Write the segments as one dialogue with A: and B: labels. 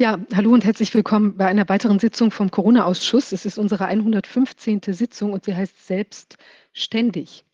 A: Ja, hallo und herzlich willkommen bei einer weiteren Sitzung vom Corona-Ausschuss. Es ist unsere 115. Sitzung und sie heißt Selbstständig.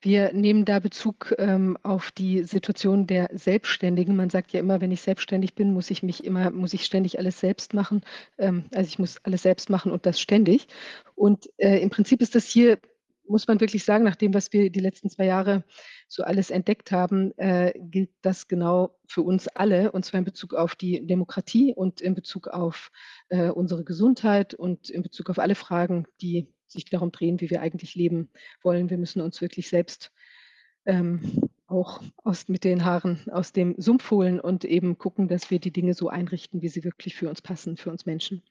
A: Wir nehmen da Bezug ähm, auf die Situation der Selbstständigen. Man sagt ja immer, wenn ich selbstständig bin, muss ich mich immer, muss ich ständig alles selbst machen. Ähm, also ich muss alles selbst machen und das ständig. Und äh, im Prinzip ist das hier muss man wirklich sagen, nach dem, was wir die letzten zwei Jahre so alles entdeckt haben, äh, gilt das genau für uns alle, und zwar in Bezug auf die Demokratie und in Bezug auf äh, unsere Gesundheit und in Bezug auf alle Fragen, die sich darum drehen, wie wir eigentlich leben wollen. Wir müssen uns wirklich selbst ähm, auch aus, mit den Haaren aus dem Sumpf holen und eben gucken, dass wir die Dinge so einrichten, wie sie wirklich für uns passen, für uns Menschen.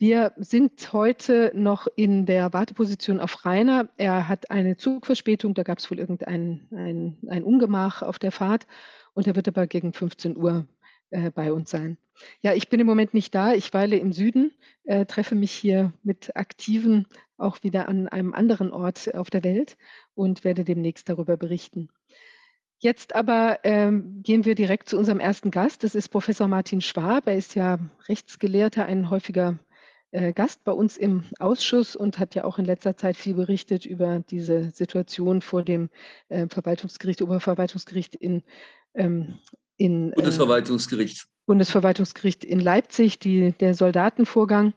A: Wir sind heute noch in der Warteposition auf Rainer. Er hat eine Zugverspätung, da gab es wohl irgendein ein, ein Ungemach auf der Fahrt und er wird aber gegen 15 Uhr äh, bei uns sein. Ja, ich bin im Moment nicht da. Ich weile im Süden, äh, treffe mich hier mit Aktiven auch wieder an einem anderen Ort auf der Welt und werde demnächst darüber berichten. Jetzt aber ähm, gehen wir direkt zu unserem ersten Gast. Das ist Professor Martin Schwab. Er ist ja Rechtsgelehrter, ein häufiger Gast bei uns im Ausschuss und hat ja auch in letzter Zeit viel berichtet über diese Situation vor dem äh, Verwaltungsgericht, Oberverwaltungsgericht in, ähm, in
B: äh, Bundesverwaltungsgericht.
A: Bundesverwaltungsgericht in Leipzig, die, der Soldatenvorgang.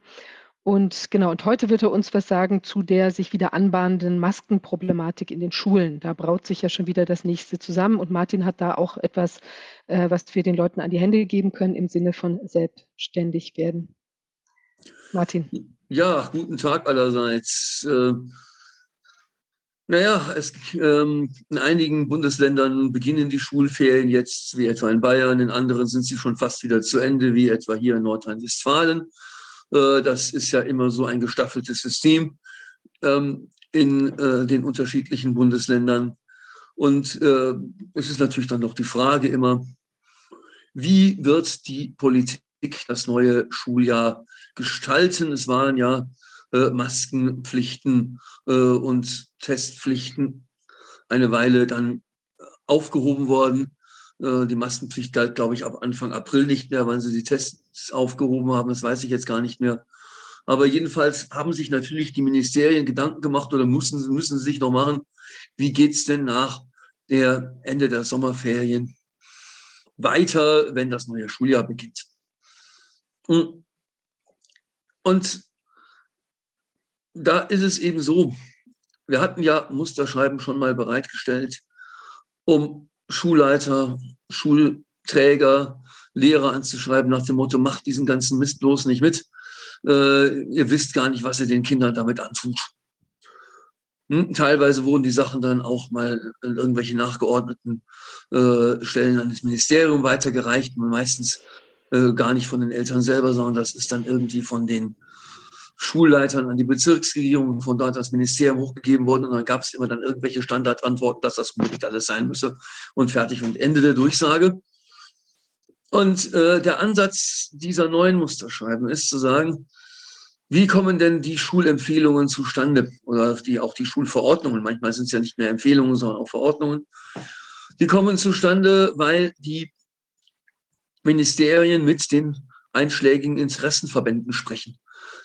A: Und genau, und heute wird er uns was sagen zu der sich wieder anbahnenden Maskenproblematik in den Schulen. Da braut sich ja schon wieder das nächste zusammen. Und Martin hat da auch etwas, äh, was wir den Leuten an die Hände geben können im Sinne von selbstständig werden. Martin.
B: Ja, guten Tag allerseits. Äh, naja, es, ähm, in einigen Bundesländern beginnen die Schulferien jetzt, wie etwa in Bayern, in anderen sind sie schon fast wieder zu Ende, wie etwa hier in Nordrhein-Westfalen. Äh, das ist ja immer so ein gestaffeltes System ähm, in äh, den unterschiedlichen Bundesländern. Und äh, es ist natürlich dann noch die Frage immer, wie wird die Politik das neue Schuljahr gestalten. Es waren ja äh, Maskenpflichten äh, und Testpflichten eine Weile dann aufgehoben worden. Äh, die Maskenpflicht galt, glaube ich, ab Anfang April nicht mehr, wann sie die Tests aufgehoben haben. Das weiß ich jetzt gar nicht mehr. Aber jedenfalls haben sich natürlich die Ministerien Gedanken gemacht oder müssen, müssen sie sich noch machen, wie geht es denn nach der Ende der Sommerferien weiter, wenn das neue Schuljahr beginnt. Und da ist es eben so, wir hatten ja Musterschreiben schon mal bereitgestellt, um Schulleiter, Schulträger, Lehrer anzuschreiben nach dem Motto, macht diesen ganzen Mist bloß nicht mit. Äh, ihr wisst gar nicht, was ihr den Kindern damit antut. Hm? Teilweise wurden die Sachen dann auch mal in irgendwelche nachgeordneten äh, Stellen an das Ministerium weitergereicht. Und meistens äh, gar nicht von den Eltern selber, sondern das ist dann irgendwie von den Schulleitern an die Bezirksregierung, von dort das Ministerium hochgegeben worden und dann gab es immer dann irgendwelche Standardantworten, dass das unbedingt alles sein müsse und fertig und Ende der Durchsage. Und äh, der Ansatz dieser neuen Musterschreiben ist zu sagen, wie kommen denn die Schulempfehlungen zustande oder die, auch die Schulverordnungen? Manchmal sind es ja nicht mehr Empfehlungen, sondern auch Verordnungen. Die kommen zustande, weil die Ministerien mit den einschlägigen Interessenverbänden sprechen.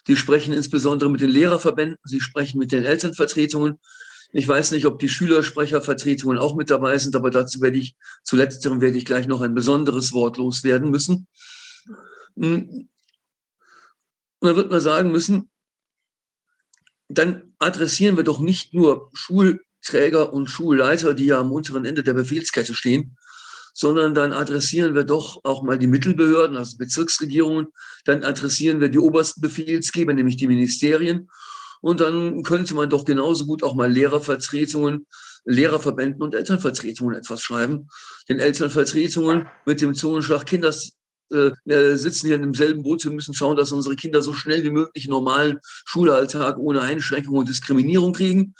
B: Die sprechen insbesondere mit den Lehrerverbänden, sie sprechen mit den Elternvertretungen. Ich weiß nicht, ob die Schülersprechervertretungen auch mit dabei sind, aber dazu werde ich, zu letzterem werde ich gleich noch ein besonderes Wort loswerden müssen. Und dann wird man sagen müssen, dann adressieren wir doch nicht nur Schulträger und Schulleiter, die ja am unteren Ende der Befehlskette stehen, sondern dann adressieren wir doch auch mal die Mittelbehörden, also Bezirksregierungen, dann adressieren wir die obersten Befehlsgeber, nämlich die Ministerien. Und dann könnte man doch genauso gut auch mal Lehrervertretungen, Lehrerverbänden und Elternvertretungen etwas schreiben. Den Elternvertretungen mit dem Zungenschlag Kinder äh, sitzen hier in demselben Boot. Wir müssen schauen, dass unsere Kinder so schnell wie möglich normalen Schulalltag ohne Einschränkung und Diskriminierung kriegen.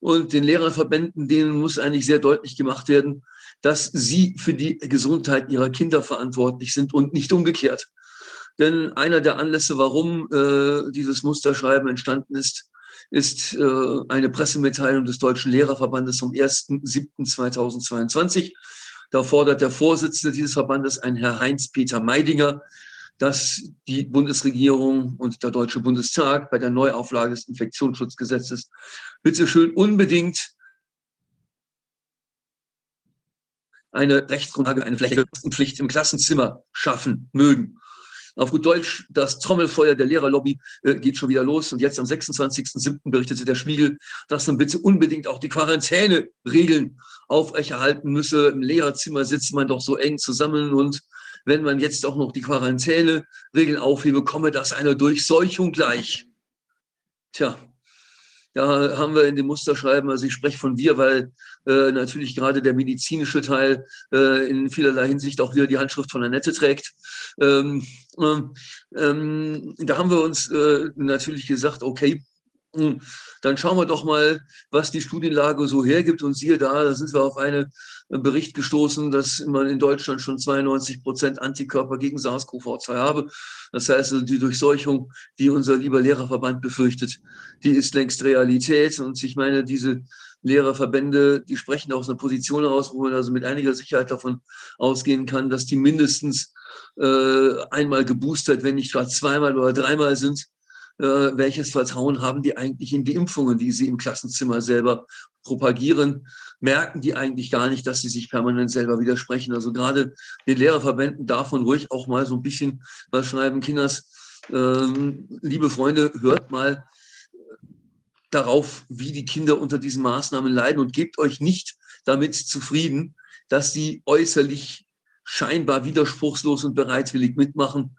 B: Und den Lehrerverbänden, denen muss eigentlich sehr deutlich gemacht werden, dass sie für die Gesundheit ihrer Kinder verantwortlich sind und nicht umgekehrt. Denn einer der Anlässe, warum äh, dieses Musterschreiben entstanden ist, ist äh, eine Pressemitteilung des Deutschen Lehrerverbandes vom 1.7.2022. Da fordert der Vorsitzende dieses Verbandes, ein Herr Heinz-Peter Meidinger, dass die Bundesregierung und der Deutsche Bundestag bei der Neuauflage des Infektionsschutzgesetzes bitte schön unbedingt eine Rechtsgrundlage, eine Pflicht im Klassenzimmer schaffen mögen. Auf gut Deutsch, das Trommelfeuer der Lehrerlobby äh, geht schon wieder los. Und jetzt am 26.07. berichtete der Spiegel, dass man bitte unbedingt auch die Quarantäne-Regeln aufrechterhalten müsse. Im Lehrerzimmer sitzt man doch so eng zusammen und wenn man jetzt auch noch die Quarantäne-Regeln aufhebe, komme das einer Durchseuchung gleich. Tja, da haben wir in dem Musterschreiben, also ich spreche von wir, weil äh, natürlich gerade der medizinische Teil äh, in vielerlei Hinsicht auch wieder die Handschrift von Annette trägt. Ähm, ähm, da haben wir uns äh, natürlich gesagt, okay, hm, dann schauen wir doch mal, was die Studienlage so hergibt. Und siehe da, da sind wir auf einen Bericht gestoßen, dass man in Deutschland schon 92 Prozent Antikörper gegen SARS-CoV-2 habe. Das heißt, also die Durchseuchung, die unser lieber Lehrerverband befürchtet, die ist längst Realität. Und ich meine, diese Lehrerverbände, die sprechen aus einer Position heraus, wo man also mit einiger Sicherheit davon ausgehen kann, dass die mindestens äh, einmal geboostert, wenn nicht gerade zweimal oder dreimal sind. Äh, welches Vertrauen haben die eigentlich in die Impfungen, die sie im Klassenzimmer selber propagieren? Merken die eigentlich gar nicht, dass sie sich permanent selber widersprechen? Also gerade den Lehrerverbänden man ruhig auch mal so ein bisschen was schreiben. Kinders, ähm, liebe Freunde, hört mal darauf, wie die Kinder unter diesen Maßnahmen leiden und gebt euch nicht damit zufrieden, dass sie äußerlich scheinbar widerspruchslos und bereitwillig mitmachen.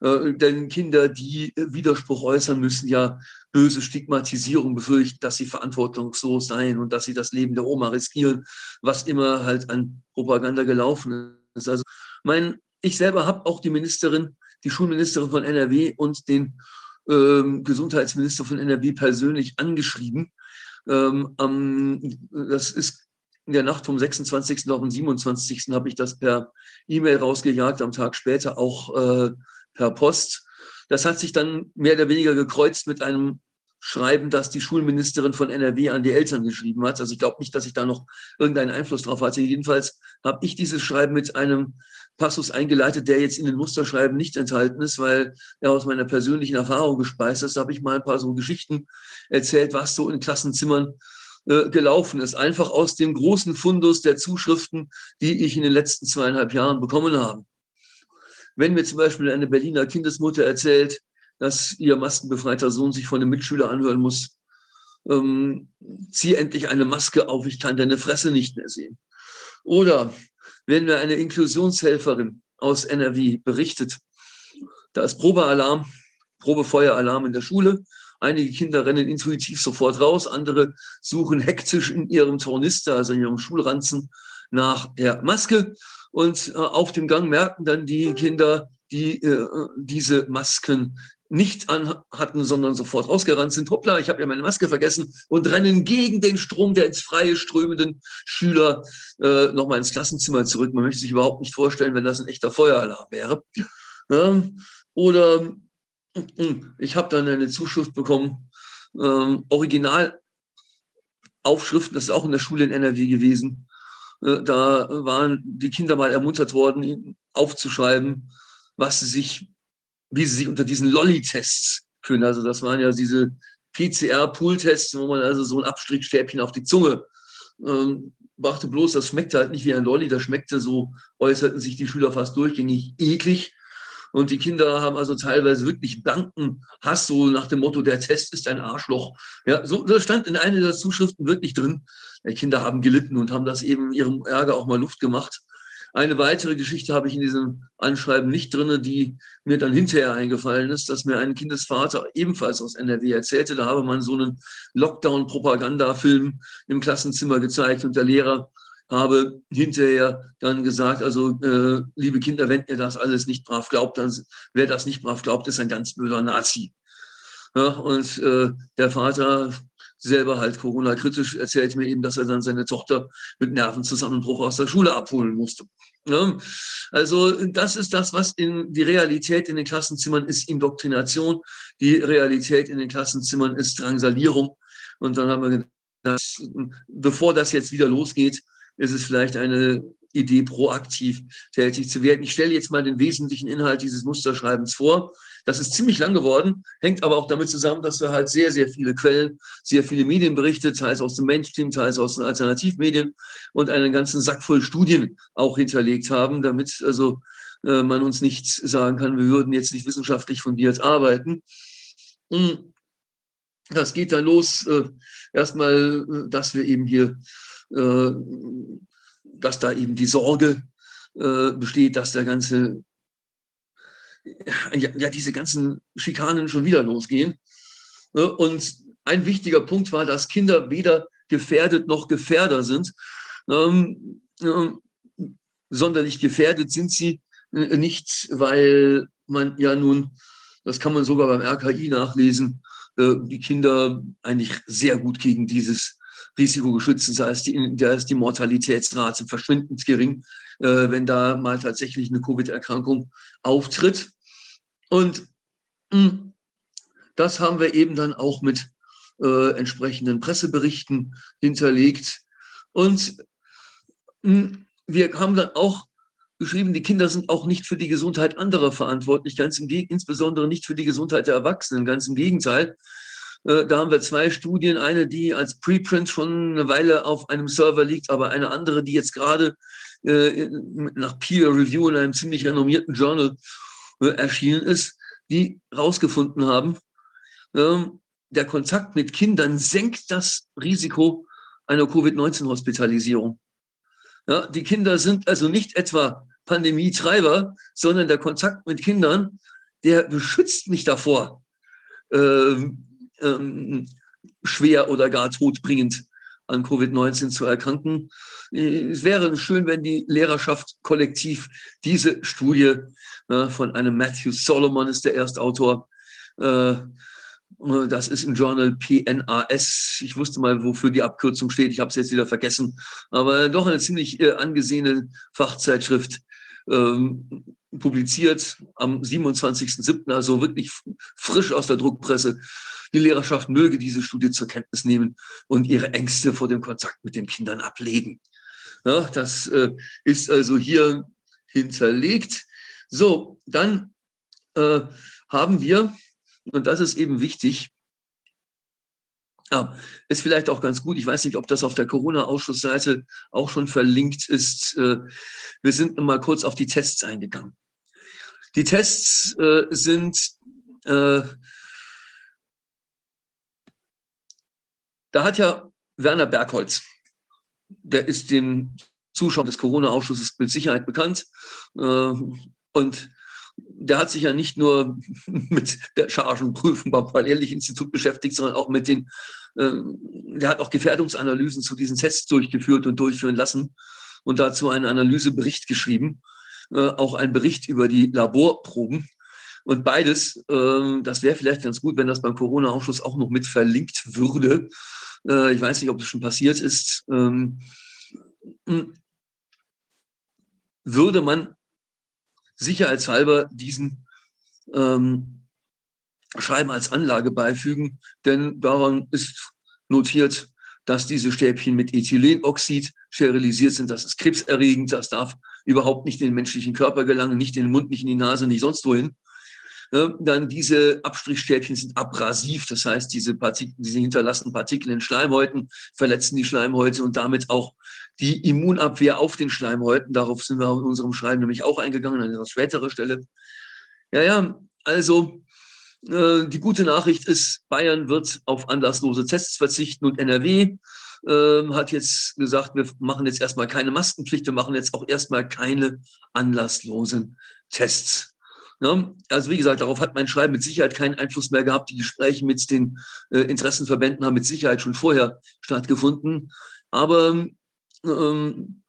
B: Äh, denn Kinder, die Widerspruch äußern, müssen ja böse Stigmatisierung befürchten, dass sie verantwortungslos seien und dass sie das Leben der Oma riskieren, was immer halt an Propaganda gelaufen ist. Also mein, ich selber habe auch die Ministerin, die Schulministerin von NRW und den ähm, Gesundheitsminister von NRW persönlich angeschrieben. Ähm, das ist in der Nacht vom 26. auf den 27. habe ich das per E-Mail rausgejagt, am Tag später auch äh, per Post. Das hat sich dann mehr oder weniger gekreuzt mit einem Schreiben, das die Schulministerin von NRW an die Eltern geschrieben hat. Also ich glaube nicht, dass ich da noch irgendeinen Einfluss drauf hatte. Jedenfalls habe ich dieses Schreiben mit einem Passus eingeleitet, der jetzt in den Musterschreiben nicht enthalten ist, weil er aus meiner persönlichen Erfahrung gespeist ist. Da habe ich mal ein paar so Geschichten erzählt, was so in Klassenzimmern äh, gelaufen ist. Einfach aus dem großen Fundus der Zuschriften, die ich in den letzten zweieinhalb Jahren bekommen habe. Wenn mir zum Beispiel eine Berliner Kindesmutter erzählt, dass ihr maskenbefreiter Sohn sich von einem Mitschüler anhören muss, ähm, zieh endlich eine Maske auf, ich kann deine Fresse nicht mehr sehen. Oder wenn mir eine Inklusionshelferin aus NRW berichtet, da ist Probealarm, Probefeueralarm in der Schule. Einige Kinder rennen intuitiv sofort raus, andere suchen hektisch in ihrem Tornister, also in ihrem Schulranzen, nach der Maske. Und äh, auf dem Gang merken dann die Kinder, die äh, diese Masken nicht an hatten, sondern sofort rausgerannt sind. Hoppla, ich habe ja meine Maske vergessen und rennen gegen den Strom der ins Freie strömenden Schüler äh, nochmal ins Klassenzimmer zurück. Man möchte sich überhaupt nicht vorstellen, wenn das ein echter Feueralarm wäre. Ja, oder hm, ich habe dann eine Zuschrift bekommen, ähm, Originalaufschriften, das ist auch in der Schule in NRW gewesen. Äh, da waren die Kinder mal ermuntert worden, aufzuschreiben, was sie sich wie sie sich unter diesen Lolli-Tests fühlen. Also das waren ja diese PCR-Pool-Tests, wo man also so ein Abstrichstäbchen auf die Zunge ähm, brachte bloß, das schmeckte halt nicht wie ein Lolli, das schmeckte so, äußerten sich die Schüler fast durchgängig eklig. Und die Kinder haben also teilweise wirklich blanken Hass, so nach dem Motto, der Test ist ein Arschloch. Ja, so, das stand in einer der Zuschriften wirklich drin. Die Kinder haben gelitten und haben das eben ihrem Ärger auch mal Luft gemacht. Eine weitere Geschichte habe ich in diesem Anschreiben nicht drin, die mir dann hinterher eingefallen ist, dass mir ein Kindesvater ebenfalls aus NRW erzählte. Da habe man so einen Lockdown-Propaganda-Film im Klassenzimmer gezeigt und der Lehrer habe hinterher dann gesagt, also äh, liebe Kinder, wenn ihr das alles nicht brav glaubt, dann wer das nicht brav glaubt, ist ein ganz böser Nazi. Ja, und äh, der Vater selber halt Corona-kritisch, erzählt mir eben, dass er dann seine Tochter mit Nervenzusammenbruch aus der Schule abholen musste. Ja, also das ist das, was in die Realität in den Klassenzimmern ist Indoktrination. Die Realität in den Klassenzimmern ist Drangsalierung. Und dann haben wir gedacht, bevor das jetzt wieder losgeht, ist es vielleicht eine Idee, proaktiv tätig zu werden. Ich stelle jetzt mal den wesentlichen Inhalt dieses Musterschreibens vor. Das ist ziemlich lang geworden, hängt aber auch damit zusammen, dass wir halt sehr, sehr viele Quellen, sehr viele Medienberichte, teils aus dem Mainstream, teils aus den Alternativmedien und einen ganzen Sack voll Studien auch hinterlegt haben, damit also äh, man uns nicht sagen kann, wir würden jetzt nicht wissenschaftlich fundiert arbeiten. Hm. Das geht dann los, äh, erstmal, äh, dass wir eben hier, dass da eben die Sorge äh, besteht, dass der ganze ja, ja, diese ganzen Schikanen schon wieder losgehen. Und ein wichtiger Punkt war, dass Kinder weder gefährdet noch Gefährder sind. Ähm, äh, sonderlich gefährdet sind sie äh, nicht, weil man ja nun, das kann man sogar beim RKI nachlesen, äh, die Kinder eigentlich sehr gut gegen dieses Risiko geschützt sind. Da ist die, da ist die Mortalitätsrate verschwindend gering, äh, wenn da mal tatsächlich eine Covid-Erkrankung auftritt. Und mh, hm, das haben wir eben dann auch mit äh, entsprechenden Presseberichten hinterlegt. Und mh, hm, wir haben dann auch geschrieben, die Kinder sind auch nicht für die Gesundheit anderer verantwortlich, ganz im insbesondere nicht für die Gesundheit der Erwachsenen, ganz im Gegenteil. Äh, da haben wir zwei Studien, eine, die als Preprint schon eine Weile auf einem Server liegt, aber eine andere, die jetzt gerade äh, nach Peer Review in einem ziemlich renommierten Journal äh, erschienen ist, die herausgefunden haben, ähm, der Kontakt mit Kindern senkt das Risiko einer Covid-19-Hospitalisierung. Ja, die Kinder sind also nicht etwa Pandemietreiber, sondern der Kontakt mit Kindern, der beschützt mich davor, ähm, ähm, schwer oder gar todbringend an Covid-19 zu erkranken. Es wäre schön, wenn die Lehrerschaft kollektiv diese Studie äh, von einem Matthew Solomon ist der Erstautor. Äh, das ist im Journal PNAS. Ich wusste mal, wofür die Abkürzung steht. Ich habe es jetzt wieder vergessen. Aber doch eine ziemlich äh, angesehene Fachzeitschrift ähm, publiziert am 27.07., also wirklich frisch aus der Druckpresse. Die Lehrerschaft möge diese Studie zur Kenntnis nehmen und ihre Ängste vor dem Kontakt mit den Kindern ablegen. Ja, das äh, ist also hier hinterlegt. So, dann äh, haben wir, und das ist eben wichtig, ja, ist vielleicht auch ganz gut. Ich weiß nicht, ob das auf der Corona-Ausschussseite auch schon verlinkt ist. Äh, wir sind mal kurz auf die Tests eingegangen. Die Tests äh, sind, äh, da hat ja Werner Bergholz, der ist den Zuschauern des Corona-Ausschusses mit Sicherheit bekannt. Und der hat sich ja nicht nur mit der Chargenprüfung beim Paul-Ehrlich-Institut beschäftigt, sondern auch mit den, äh, der hat auch Gefährdungsanalysen zu diesen Tests durchgeführt und durchführen lassen und dazu einen Analysebericht geschrieben, äh, auch einen Bericht über die Laborproben. Und beides, äh, das wäre vielleicht ganz gut, wenn das beim Corona-Ausschuss auch noch mit verlinkt würde. Äh, ich weiß nicht, ob das schon passiert ist. Ähm, würde man sicherheitshalber diesen ähm, Schreiben als Anlage beifügen, denn daran ist notiert, dass diese Stäbchen mit Ethylenoxid sterilisiert sind. Das ist krebserregend, das darf überhaupt nicht in den menschlichen Körper gelangen, nicht in den Mund, nicht in die Nase, nicht sonst wohin. Dann diese Abstrichstäbchen sind abrasiv, das heißt, diese, Partikel, diese hinterlassenen Partikel in Schleimhäuten verletzen die Schleimhäute und damit auch die Immunabwehr auf den Schleimhäuten. Darauf sind wir in unserem Schreiben nämlich auch eingegangen, an einer späteren Stelle. Ja, ja, also äh, die gute Nachricht ist, Bayern wird auf anlasslose Tests verzichten und NRW äh, hat jetzt gesagt, wir machen jetzt erstmal keine Maskenpflicht, wir machen jetzt auch erstmal keine anlasslosen Tests. Ja, also wie gesagt, darauf hat mein Schreiben mit Sicherheit keinen Einfluss mehr gehabt. Die Gespräche mit den äh, Interessenverbänden haben mit Sicherheit schon vorher stattgefunden. Aber ähm,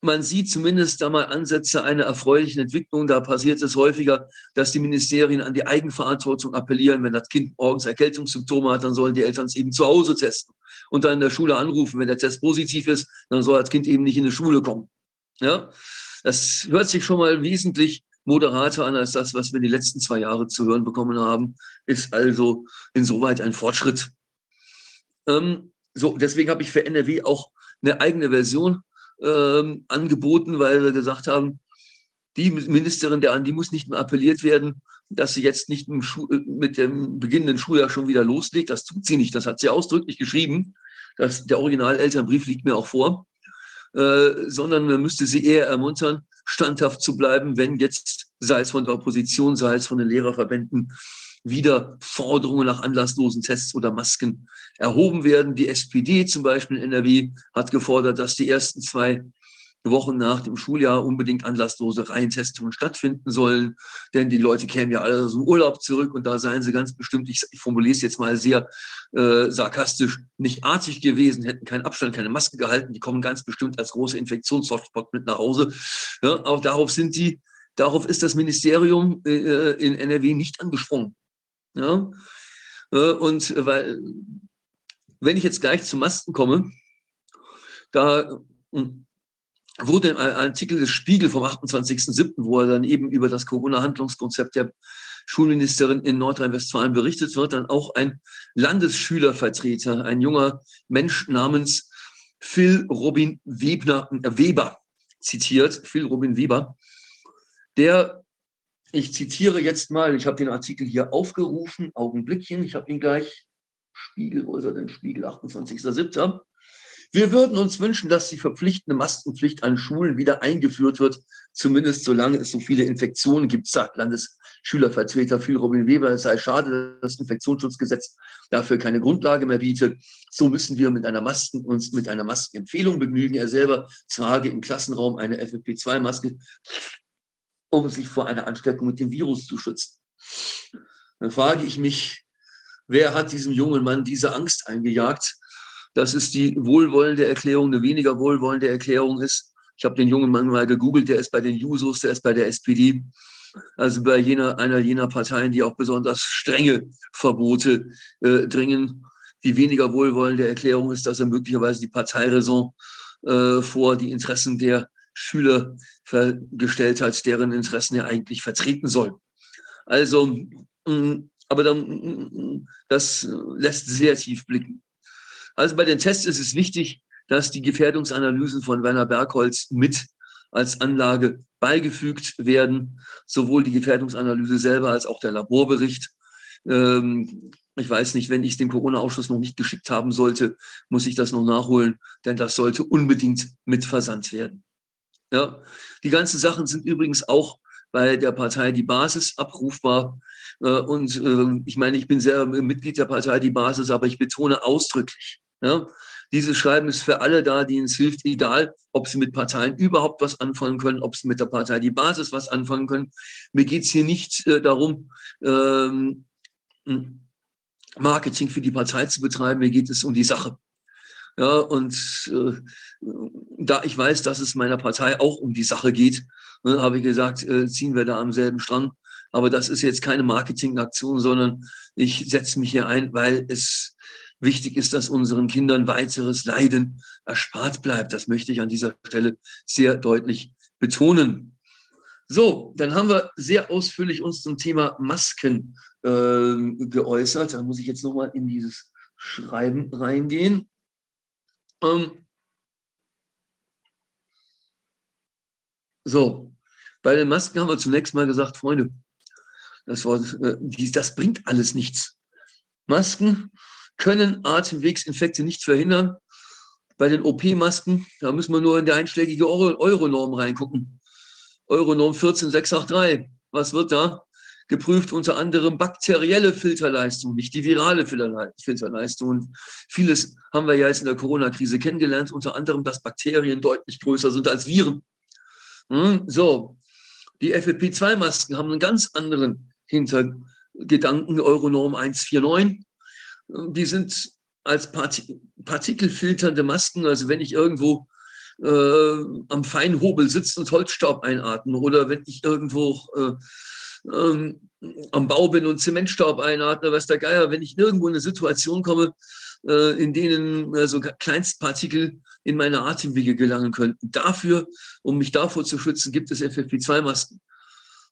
B: man sieht zumindest da mal Ansätze einer erfreulichen Entwicklung. Da passiert es häufiger, dass die Ministerien an die Eigenverantwortung appellieren. Wenn das Kind morgens Erkältungssymptome hat, dann sollen die Eltern es eben zu Hause testen und dann in der Schule anrufen. Wenn der Test positiv ist, dann soll das Kind eben nicht in die Schule kommen. Ja, das hört sich schon mal wesentlich moderater an als das, was wir die letzten zwei Jahre zu hören bekommen haben, ist also insoweit ein Fortschritt. Ähm, so, deswegen habe ich für NRW auch eine eigene Version ähm, angeboten, weil wir gesagt haben, die Ministerin, der an die muss nicht mehr appelliert werden, dass sie jetzt nicht mit dem beginnenden Schuljahr schon wieder loslegt. Das tut sie nicht. Das hat sie ausdrücklich geschrieben. Das, der Original-Elternbrief liegt mir auch vor. Äh, sondern man müsste sie eher ermuntern, standhaft zu bleiben, wenn jetzt, sei es von der Opposition, sei es von den Lehrerverbänden, wieder Forderungen nach anlasslosen Tests oder Masken erhoben werden. Die SPD zum Beispiel in NRW hat gefordert, dass die ersten zwei Wochen nach dem Schuljahr unbedingt anlasslose Reihentestungen stattfinden sollen, denn die Leute kämen ja alle aus dem Urlaub zurück und da seien sie ganz bestimmt, ich, formuliere es jetzt mal sehr äh, sarkastisch, nicht artig gewesen, hätten keinen Abstand, keine Maske gehalten, die kommen ganz bestimmt als große Infektionshotspot mit nach Hause. Ja, auch darauf sind die, darauf ist das Ministerium äh, in NRW nicht angesprungen. Ja? Äh, und weil, wenn ich jetzt gleich zu Masken komme, da wurde ein Artikel des Spiegel vom 28.07., wo er dann eben über das Corona-Handlungskonzept der Schulministerin in Nordrhein-Westfalen berichtet wird, dann auch ein Landesschülervertreter, ein junger Mensch namens Phil Robin Webner, äh, Weber zitiert, Phil Robin Weber, der, ich zitiere jetzt mal, ich habe den Artikel hier aufgerufen, Augenblickchen, ich habe ihn gleich, Spiegel, wo ist er denn, Spiegel, 28.07., wir würden uns wünschen, dass die verpflichtende Maskenpflicht an Schulen wieder eingeführt wird, zumindest solange es so viele Infektionen gibt, sagt Landesschülervertreter Phil Robin Weber. Es sei schade, dass das Infektionsschutzgesetz dafür keine Grundlage mehr bietet. So müssen wir mit einer Masken, uns mit einer Maskenempfehlung begnügen. Er selber trage im Klassenraum eine FFP2-Maske, um sich vor einer Ansteckung mit dem Virus zu schützen. Dann frage ich mich, wer hat diesem jungen Mann diese Angst eingejagt? Dass es die wohlwollende Erklärung eine weniger wohlwollende Erklärung ist. Ich habe den jungen Mann mal gegoogelt, der ist bei den Jusos, der ist bei der SPD, also bei jener, einer jener Parteien, die auch besonders strenge Verbote äh, dringen. Die weniger wohlwollende Erklärung ist, dass er möglicherweise die Parteiräson äh, vor die Interessen der Schüler gestellt hat, deren Interessen er eigentlich vertreten soll. Also, mh, mm, aber dann, mh, mm, das lässt sehr tief blicken. Also bei den Tests ist es wichtig, dass die Gefährdungsanalysen von Werner Bergholz mit als Anlage beigefügt werden, sowohl die Gefährdungsanalyse selber als auch der Laborbericht. Ähm, ich weiß nicht, wenn ich es dem Corona-Ausschuss noch nicht geschickt haben sollte, muss ich das noch nachholen, denn das sollte unbedingt mit versandt werden. Ja, die ganzen Sachen sind übrigens auch bei der Partei Die Basis abrufbar. Äh, und äh, ich meine, ich bin selber Mitglied der Partei Die Basis, aber ich betone ausdrücklich, ja? Dieses Schreiben ist für alle da, denen es hilft, egal, ob sie mit Parteien überhaupt was anfangen können, ob sie mit der Partei die Basis was anfangen können. Mir geht es hier nicht äh, darum, ähm, Marketing für die Partei zu betreiben, mir geht es um die Sache. Ja, und äh, da ich weiß, dass es meiner Partei auch um die Sache geht, ne, habe ich gesagt, äh, ziehen wir da am selben Strang. Aber das ist jetzt keine Marketingaktion, sondern ich setze mich hier ein, weil es Wichtig ist, dass unseren Kindern weiteres Leiden erspart bleibt. Das möchte ich an dieser Stelle sehr deutlich betonen. So, dann haben wir sehr ausführlich uns zum Thema Masken äh, geäußert. Da muss ich jetzt nochmal in dieses Schreiben reingehen. Ähm so, bei den Masken haben wir zunächst mal gesagt, Freunde, das, Wort, äh, das bringt alles nichts. Masken können Atemwegsinfekte nicht verhindern. Bei den OP-Masken, da müssen wir nur in die einschlägige Euronorm reingucken. Euronorm 14683. Was wird da? Geprüft unter anderem bakterielle Filterleistung, nicht die virale Filterleistung. Und vieles haben wir ja jetzt in der Corona-Krise kennengelernt, unter anderem, dass Bakterien deutlich größer sind als Viren. Hm, so, die FFP2-Masken haben einen ganz anderen Hintergedanken, Euronorm 149 die sind als partikelfilternde Masken, also wenn ich irgendwo äh, am Feinhobel sitze und Holzstaub einatme oder wenn ich irgendwo äh, ähm, am Bau bin und Zementstaub einatme, was der Geier, wenn ich irgendwo in eine Situation komme, äh, in denen äh, so Kleinstpartikel in meine Atemwege gelangen könnten. Dafür, um mich davor zu schützen, gibt es FFP2-Masken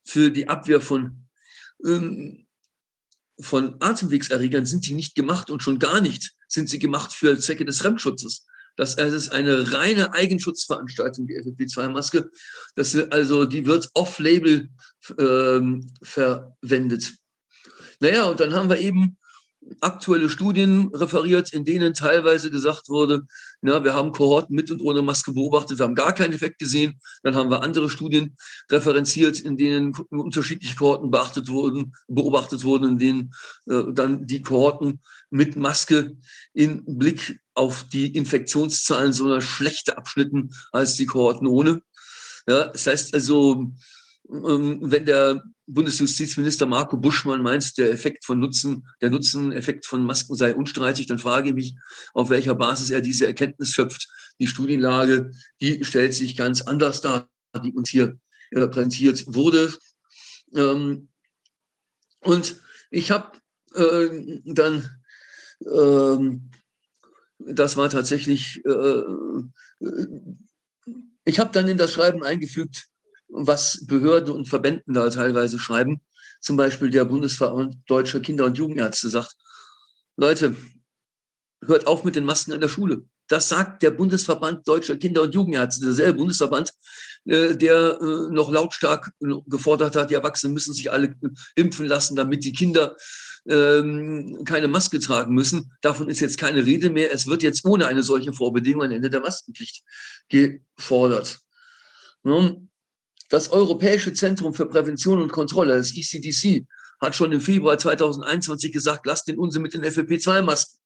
B: für die Abwehr von ähm, von Atemwegserregern sind die nicht gemacht und schon gar nicht sind sie gemacht für Zwecke des Fremdschutzes. Das ist eine reine Eigenschutzveranstaltung, die FFP2-Maske. also, die wird off-label ähm, verwendet. Naja, und dann haben wir eben aktuelle Studien referiert, in denen teilweise gesagt wurde, na, wir haben Kohorten mit und ohne Maske beobachtet, wir haben gar keinen Effekt gesehen. Dann haben wir andere Studien referenziert, in denen unterschiedliche Kohorten beachtet wurden, beobachtet wurden, in denen äh, dann die Kohorten mit Maske in Blick auf die Infektionszahlen sogar schlechter abschnitten als die Kohorten ohne. Ja, das heißt also, wenn der Bundesjustizminister Marco Buschmann meint, der Effekt von Nutzen, der Nutzeneffekt von Masken sei unstreitig, dann frage ich mich, auf welcher Basis er diese Erkenntnis schöpft. Die Studienlage, die stellt sich ganz anders dar, die uns hier präsentiert wurde. Ähm, und ich habe äh, dann, äh, das war tatsächlich, äh, äh, ich habe dann in das Schreiben eingefügt, was Behörden und Verbänden da teilweise schreiben. Zum Beispiel der Bundesverband Deutscher Kinder- und Jugendärzte sagt, Leute, hört auf mit den Masken in der Schule. Das sagt der Bundesverband Deutscher Kinder- und Jugendärzte, derselbe Bundesverband, äh, der äh, noch lautstark gefordert hat, die Erwachsenen müssen sich alle impfen lassen, damit die Kinder ähm, keine Maske tragen müssen. Davon ist jetzt keine Rede mehr. Es wird jetzt ohne eine solche Vorbedingung ein Ende der Maskenpflicht gefordert. Nun, das Europäische Zentrum für Prävention und Kontrolle, das ECDC, hat schon im Februar 2021 gesagt, lasst den Unsinn mit den FFP2-Masken.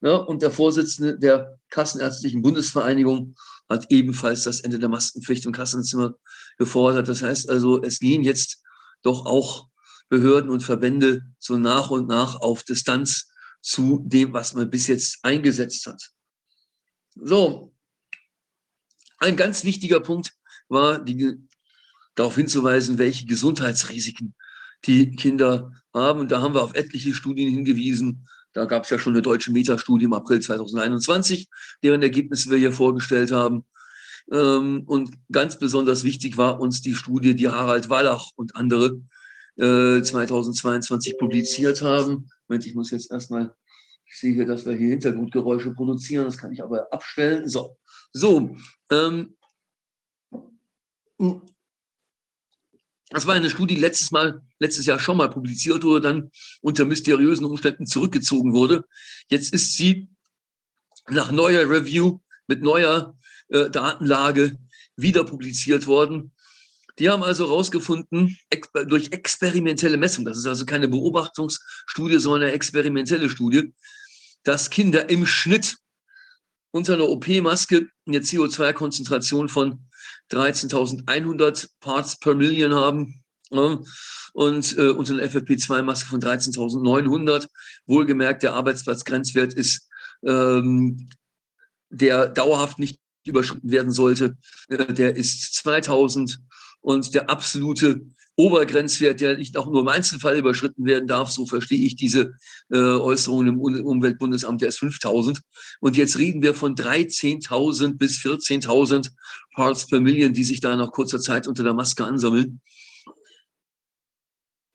B: Ja, und der Vorsitzende der Kassenärztlichen Bundesvereinigung hat ebenfalls das Ende der Maskenpflicht im Kassenzimmer gefordert. Das heißt also, es gehen jetzt doch auch Behörden und Verbände so nach und nach auf Distanz zu dem, was man bis jetzt eingesetzt hat. So, ein ganz wichtiger Punkt war, die, darauf hinzuweisen, welche Gesundheitsrisiken die Kinder haben. Und da haben wir auf etliche Studien hingewiesen. Da gab es ja schon eine deutsche Metastudie im April 2021, deren Ergebnisse wir hier vorgestellt haben. Ähm, und ganz besonders wichtig war uns die Studie, die Harald Wallach und andere 2022 äh, publiziert haben. Moment, ich muss jetzt erstmal, ich sehe hier, dass wir hier Hintergrundgeräusche produzieren, das kann ich aber abstellen. So, so ähm, das war eine Studie, die letztes Mal, letztes Jahr schon mal publiziert wurde, dann unter mysteriösen Umständen zurückgezogen wurde. Jetzt ist sie nach neuer Review mit neuer äh, Datenlage wieder publiziert worden. Die haben also herausgefunden, durch experimentelle Messung, das ist also keine Beobachtungsstudie, sondern eine experimentelle Studie, dass Kinder im Schnitt unter einer OP-Maske eine CO2-Konzentration von 13.100 Parts per Million haben. Ja, und äh, unter einer FFP2-Maske von 13.900. Wohlgemerkt, der Arbeitsplatzgrenzwert ist, ähm, der dauerhaft nicht überschritten werden sollte, äh, der ist 2000 und der absolute Obergrenzwert, der nicht auch nur im Einzelfall überschritten werden darf, so verstehe ich diese äh, Äußerungen im Umweltbundesamt, der ist 5000. Und jetzt reden wir von 13.000 bis 14.000 Parts per Million, die sich da nach kurzer Zeit unter der Maske ansammeln.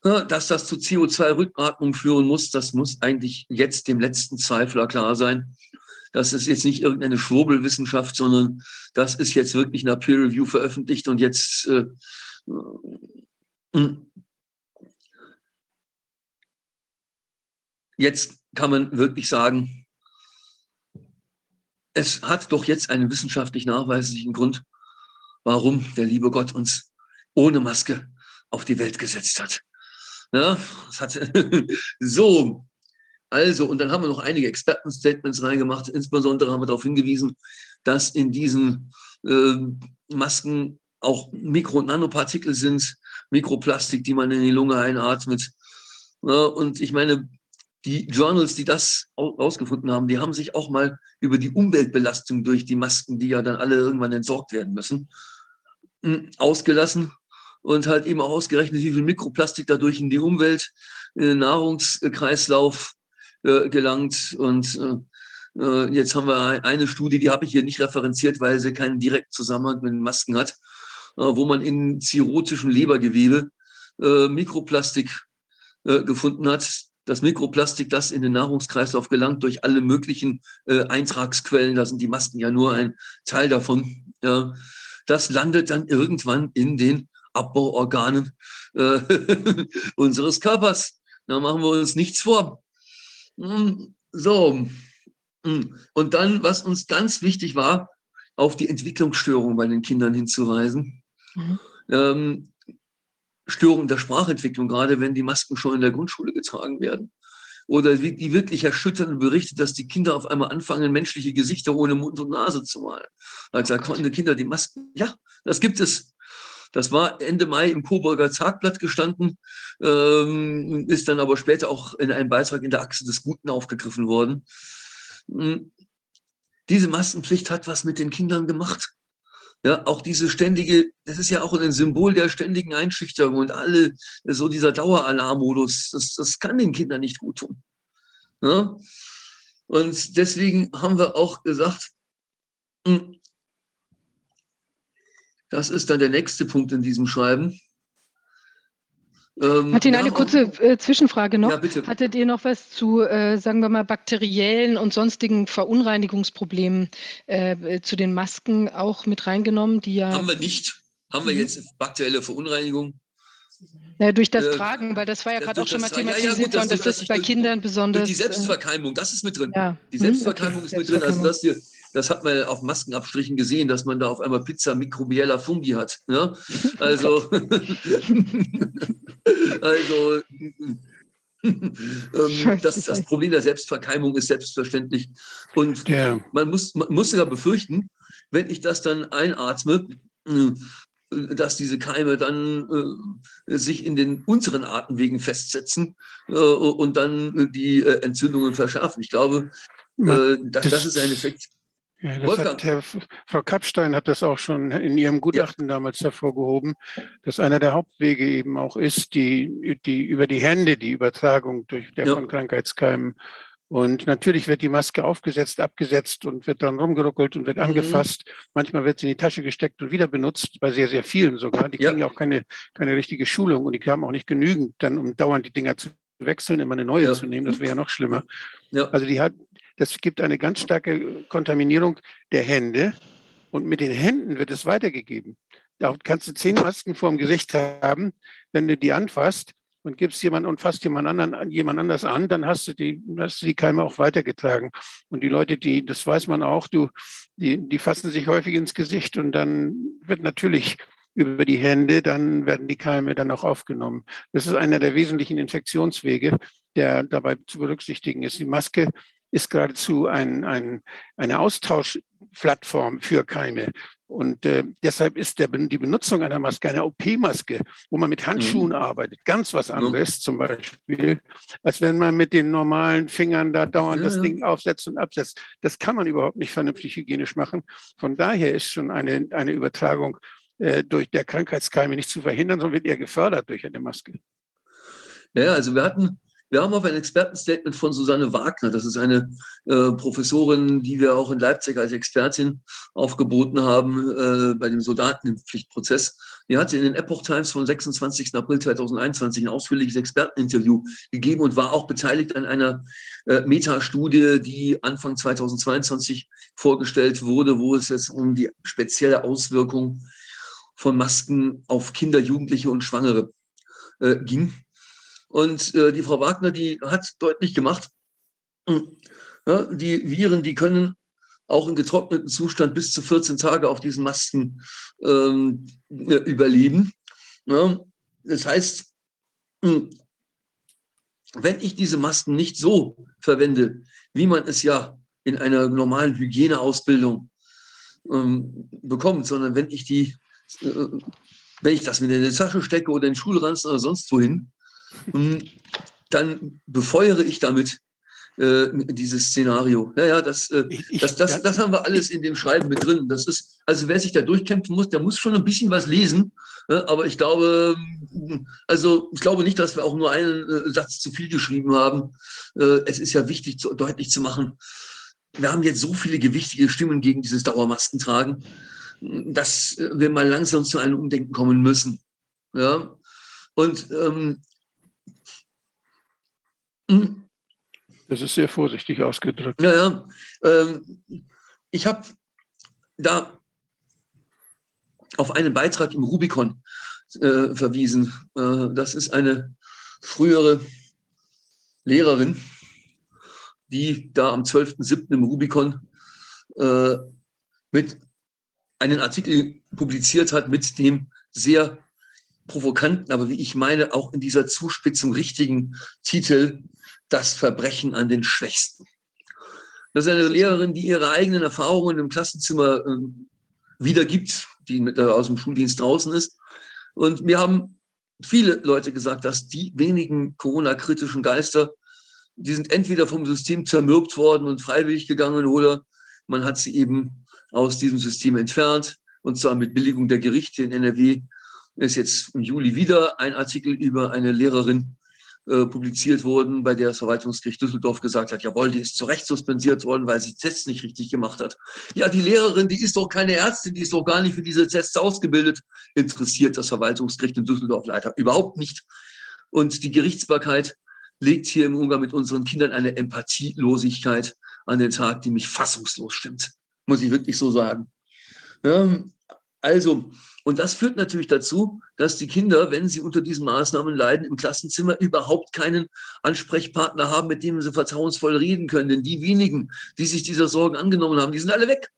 B: Dass das zu CO2-Rückatmung führen muss, das muss eigentlich jetzt dem letzten Zweifler klar sein. Das ist jetzt nicht irgendeine Schwurbelwissenschaft, sondern das ist jetzt wirklich einer Peer Review veröffentlicht und jetzt äh. Jetzt kann man wirklich sagen, es hat doch jetzt einen wissenschaftlich nachweislichen Grund, warum der liebe Gott uns ohne Maske auf die Welt gesetzt hat. Ja, das hat so, also, und dann haben wir noch einige Experten-Statements reingemacht. Insbesondere haben wir darauf hingewiesen, dass in diesen äh, Masken auch Mikro- und Nanopartikel sind, Mikroplastik, die man in die Lunge einatmet. und ich meine, die Journals, die das rausgefunden haben, die haben sich auch mal über die Umweltbelastung durch die Masken, die ja dann alle irgendwann entsorgt werden müssen, hm, ausgelassen und halt eben auch ausgerechnet, wie viel Mikroplastik dadurch in die Umwelt, in den Nahrungskreislauf äh, gelangt. Und äh, äh jetzt haben wir eine Studie, die habe ich hier nicht referenziert, weil sie keinen direkten Zusammenhang mit den Masken hat. Äh, wo man in zirrhotischem Lebergewebe äh, Mikroplastik äh, gefunden hat, das Mikroplastik, das in den Nahrungskreislauf gelangt durch alle möglichen Eintragsquellen, da sind die Masken ja nur ein Teil davon, das landet dann irgendwann in den Abbauorganen unseres Körpers. Da machen wir uns nichts vor. Hm, so. Hm. Und dann, was uns ganz wichtig war, auf die Entwicklungsstörung bei den Kindern hinzuweisen. Mhm. Ähm, Störung der Sprachentwicklung, gerade wenn die Masken schon in der Grundschule getragen werden. Oder die wirklich erschütternden Berichte, dass die Kinder auf einmal anfangen, menschliche Gesichter ohne Mund und Nase zu malen. Also da konnten die Kinder die Masken, ja, das gibt es. Das war Ende Mai im Coburger Tagblatt gestanden, ähm, ist dann aber später auch in einem Beitrag in der Achse des Guten aufgegriffen worden. Hm. Diese Maskenpflicht hat was mit den Kindern gemacht. Ja, auch diese ständige, das ist ja auch ein Symbol der ständigen Einschüchterung und alle, so dieser Daueralarmmodus, das, das kann den Kindern nicht gut tun. Ja? Und deswegen haben wir auch gesagt, hm, das ist dann der nächste Punkt in diesem Schreiben.
A: Ähm, Martin, eine kurze äh, Zwischenfrage noch. Ja, bitte. Hattet ihr noch was zu, äh, sagen wir mal, bakteriellen und sonstigen Verunreinigungsproblemen äh, zu den Masken auch mit reingenommen? Die ja
B: Haben wir nicht. Haben wir mhm. jetzt bakterielle Verunreinigung?
A: Ja, durch das äh, Tragen, weil das war ja gerade auch schon mal thematisiert ja, ja, worden, dass das, das bei durch, Kindern besonders.
B: die Selbstverkeimung, das ist mit drin. Ja. Die Selbstverkeimung okay. ist mit drin. Also, dass wir das hat man auf Maskenabstrichen gesehen, dass man da auf einmal Pizza mikrobieller Fungi hat. Ja? Also, also ähm, das, das, Problem der Selbstverkeimung ist selbstverständlich. Und ja. man, muss, man muss ja befürchten, wenn ich das dann einatme, äh, dass diese Keime dann äh, sich in den unteren Atemwegen festsetzen äh, und dann die äh, Entzündungen verschärfen. Ich glaube, äh, das, das, ist ein Effekt,
C: ja, das hat Herr, Frau Kappstein hat das auch schon in ihrem Gutachten ja. damals hervorgehoben, dass einer der Hauptwege eben auch ist, die, die über die Hände, die Übertragung durch der ja. von Krankheitskeimen. Und natürlich wird die Maske aufgesetzt, abgesetzt und wird dann rumgeruckelt und wird mhm. angefasst. Manchmal wird sie in die Tasche gesteckt und wieder benutzt, bei sehr, sehr vielen sogar. Die kriegen ja auch keine, keine richtige Schulung und die haben auch nicht genügend, dann um dauernd die Dinger zu wechseln, immer eine neue ja. zu nehmen. Das wäre ja noch schlimmer. Ja. Also die hat, das gibt eine ganz starke Kontaminierung der Hände und mit den Händen wird es weitergegeben. Da kannst du zehn Masken vor dem Gesicht haben, wenn du die anfasst und gibst jemand und fasst jemand anderen, jemand anders an, dann hast du die, hast du die Keime auch weitergetragen. Und die Leute, die, das weiß man auch, du, die, die fassen sich häufig ins Gesicht und dann wird natürlich über die Hände, dann werden die Keime dann auch aufgenommen. Das ist einer der wesentlichen Infektionswege, der dabei zu berücksichtigen ist. Die Maske ist geradezu ein, ein, eine Austauschplattform für Keime. Und äh, deshalb ist der, die Benutzung einer Maske, einer OP-Maske, wo man mit Handschuhen mhm. arbeitet, ganz was anderes mhm. zum Beispiel, als wenn man mit den normalen Fingern da dauernd ja. das Ding aufsetzt und absetzt. Das kann man überhaupt nicht vernünftig hygienisch machen. Von daher ist schon eine, eine Übertragung äh, durch der Krankheitskeime nicht zu verhindern, sondern wird eher gefördert durch eine Maske.
B: Ja, also wir hatten wir haben auch ein Expertenstatement von Susanne Wagner. Das ist eine äh, Professorin, die wir auch in Leipzig als Expertin aufgeboten haben äh, bei dem Soldatenpflichtprozess. Die hat in den Epoch Times vom 26. April 2021 ein ausführliches Experteninterview gegeben und war auch beteiligt an einer äh, Metastudie, die Anfang 2022 vorgestellt wurde, wo es jetzt um die spezielle Auswirkung von Masken auf Kinder, Jugendliche und Schwangere äh, ging. Und äh, die Frau Wagner, die hat deutlich gemacht, hm, ja, die Viren, die können auch in getrockneten Zustand bis zu 14 Tage auf diesen Masken ähm, äh, überleben. Ja, das heißt, hm, wenn ich diese Masken nicht so verwende, wie man es ja in einer normalen Hygieneausbildung ähm, bekommt, sondern wenn ich die, äh, wenn ich das mit in die Tasche stecke oder in den Schulranzen oder sonst wohin, dann befeuere ich damit äh, dieses Szenario. Naja, das, äh, das, das, das haben wir alles in dem Schreiben mit drin. Das ist, also wer sich da durchkämpfen muss, der muss schon ein bisschen was lesen. Äh, aber ich glaube, also ich glaube nicht, dass wir auch nur einen äh, Satz zu viel geschrieben haben. Äh, es ist ja wichtig, zu, deutlich zu machen, wir haben jetzt so viele gewichtige Stimmen gegen dieses Dauermaskentragen, dass wir mal langsam zu einem Umdenken kommen müssen. Ja? Und ähm,
C: Mhm. Das ist sehr vorsichtig ausgedrückt.
B: Ja, ja. Ähm, ich habe da auf einen Beitrag im Rubicon äh, verwiesen. Äh, das ist eine frühere Lehrerin, die da am 12.07. im Rubicon äh, mit einen Artikel publiziert hat mit dem sehr provokanten, aber wie ich meine, auch in dieser Zuspitzung richtigen Titel Das Verbrechen an den Schwächsten. Das ist eine Lehrerin, die ihre eigenen Erfahrungen im Klassenzimmer äh, wiedergibt, die äh, aus dem Schuldienst draußen ist. Und mir haben viele Leute gesagt, dass die wenigen Corona-kritischen Geister, die sind entweder vom System zermürbt worden und freiwillig gegangen oder man hat sie eben aus diesem System entfernt und zwar mit Billigung der Gerichte in NRW ist jetzt im Juli wieder ein Artikel über eine Lehrerin äh, publiziert worden, bei der das Verwaltungsgericht Düsseldorf gesagt hat, jawohl, die ist zu Recht suspendiert worden, weil sie Tests nicht richtig gemacht hat. Ja, die Lehrerin, die ist doch keine Ärztin, die ist doch gar nicht für diese Tests ausgebildet. Interessiert das Verwaltungsgericht in Düsseldorf leider überhaupt nicht. Und die Gerichtsbarkeit legt hier im Umgang mit unseren Kindern eine Empathielosigkeit an den Tag, die mich fassungslos stimmt. Muss ich wirklich so sagen. Ja, also, und das führt natürlich dazu, dass die Kinder, wenn sie unter diesen Maßnahmen leiden, im Klassenzimmer überhaupt keinen Ansprechpartner haben, mit dem sie vertrauensvoll reden können. Denn die wenigen, die sich dieser Sorgen angenommen haben, die sind alle weg.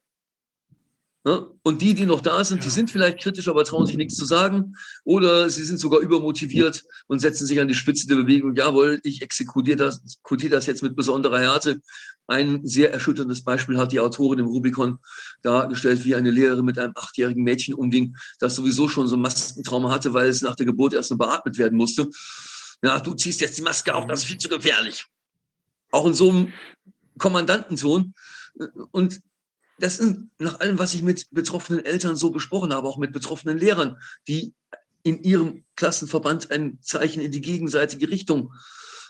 B: Ja? Und die, die noch da sind, die sind vielleicht kritisch, aber trauen sich nichts zu sagen. Oder sie sind sogar übermotiviert und setzen sich an die Spitze der Bewegung. Jawohl, ich exekutiere das, exekutiere das jetzt mit besonderer Härte. Ein sehr erschütterndes Beispiel hat die Autorin im Rubicon dargestellt, wie eine Lehrerin mit einem achtjährigen Mädchen umging, das sowieso schon so ein Maskentrauma hatte, weil es nach der Geburt erst nur beatmet werden musste. Ja, du ziehst jetzt die Maske auf, das ist viel zu gefährlich. Auch in so einem Kommandantenton. Und das ist nach allem, was ich mit betroffenen Eltern so besprochen habe, auch mit betroffenen Lehrern, die in ihrem Klassenverband ein Zeichen in die gegenseitige Richtung,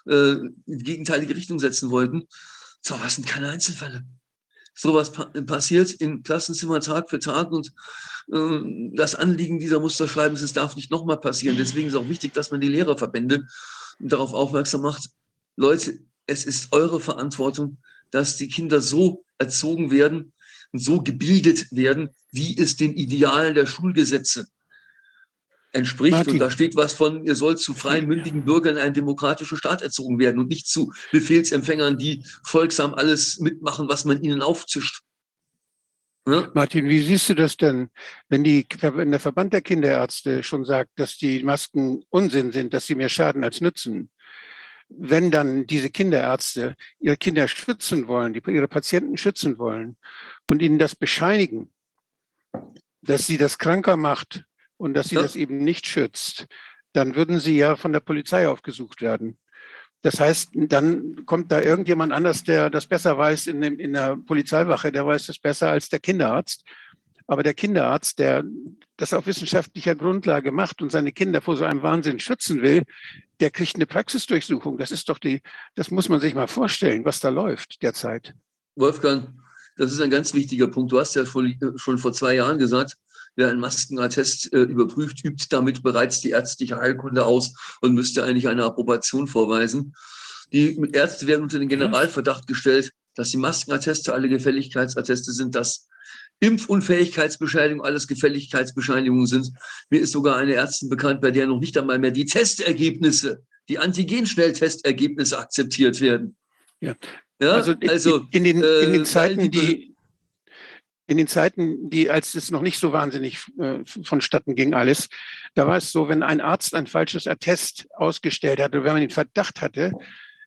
B: äh, in gegenteilige Richtung setzen wollten. So was sind keine Einzelfälle. Sowas pa passiert im Klassenzimmer Tag für Tag und äh, das Anliegen dieser Musterschreiben ist, es darf nicht nochmal passieren. Deswegen ist auch wichtig, dass man die Lehrerverbände darauf aufmerksam macht. Leute, es ist eure Verantwortung, dass die Kinder so erzogen werden, so gebildet werden, wie es den Idealen der Schulgesetze entspricht. Martin. Und da steht was von, ihr sollt zu freien, mündigen Bürgern in einen demokratischen Staat erzogen werden und nicht zu Befehlsempfängern, die folgsam alles mitmachen, was man ihnen aufzischt.
C: Ja? Martin, wie siehst du das denn, wenn, die, wenn der Verband der Kinderärzte schon sagt, dass die Masken Unsinn sind, dass sie mehr schaden als nützen? Wenn dann diese Kinderärzte ihre Kinder schützen wollen, die, ihre Patienten schützen wollen und ihnen das bescheinigen, dass sie das kranker macht und dass sie ja. das eben nicht schützt, dann würden sie ja von der Polizei aufgesucht werden. Das heißt, dann kommt da irgendjemand anders, der das besser weiß in, dem, in der Polizeiwache, der weiß das besser als der Kinderarzt. Aber der Kinderarzt, der das auf wissenschaftlicher Grundlage macht und seine Kinder vor so einem Wahnsinn schützen will, der kriegt eine Praxisdurchsuchung. Das ist doch die, das muss man sich mal vorstellen, was da läuft derzeit.
B: Wolfgang, das ist ein ganz wichtiger Punkt. Du hast ja schon vor zwei Jahren gesagt, wer einen Maskenattest äh, überprüft, übt damit bereits die ärztliche Heilkunde aus und müsste eigentlich eine Approbation vorweisen. Die Ärzte werden unter den Generalverdacht gestellt, dass die Maskenatteste alle Gefälligkeitsatteste sind, dass Impfunfähigkeitsbescheinigung alles Gefälligkeitsbescheinigungen sind. Mir ist sogar eine Ärztin bekannt, bei der noch nicht einmal mehr die Testergebnisse, die Antigen-Schnelltestergebnisse akzeptiert werden.
C: Ja, ja, also, also in, den, in den äh, Zeiten, die, in den Zeiten, die, als es noch nicht so wahnsinnig äh, vonstatten ging alles, da war es so, wenn ein Arzt ein falsches Attest ausgestellt hatte, wenn man den Verdacht hatte,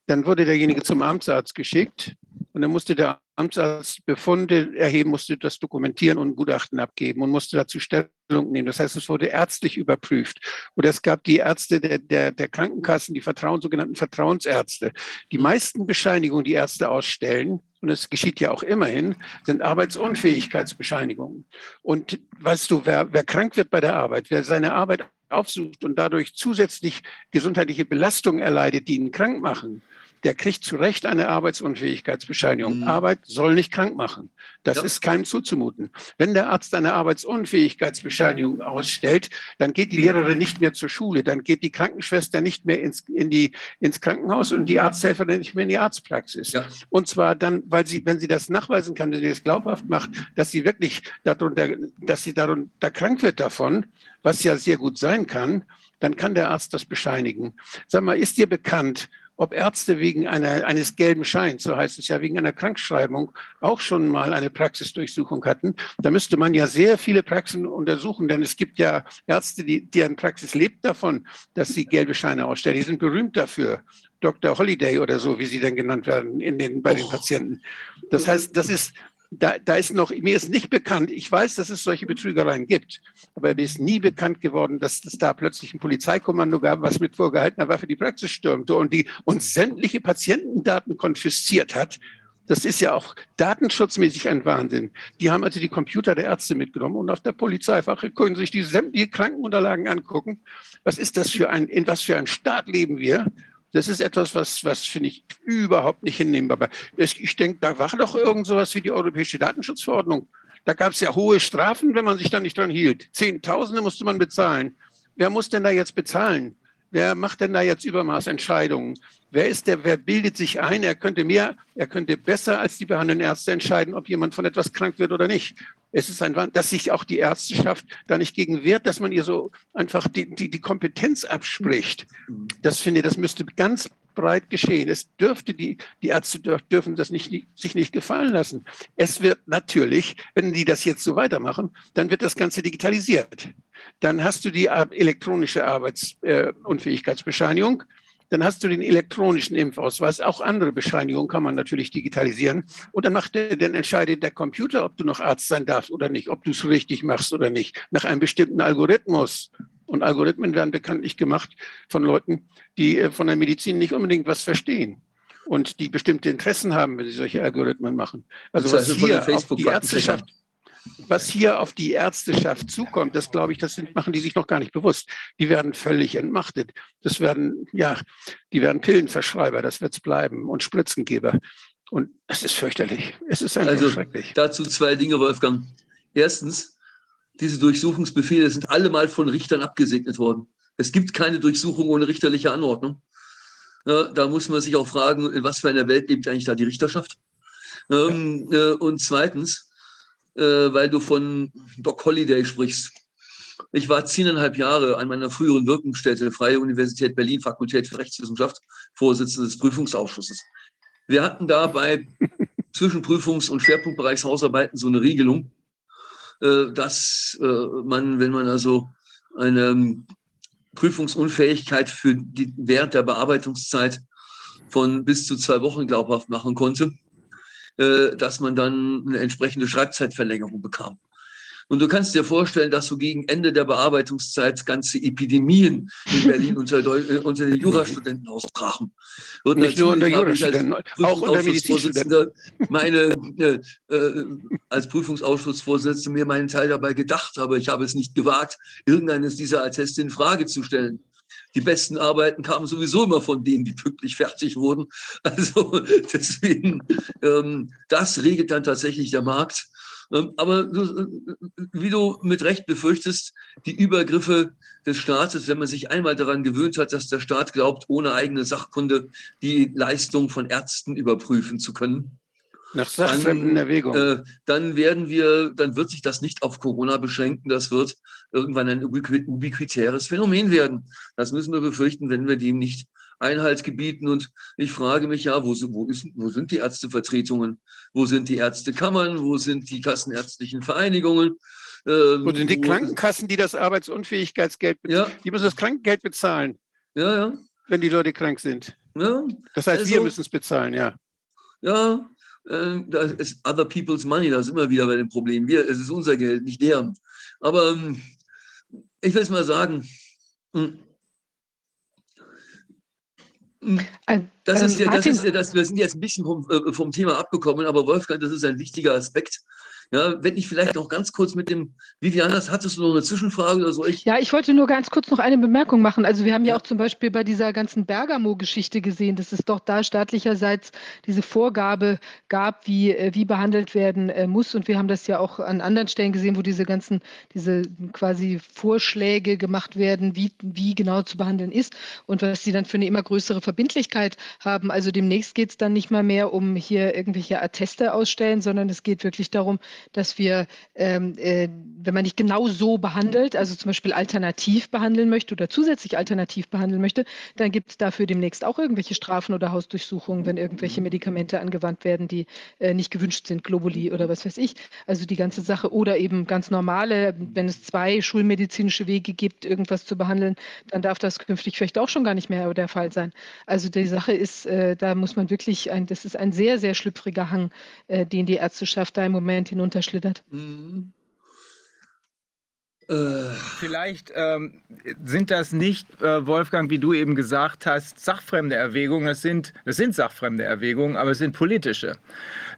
C: dann wurde derjenige zum Amtsarzt geschickt und dann musste der Amtsarzt Befunde erheben, musste das dokumentieren und Gutachten abgeben und musste dazu Stellung nehmen. Das heißt, es wurde ärztlich überprüft. Oder es gab die Ärzte der, der, der Krankenkassen, die Vertrauen, sogenannten Vertrauensärzte. Die meisten Bescheinigungen, die Ärzte ausstellen, und es geschieht ja auch immerhin, sind Arbeitsunfähigkeitsbescheinigungen. Und weißt du, wer, wer krank wird bei der Arbeit, wer seine Arbeit aufsucht und dadurch zusätzlich gesundheitliche Belastungen erleidet, die ihn krank machen, der kriegt zu Recht eine Arbeitsunfähigkeitsbescheinigung. Mhm. Arbeit soll nicht krank machen. Das ja. ist keinem zuzumuten. Wenn der Arzt eine Arbeitsunfähigkeitsbescheinigung ausstellt, dann geht die Lehrerin nicht mehr zur Schule, dann geht die Krankenschwester nicht mehr ins, in die, ins Krankenhaus und die Arzthelferin nicht mehr in die Arztpraxis. Ja. Und zwar dann, weil sie, wenn sie das nachweisen kann, wenn sie das glaubhaft macht, dass sie wirklich darunter, dass sie darunter krank wird davon, was ja sehr gut sein kann, dann kann der Arzt das bescheinigen. Sag mal, ist dir bekannt, ob Ärzte wegen einer, eines gelben Scheins, so heißt es ja, wegen einer Krankschreibung auch schon mal eine Praxisdurchsuchung hatten. Da müsste man ja sehr viele Praxen untersuchen, denn es gibt ja Ärzte, die, deren Praxis lebt davon, dass sie gelbe Scheine ausstellen. Die sind berühmt dafür. Dr. Holiday oder so, wie sie dann genannt werden in den, bei den Patienten. Das heißt, das ist, da, da ist noch, mir ist nicht bekannt, ich weiß, dass es solche Betrügereien gibt, aber mir ist nie bekannt geworden, dass es da plötzlich ein Polizeikommando gab, was mit vorgehaltener Waffe die Praxis stürmte und die uns sämtliche Patientendaten konfisziert hat. Das ist ja auch datenschutzmäßig ein Wahnsinn. Die haben also die Computer der Ärzte mitgenommen und auf der Polizeifache können sich die sämtliche Krankenunterlagen angucken. Was ist das für ein, in was für ein Staat leben wir? Das ist etwas, was, was finde ich überhaupt nicht hinnehmbar. Ich denke, da war doch irgend sowas wie die Europäische Datenschutzverordnung. Da gab es ja hohe Strafen, wenn man sich da nicht dran hielt. Zehntausende musste man bezahlen. Wer muss denn da jetzt bezahlen? Wer macht denn da jetzt Übermaßentscheidungen? Wer ist der, wer bildet sich ein? Er könnte mehr, er könnte besser als die behandelnden Ärzte entscheiden, ob jemand von etwas krank wird oder nicht. Es ist ein, dass sich auch die Ärzteschaft da nicht gegen wehrt, dass man ihr so einfach die, die, die Kompetenz abspricht. Das finde ich, das müsste ganz breit geschehen. Es dürfte die, die Ärzte dürfen das nicht, sich nicht gefallen lassen. Es wird natürlich, wenn die das jetzt so weitermachen, dann wird das Ganze digitalisiert. Dann hast du die elektronische Arbeitsunfähigkeitsbescheinigung. Äh, dann hast du den elektronischen Impfausweis. Auch andere Bescheinigungen kann man natürlich digitalisieren. Und dann macht der, dann entscheidet der Computer, ob du noch Arzt sein darfst oder nicht, ob du es richtig machst oder nicht, nach einem bestimmten Algorithmus. Und Algorithmen werden bekanntlich gemacht von Leuten, die äh, von der Medizin nicht unbedingt was verstehen und die bestimmte Interessen haben, wenn sie solche Algorithmen machen. Also was hier auf die Ärzteschaft, was hier auf die Ärzteschaft zukommt, das glaube ich, das sind, machen die sich noch gar nicht bewusst. Die werden völlig entmachtet. Das werden, ja, die werden Pillenverschreiber, das wird es bleiben und Spritzengeber. Und es ist fürchterlich. Es ist einfach also, schrecklich.
B: Dazu zwei Dinge, Wolfgang. Erstens, diese Durchsuchungsbefehle sind alle mal von Richtern abgesegnet worden. Es gibt keine Durchsuchung ohne richterliche Anordnung. Ja, da muss man sich auch fragen, in was für einer Welt lebt eigentlich da die Richterschaft? Ähm, äh, und zweitens, weil du von Doc Holiday sprichst. Ich war zehneinhalb Jahre an meiner früheren Wirkungsstätte, Freie Universität Berlin, Fakultät für Rechtswissenschaft, Vorsitzender des Prüfungsausschusses. Wir hatten da bei Zwischenprüfungs- und Schwerpunktbereichshausarbeiten so eine Regelung, äh, dass äh, man, wenn man also eine ähm, Prüfungsunfähigkeit für die, während der Bearbeitungszeit von bis zu zwei Wochen glaubhaft machen konnte, äh, dass man dann eine entsprechende Schreibzeitverlängerung bekam. Und du kannst dir vorstellen, dass so gegen Ende der Bearbeitungszeit ganze Epidemien in Berlin unter, äh, unter den Jurastudenten ausbrachen.
C: Und Nicht nur unter Jurastudenten,
B: auch unter Medizinstudenten. Meine, äh, äh, als Prüfungsausschussvorsitzender mir meinen Teil dabei gedacht, aber ich habe es nicht gewagt, irgendeines dieser Atteste in Frage zu stellen die besten Arbeiten kamen sowieso immer von denen, die pünktlich fertig wurden. Also deswegen, ähm, das regelt dann tatsächlich der Markt. Ähm, aber äh, wie du mit Recht befürchtest, die Übergriffe des Staates, wenn man sich einmal daran gewöhnt hat, dass der Staat glaubt, ohne eigene Sachkunde die Leistung von Ärzten überprüfen zu können,
C: nach sachfremden Erwägungen. Äh,
B: dann werden wir, dann wird sich das nicht auf Corona beschränken. Das wird irgendwann ein ubiquitäres Phänomen werden. Das müssen wir befürchten, wenn wir dem nicht Einhalt gebieten. Und ich frage mich ja, wo, wo, ist, wo sind die Ärztevertretungen? Wo sind die Ärztekammern? Wo sind die kassenärztlichen Vereinigungen?
C: Ähm, wo sind die Krankenkassen, die das Arbeitsunfähigkeitsgeld bezahlen? Ja. Die müssen das Krankengeld bezahlen.
B: Ja, ja.
C: Wenn die Leute krank sind.
B: Ja.
C: Das heißt, also, wir müssen es bezahlen, ja.
B: Ja, äh, das ist other people's money, da sind wir wieder bei dem Problem. Wir, es ist unser Geld, nicht deren. Aber ähm, ich will es mal sagen, hm, hm, äh, das ist ja, das ist ja, das, wir sind jetzt ein bisschen vom, äh, vom Thema abgekommen, aber Wolfgang, das ist ein wichtiger Aspekt. Ja, wenn ich vielleicht noch ganz kurz mit dem, Vivian, hattest du noch eine Zwischenfrage oder so?
A: Ich ja, ich wollte nur ganz kurz noch eine Bemerkung machen. Also wir haben ja auch zum Beispiel bei dieser ganzen Bergamo-Geschichte gesehen, dass es doch da staatlicherseits diese Vorgabe gab, wie, äh, wie behandelt werden äh, muss. Und wir haben das ja auch an anderen Stellen gesehen, wo diese ganzen, diese quasi Vorschläge gemacht werden, wie, wie genau zu behandeln ist und was sie dann für eine immer größere Verbindlichkeit haben. Also demnächst geht es dann nicht mal mehr um hier irgendwelche Atteste ausstellen, sondern es geht wirklich darum, dass wir, ähm, äh, wenn man nicht genau so behandelt, also zum Beispiel alternativ behandeln möchte oder zusätzlich alternativ behandeln möchte, dann gibt es dafür demnächst auch irgendwelche Strafen oder Hausdurchsuchungen, wenn irgendwelche Medikamente angewandt werden, die äh, nicht gewünscht sind, Globuli oder was weiß ich. Also die ganze Sache oder eben ganz normale, wenn es zwei schulmedizinische Wege gibt, irgendwas zu behandeln, dann darf das künftig vielleicht auch schon gar nicht mehr der Fall sein. Also die Sache ist, äh, da muss man wirklich, ein, das ist ein sehr, sehr schlüpfriger Hang, äh, den die Ärzteschaft da im Moment hinunterschlittert. Mhm.
D: Äh. Vielleicht ähm, sind das nicht, äh, Wolfgang, wie du eben gesagt hast, sachfremde Erwägungen. Das sind, das sind sachfremde Erwägungen, aber es sind politische.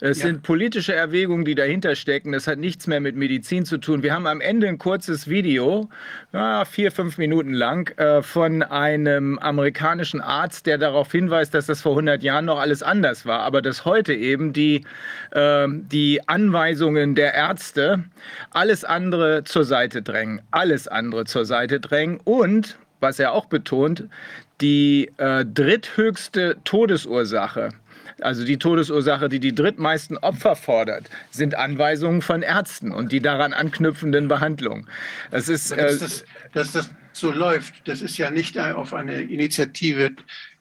D: Es ja. sind politische Erwägungen, die dahinter stecken. Das hat nichts mehr mit Medizin zu tun. Wir haben am Ende ein kurzes Video, ja, vier, fünf Minuten lang, äh, von einem amerikanischen Arzt, der darauf hinweist, dass das vor 100 Jahren noch alles anders war, aber dass heute eben die, äh, die Anweisungen der Ärzte alles andere zur Seite drängen drängen, alles andere zur Seite drängen und, was er auch betont, die äh, dritthöchste Todesursache, also die Todesursache, die die drittmeisten Opfer fordert, sind Anweisungen von Ärzten und die daran anknüpfenden Behandlungen.
C: Das ist, äh, dass, das, dass das so läuft, das ist ja nicht auf eine Initiative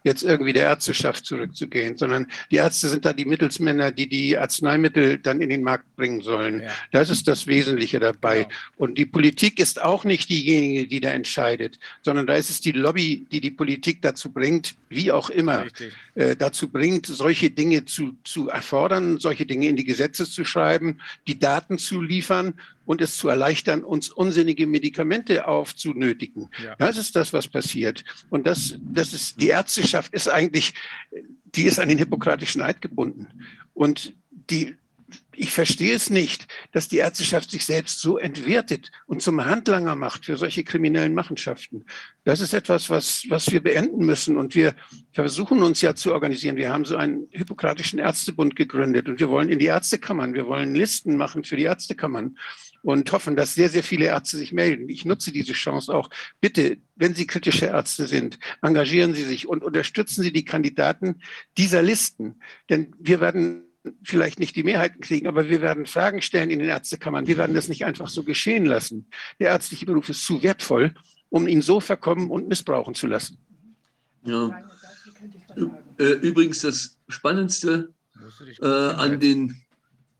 C: jetzt irgendwie der Ärzteschaft zurückzugehen, sondern die Ärzte sind da die Mittelsmänner, die die Arzneimittel dann in den Markt bringen sollen. Ja. Das ist das Wesentliche dabei. Genau. Und die Politik ist auch nicht diejenige, die da entscheidet, sondern da ist es die Lobby, die die Politik dazu bringt, wie auch immer, äh, dazu bringt, solche Dinge zu, zu erfordern, solche Dinge in die Gesetze zu schreiben, die Daten zu liefern und es zu erleichtern, uns unsinnige Medikamente aufzunötigen. Ja. Das ist das, was passiert. Und das, das ist, die Ärzteschaft ist eigentlich, die ist an den hippokratischen Eid gebunden. Und die, ich verstehe es nicht, dass die Ärzteschaft sich selbst so entwertet und zum Handlanger macht für solche kriminellen Machenschaften. Das ist etwas, was, was wir beenden müssen. Und wir versuchen uns ja zu organisieren. Wir haben so einen hippokratischen Ärztebund gegründet und wir wollen in die Ärztekammern, wir wollen Listen machen für die Ärztekammern und hoffen, dass sehr, sehr viele Ärzte sich melden. Ich nutze diese Chance auch. Bitte, wenn Sie kritische Ärzte sind, engagieren Sie sich und unterstützen Sie die Kandidaten dieser Listen. Denn wir werden vielleicht nicht die Mehrheiten kriegen, aber wir werden Fragen stellen in den Ärztekammern. Wir werden das nicht einfach so geschehen lassen. Der ärztliche Beruf ist zu wertvoll, um ihn so verkommen und missbrauchen zu lassen.
B: Ja. Äh, übrigens das Spannendste äh, an den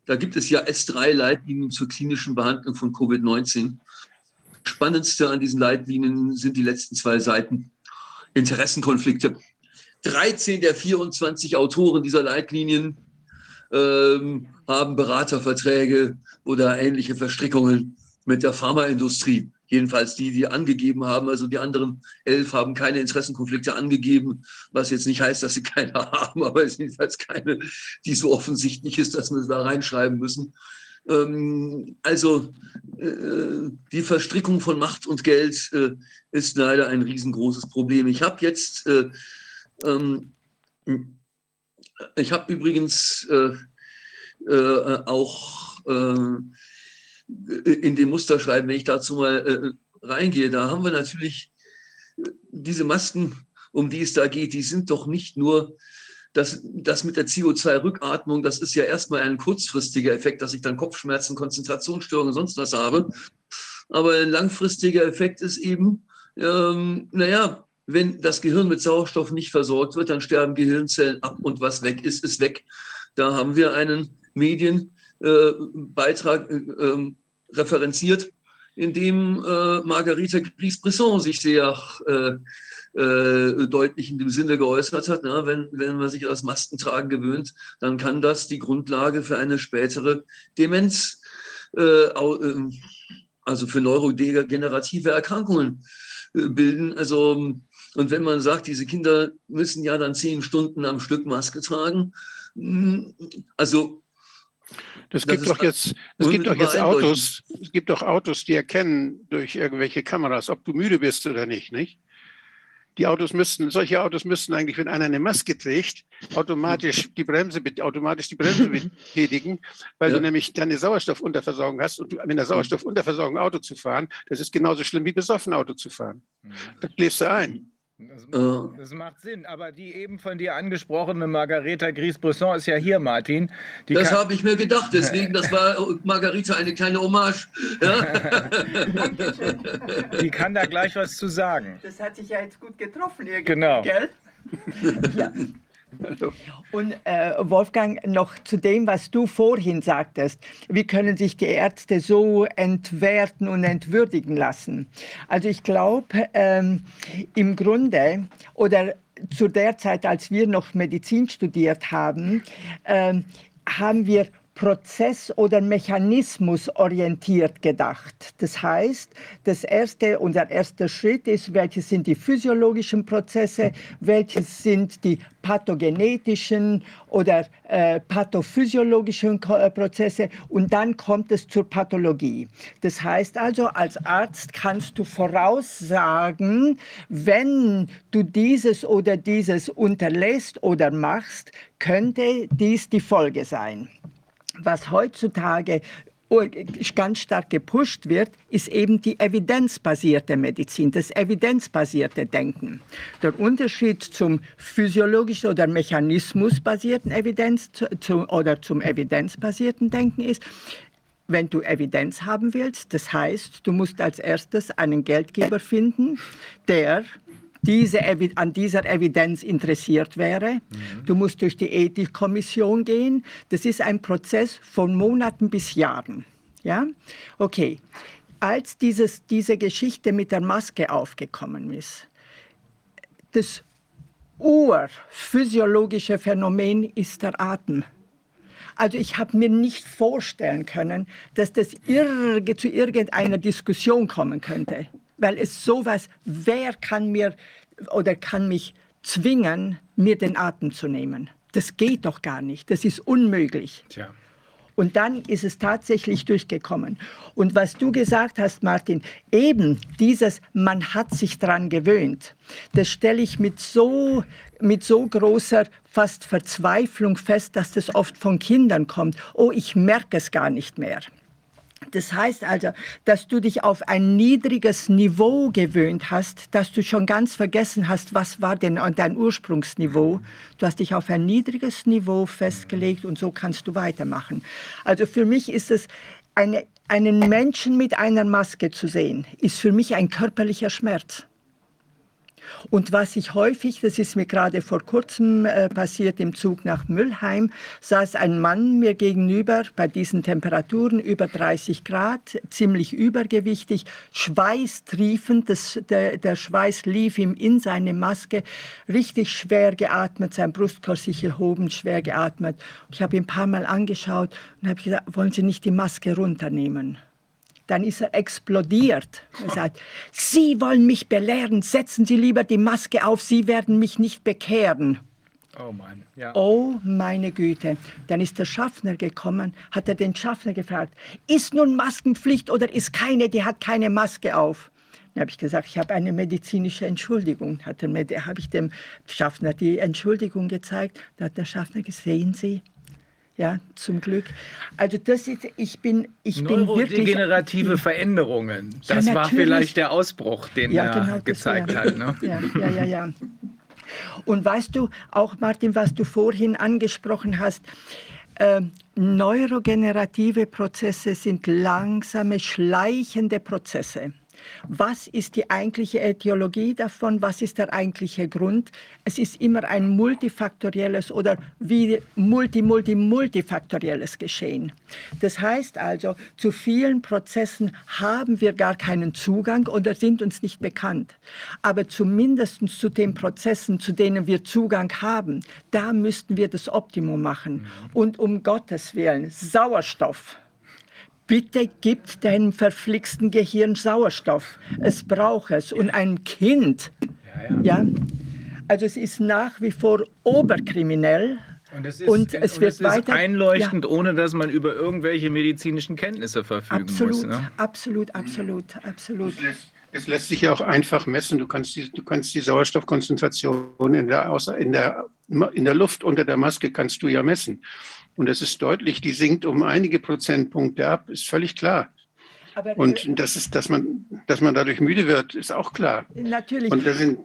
B: da gibt es ja S3-Leitlinien zur klinischen Behandlung von Covid-19. Spannendste an diesen Leitlinien sind die letzten zwei Seiten. Interessenkonflikte. 13 der 24 Autoren dieser Leitlinien ähm, haben Beraterverträge oder ähnliche Verstrickungen mit der Pharmaindustrie. Jedenfalls die, die angegeben haben. Also die anderen elf haben keine Interessenkonflikte angegeben, was jetzt nicht heißt, dass sie keine haben, aber es ist jedenfalls keine, die so offensichtlich ist, dass wir da reinschreiben müssen. Ähm, also äh, die Verstrickung von Macht und Geld äh, ist leider ein riesengroßes Problem. Ich habe jetzt, äh, ähm, ich habe übrigens auch in dem Musterschreiben, wenn ich dazu mal äh, reingehe, da haben wir natürlich äh, diese Masken, um die es da geht, die sind doch nicht nur das, das mit der CO2-Rückatmung, das ist ja erstmal ein kurzfristiger Effekt, dass ich dann Kopfschmerzen, Konzentrationsstörungen und sonst was habe. Aber ein langfristiger Effekt ist eben, ähm, naja, wenn das Gehirn mit Sauerstoff nicht versorgt wird, dann sterben Gehirnzellen ab und was weg ist, ist weg. Da haben wir einen Medien, Beitrag äh, ähm, referenziert, in dem äh, Margarita Gries-Brisson sich sehr deutlich in dem Sinne geäußert hat, na, wenn, wenn man sich das Maskentragen gewöhnt, dann kann das die Grundlage für eine spätere Demenz, ähm, also für neurodegenerative Erkrankungen bilden. Also, und wenn man sagt, diese Kinder müssen ja dann zehn Stunden am Stück Maske tragen, hm, also
C: Das, gibt doch jetzt, es gibt doch jetzt Autos, es gibt doch Autos, die erkennen durch irgendwelche Kameras, ob du müde bist oder nicht, nicht? Die Autos müssten, solche Autos müssten eigentlich, wenn einer eine Maske trägt, automatisch die Bremse, automatisch die Bremse betätigen, weil ja. du nämlich deine Sauerstoffunterversorgung hast und mit einer Sauerstoffunterversorgung Auto zu fahren, das ist genauso schlimm wie besoffen Auto zu fahren. Mhm. Da schläfst du ein.
D: Das, äh. das, macht Sinn, aber die eben von dir angesprochene Margareta Gries-Bresson ist ja hier, Martin.
B: Die das habe ich mir gedacht, deswegen, das war Margarita eine kleine Hommage. Ja?
D: die kann da gleich was zu sagen.
E: Das hat sich ja jetzt gut getroffen,
D: irgendwie, genau.
E: gell? ja. Und äh, Wolfgang, noch zu dem, was du vorhin sagtest, wie können sich die Ärzte so entwerten und entwürdigen lassen? Also ich glaube, ähm, im Grunde oder zu der Zeit, als wir noch Medizin studiert haben, ähm, haben wir prozess- oder mechanismusorientiert gedacht. Das heißt, das erste, unser erster Schritt ist, welche sind die physiologischen Prozesse, welche sind die pathogenetischen oder äh, pathophysiologischen äh, Prozesse und dann kommt es zur Pathologie. Das heißt also, als Arzt kannst du voraussagen, wenn du dieses oder dieses unterlässt oder machst, könnte dies die Folge sein was heutzutage ganz stark gepusht wird, ist eben die evidenzbasierte Medizin, das evidenzbasierte Denken. Der Unterschied zum physiologischen oder mechanismusbasierten Evidenz zu, oder zum evidenzbasierten Denken ist, wenn du Evidenz haben willst, das heißt, du musst als erstes einen Geldgeber finden, der diese, an dieser Evidenz interessiert wäre. Mhm. Du musst durch die Ethikkommission gehen. Das ist ein Prozess von Monaten bis Jahren. Ja? Okay. Als dieses, diese Geschichte mit der Maske aufgekommen ist, das urphysiologische Phänomen ist der Atem. Also ich habe mir nicht vorstellen können, dass das zu irgendeiner Diskussion kommen könnte weil es sowas, wer kann mir oder kann mich zwingen, mir den Atem zu nehmen? Das geht doch gar nicht, das ist unmöglich. Tja. Und dann ist es tatsächlich durchgekommen. Und was du gesagt hast, Martin, eben dieses, man hat sich daran gewöhnt, das stelle ich mit so, mit so großer fast Verzweiflung fest, dass das oft von Kindern kommt. Oh, ich merke es gar nicht mehr. Das heißt also, dass du dich auf ein niedriges Niveau gewöhnt hast, dass du schon ganz vergessen hast, was war denn dein Ursprungsniveau. Du hast dich auf ein niedriges Niveau festgelegt und so kannst du weitermachen. Also für mich ist es eine, einen Menschen mit einer Maske zu sehen, ist für mich ein körperlicher Schmerz. Und was ich häufig, das ist mir gerade vor kurzem äh, passiert im Zug nach Müllheim, saß ein Mann mir gegenüber bei diesen Temperaturen über 30 Grad, ziemlich übergewichtig, schweißtriefend, das, der, der Schweiß lief ihm in seine Maske, richtig schwer geatmet, sein Brustkorb sich erhoben, schwer geatmet. Ich habe ihn ein paar Mal angeschaut und habe gesagt, wollen Sie nicht die Maske runternehmen? Dann ist er explodiert. Er sagt, Sie wollen mich belehren, setzen Sie lieber die Maske auf, Sie werden mich nicht bekehren. Oh Mann, ja. Oh meine Güte. Dann ist der Schaffner gekommen, hat er den Schaffner gefragt, ist nun Maskenpflicht oder ist keine, die hat keine Maske auf? Dann habe ich gesagt, ich habe eine medizinische Entschuldigung. Da habe ich dem Schaffner die Entschuldigung gezeigt. Da hat der Schaffner gesehen, Sie, ja, zum Glück. Also das ist, ich bin, ich bin wirklich...
D: Degenerative Veränderungen. Das ja, war vielleicht der Ausbruch, den ja, er genau, gezeigt hat. Ne?
E: Ja, ja, ja, ja. Und weißt du, auch Martin, was du vorhin angesprochen hast, äh, neurogenerative Prozesse sind langsame, schleichende Prozesse. Was ist die eigentliche Äthiologie davon? Was ist der eigentliche Grund? Es ist immer ein multifaktorielles oder wie multi, multi, multifaktorielles Geschehen. Das heißt also, zu vielen Prozessen haben wir gar keinen Zugang oder sind uns nicht bekannt. Aber zumindest zu den Prozessen, zu denen wir Zugang haben, da müssten wir das Optimum machen. Mhm. Und um Gottes Willen, Sauerstoff bitte gibt deinem verflixten Gehirn Sauerstoff. Es braucht es. Und ein Kind, ja, ja. ja, also es ist nach wie vor oberkriminell,
D: Und es, ist, und es und wird es weiter einleuchtend, ja. ohne dass man über irgendwelche medizinischen Kenntnisse verfügen
E: absolut,
D: muss.
E: Ne? Absolut, absolut, absolut.
C: Es lässt sich ja auch einfach messen. Du kannst die, du kannst die Sauerstoffkonzentration in der, in, der, in der Luft unter der Maske kannst du ja messen. Und es ist deutlich, die sinkt um einige Prozentpunkte ab, ist völlig klar. Aber und das ist, dass man, dass man dadurch müde wird, ist auch klar.
E: Natürlich.
C: Und das sind,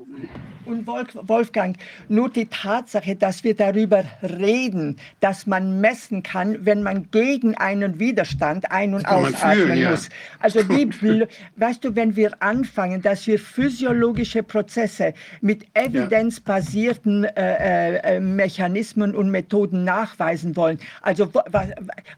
E: und Wolfgang, nur die Tatsache, dass wir darüber reden, dass man messen kann, wenn man gegen einen Widerstand ein- und ausatmen fühlen, muss. Ja. Also wie, weißt du, wenn wir anfangen, dass wir physiologische Prozesse mit evidenzbasierten äh, äh, Mechanismen und Methoden nachweisen wollen, also was,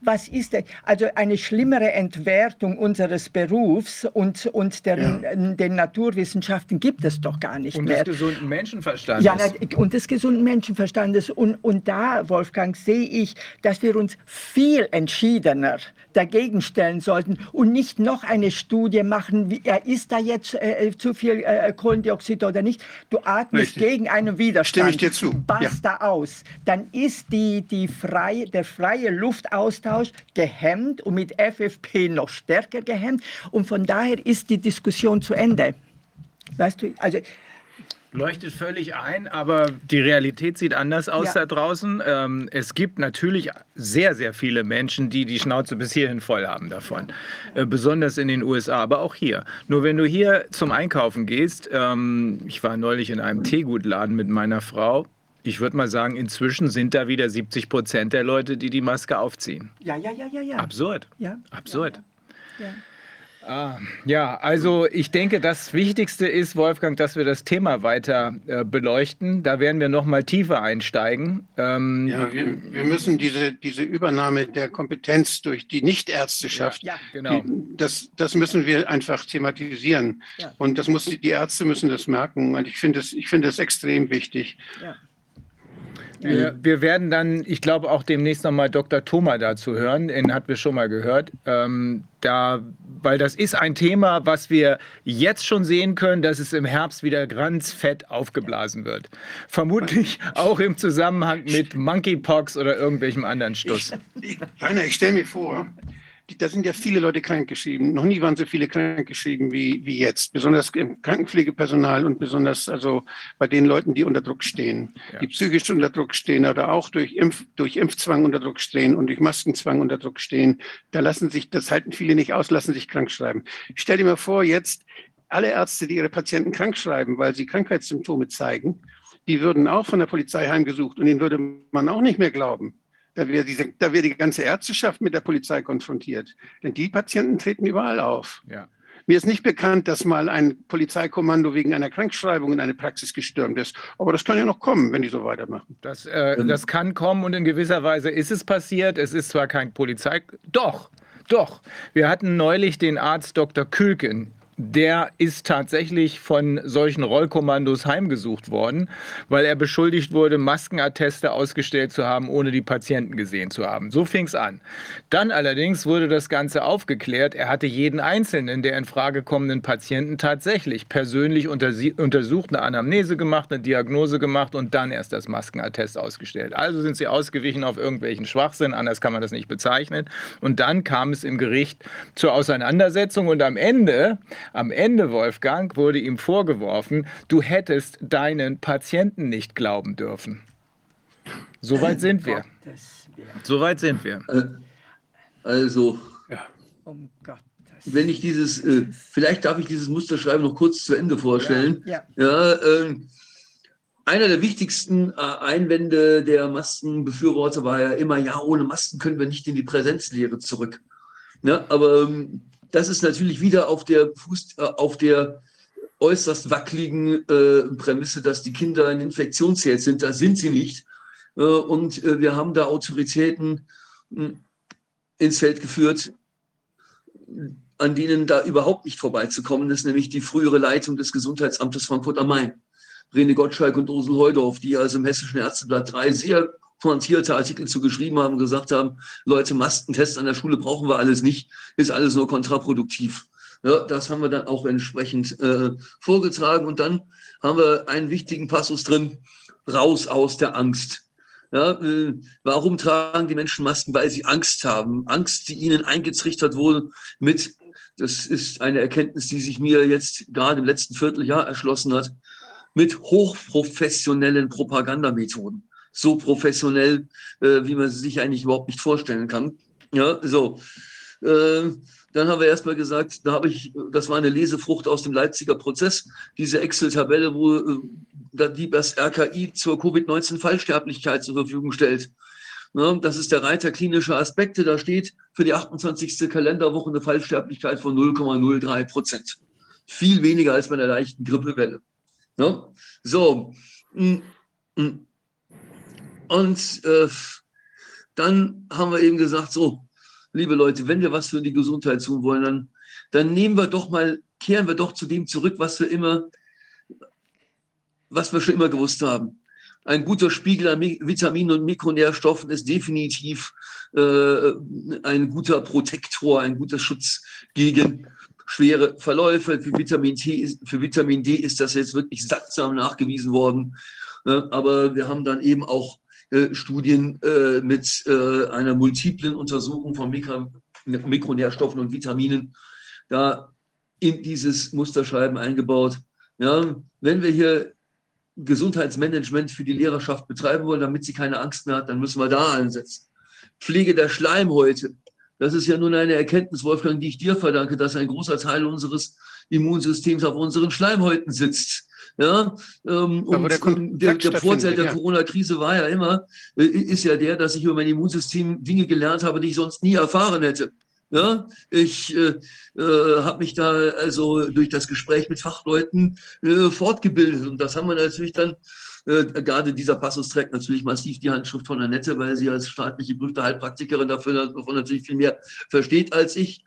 E: was ist denn, also eine schlimmere Entwertung unseres Berufs und, und der, ja. den Naturwissenschaften gibt es doch gar nicht
D: und
E: mehr
D: gesunden Menschenverstandes. Ja,
E: und des gesunden Menschenverstandes. Und, und da, Wolfgang, sehe ich, dass wir uns viel entschiedener dagegen stellen sollten und nicht noch eine Studie machen, wie, äh, ist da jetzt äh, äh, zu viel äh, Kohlendioxid oder nicht. Du atmest Richtig. gegen einen Widerstand.
C: Stimme ich dir zu.
E: Basta ja. aus. Dann ist die, die frei, der freie Luftaustausch gehemmt und mit FFP noch stärker gehemmt. Und von daher ist die Diskussion zu Ende. Weißt du, also
D: Leuchtet völlig ein, aber die Realität sieht anders aus ja. da draußen. Ähm, es gibt natürlich sehr, sehr viele Menschen, die die Schnauze bis hierhin voll haben davon. Äh, besonders in den USA, aber auch hier. Nur wenn du hier zum Einkaufen gehst, ähm, ich war neulich in einem Teegutladen mit meiner Frau. Ich würde mal sagen, inzwischen sind da wieder 70 Prozent der Leute, die die Maske aufziehen.
E: Ja, ja, ja, ja, ja.
D: Absurd.
E: Ja.
D: Absurd. ja. ja. Ah, ja, also ich denke, das Wichtigste ist, Wolfgang, dass wir das Thema weiter äh, beleuchten. Da werden wir noch mal tiefer einsteigen.
C: Ähm, ja, wir, wir, müssen diese, diese Übernahme der Kompetenz durch die Nichtärzteschaft,
D: ja, genau.
C: Die, das, das müssen wir einfach thematisieren. Ja. Und das muss, die Ärzte müssen das merken. Und ich finde es ich finde extrem wichtig. Ja.
D: Wir, wir, werden dann, ich glaube, auch demnächst nochmal Dr. Thoma dazu hören. Den hatten wir schon mal gehört. Ähm, da, weil das ist ein Thema, was wir jetzt schon sehen können, dass es im Herbst wieder ganz fett aufgeblasen wird. Vermutlich auch im Zusammenhang mit Monkeypox oder irgendwelchem anderen Stuss.
C: Ich, ich, ich stelle mir vor, da sind ja viele Leute krankgeschrieben. Noch nie waren so viele krankgeschrieben wie, wie jetzt. Besonders im Krankenpflegepersonal und besonders also bei den Leuten, die unter Druck stehen, ja. die psychisch unter Druck stehen oder auch durch, Impf, durch Impfzwang unter Druck stehen und durch Maskenzwang unter Druck stehen. Da lassen sich, das halten viele nicht aus, lassen sich krank schreiben. Ich stell dir mal vor, jetzt alle Ärzte, die ihre Patienten krank schreiben, weil sie Krankheitssymptome zeigen, die würden auch von der Polizei heimgesucht und ihnen würde man auch nicht mehr glauben. Da wäre, diese, da wäre die ganze Ärzteschaft mit der Polizei konfrontiert. Denn die Patienten treten überall auf.
D: Ja.
C: Mir ist nicht bekannt, dass mal ein Polizeikommando wegen einer Krankschreibung in eine Praxis gestürmt ist. Aber das kann ja noch kommen, wenn die so weitermachen.
D: Das, äh, das kann kommen und in gewisser Weise ist es passiert. Es ist zwar kein Polizei... Doch, doch. Wir hatten neulich den Arzt Dr. Külken der ist tatsächlich von solchen Rollkommandos heimgesucht worden, weil er beschuldigt wurde, Maskenatteste ausgestellt zu haben, ohne die Patienten gesehen zu haben. So fing es an. Dann allerdings wurde das Ganze aufgeklärt. Er hatte jeden einzelnen der in Frage kommenden Patienten tatsächlich persönlich untersucht, eine Anamnese gemacht, eine Diagnose gemacht und dann erst das Maskenattest ausgestellt. Also sind sie ausgewichen auf irgendwelchen Schwachsinn, anders kann man das nicht bezeichnen. Und dann kam es im Gericht zur Auseinandersetzung und am Ende am Ende, Wolfgang, wurde ihm vorgeworfen, du hättest deinen Patienten nicht glauben dürfen. Soweit sind wir. Soweit sind wir. Äh,
B: also, wenn ich dieses, äh, vielleicht darf ich dieses Musterschreiben noch kurz zu Ende vorstellen. Ja, ja. ja äh, einer der wichtigsten äh, Einwände der Maskenbefürworter war ja immer, ja, ohne Masken können wir nicht in die Präsenzlehre zurück. Ja, aber ähm, das ist natürlich wieder auf der, Fuß, äh, auf der äußerst wackeligen äh, Prämisse, dass die Kinder ein Infektionsherd sind. Da sind sie nicht. Äh, und äh, wir haben da Autoritäten hm, ins Feld geführt, an denen da überhaupt nicht vorbeizukommen ist, nämlich die frühere Leitung des Gesundheitsamtes Frankfurt am Main. René Gottschalk und Ursel Heudorf, die also im Hessischen Ärzteblatt drei sehr pointierte Artikel zu geschrieben haben, gesagt haben, Leute, Maskentests an der Schule brauchen wir alles nicht, ist alles nur kontraproduktiv. Ja, das haben wir dann auch entsprechend äh, vorgetragen. Und dann haben wir einen wichtigen Passus drin, raus aus der Angst. Ja, äh, warum tragen die Menschen Masken? Weil sie Angst haben. Angst, die ihnen eingetrichtert wurde mit, das ist eine Erkenntnis, die sich mir jetzt gerade im letzten Vierteljahr erschlossen hat, mit hochprofessionellen Propagandamethoden. So professionell, äh, wie man sie sich eigentlich überhaupt nicht vorstellen kann. Ja, so. Äh, dann haben wir erstmal gesagt, da habe ich, das war eine Lesefrucht aus dem Leipziger Prozess, diese Excel-Tabelle, wo äh, die das RKI zur Covid-19-Fallsterblichkeit zur Verfügung stellt. Ne, das ist der Reiter klinische Aspekte. Da steht für die 28. Kalenderwoche eine Fallsterblichkeit von 0,03 Prozent. Viel weniger als bei einer leichten Grippewelle. Ne? So. Mm, mm. Und äh, dann haben wir eben gesagt, so, liebe Leute, wenn wir was für die Gesundheit tun wollen, dann, dann nehmen wir doch mal, kehren wir doch zu dem zurück, was wir immer, was wir schon immer gewusst haben. Ein guter Spiegel an Vitaminen und Mikronährstoffen ist definitiv äh, ein guter Protektor, ein guter Schutz gegen schwere Verläufe. Für Vitamin, T, für Vitamin D ist das jetzt wirklich sattsam nachgewiesen worden. Aber wir haben dann eben auch Studien äh, mit äh, einer multiplen Untersuchung von Mikro Mikronährstoffen und Vitaminen da in dieses Musterschreiben eingebaut. Ja, wenn wir hier Gesundheitsmanagement für die Lehrerschaft betreiben wollen, damit sie keine Angst mehr hat, dann müssen wir da ansetzen. Pflege der Schleimhäute. Das ist ja nun eine Erkenntnis, Wolfgang, die ich dir verdanke, dass ein großer Teil unseres Immunsystems auf unseren Schleimhäuten sitzt. Ja, ähm, und der, der, Vorteil der ja. Corona-Krise war ja immer, äh, ist ja der, dass ich über mein Immunsystem Dinge gelernt habe, die ich sonst nie erfahren hätte. Ja, ich äh, äh, habe mich da also durch das Gespräch mit Fachleuten äh, fortgebildet und das haben wir natürlich dann äh, gerade dieser Passus trägt natürlich massiv die Handschrift von Annette, weil sie als staatlich geprüfte Heilpraktikerin dafür davon natürlich viel mehr versteht als ich.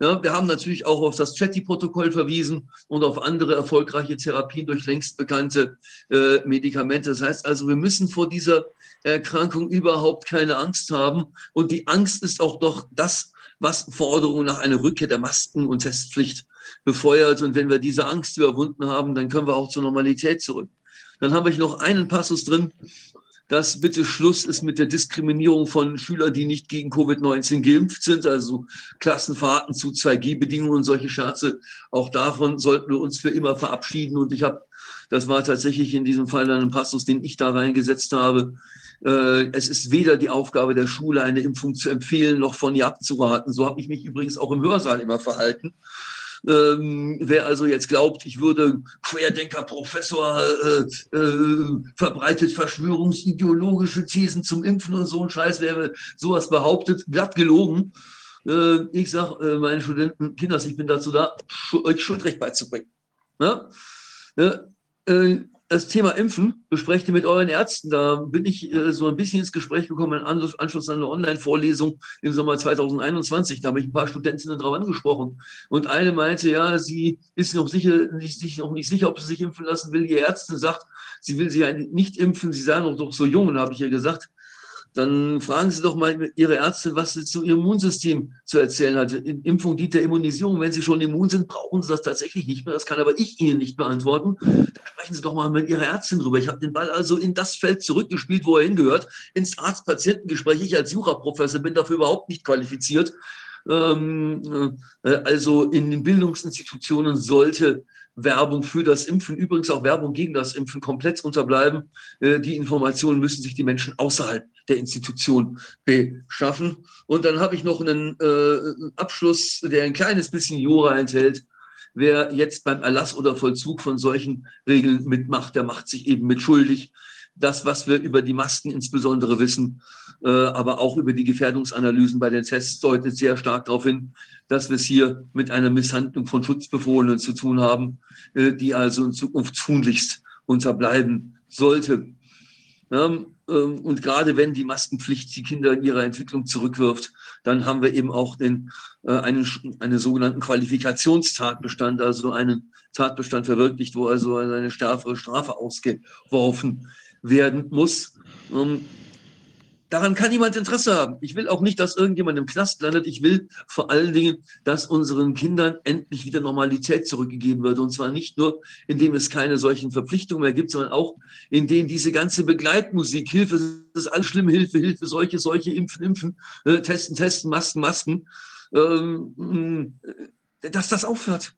B: Ja, wir haben natürlich auch auf das Chatty-Protokoll verwiesen und auf andere erfolgreiche Therapien durch längst bekannte äh, Medikamente. Das heißt also, wir müssen vor dieser Erkrankung überhaupt keine Angst haben. Und die Angst ist auch doch das, was Forderungen nach einer Rückkehr der Masken- und Testpflicht befeuert. Und wenn wir diese Angst überwunden haben, dann können wir auch zur Normalität zurück. Dann habe ich noch einen Passus drin, dass bitte Schluss ist mit der Diskriminierung von Schülern, die nicht gegen Covid-19 geimpft sind, also Klassenfahrten zu 2G-Bedingungen und solche Scherze. Auch davon sollten wir uns für immer verabschieden. Und ich habe, das war tatsächlich in diesem Fall dann ein Passus, den ich da reingesetzt habe. Äh, es ist weder die Aufgabe der Schule, eine Impfung zu empfehlen, noch von ihr abzuraten. So habe ich mich übrigens auch im Hörsaal immer verhalten. Ähm, wer also jetzt glaubt, ich würde Querdenker-Professor äh, äh, verbreitet verschwörungsideologische Thesen zum Impfen und so ein Scheiß, wer sowas behauptet, glatt gelogen. Äh, ich sage äh, meinen Studenten, Kinders, ich bin dazu da, euch Schuldrecht beizubringen. Ja? Das Thema Impfen besprecht ihr mit euren Ärzten. Da bin ich äh, so ein bisschen ins Gespräch gekommen im Anschluss an eine Online-Vorlesung im Sommer 2021. Da habe ich ein paar Studentinnen darauf angesprochen. Und eine meinte, ja, sie ist noch, sicher, nicht, sich noch nicht sicher, ob sie sich impfen lassen will. Die Ärztin sagt, sie will sich nicht impfen. Sie sei noch doch so jung. Habe ich ihr gesagt, dann fragen Sie doch mal Ihre Ärzte, was sie zu Ihrem Immunsystem zu erzählen hat. Impfung dient der Immunisierung. Wenn Sie schon immun sind, brauchen Sie das tatsächlich nicht mehr. Das kann aber ich Ihnen nicht beantworten. Da sprechen Sie doch mal mit Ihrer Ärztin drüber. Ich habe den Ball also in das Feld zurückgespielt, wo er hingehört, ins Arzt-Patientengespräch. Ich als Juraprofessor bin dafür überhaupt nicht qualifiziert. Ähm, äh, also in den Bildungsinstitutionen sollte Werbung für das Impfen, übrigens auch Werbung gegen das Impfen komplett unterbleiben. Äh, die Informationen müssen sich die Menschen außerhalb der Institution beschaffen. Und dann habe ich noch einen äh, Abschluss, der ein kleines bisschen Jura enthält. Wer jetzt beim Erlass oder Vollzug von solchen Regeln mitmacht, der macht sich eben mitschuldig. Das, was wir über die Masken insbesondere wissen, äh, aber auch über die Gefährdungsanalysen bei den Tests, deutet sehr stark darauf hin, dass wir es hier mit einer Misshandlung von Schutzbefohlenen zu tun haben, äh, die also in Zukunft tunlichst unterbleiben sollte. Ähm, und gerade wenn die Maskenpflicht die Kinder in ihrer Entwicklung zurückwirft, dann haben wir eben auch den, äh, einen, einen sogenannten Qualifikationstatbestand, also einen Tatbestand verwirklicht, wo also eine stärkere Strafe ausgeworfen werden muss. Daran kann niemand Interesse haben. Ich will auch nicht, dass irgendjemand im Knast landet. Ich will vor allen Dingen, dass unseren Kindern endlich wieder Normalität zurückgegeben wird. Und zwar nicht nur, indem es keine solchen Verpflichtungen mehr gibt, sondern auch, indem diese ganze Begleitmusik, Hilfe, das ist alles schlimm, Hilfe, Hilfe, solche, solche, Impfen, Impfen, äh, Testen, Testen, Masken, Masken, ähm, dass das aufhört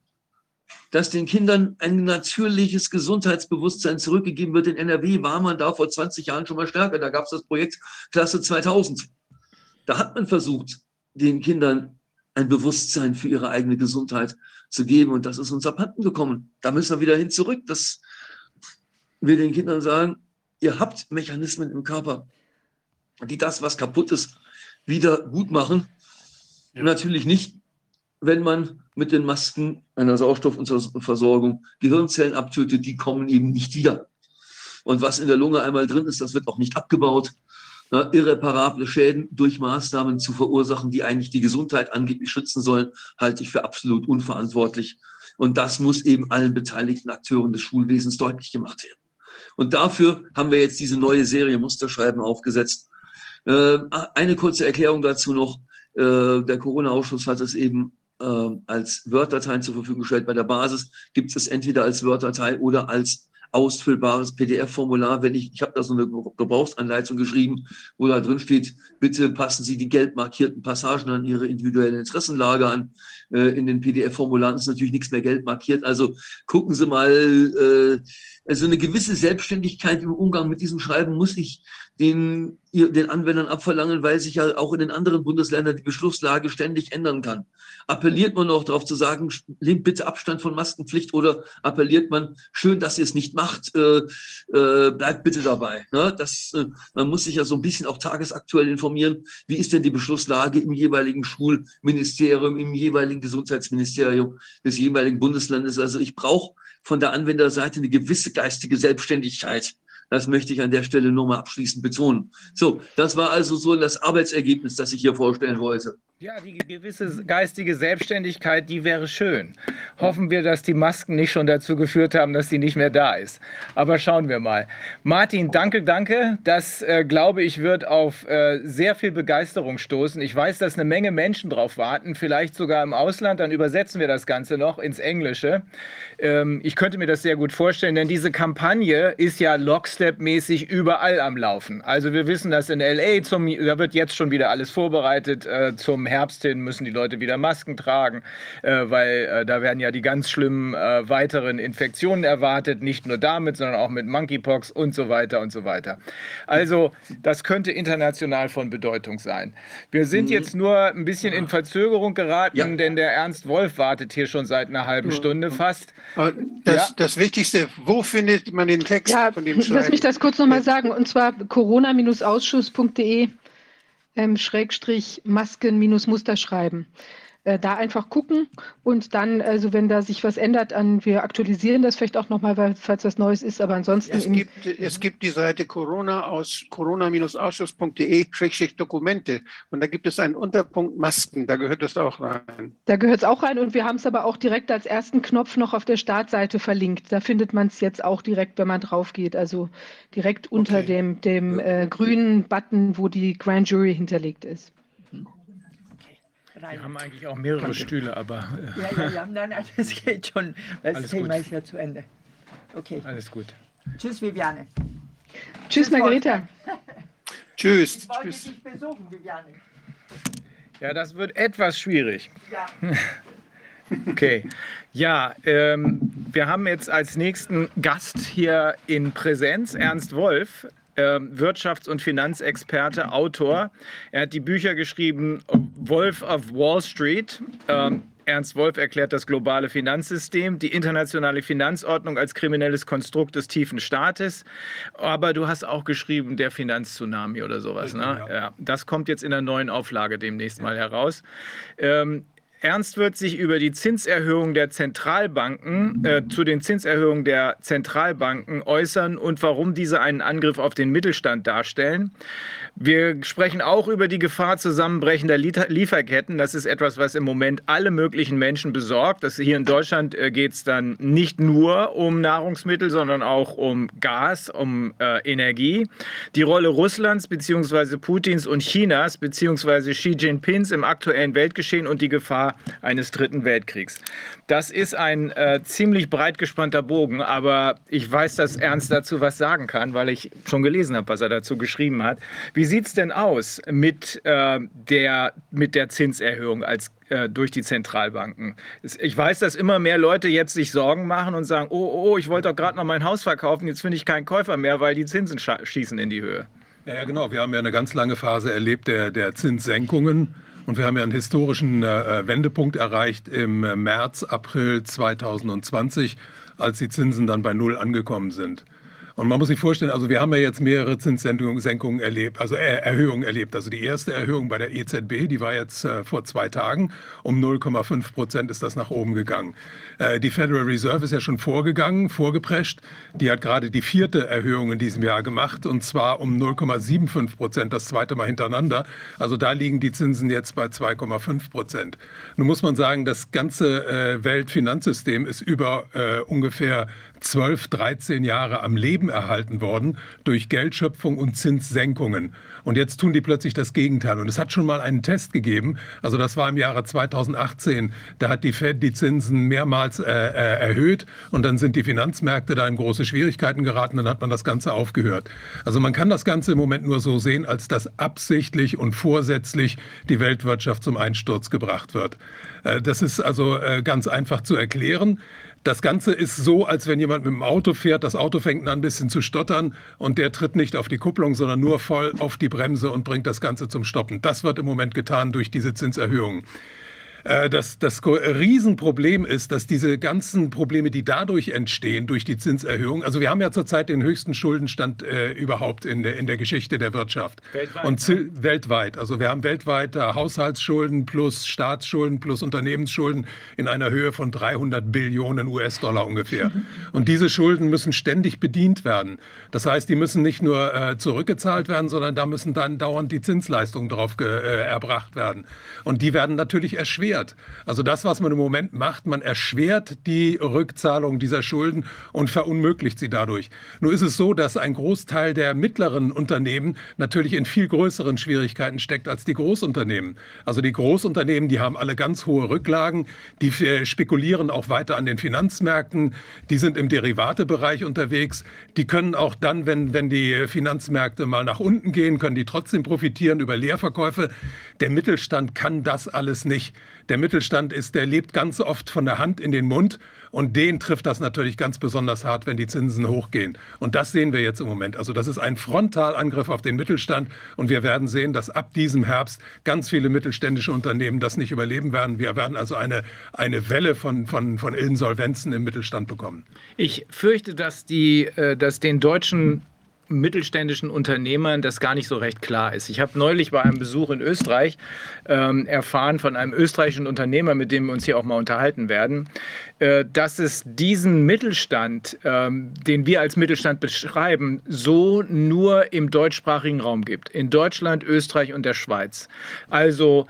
B: dass den Kindern ein natürliches Gesundheitsbewusstsein zurückgegeben wird. In NRW war man da vor 20 Jahren schon mal stärker. Da gab es das Projekt Klasse 2000. Da hat man versucht, den Kindern ein Bewusstsein für ihre eigene Gesundheit zu geben. Und das ist uns abhanden gekommen. Da müssen wir wieder hin zurück, dass wir den Kindern sagen, ihr habt Mechanismen im Körper, die das, was kaputt ist, wieder gut machen. Ja. Natürlich nicht, wenn man mit den Masken einer Sauerstoffversorgung Gehirnzellen abtötet, die kommen eben nicht wieder. Und was in der Lunge einmal drin ist, das wird auch nicht abgebaut. Na, irreparable Schäden durch Maßnahmen zu verursachen, die eigentlich die Gesundheit angeblich schützen sollen, halte ich für absolut unverantwortlich. Und das muss eben allen beteiligten Akteuren des Schulwesens deutlich gemacht werden. Und dafür haben wir jetzt diese neue Serie Musterschreiben aufgesetzt. Äh, eine kurze Erklärung dazu noch. Äh, der Corona-Ausschuss hat es eben äh, als Word-Dateien zur Verfügung gestellt. Bei der Basis gibt es entweder als Word-Datei oder als ausfüllbares PDF-Formular, wenn ich, ich habe da so eine Gebrauchsanleitung geschrieben, wo da drin steht, bitte passen Sie die gelb markierten Passagen an Ihre individuelle Interessenlage an. Äh, in den PDF-Formularen ist natürlich nichts mehr gelb markiert. Also gucken Sie mal, äh, also eine gewisse Selbstständigkeit im Umgang mit diesem Schreiben muss ich den, den Anwendern abverlangen, weil sich ja auch in den anderen Bundesländern die Beschlusslage ständig ändern kann. Appelliert man noch darauf zu sagen, nehmt bitte Abstand von Maskenpflicht oder appelliert man, schön, dass ihr es nicht macht, äh, äh, bleibt bitte dabei. Ne? Das, äh, man muss sich ja so ein bisschen auch tagesaktuell informieren, wie ist denn die Beschlusslage im jeweiligen Schulministerium, im jeweiligen Gesundheitsministerium des jeweiligen Bundeslandes. Also ich brauche von der Anwenderseite eine gewisse geistige Selbstständigkeit. Das möchte ich an der Stelle nur mal abschließend betonen. So, das war also so das Arbeitsergebnis, das ich hier vorstellen wollte.
D: Ja, die gewisse geistige Selbstständigkeit, die wäre schön. Hoffen wir, dass die Masken nicht schon dazu geführt haben, dass sie nicht mehr da ist. Aber schauen wir mal. Martin, danke, danke. Das, äh, glaube ich, wird auf äh, sehr viel Begeisterung stoßen. Ich weiß, dass eine Menge Menschen drauf warten, vielleicht sogar im Ausland. Dann übersetzen wir das Ganze noch ins Englische. Ähm, ich könnte mir das sehr gut vorstellen, denn diese Kampagne ist ja Lockstep-mäßig überall am Laufen. Also wir wissen, dass in L.A. Zum, da wird jetzt schon wieder alles vorbereitet äh, zum Herbst hin müssen die Leute wieder Masken tragen, äh, weil äh, da werden ja die ganz schlimmen äh, weiteren Infektionen erwartet, nicht nur damit, sondern auch mit Monkeypox und so weiter und so weiter. Also das könnte international von Bedeutung sein. Wir sind mhm. jetzt nur ein bisschen in Verzögerung geraten, ja. denn der Ernst Wolf wartet hier schon seit einer halben Stunde fast.
C: Das, ja. das Wichtigste, wo findet man den Text
A: ja, von dem Schreiben? Lass mich das kurz nochmal sagen, und zwar corona-ausschuss.de ähm, Schrägstrich Masken minus Muster schreiben. Äh, da einfach gucken und dann, also wenn da sich was ändert, an, wir aktualisieren das vielleicht auch nochmal, falls was Neues ist, aber ansonsten.
C: Es, gibt, es gibt die Seite corona aus corona-ausschuss.de Dokumente und da gibt es einen Unterpunkt Masken, da gehört es auch rein.
A: Da gehört es auch rein und wir haben es aber auch direkt als ersten Knopf noch auf der Startseite verlinkt. Da findet man es jetzt auch direkt, wenn man drauf geht, also direkt unter okay. dem, dem äh, grünen Button, wo die Grand Jury hinterlegt ist
D: rein. Wir haben eigentlich auch mehrere Danke. Stühle, aber.
E: Äh, ja, ja, ja, nein, nein, das geht schon. Das Alles Thema gut. ist ja zu Ende. Okay.
D: Alles gut.
E: Tschüss, Viviane.
A: Tschüss, Margareta.
C: Tschüss. Tschüss.
D: Besuchen, Viviane. Ja, das wird etwas schwierig. Ja. Okay. Ja, ähm, wir haben jetzt als nächsten Gast hier in Präsenz Ernst Wolf. Ähm, Wirtschafts- und Finanzexperte, Autor. Er hat die Bücher geschrieben Wolf of Wall Street. Ähm, Ernst Wolf erklärt das globale Finanzsystem, die internationale Finanzordnung als kriminelles Konstrukt des tiefen Staates. Aber du hast auch geschrieben, der Finanztsunami oder sowas. Ne? Ja. Das kommt jetzt in der neuen Auflage demnächst mal heraus. Ähm, ernst wird, sich über die Zinserhöhung der Zentralbanken, äh, zu den Zinserhöhungen der Zentralbanken äußern und warum diese einen Angriff auf den Mittelstand darstellen. Wir sprechen auch über die Gefahr zusammenbrechender Lieferketten. Das ist etwas, was im Moment alle möglichen Menschen besorgt. Das hier in Deutschland äh, geht es dann nicht nur um Nahrungsmittel, sondern auch um Gas, um äh, Energie. Die Rolle Russlands bzw. Putins und Chinas bzw. Xi Jinpings im aktuellen Weltgeschehen und die Gefahr eines dritten Weltkriegs. Das ist ein äh, ziemlich breit gespannter Bogen, aber ich weiß, dass Ernst dazu was sagen kann, weil ich schon gelesen habe, was er dazu geschrieben hat. Wie sieht es denn aus mit, äh, der, mit der Zinserhöhung als äh, durch die Zentralbanken. Ich weiß, dass immer mehr Leute jetzt sich Sorgen machen und sagen, oh, oh, ich wollte doch gerade noch mein Haus verkaufen, jetzt finde ich keinen Käufer mehr, weil die Zinsen schießen in die Höhe.
F: Ja, genau. Wir haben ja eine ganz lange Phase erlebt der, der Zinssenkungen. Und wir haben ja einen historischen äh, Wendepunkt erreicht im März, April 2020, als die Zinsen dann bei Null angekommen sind. Und man muss sich vorstellen, also wir haben ja jetzt mehrere Zinssenkungen erlebt, also Erhöhungen erlebt. Also die erste Erhöhung bei der EZB, die war jetzt äh, vor zwei Tagen. Um 0,5 Prozent ist das nach oben gegangen. Äh, die Federal Reserve ist ja schon vorgegangen, vorgeprescht. Die hat gerade die vierte Erhöhung in diesem Jahr gemacht und zwar um 0,75 Prozent, das zweite Mal hintereinander. Also da liegen die Zinsen jetzt bei 2,5 Prozent. Nun muss man sagen, das ganze äh, Weltfinanzsystem ist über äh, ungefähr 12, 13 Jahre am Leben erhalten worden durch Geldschöpfung und Zinssenkungen. Und jetzt tun die plötzlich das Gegenteil. Und es hat schon mal einen Test gegeben. Also das war im Jahre 2018. Da hat die Fed die Zinsen mehrmals äh, äh, erhöht und dann sind die Finanzmärkte da in große Schwierigkeiten geraten. Dann hat man das Ganze aufgehört. Also man kann das Ganze im Moment nur so sehen, als dass absichtlich und vorsätzlich die Weltwirtschaft zum Einsturz gebracht wird. Äh, das ist also äh, ganz einfach zu erklären. Das Ganze ist so, als wenn jemand mit dem Auto fährt, das Auto fängt an ein bisschen zu stottern und der tritt nicht auf die Kupplung, sondern nur voll auf die Bremse und bringt das Ganze zum Stoppen. Das wird im Moment getan durch diese Zinserhöhungen. Äh, das, Riesenproblem ist, dass diese ganzen Probleme, die dadurch entstehen, durch die Zinserhöhung, also wir haben ja zurzeit den höchsten Schuldenstand äh, überhaupt in der, in der Geschichte der Wirtschaft. Weltweit. Und ne? weltweit. Also wir haben weltweit Haushaltsschulden plus Staatsschulden plus Unternehmensschulden in einer Höhe von 300 Billionen US-Dollar ungefähr. Und diese Schulden müssen ständig bedient werden. Das heißt, die müssen nicht nur äh, zurückgezahlt werden, sondern da müssen dann dauernd die Zinsleistungen drauf äh, erbracht werden. Und die werden natürlich erschwert erschwert. Also das, was man im Moment macht, man erschwert die Rückzahlung dieser Schulden und verunmöglicht sie dadurch. Nur ist es so, dass ein Großteil der mittleren Unternehmen natürlich in viel größeren Schwierigkeiten steckt als die Großunternehmen. Also die Großunternehmen, die haben alle ganz hohe Rücklagen, die spekulieren auch weiter an den Finanzmärkten, die sind im Derivatebereich unterwegs, die können auch dann, wenn, wenn die Finanzmärkte mal nach unten gehen, können die trotzdem profitieren über Leerverkäufe. Der Mittelstand kann das alles nicht. Der Mittelstand ist, der lebt ganz oft von der Hand in den Mund und den trifft das natürlich ganz besonders hart, wenn die Zinsen hochgehen. Und das sehen wir jetzt im Moment. Also das ist ein Frontalangriff auf den Mittelstand und wir werden sehen, dass ab diesem Herbst ganz viele mittelständische Unternehmen das nicht überleben werden. Wir werden also eine, eine Welle von, von, von Insolvenzen im Mittelstand bekommen.
D: Ich fürchte, dass, die, äh, dass den deutschen mittelständischen Unternehmern das gar nicht so recht klar ist. Ich habe neulich bei einem Besuch in Österreich ähm, erfahren von einem österreichischen Unternehmer, mit dem wir uns hier auch mal unterhalten werden, äh, dass es diesen Mittelstand, ähm, den wir als Mittelstand beschreiben, so nur im deutschsprachigen Raum gibt. In Deutschland, Österreich und der Schweiz. Also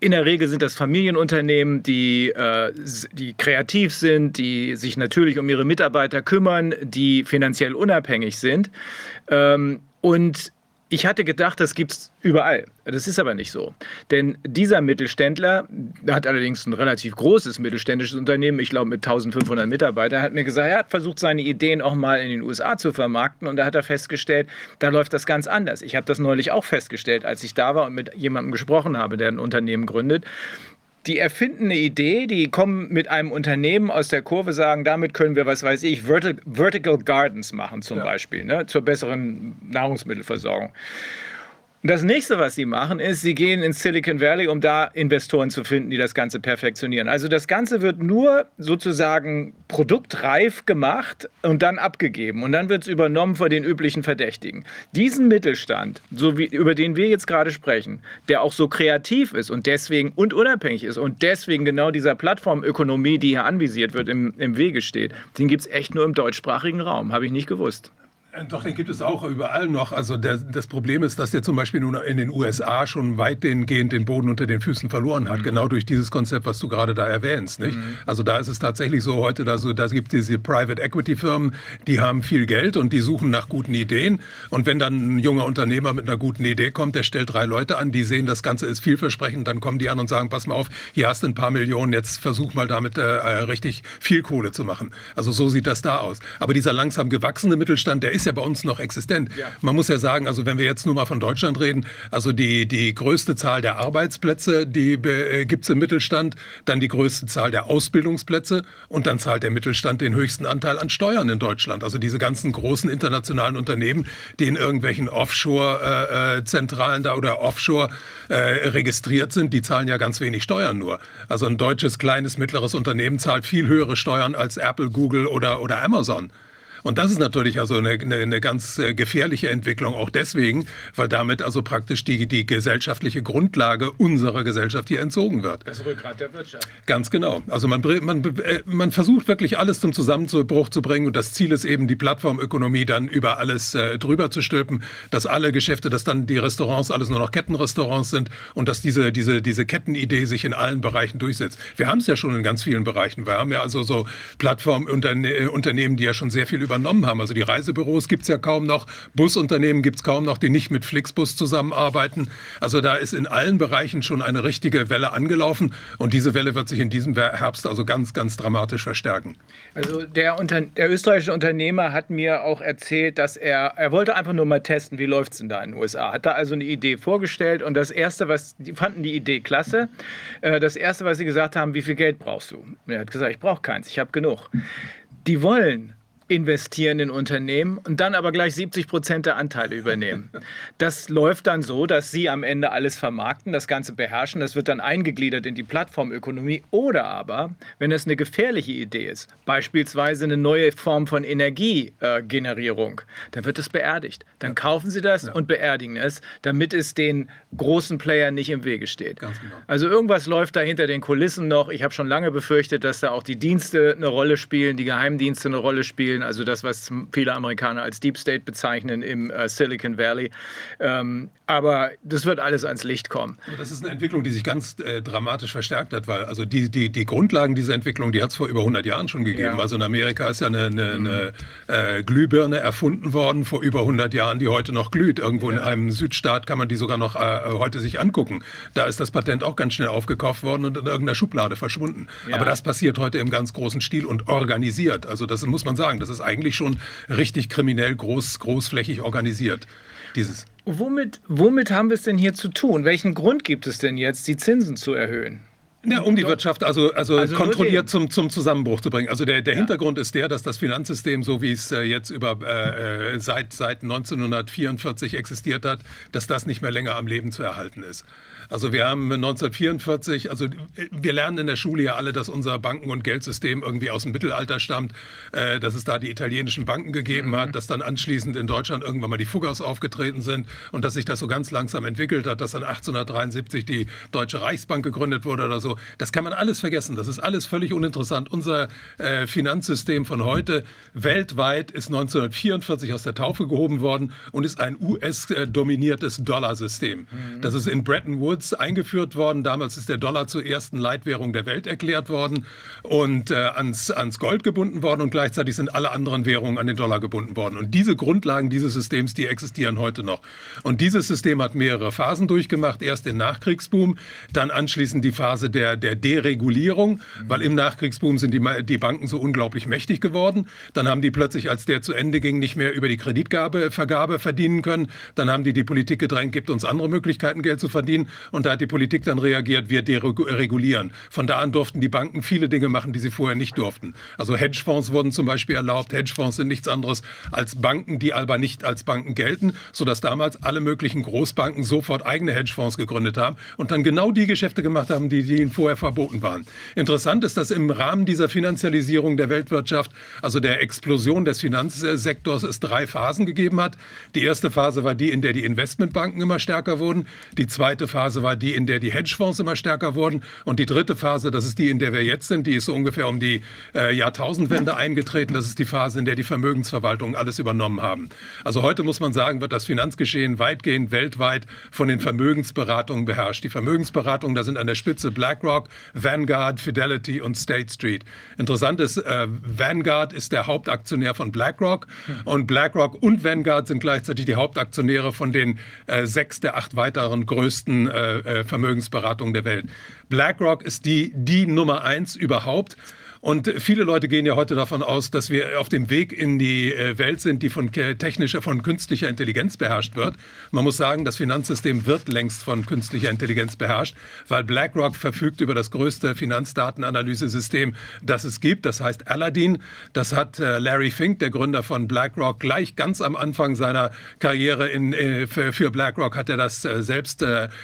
D: in der Regel sind das Familienunternehmen, die, äh, die kreativ sind, die sich natürlich um ihre Mitarbeiter kümmern, die finanziell unabhängig sind. Ähm, und ich hatte gedacht, das gibt es überall. Das ist aber nicht so. Denn dieser Mittelständler hat allerdings ein relativ großes mittelständisches Unternehmen, ich glaube mit 1500 Mitarbeitern, hat mir gesagt, er hat versucht, seine Ideen auch mal in den USA zu vermarkten und da hat er festgestellt, da läuft das ganz anders. Ich habe das neulich auch festgestellt, als ich da war und mit jemandem gesprochen habe, der ein Unternehmen gründet die erfinden eine Idee, die kommen mit einem Unternehmen aus der Kurve, sagen, damit können wir, was weiß ich, Vertical Gardens machen zum ja. Beispiel, ne, zur besseren Nahrungsmittelversorgung. Das nächste, was sie machen, ist, sie gehen ins Silicon Valley, um da Investoren zu finden, die das Ganze perfektionieren. Also das Ganze wird nur sozusagen produktreif gemacht und dann abgegeben. Und dann wird es übernommen von den üblichen Verdächtigen. Diesen Mittelstand, so wie, über den wir jetzt gerade sprechen, der auch so kreativ ist und deswegen und unabhängig ist und deswegen genau dieser Plattformökonomie, die hier anvisiert wird, im, im Wege steht, den gibt es echt nur im deutschsprachigen Raum. Habe ich nicht gewusst.
F: Äh, doch, den gibt es auch überall noch. Also der, das Problem ist, dass der zum Beispiel nun in den USA schon weitgehend den Boden unter den Füßen verloren hat, mhm. genau durch dieses Konzept, was du gerade da erwähnst. Nicht? Mhm. Also da ist es tatsächlich so heute, da, so, da gibt es diese Private Equity Firmen, die haben viel Geld und die suchen nach guten Ideen. Und wenn dann ein junger Unternehmer mit einer guten Idee kommt, der stellt drei Leute an, die sehen, das Ganze ist vielversprechend, dann kommen die an und sagen, pass mal auf, hier hast du ein paar Millionen, jetzt versuch mal damit äh, äh richtig viel Kohle zu machen. Also so sieht das da aus. Aber dieser langsam gewachsene Mittelstand, der ist ist ja bei uns noch existent. Ja. Man muss ja sagen, also wenn wir jetzt nur mal von Deutschland reden, also die, die größte Zahl der Arbeitsplätze, die äh, gibt es im Mittelstand, dann die größte Zahl der Ausbildungsplätze und dann zahlt der Mittelstand den höchsten Anteil an Steuern in Deutschland. Also diese ganzen großen internationalen Unternehmen, die in irgendwelchen Offshore-Zentralen äh, da oder Offshore äh, registriert sind, die zahlen ja ganz wenig Steuern nur. Also ein deutsches kleines, mittleres Unternehmen zahlt viel höhere Steuern als Apple, Google oder, oder Amazon. Und das ist natürlich also eine, eine, eine ganz äh, gefährliche Entwicklung, auch deswegen, weil damit also praktisch die, die gesellschaftliche Grundlage unserer Gesellschaft hier entzogen wird.
D: Das Rückgrat der Wirtschaft.
F: Ganz genau. Also man, man, äh, man versucht wirklich alles zum Zusammenbruch zu bringen und das Ziel ist eben, die Plattformökonomie dann über alles äh, drüber zu stülpen, dass alle Geschäfte, dass dann die Restaurants alles nur noch Kettenrestaurants sind und dass diese, diese, diese Kettenidee sich in allen Bereichen durchsetzt. Wir haben es ja schon in ganz vielen Bereichen. Wir haben ja also so Plattformunternehmen, die ja schon sehr viel über übernommen haben. Also die Reisebüros gibt es ja kaum noch, Busunternehmen gibt es kaum noch, die nicht mit Flixbus zusammenarbeiten. Also da ist in allen Bereichen schon eine richtige Welle angelaufen und diese Welle wird sich in diesem Herbst also ganz, ganz dramatisch verstärken.
D: Also der, Unter der österreichische Unternehmer hat mir auch erzählt, dass er, er wollte einfach nur mal testen, wie läuft es denn da in den USA. Hat da also eine Idee vorgestellt und das Erste, was, die fanden die Idee klasse. Äh, das Erste, was sie gesagt haben, wie viel Geld brauchst du? er hat gesagt, ich brauche keins, ich habe genug. Die wollen investieren in Unternehmen und dann aber gleich 70 Prozent der Anteile übernehmen. Das läuft dann so, dass sie am Ende alles vermarkten, das Ganze beherrschen. Das wird dann eingegliedert in die Plattformökonomie. Oder aber, wenn es eine gefährliche Idee ist, beispielsweise eine neue Form von Energiegenerierung, äh, dann wird es beerdigt. Dann kaufen sie das ja. und beerdigen es, damit es den großen Playern nicht im Wege steht. Genau. Also irgendwas läuft da hinter den Kulissen noch. Ich habe schon lange befürchtet, dass da auch die Dienste eine Rolle spielen, die Geheimdienste eine Rolle spielen spielen, also das, was viele Amerikaner als Deep State bezeichnen im äh, Silicon Valley. Ähm, aber das wird alles ans Licht kommen.
F: Das ist eine Entwicklung, die sich ganz äh, dramatisch verstärkt hat, weil also die, die, die Grundlagen dieser Entwicklung, die hat es vor über 100 Jahren schon gegeben. Ja. Also in Amerika ist ja eine, eine, mhm. eine äh, Glühbirne erfunden worden vor über 100 Jahren, die heute noch glüht. Irgendwo ja. in einem Südstaat kann man die sogar noch äh, heute sich angucken. Da ist das Patent auch ganz schnell aufgekauft worden und in irgendeiner Schublade verschwunden. Ja. Aber das passiert heute im ganz großen Stil und organisiert. Also das muss man sagen, das ist eigentlich schon richtig kriminell groß, großflächig organisiert. Dieses.
D: Womit, womit haben wir es denn hier zu tun? Welchen Grund gibt es denn jetzt, die Zinsen zu erhöhen?
F: Ja, um die Wirtschaft also, also, also kontrolliert zum, zum Zusammenbruch zu bringen. Also der, der ja. Hintergrund ist der, dass das Finanzsystem, so wie es äh, jetzt über, äh, äh seit, seit 1944 existiert hat, dass das nicht mehr länger am Leben zu erhalten ist. Also wir haben 1944, also wir lernen in der Schule ja alle, dass unser Banken- und Geldsystem irgendwie aus dem Mittelalter stammt, äh, dass es da die italienischen Banken gegeben mhm. hat, dass dann anschließend in Deutschland irgendwann mal die Fuggers aufgetreten sind und dass sich das so ganz langsam entwickelt hat, dass dann 1873 die Deutsche Reichsbank gegründet wurde oder so. Das kann man alles vergessen. Das ist alles völlig uninteressant. Unser äh, Finanzsystem von heute weltweit ist 1944 aus der Taufe gehoben worden und ist ein US-dominiertes Dollarsystem. Mhm. Das ist in Bretton Woods Woods eingeführt worden. Damals ist der Dollar zur ersten Leitwährung der Welt erklärt worden und äh, ans, ans Gold gebunden worden und gleichzeitig sind alle anderen Währungen an den Dollar gebunden worden. Und diese Grundlagen dieses Systems, die existieren heute noch. Und dieses System hat mehrere Phasen durchgemacht. Erst den Nachkriegsboom, dann anschließend die Phase der der, der Deregulierung, weil im Nachkriegsboom sind die, die Banken so unglaublich mächtig geworden. Dann haben die plötzlich, als der zu Ende ging, nicht mehr über die Kreditvergabe verdienen können. Dann haben die die Politik gedrängt, gibt uns andere Möglichkeiten, Geld zu verdienen. Und da hat die Politik dann reagiert, wir deregulieren. Von da an durften die Banken viele Dinge machen, die sie vorher nicht durften. Also Hedgefonds wurden zum Beispiel erlaubt. Hedgefonds sind nichts anderes als Banken, die aber nicht als Banken gelten, sodass damals alle möglichen Großbanken sofort eigene Hedgefonds gegründet haben und dann genau die Geschäfte gemacht haben, die, die ihnen vorher verboten waren. Interessant ist, dass im Rahmen dieser Finanzialisierung der Weltwirtschaft, also der Explosion des Finanzsektors, es drei Phasen gegeben hat. Die erste Phase war die, in der die Investmentbanken immer stärker wurden. Die zweite Phase war die, in der die Hedgefonds immer stärker wurden. Und die dritte Phase, das ist die, in der wir jetzt sind, die ist so ungefähr um die äh, Jahrtausendwende eingetreten. Das ist die Phase, in der die Vermögensverwaltungen alles übernommen haben. Also heute muss man sagen, wird das Finanzgeschehen weitgehend weltweit von den Vermögensberatungen beherrscht. Die Vermögensberatungen, da sind an der Spitze BlackRock, Vanguard, Fidelity und State Street. Interessant ist, äh, Vanguard ist der Hauptaktionär von BlackRock und BlackRock und Vanguard sind gleichzeitig die Hauptaktionäre von den äh, sechs der acht weiteren größten äh, äh Vermögensberatungen der Welt. BlackRock ist die, die Nummer eins überhaupt. Und viele Leute gehen ja heute davon aus, dass wir auf dem Weg in die äh, Welt sind, die von technischer, von künstlicher Intelligenz beherrscht wird. Man muss sagen, das Finanzsystem wird längst von künstlicher Intelligenz beherrscht, weil BlackRock verfügt über das größte Finanzdatenanalyse-System, das es gibt. Das heißt Aladdin. Das hat äh, Larry Fink, der Gründer von BlackRock, gleich ganz am Anfang seiner Karriere in, äh, für BlackRock hat er das selbst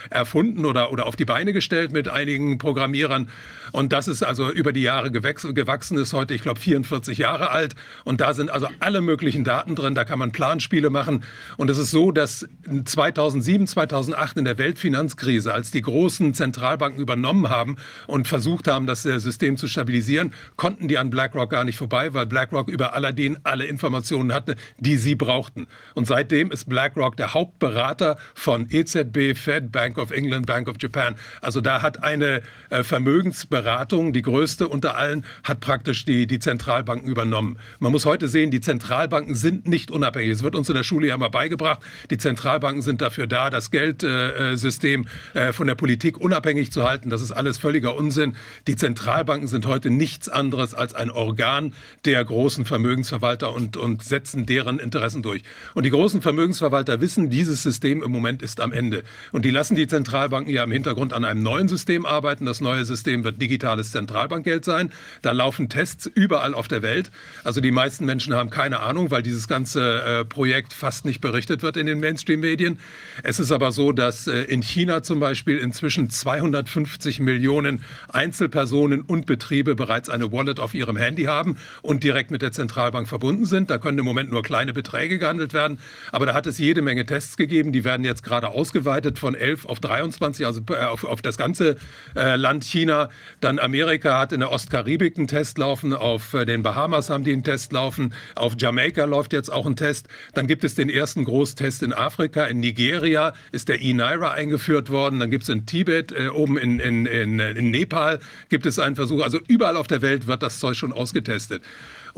F: erfunden oder, oder auf die Beine gestellt mit einigen Programmierern. Und das ist also über die Jahre gewachsen, ist heute, ich glaube, 44 Jahre alt. Und da sind also alle möglichen Daten drin. Da kann man Planspiele machen. Und es ist so, dass 2007, 2008 in der Weltfinanzkrise, als die großen Zentralbanken übernommen haben und versucht haben, das äh, System zu stabilisieren, konnten die an BlackRock gar nicht vorbei, weil BlackRock über Aladdin alle Informationen hatte, die sie brauchten. Und seitdem ist BlackRock der Hauptberater von EZB, Fed, Bank of England, Bank of Japan. Also da hat eine äh, Vermögensberatung Beratung, die größte unter allen, hat praktisch die, die Zentralbanken übernommen. Man muss heute sehen, die Zentralbanken sind nicht unabhängig. Es wird uns in der Schule ja mal beigebracht. Die Zentralbanken sind dafür da, das Geldsystem äh, von der Politik unabhängig zu halten. Das ist alles völliger Unsinn. Die Zentralbanken sind heute nichts anderes als ein Organ der großen Vermögensverwalter und, und setzen deren Interessen durch. Und die großen Vermögensverwalter wissen, dieses System im Moment ist am Ende. Und die lassen die Zentralbanken ja im Hintergrund an einem neuen System arbeiten. Das neue System wird digitales Zentralbankgeld sein. Da laufen Tests überall auf der Welt. Also die meisten Menschen haben keine Ahnung, weil dieses ganze äh, Projekt fast nicht berichtet wird in den Mainstream-Medien. Es ist aber so, dass äh, in China zum Beispiel inzwischen 250 Millionen Einzelpersonen und Betriebe bereits eine Wallet auf ihrem Handy haben und direkt mit der Zentralbank verbunden sind. Da können im Moment nur kleine Beträge gehandelt werden. Aber da hat es jede Menge Tests gegeben. Die werden jetzt gerade ausgeweitet von 11 auf 23, also äh, auf, auf das ganze äh, Land China. Dann Amerika hat in der Ostkaribik einen Test laufen, auf äh, den Bahamas haben die einen Test laufen, auf Jamaika läuft jetzt auch ein Test. Dann gibt es den ersten Großtest in Afrika, in Nigeria ist der E-Naira eingeführt worden. Dann gibt es in Tibet, äh, oben in, in, in, in Nepal gibt es einen Versuch. Also überall auf der Welt wird das Zeug schon ausgetestet.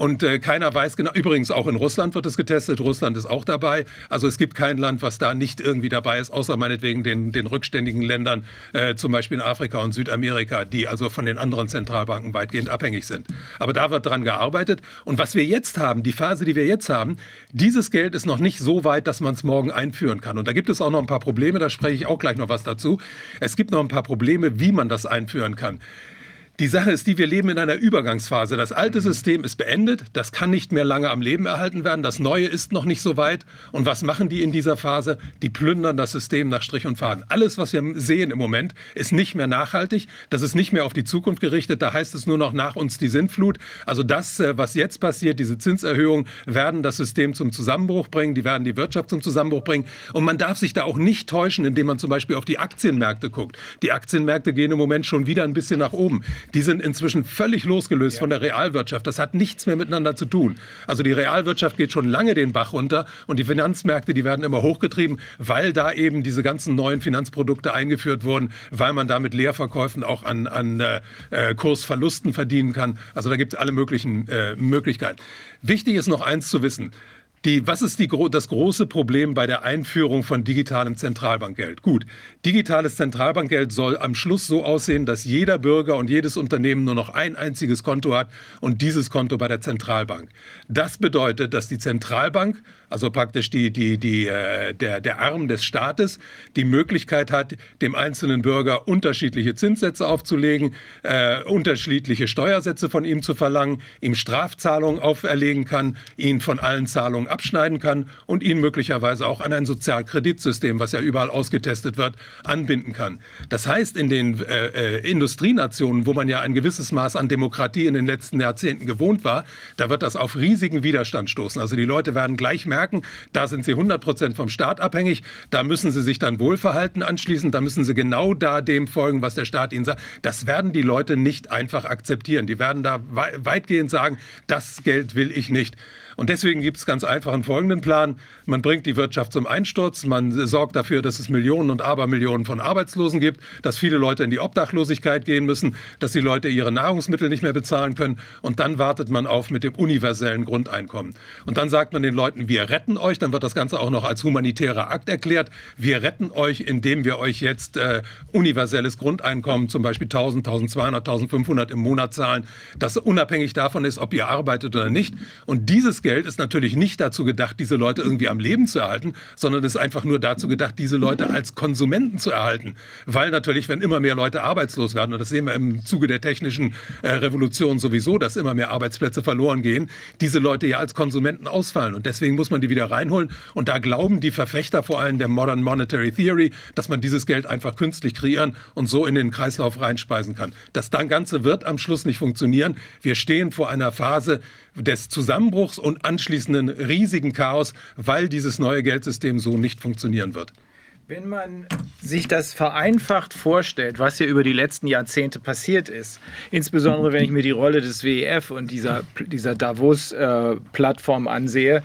F: Und äh, keiner weiß genau, übrigens auch in Russland wird es getestet, Russland ist auch dabei. Also es gibt kein Land, was da nicht irgendwie dabei ist, außer meinetwegen den, den rückständigen Ländern, äh, zum Beispiel in Afrika und Südamerika, die also von den anderen Zentralbanken weitgehend abhängig sind. Aber da wird dran gearbeitet. Und was wir jetzt haben, die Phase, die wir jetzt haben, dieses Geld ist noch nicht so weit, dass man es morgen einführen kann. Und da gibt es auch noch ein paar Probleme, da spreche ich auch gleich noch was dazu. Es gibt noch ein paar Probleme, wie man das einführen kann. Die Sache ist die, wir leben in einer Übergangsphase. Das alte mhm. System ist beendet, das kann nicht mehr lange am Leben erhalten werden, das neue ist noch nicht so weit. Und was machen die in dieser Phase? Die plündern das System nach Strich und Faden. Alles, was wir sehen im Moment, ist nicht mehr nachhaltig, das ist nicht mehr auf die Zukunft gerichtet, da heißt es nur noch nach uns die Sintflut. Also das, äh, was jetzt passiert, diese Zinserhöhungen, werden das System zum Zusammenbruch bringen, die werden die Wirtschaft zum Zusammenbruch bringen. Und man darf sich da auch nicht täuschen, indem man zum Beispiel auf die Aktienmärkte guckt. Die Aktienmärkte gehen im Moment schon wieder ein bisschen nach oben die sind inzwischen völlig losgelöst ja. von der Realwirtschaft. Das hat nichts mehr miteinander zu tun. Also die Realwirtschaft geht schon lange den Bach runter und die Finanzmärkte, die werden immer hochgetrieben, weil da eben diese ganzen neuen Finanzprodukte eingeführt wurden, weil man da mit Leerverkäufen auch an, an äh, äh Kursverlusten verdienen kann. Also da gibt es alle möglichen äh, Möglichkeiten. Wichtig ist noch eins zu wissen. Die, was ist die, das große Problem bei der Einführung von digitalem Zentralbankgeld? Gut, digitales Zentralbankgeld soll am Schluss so aussehen, dass jeder Bürger und jedes Unternehmen nur noch ein einziges Konto hat und dieses Konto bei der Zentralbank. Das bedeutet, dass die Zentralbank also praktisch die, die, die, äh, der, der Arm des Staates, die Möglichkeit hat, dem einzelnen Bürger unterschiedliche Zinssätze aufzulegen, äh, unterschiedliche Steuersätze von ihm zu verlangen, ihm Strafzahlungen auferlegen kann, ihn von allen Zahlungen abschneiden kann und ihn möglicherweise auch an ein Sozialkreditsystem, was ja überall ausgetestet wird, anbinden kann. Das heißt, in den äh, äh, Industrienationen, wo man ja ein gewisses Maß an Demokratie in den letzten Jahrzehnten gewohnt war, da wird das auf riesigen Widerstand stoßen. Also die Leute werden gleich merken, da sind sie 100 Prozent vom Staat abhängig, da müssen sie sich dann Wohlverhalten anschließen, da müssen sie genau da dem folgen, was der Staat ihnen sagt. Das werden die Leute nicht einfach akzeptieren. Die werden da weitgehend sagen, das Geld will ich nicht. Und deswegen gibt es ganz einfach einen folgenden Plan. Man bringt die Wirtschaft zum Einsturz, man sorgt dafür, dass es Millionen und Abermillionen von Arbeitslosen gibt, dass viele Leute in die Obdachlosigkeit gehen müssen, dass die Leute ihre Nahrungsmittel nicht mehr bezahlen können. Und dann wartet man auf mit dem universellen Grundeinkommen. Und dann sagt man den Leuten, wir retten euch. Dann wird das Ganze auch noch als humanitärer Akt erklärt. Wir retten euch, indem wir euch jetzt äh, universelles Grundeinkommen, zum Beispiel 1000, 1200, 1500 im Monat zahlen, das unabhängig davon ist, ob ihr arbeitet oder nicht. Und dieses Geld ist natürlich nicht dazu gedacht, diese Leute irgendwie am Leben zu erhalten, sondern ist einfach nur dazu gedacht, diese Leute als Konsumenten zu erhalten. Weil natürlich, wenn immer mehr Leute arbeitslos werden, und das sehen wir im Zuge der technischen äh, Revolution sowieso, dass immer mehr Arbeitsplätze verloren gehen, diese Leute ja als Konsumenten ausfallen. Und deswegen muss man die wieder reinholen. Und da glauben die Verfechter vor allem der Modern Monetary Theory, dass man dieses Geld einfach künstlich kreieren und so in den Kreislauf reinspeisen kann. Das dann Ganze wird am Schluss nicht funktionieren. Wir stehen vor einer Phase, des Zusammenbruchs und anschließenden riesigen Chaos, weil dieses neue Geldsystem so nicht funktionieren wird.
D: Wenn man sich das vereinfacht vorstellt, was hier über die letzten Jahrzehnte passiert ist, insbesondere wenn ich mir die Rolle des WEF und dieser, dieser Davos-Plattform äh, ansehe,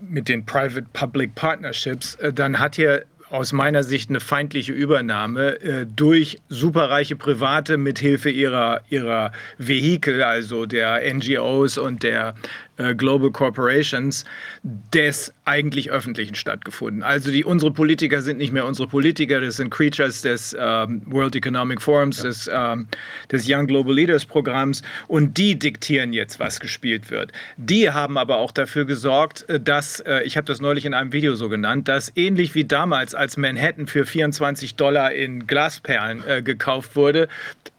D: mit den Private-Public Partnerships, äh, dann hat hier aus meiner Sicht eine feindliche Übernahme äh, durch superreiche Private mithilfe ihrer, ihrer Vehikel, also der NGOs und der äh, Global Corporations des eigentlich Öffentlichen stattgefunden. Also die, unsere Politiker sind nicht mehr unsere Politiker, das sind Creatures des ähm, World Economic Forums, ja. des, ähm, des Young Global Leaders Programms und die diktieren jetzt, was gespielt wird. Die haben aber auch dafür gesorgt, äh, dass, äh, ich habe das neulich in einem Video so genannt, dass ähnlich wie damals, als Manhattan für 24 Dollar in Glasperlen äh, gekauft wurde,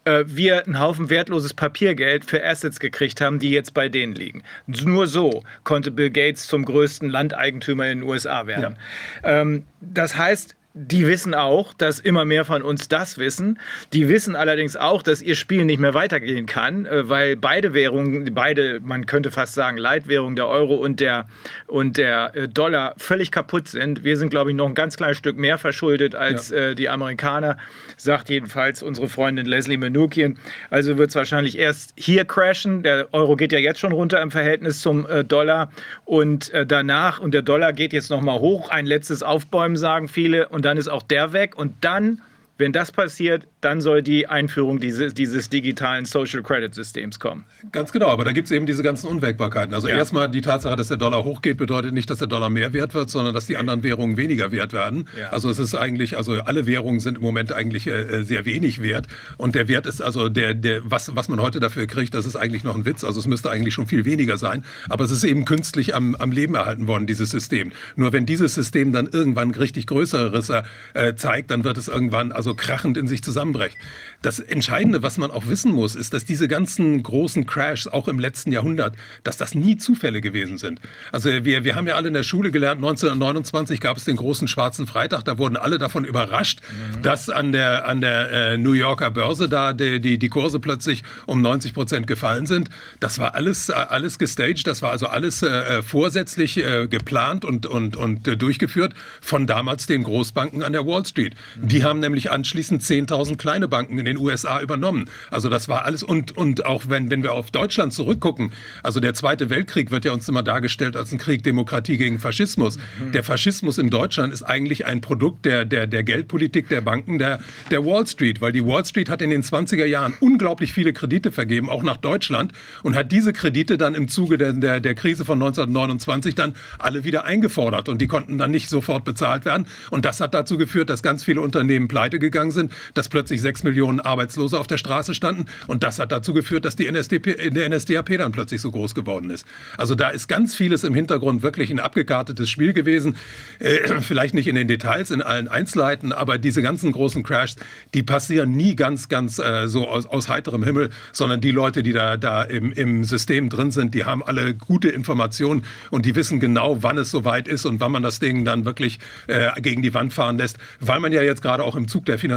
D: äh, wir einen Haufen wertloses Papiergeld für Assets gekriegt haben, die jetzt bei denen liegen. Nur so konnte Bill Gates zum größten Landeigentümer in den USA werden. Ja. Ähm, das heißt, die wissen auch, dass immer mehr von uns das wissen. Die wissen allerdings auch, dass ihr Spiel nicht mehr weitergehen kann, äh, weil beide Währungen, beide, man könnte fast sagen, Leitwährung, der Euro und der, und der äh, Dollar völlig kaputt sind. Wir sind, glaube ich, noch ein ganz kleines Stück mehr verschuldet als ja. äh, die Amerikaner, sagt jedenfalls unsere Freundin Leslie Manukian. Also wird es wahrscheinlich erst hier crashen. Der Euro geht ja jetzt schon runter im Verhältnis zum Dollar und danach, und der Dollar geht jetzt nochmal hoch, ein letztes Aufbäumen, sagen viele. Und dann ist auch der weg. Und dann wenn das passiert, dann soll die Einführung dieses, dieses digitalen Social Credit Systems kommen.
F: Ganz genau, aber da gibt es eben diese ganzen Unwägbarkeiten. Also ja. erstmal die Tatsache, dass der Dollar hochgeht, bedeutet nicht, dass der Dollar mehr wert wird, sondern dass die anderen Währungen weniger wert werden. Ja. Also es ist eigentlich, also alle Währungen sind im Moment eigentlich äh, äh, sehr wenig wert. Und der Wert ist also der, der, was, was man heute dafür kriegt, das ist eigentlich noch ein Witz. Also es müsste eigentlich schon viel weniger sein. Aber es ist eben künstlich am, am Leben erhalten worden, dieses System. Nur wenn dieses System dann irgendwann richtig größere Risse äh, zeigt, dann wird es irgendwann, also so krachend in sich zusammenbrechen. Das Entscheidende, was man auch wissen muss, ist, dass diese ganzen großen Crashs auch im letzten Jahrhundert, dass das nie Zufälle gewesen sind. Also wir, wir haben ja alle in der Schule gelernt, 1929 gab es den großen schwarzen Freitag, da wurden alle davon überrascht, mhm. dass an der, an der äh, New Yorker Börse da die, die, die Kurse plötzlich um 90 Prozent gefallen sind. Das war alles, äh, alles gestaged, das war also alles äh, vorsätzlich äh, geplant und, und, und äh, durchgeführt von damals den Großbanken an der Wall Street. Mhm. Die haben nämlich anschließend 10.000 kleine Banken in den USA übernommen. Also das war alles und, und auch wenn, wenn wir auf Deutschland zurückgucken, also der Zweite Weltkrieg wird ja uns immer dargestellt als ein Krieg Demokratie gegen Faschismus. Mhm. Der Faschismus in Deutschland ist eigentlich ein Produkt der, der, der Geldpolitik der Banken, der, der Wall Street, weil die Wall Street hat in den 20er Jahren unglaublich viele Kredite vergeben, auch nach Deutschland und hat diese Kredite dann im Zuge der, der, der Krise von 1929 dann alle wieder eingefordert und die konnten dann nicht sofort bezahlt werden. Und das hat dazu geführt, dass ganz viele Unternehmen pleite gegangen sind, dass plötzlich sechs Millionen Arbeitslose auf der Straße standen. Und das hat dazu geführt, dass die NSDP, der NSDAP dann plötzlich so groß geworden ist. Also da ist ganz vieles im Hintergrund wirklich ein abgekartetes Spiel gewesen. Äh, vielleicht nicht in den Details, in allen Einzelheiten, aber diese ganzen großen Crashs, die passieren nie ganz, ganz äh, so aus, aus heiterem Himmel, sondern die Leute, die da, da im, im System drin sind, die haben alle gute Informationen und die wissen genau, wann es soweit ist und wann man das Ding dann wirklich äh, gegen die Wand fahren lässt, weil man ja jetzt gerade auch im Zug der äh,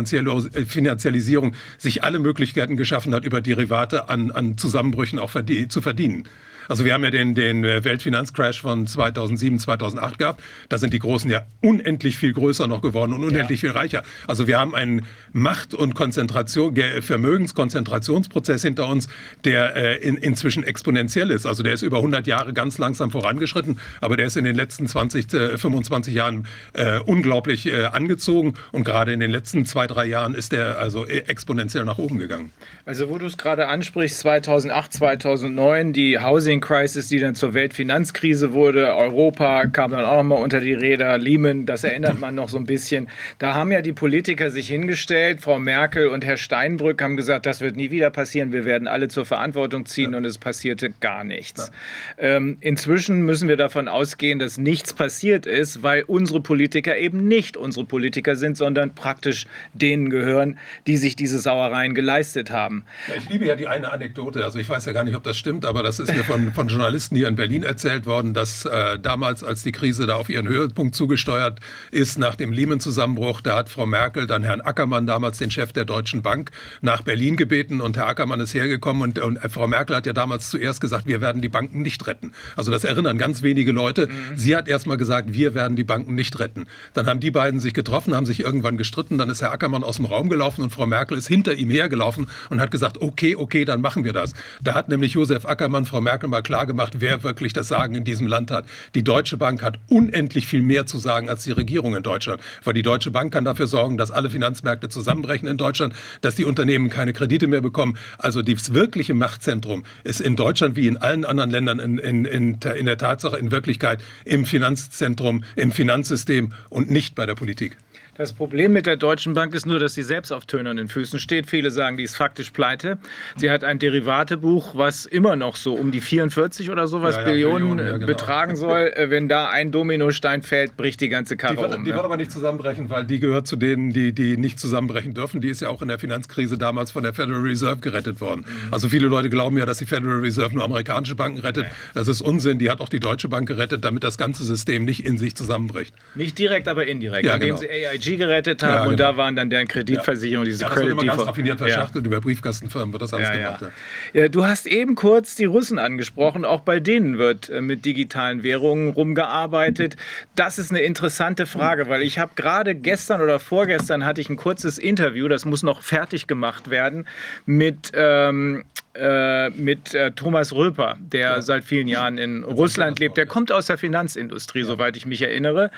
F: Sich alle Möglichkeiten geschaffen hat, über Derivate an, an Zusammenbrüchen auch verdien zu verdienen. Also wir haben ja den, den äh, Weltfinanzcrash von 2007, 2008 gehabt. Da sind die Großen ja unendlich viel größer noch geworden und unendlich ja. viel reicher. Also wir haben einen Macht- und Konzentration, Vermögenskonzentrationsprozess hinter uns, der äh, in, inzwischen exponentiell ist. Also der ist über 100 Jahre ganz langsam vorangeschritten, aber der ist in den letzten 20, äh, 25 Jahren äh, unglaublich äh, angezogen und gerade in den letzten zwei, drei Jahren ist der also äh, exponentiell nach oben gegangen.
D: Also wo du es gerade ansprichst, 2008, 2009, die Housing Crisis, die dann zur Weltfinanzkrise wurde, Europa kam dann auch noch mal unter die Räder, Lehman, das erinnert man noch so ein bisschen. Da haben ja die Politiker sich hingestellt, Frau Merkel und Herr Steinbrück haben gesagt, das wird nie wieder passieren, wir werden alle zur Verantwortung ziehen ja. und es passierte gar nichts. Ja. Ähm, inzwischen müssen wir davon ausgehen, dass nichts passiert ist, weil unsere Politiker eben nicht unsere Politiker sind, sondern praktisch denen gehören, die sich diese Sauereien geleistet haben.
F: Ja, ich liebe ja die eine Anekdote, also ich weiß ja gar nicht, ob das stimmt, aber das ist mir von, von Journalisten hier in Berlin erzählt worden, dass äh, damals, als die Krise da auf ihren Höhepunkt zugesteuert ist, nach dem Lehman-Zusammenbruch, da hat Frau Merkel dann Herrn Ackermann, damals den Chef der Deutschen Bank, nach Berlin gebeten und Herr Ackermann ist hergekommen und, und Frau Merkel hat ja damals zuerst gesagt, wir werden die Banken nicht retten. Also das erinnern ganz wenige Leute. Mhm. Sie hat erst mal gesagt, wir werden die Banken nicht retten. Dann haben die beiden sich getroffen, haben sich irgendwann gestritten, dann ist Herr Ackermann aus dem Raum gelaufen und Frau Merkel ist hinter ihm hergelaufen und hat gesagt, okay, okay, dann machen wir das. Da hat nämlich Josef Ackermann Frau Merkel mal klargemacht, wer wirklich das Sagen in diesem Land hat. Die Deutsche Bank hat unendlich viel mehr zu sagen als die Regierung in Deutschland. Weil die Deutsche Bank kann dafür sorgen, dass alle Finanzmärkte zusammenbrechen in Deutschland, dass die Unternehmen keine Kredite mehr bekommen. Also das wirkliche Machtzentrum ist in Deutschland wie in allen anderen Ländern in, in, in, in der Tatsache in Wirklichkeit im Finanzzentrum, im Finanzsystem und nicht bei der Politik.
D: Das Problem mit der Deutschen Bank ist nur, dass sie selbst auf tönernen Füßen steht. Viele sagen, die ist faktisch pleite. Sie hat ein Derivatebuch, was immer noch so um die 44 oder sowas ja, ja, Billionen, Billionen ja, genau. betragen soll. Äh, wenn da ein Dominostein fällt, bricht die ganze Karre
F: die wird,
D: um.
F: Die wird aber nicht zusammenbrechen, weil die gehört zu denen, die, die nicht zusammenbrechen dürfen. Die ist ja auch in der Finanzkrise damals von der Federal Reserve gerettet worden. Mhm. Also viele Leute glauben ja, dass die Federal Reserve nur amerikanische Banken rettet. Das ist Unsinn. Die hat auch die Deutsche Bank gerettet, damit das ganze System nicht in sich zusammenbricht.
D: Nicht direkt, aber indirekt. Ja, indem genau. sie AIG gerettet haben ja, und genau. da waren dann deren Kreditversicherung, diese
F: ja, das Credit Default. ganz raffiniert verschachtelt über Briefkastenfirmen wird das alles gemacht.
D: Ja. du hast eben kurz die Russen angesprochen. Auch bei denen wird äh, mit digitalen Währungen rumgearbeitet. Das ist eine interessante Frage, weil ich habe gerade gestern oder vorgestern hatte ich ein kurzes Interview, das muss noch fertig gemacht werden, mit ähm, äh, mit äh, Thomas Röper, der ja. seit vielen Jahren in Russland lebt. Der kommt aus der Finanzindustrie, ja. soweit ich mich erinnere.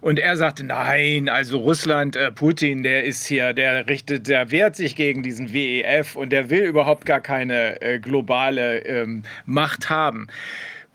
D: Und er sagte, nein, also Russland, äh, Putin, der ist hier, der richtet, der wehrt sich gegen diesen WEF und der will überhaupt gar keine äh, globale ähm, Macht haben.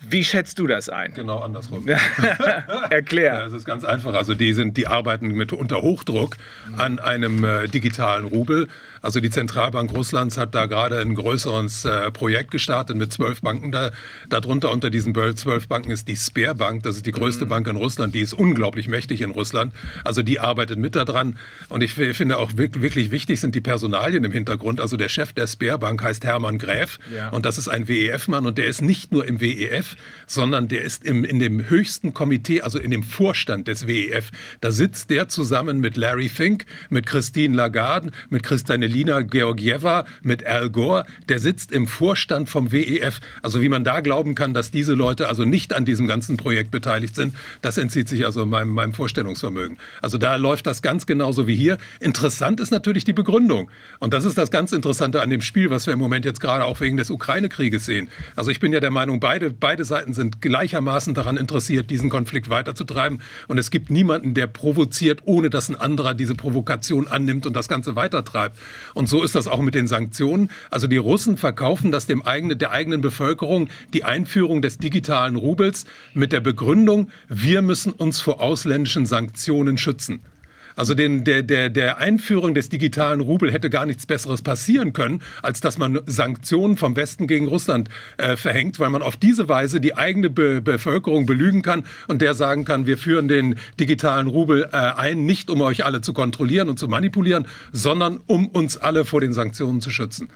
D: Wie schätzt du das ein?
F: Genau andersrum.
D: Erklär.
F: Ja, es ist ganz einfach. Also die sind, die arbeiten mit unter Hochdruck an einem äh, digitalen Rubel. Also die Zentralbank Russlands hat da gerade ein größeres äh, Projekt gestartet mit zwölf Banken. Da, darunter unter diesen zwölf Banken ist die Sperrbank. Das ist die größte mhm. Bank in Russland. Die ist unglaublich mächtig in Russland. Also die arbeitet mit daran. Und ich finde auch wirklich wichtig sind die Personalien im Hintergrund. Also der Chef der Sperrbank heißt Hermann Gräf. Ja. Und das ist ein WEF-Mann. Und der ist nicht nur im WEF, sondern der ist im, in dem höchsten Komitee, also in dem Vorstand des WEF. Da sitzt der zusammen mit Larry Fink, mit Christine Lagarde, mit Kristalina Georgieva, mit Al Gore. Der sitzt im Vorstand vom WEF. Also wie man da glauben kann, dass diese Leute also nicht an diesem ganzen Projekt beteiligt sind, das entzieht sich also meinem, meinem Vorstellungsvermögen. Also da läuft das ganz genauso wie hier. Interessant ist natürlich die Begründung. Und das ist das ganz Interessante an dem Spiel, was wir im Moment jetzt gerade auch wegen des Ukraine-Krieges sehen. Also ich bin ja der Meinung, beide, beide Seiten sind gleichermaßen daran interessiert, diesen Konflikt weiterzutreiben. Und es gibt niemanden, der provoziert, ohne dass ein anderer diese Provokation annimmt und das Ganze weitertreibt. Und so ist das auch mit den Sanktionen. Also die Russen verkaufen das dem eigenen, der eigenen Bevölkerung die Einführung des digitalen Rubels mit der Begründung, wir müssen uns vor ausländischen Sanktionen schützen. Also den, der, der, der Einführung des digitalen Rubel hätte gar nichts Besseres passieren können, als dass man Sanktionen vom Westen gegen Russland äh, verhängt, weil man auf diese Weise die eigene Be Bevölkerung belügen kann und der sagen kann, wir führen den digitalen Rubel äh, ein, nicht um euch alle zu kontrollieren und zu manipulieren, sondern um uns alle vor den Sanktionen zu schützen.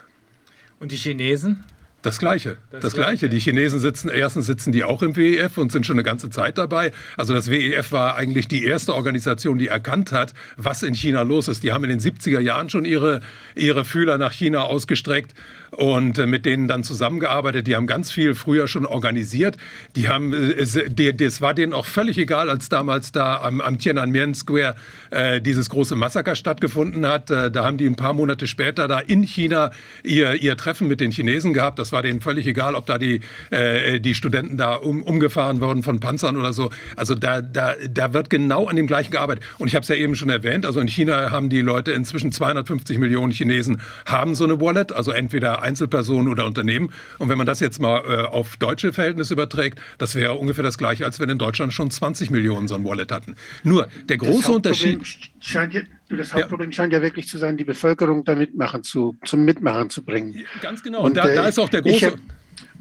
D: Und die Chinesen?
F: Das Gleiche. Das, das Gleiche. Die Chinesen sitzen, erstens sitzen die auch im WEF und sind schon eine ganze Zeit dabei. Also das WEF war eigentlich die erste Organisation, die erkannt hat, was in China los ist. Die haben in den 70er Jahren schon ihre, ihre Fühler nach China ausgestreckt und äh, mit denen dann zusammengearbeitet. Die haben ganz viel früher schon organisiert. Die haben, äh, das war denen auch völlig egal, als damals da am, am Tiananmen Square äh, dieses große Massaker stattgefunden hat. Äh, da haben die ein paar Monate später da in China ihr, ihr Treffen mit den Chinesen gehabt. Das war denen völlig egal, ob da die, äh, die Studenten da um, umgefahren wurden von Panzern oder so. Also da, da, da wird genau an dem gleichen gearbeitet. Und ich habe es ja eben schon erwähnt, also in China haben die Leute inzwischen 250 Millionen Chinesen haben so eine Wallet, also entweder Einzelpersonen oder Unternehmen. Und wenn man das jetzt mal äh, auf deutsche Verhältnisse überträgt, das wäre ungefähr das gleiche, als wenn in Deutschland schon 20 Millionen so ein Wallet hatten. Nur der große Unterschied.
C: Scheint ja, das Hauptproblem ja. scheint ja wirklich zu sein, die Bevölkerung da mitmachen zu, zum Mitmachen zu bringen.
F: Ganz genau. Und, und da, äh, da, ist auch der große.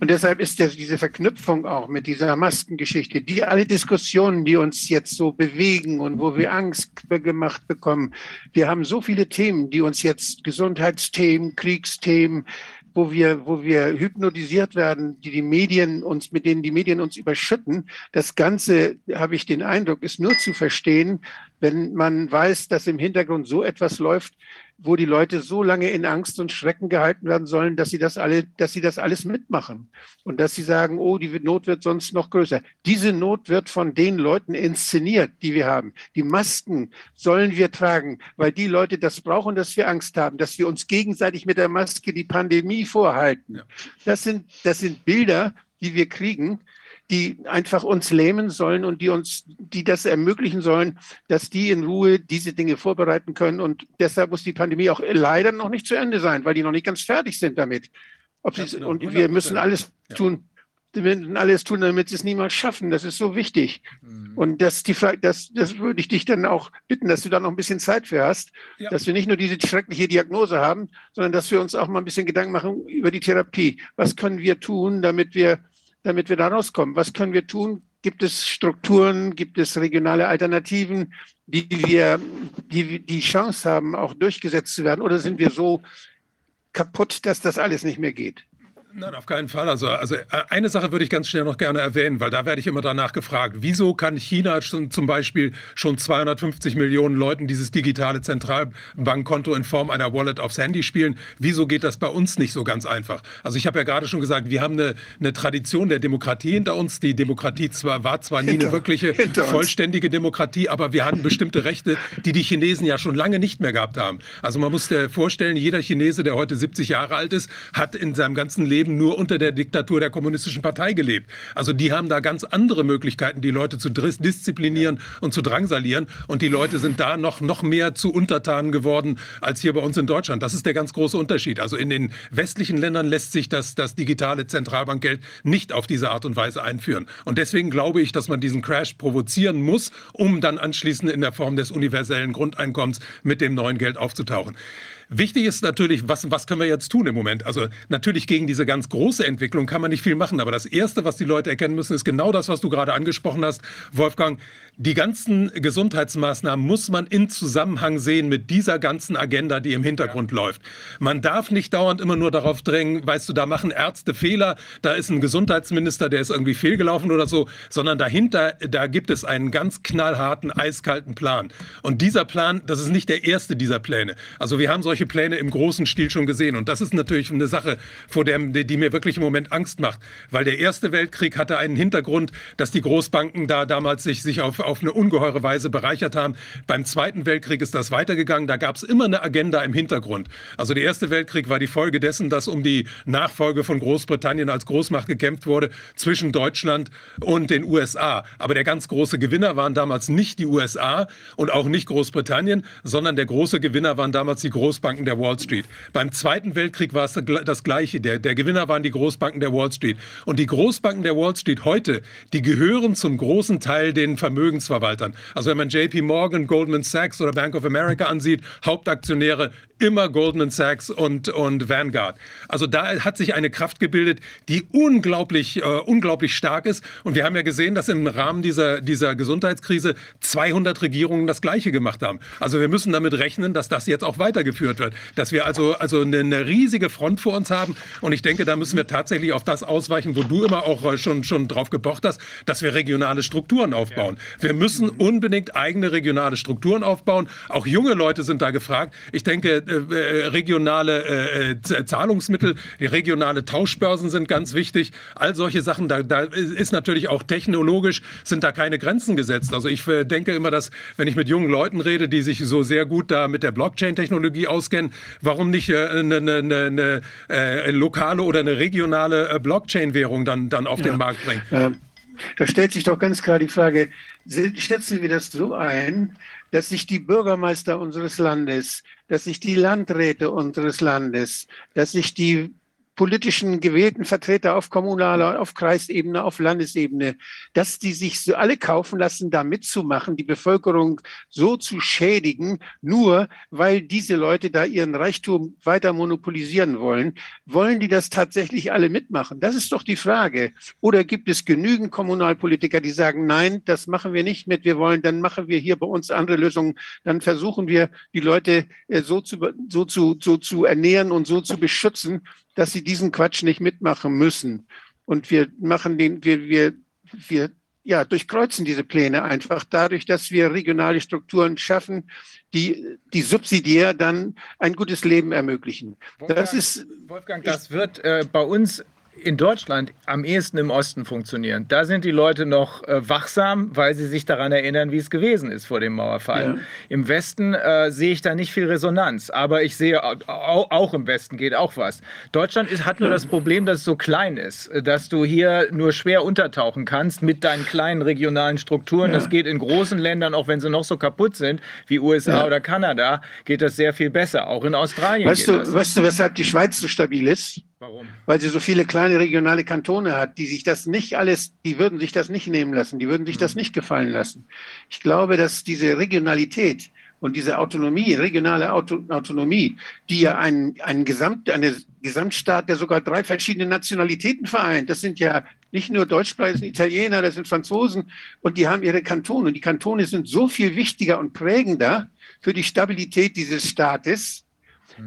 C: Und deshalb ist der, diese Verknüpfung auch mit dieser Maskengeschichte, die alle Diskussionen, die uns jetzt so bewegen und wo wir Angst gemacht bekommen. Wir haben so viele Themen, die uns jetzt Gesundheitsthemen, Kriegsthemen, wo wir, wo wir hypnotisiert werden, die die Medien uns, mit denen die Medien uns überschütten. Das Ganze, habe ich den Eindruck, ist nur zu verstehen, wenn man weiß, dass im Hintergrund so etwas läuft, wo die Leute so lange in Angst und Schrecken gehalten werden sollen, dass sie das alle, dass sie das alles mitmachen und dass sie sagen, oh, die Not wird sonst noch größer. Diese Not wird von den Leuten inszeniert, die wir haben. Die Masken sollen wir tragen, weil die Leute das brauchen, dass wir Angst haben, dass wir uns gegenseitig mit der Maske die Pandemie vorhalten. Das sind, das sind Bilder, die wir kriegen, die einfach uns lähmen sollen und die uns, die das ermöglichen sollen, dass die in Ruhe diese Dinge vorbereiten können. Und deshalb muss die Pandemie auch leider noch nicht zu Ende sein, weil die noch nicht ganz fertig sind damit. Genau. und wir müssen alles tun, wir müssen alles tun, damit sie es niemals schaffen. Das ist so wichtig. Mhm. Und das, die, das, das würde ich dich dann auch bitten, dass du da noch ein bisschen Zeit für hast, ja. dass wir nicht nur diese schreckliche Diagnose haben, sondern dass wir uns auch mal ein bisschen Gedanken machen über die Therapie. Was können wir tun, damit wir damit wir da rauskommen. Was können wir tun? Gibt es Strukturen, gibt es regionale Alternativen, die wir die, die Chance haben, auch durchgesetzt zu werden? Oder sind wir so kaputt, dass das alles nicht mehr geht?
F: Nein, auf keinen Fall. Also, also äh, eine Sache würde ich ganz schnell noch gerne erwähnen, weil da werde ich immer danach gefragt. Wieso kann China schon, zum Beispiel schon 250 Millionen Leuten dieses digitale Zentralbankkonto in Form einer Wallet aufs Handy spielen? Wieso geht das bei uns nicht so ganz einfach? Also ich habe ja gerade schon gesagt, wir haben eine, eine Tradition der Demokratie hinter uns. Die Demokratie zwar, war zwar nie eine wirkliche vollständige Demokratie, aber wir hatten bestimmte Rechte, die die Chinesen ja schon lange nicht mehr gehabt haben. Also man muss sich vorstellen, jeder Chinese, der heute 70 Jahre alt ist, hat in seinem ganzen Leben Leben nur unter der Diktatur der kommunistischen Partei gelebt. Also die haben da ganz andere Möglichkeiten, die Leute zu disziplinieren und zu drangsalieren. Und die Leute sind da noch, noch mehr zu Untertanen geworden als hier bei uns in Deutschland. Das ist der ganz große Unterschied. Also in den westlichen Ländern lässt sich das, das digitale Zentralbankgeld nicht auf diese Art und Weise einführen. Und deswegen glaube ich, dass man diesen Crash provozieren muss, um dann anschließend in der Form des universellen Grundeinkommens mit dem neuen Geld aufzutauchen. Wichtig ist natürlich, was, was können wir jetzt tun im Moment? Also natürlich gegen diese ganz große Entwicklung kann man nicht viel machen, aber das Erste, was die Leute erkennen müssen, ist genau das, was du gerade angesprochen hast, Wolfgang die ganzen Gesundheitsmaßnahmen muss man in Zusammenhang sehen mit dieser ganzen Agenda, die im Hintergrund ja. läuft. Man darf nicht dauernd immer nur darauf drängen, weißt du, da machen Ärzte Fehler, da ist ein Gesundheitsminister, der ist irgendwie fehlgelaufen oder so, sondern dahinter, da gibt es einen ganz knallharten, eiskalten Plan. Und dieser Plan, das ist nicht der erste dieser Pläne. Also wir haben solche Pläne im großen Stil schon gesehen. Und das ist natürlich eine Sache, vor der, die mir wirklich im Moment Angst macht. Weil der Erste Weltkrieg hatte einen Hintergrund, dass die Großbanken da damals sich, sich auf auf eine ungeheure Weise bereichert haben. Beim Zweiten Weltkrieg ist das weitergegangen. Da gab es immer eine Agenda im Hintergrund. Also der Erste Weltkrieg war die Folge dessen, dass um die Nachfolge von Großbritannien als Großmacht gekämpft wurde zwischen Deutschland und den USA. Aber der ganz große Gewinner waren damals nicht die USA und auch nicht Großbritannien, sondern der große Gewinner waren damals die Großbanken der Wall Street. Beim Zweiten Weltkrieg war es das Gleiche. Der, der Gewinner waren die Großbanken der Wall Street. Und die Großbanken der Wall Street heute, die gehören zum großen Teil den Vermögen Vermögensverwaltern. Also wenn man JP Morgan, Goldman Sachs oder Bank of America ansieht, Hauptaktionäre immer Goldman Sachs und, und Vanguard. Also da hat sich eine Kraft gebildet, die unglaublich, äh, unglaublich stark ist. Und wir haben ja gesehen, dass im Rahmen dieser, dieser Gesundheitskrise 200 Regierungen das Gleiche gemacht haben. Also wir müssen damit rechnen, dass das jetzt auch weitergeführt wird. Dass wir also, also eine, eine riesige Front vor uns haben. Und ich denke, da müssen wir tatsächlich auf das ausweichen, wo du immer auch äh, schon, schon drauf gepocht hast, dass wir regionale Strukturen aufbauen. Wir müssen unbedingt eigene regionale Strukturen aufbauen. Auch junge Leute sind da gefragt. Ich denke, äh, äh, regionale äh, Zahlungsmittel, die regionale Tauschbörsen sind ganz wichtig. All solche Sachen, da, da ist natürlich auch technologisch, sind da keine Grenzen gesetzt. Also ich äh, denke immer, dass wenn ich mit jungen Leuten rede, die sich so sehr gut da mit der Blockchain-Technologie auskennen, warum nicht eine, eine, eine, eine lokale oder eine regionale Blockchain-Währung dann, dann auf ja. den Markt bringen?
C: Ähm, da stellt sich doch ganz klar die Frage, schätzen wir das so ein, dass sich die Bürgermeister unseres Landes, dass sich die Landräte unseres Landes, dass sich die politischen gewählten Vertreter auf kommunaler, auf Kreisebene, auf Landesebene, dass die sich so alle kaufen lassen, da mitzumachen, die Bevölkerung so zu schädigen, nur weil diese Leute da ihren Reichtum weiter monopolisieren wollen. Wollen die das tatsächlich alle mitmachen? Das ist doch die Frage. Oder gibt es genügend Kommunalpolitiker, die sagen, nein, das machen wir nicht mit, wir wollen, dann machen wir hier bei uns andere Lösungen, dann versuchen wir, die Leute äh, so zu, so zu, so zu ernähren und so zu beschützen, dass sie diesen Quatsch nicht mitmachen müssen. Und wir machen den, wir, wir, wir ja, durchkreuzen diese Pläne einfach dadurch, dass wir regionale Strukturen schaffen, die, die subsidiär dann ein gutes Leben ermöglichen.
D: Wolfgang, das ist, Wolfgang, das wird äh, bei uns in Deutschland am ehesten im Osten funktionieren. Da sind die Leute noch äh, wachsam, weil sie sich daran erinnern, wie es gewesen ist vor dem Mauerfall. Ja. Im Westen äh, sehe ich da nicht viel Resonanz, aber ich sehe auch, auch im Westen geht auch was. Deutschland ist, hat nur das Problem, dass es so klein ist, dass du hier nur schwer untertauchen kannst mit deinen kleinen regionalen Strukturen. Ja. Das geht in großen Ländern, auch wenn sie noch so kaputt sind wie USA ja. oder Kanada, geht das sehr viel besser. Auch in Australien.
C: Weißt, du, weißt du, weshalb die Schweiz so stabil ist?
D: Warum?
C: Weil sie so viele kleine regionale Kantone hat, die sich das nicht alles, die würden sich das nicht nehmen lassen, die würden sich das mhm. nicht gefallen lassen. Ich glaube, dass diese Regionalität und diese Autonomie, regionale Auto, Autonomie, die ja ein, ein Gesamt, eine Gesamtstaat, der sogar drei verschiedene Nationalitäten vereint, das sind ja nicht nur Deutschsprachige, Italiener, das sind Franzosen und die haben ihre Kantone. Und die Kantone sind so viel wichtiger und prägender für die Stabilität dieses Staates,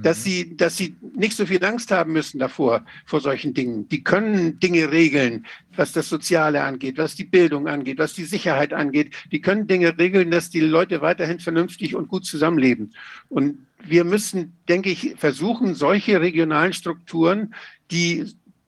C: dass mhm. sie, dass sie nicht so viel Angst haben müssen davor, vor solchen Dingen. Die können Dinge regeln, was das Soziale angeht, was die Bildung angeht, was die Sicherheit angeht. Die können Dinge regeln, dass die Leute weiterhin vernünftig und gut zusammenleben. Und wir müssen, denke ich, versuchen, solche regionalen Strukturen, die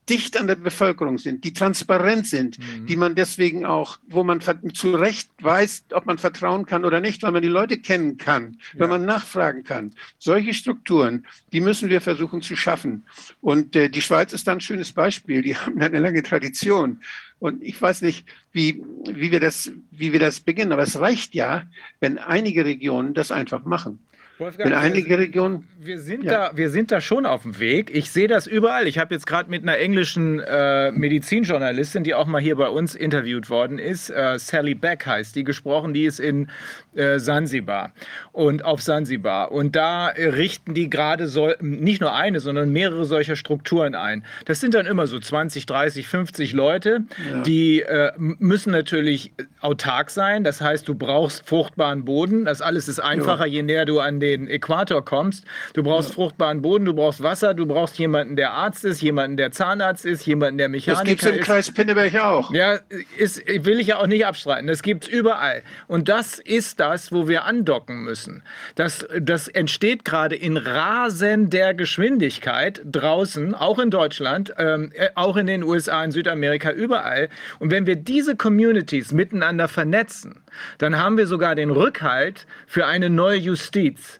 C: dicht an der Bevölkerung sind, die transparent sind, mhm. die man deswegen auch, wo man zu Recht weiß, ob man vertrauen kann oder nicht, weil man die Leute kennen kann, ja. wenn man nachfragen kann. Solche Strukturen, die müssen wir versuchen zu schaffen. Und äh, die Schweiz ist da ein schönes Beispiel. Die haben eine lange Tradition. Und ich weiß nicht, wie, wie, wir das, wie wir das beginnen, aber es reicht ja, wenn einige Regionen das einfach machen. Wolfgang, in einige Regionen.
D: Wir sind, ja. da, wir sind da schon auf dem Weg. Ich sehe das überall. Ich habe jetzt gerade mit einer englischen äh, Medizinjournalistin, die auch mal hier bei uns interviewt worden ist, äh, Sally Beck heißt die, gesprochen. Die ist in äh, Sansibar und auf Sansibar. Und da richten die gerade so, nicht nur eine, sondern mehrere solcher Strukturen ein. Das sind dann immer so 20, 30, 50 Leute, ja. die äh, müssen natürlich autark sein. Das heißt, du brauchst fruchtbaren Boden. Das alles ist einfacher, ja. je näher du an den Äquator kommst. Du brauchst ja. fruchtbaren Boden, du brauchst Wasser, du brauchst jemanden, der Arzt ist, jemanden, der Zahnarzt ist, jemanden, der Mechaniker ist. Das gibt
C: es im Kreis Pinneberg auch.
D: Ja, ist, will ich ja auch nicht abstreiten. Das gibt es überall. Und das ist das, wo wir andocken müssen. Das, das entsteht gerade in rasender Geschwindigkeit draußen, auch in Deutschland, ähm, äh, auch in den USA, in Südamerika, überall. Und wenn wir diese Communities miteinander vernetzen, dann haben wir sogar den Rückhalt für eine neue Justiz.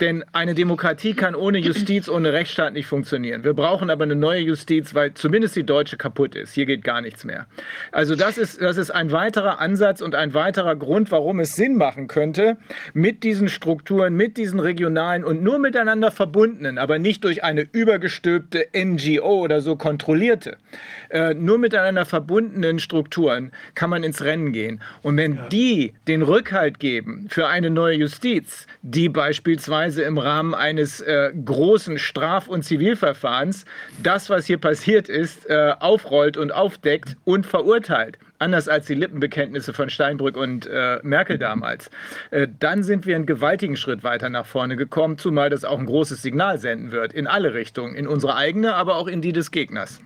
D: Denn eine Demokratie kann ohne Justiz, ohne Rechtsstaat nicht funktionieren. Wir brauchen aber eine neue Justiz, weil zumindest die deutsche kaputt ist. Hier geht gar nichts mehr. Also das ist, das ist ein weiterer Ansatz und ein weiterer Grund, warum es Sinn machen könnte, mit diesen Strukturen, mit diesen regionalen und nur miteinander verbundenen, aber nicht durch eine übergestülpte NGO oder so kontrollierte, äh, nur miteinander verbundenen Strukturen kann man ins Rennen gehen. Und wenn ja. die den Rückhalt geben für eine neue Justiz, die beispielsweise im Rahmen eines äh, großen Straf- und Zivilverfahrens. Das, was hier passiert ist, äh, aufrollt und aufdeckt und verurteilt, anders als die Lippenbekenntnisse von Steinbrück und äh, Merkel damals, äh, dann sind wir einen gewaltigen Schritt weiter nach vorne gekommen, zumal das auch ein großes Signal senden wird in alle Richtungen, in unsere eigene, aber auch in die des Gegners.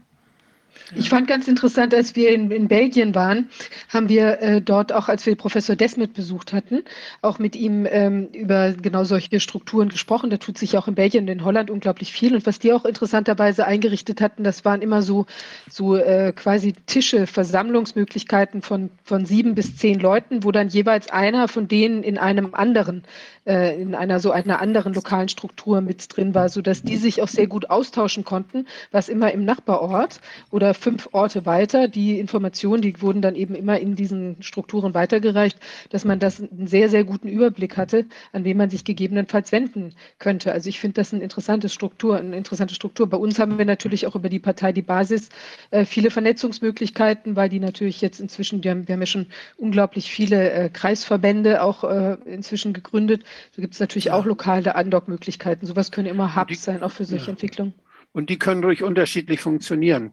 A: Ich fand ganz interessant, als wir in, in Belgien waren, haben wir äh, dort auch, als wir Professor Desmet besucht hatten, auch mit ihm ähm, über genau solche Strukturen gesprochen. Da tut sich auch in Belgien und in Holland unglaublich viel. Und was die auch interessanterweise eingerichtet hatten, das waren immer so, so äh, quasi Tische, Versammlungsmöglichkeiten von, von sieben bis zehn Leuten, wo dann jeweils einer von denen in einem anderen äh, in einer so einer anderen lokalen Struktur mit drin war, sodass die sich auch sehr gut austauschen konnten, was immer im Nachbarort oder fünf Orte weiter, die Informationen, die wurden dann eben immer in diesen Strukturen weitergereicht, dass man das einen sehr, sehr guten Überblick hatte, an wen man sich gegebenenfalls wenden könnte. Also ich finde das eine interessante Struktur, eine interessante Struktur. Bei uns haben wir natürlich auch über die Partei, die Basis, äh, viele Vernetzungsmöglichkeiten, weil die natürlich jetzt inzwischen, haben, wir haben ja schon unglaublich viele äh, Kreisverbände auch inzwischen gegründet, da gibt es natürlich auch lokale Andock-Möglichkeiten. Sowas können immer Hubs sein, auch für solche ja. Entwicklungen.
C: Und die können durch unterschiedlich funktionieren.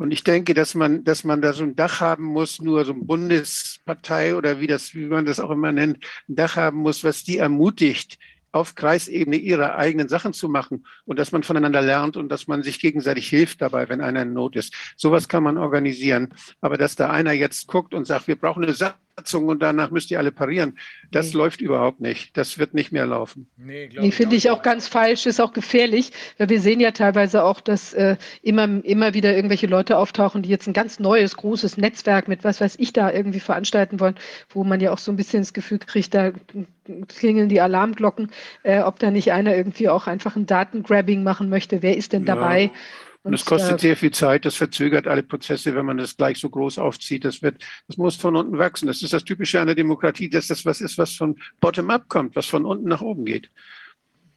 C: Und ich denke, dass man, dass man da so ein Dach haben muss, nur so eine Bundespartei oder wie das, wie man das auch immer nennt, ein Dach haben muss, was die ermutigt, auf Kreisebene ihre eigenen Sachen zu machen und dass man voneinander lernt und dass man sich gegenseitig hilft dabei, wenn einer in Not ist. Sowas kann man organisieren. Aber dass da einer jetzt guckt und sagt, wir brauchen eine Sache, und danach müsst ihr alle parieren. Das nee. läuft überhaupt nicht. Das wird nicht mehr laufen.
A: Nee, nee finde ich auch ganz falsch, ist auch gefährlich, weil wir sehen ja teilweise auch, dass äh, immer, immer wieder irgendwelche Leute auftauchen, die jetzt ein ganz neues, großes Netzwerk mit was weiß ich da irgendwie veranstalten wollen, wo man ja auch so ein bisschen das Gefühl kriegt, da klingeln die Alarmglocken, äh, ob da nicht einer irgendwie auch einfach ein Datengrabbing machen möchte. Wer ist denn dabei? Ja.
C: Und es kostet äh, sehr viel Zeit, das verzögert alle Prozesse, wenn man das gleich so groß aufzieht. Das wird, das muss von unten wachsen. Das ist das Typische an der Demokratie, dass das was ist, was von bottom-up kommt, was von unten nach oben geht.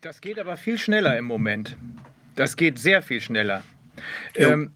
D: Das geht aber viel schneller im Moment. Das geht sehr viel schneller. Ähm,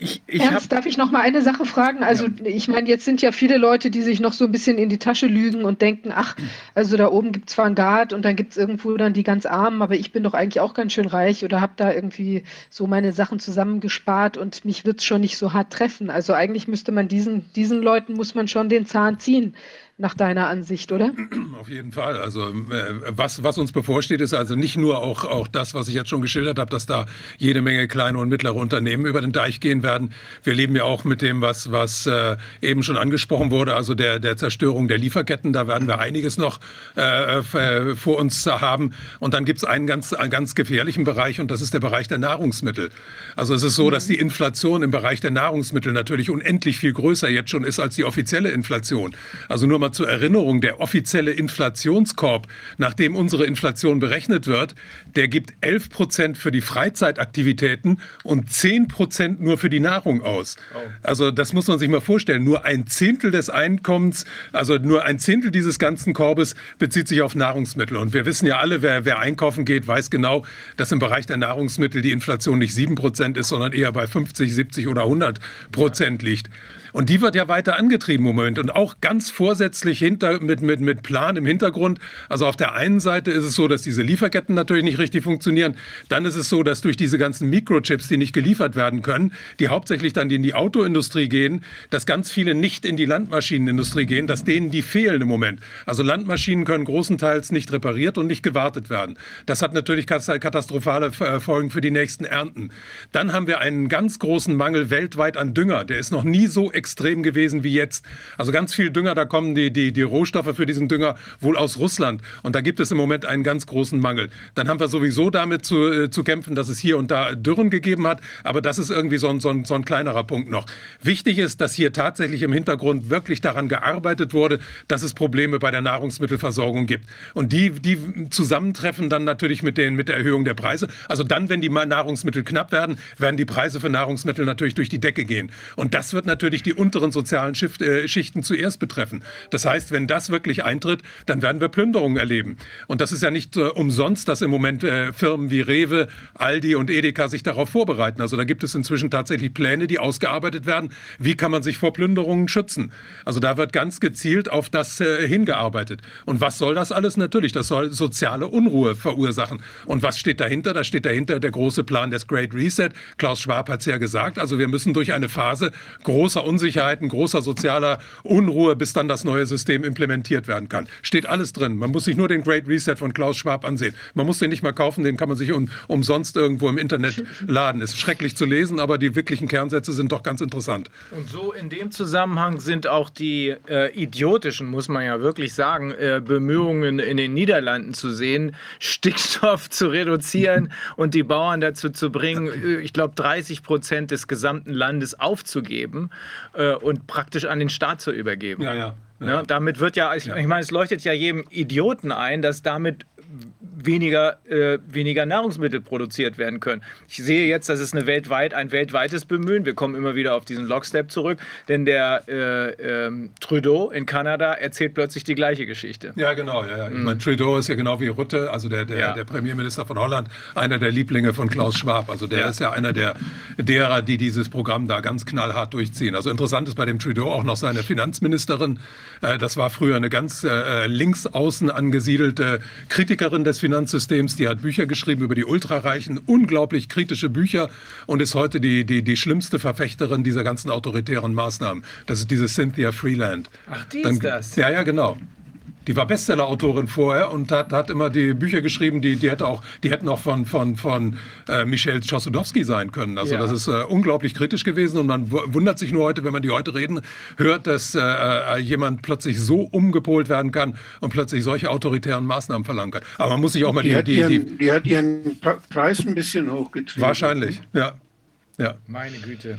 A: ich, ich Ernst, darf ich noch mal eine Sache fragen? Also ja. ich meine, jetzt sind ja viele Leute, die sich noch so ein bisschen in die Tasche lügen und denken, ach, also da oben gibt es zwar einen Guard und dann gibt es irgendwo dann die ganz Armen, aber ich bin doch eigentlich auch ganz schön reich oder habe da irgendwie so meine Sachen zusammengespart und mich wird es schon nicht so hart treffen. Also eigentlich müsste man diesen, diesen Leuten, muss man schon den Zahn ziehen nach deiner Ansicht, oder?
F: Auf jeden Fall. Also äh, was, was uns bevorsteht, ist also nicht nur auch, auch das, was ich jetzt schon geschildert habe, dass da jede Menge kleine und mittlere Unternehmen über den Deich gehen werden. Wir leben ja auch mit dem, was, was äh, eben schon angesprochen wurde, also der, der Zerstörung der Lieferketten. Da werden wir einiges noch äh, äh vor uns haben. Und dann gibt es einen ganz, einen ganz gefährlichen Bereich und das ist der Bereich der Nahrungsmittel. Also es ist so, dass die Inflation im Bereich der Nahrungsmittel natürlich unendlich viel größer jetzt schon ist als die offizielle Inflation. Also nur mal Nochmal zur Erinnerung, der offizielle Inflationskorb, nach dem unsere Inflation berechnet wird, der gibt 11 Prozent für die Freizeitaktivitäten und 10 Prozent nur für die Nahrung aus. Oh. Also das muss man sich mal vorstellen. Nur ein Zehntel des Einkommens, also nur ein Zehntel dieses ganzen Korbes bezieht sich auf Nahrungsmittel. Und wir wissen ja alle, wer, wer einkaufen geht, weiß genau, dass im Bereich der Nahrungsmittel die Inflation nicht 7 Prozent ist, sondern eher bei 50, 70 oder 100 Prozent liegt. Und die wird ja weiter angetrieben im Moment und auch ganz vorsätzlich hinter, mit, mit, mit Plan im Hintergrund. Also auf der einen Seite ist es so, dass diese Lieferketten natürlich nicht richtig funktionieren. Dann ist es so, dass durch diese ganzen Mikrochips, die nicht geliefert werden können, die hauptsächlich dann in die Autoindustrie gehen, dass ganz viele nicht in die Landmaschinenindustrie gehen, dass denen die fehlen im Moment. Also Landmaschinen können großenteils nicht repariert und nicht gewartet werden. Das hat natürlich katastrophale äh, Folgen für die nächsten Ernten. Dann haben wir einen ganz großen Mangel weltweit an Dünger. Der ist noch nie so extrem gewesen wie jetzt. Also ganz viel Dünger, da kommen die, die, die Rohstoffe für diesen Dünger wohl aus Russland. Und da gibt es im Moment einen ganz großen Mangel. Dann haben wir sowieso damit zu, äh, zu kämpfen, dass es hier und da Dürren gegeben hat. Aber das ist irgendwie so ein, so, ein, so ein kleinerer Punkt noch. Wichtig ist, dass hier tatsächlich im Hintergrund wirklich daran gearbeitet wurde, dass es Probleme bei der Nahrungsmittelversorgung gibt. Und die, die zusammentreffen dann natürlich mit, den, mit der Erhöhung der Preise. Also dann, wenn die Nahrungsmittel knapp werden, werden die Preise für Nahrungsmittel natürlich durch die Decke gehen. Und das wird natürlich die die unteren sozialen äh, Schichten zuerst betreffen. Das heißt, wenn das wirklich eintritt, dann werden wir Plünderungen erleben. Und das ist ja nicht äh, umsonst, dass im Moment äh, Firmen wie Rewe, Aldi und Edeka sich darauf vorbereiten. Also da gibt es inzwischen tatsächlich Pläne, die ausgearbeitet werden. Wie kann man sich vor Plünderungen schützen? Also da wird ganz gezielt auf das äh, hingearbeitet. Und was soll das alles? Natürlich, das soll soziale Unruhe verursachen. Und was steht dahinter? Da steht dahinter der große Plan des Great Reset. Klaus Schwab hat es ja gesagt. Also wir müssen durch eine Phase großer Unsicherheit Unsicherheiten, großer sozialer Unruhe, bis dann das neue System implementiert werden kann. Steht alles drin. Man muss sich nur den Great Reset von Klaus Schwab ansehen. Man muss den nicht mal kaufen, den kann man sich um, umsonst irgendwo im Internet laden. Ist schrecklich zu lesen, aber die wirklichen Kernsätze sind doch ganz interessant.
D: Und so in dem Zusammenhang sind auch die äh, idiotischen, muss man ja wirklich sagen, äh, Bemühungen in den Niederlanden zu sehen, Stickstoff zu reduzieren und die Bauern dazu zu bringen, äh, ich glaube, 30 Prozent des gesamten Landes aufzugeben äh, und praktisch an den Staat zu übergeben.
F: Ja, ja.
D: ja. ja damit wird ja, ich, ich meine, es leuchtet ja jedem Idioten ein, dass damit weniger, äh, weniger Nahrungsmittel produziert werden können. Ich sehe jetzt, das ist eine weltweit, ein weltweites Bemühen. Wir kommen immer wieder auf diesen Lockstep zurück, denn der äh, ähm, Trudeau in Kanada erzählt plötzlich die gleiche Geschichte.
F: Ja, genau. Ja, ja. Ich mhm. meine, Trudeau ist ja genau wie Rutte, also der, der, ja. der, Premierminister von Holland, einer der Lieblinge von Klaus Schwab. Also der ist ja einer der, derer, die dieses Programm da ganz knallhart durchziehen. Also interessant ist bei dem Trudeau auch noch seine Finanzministerin. Äh, das war früher eine ganz äh, links außen angesiedelte Kritikerin des Finanzministers Finanzsystems. Die hat Bücher geschrieben über die Ultrareichen, unglaublich kritische Bücher und ist heute die, die, die schlimmste Verfechterin dieser ganzen autoritären Maßnahmen. Das ist diese Cynthia Freeland.
D: Ach, die Dann, ist das?
F: Ja, ja, genau. Die war Bestseller-Autorin vorher und hat, hat immer die Bücher geschrieben, die, die, hätte auch, die hätten auch von, von, von äh, Michel Chossudowski sein können. Also ja. das ist äh, unglaublich kritisch gewesen und man wundert sich nur heute, wenn man die heute reden hört, dass äh, äh, jemand plötzlich so umgepolt werden kann und plötzlich solche autoritären Maßnahmen verlangen kann. Aber man muss sich auch mal
C: die... Die, hat, die, ihren, die hat ihren Preis ein bisschen hochgetrieben.
F: Wahrscheinlich, ja. ja.
D: Meine Güte.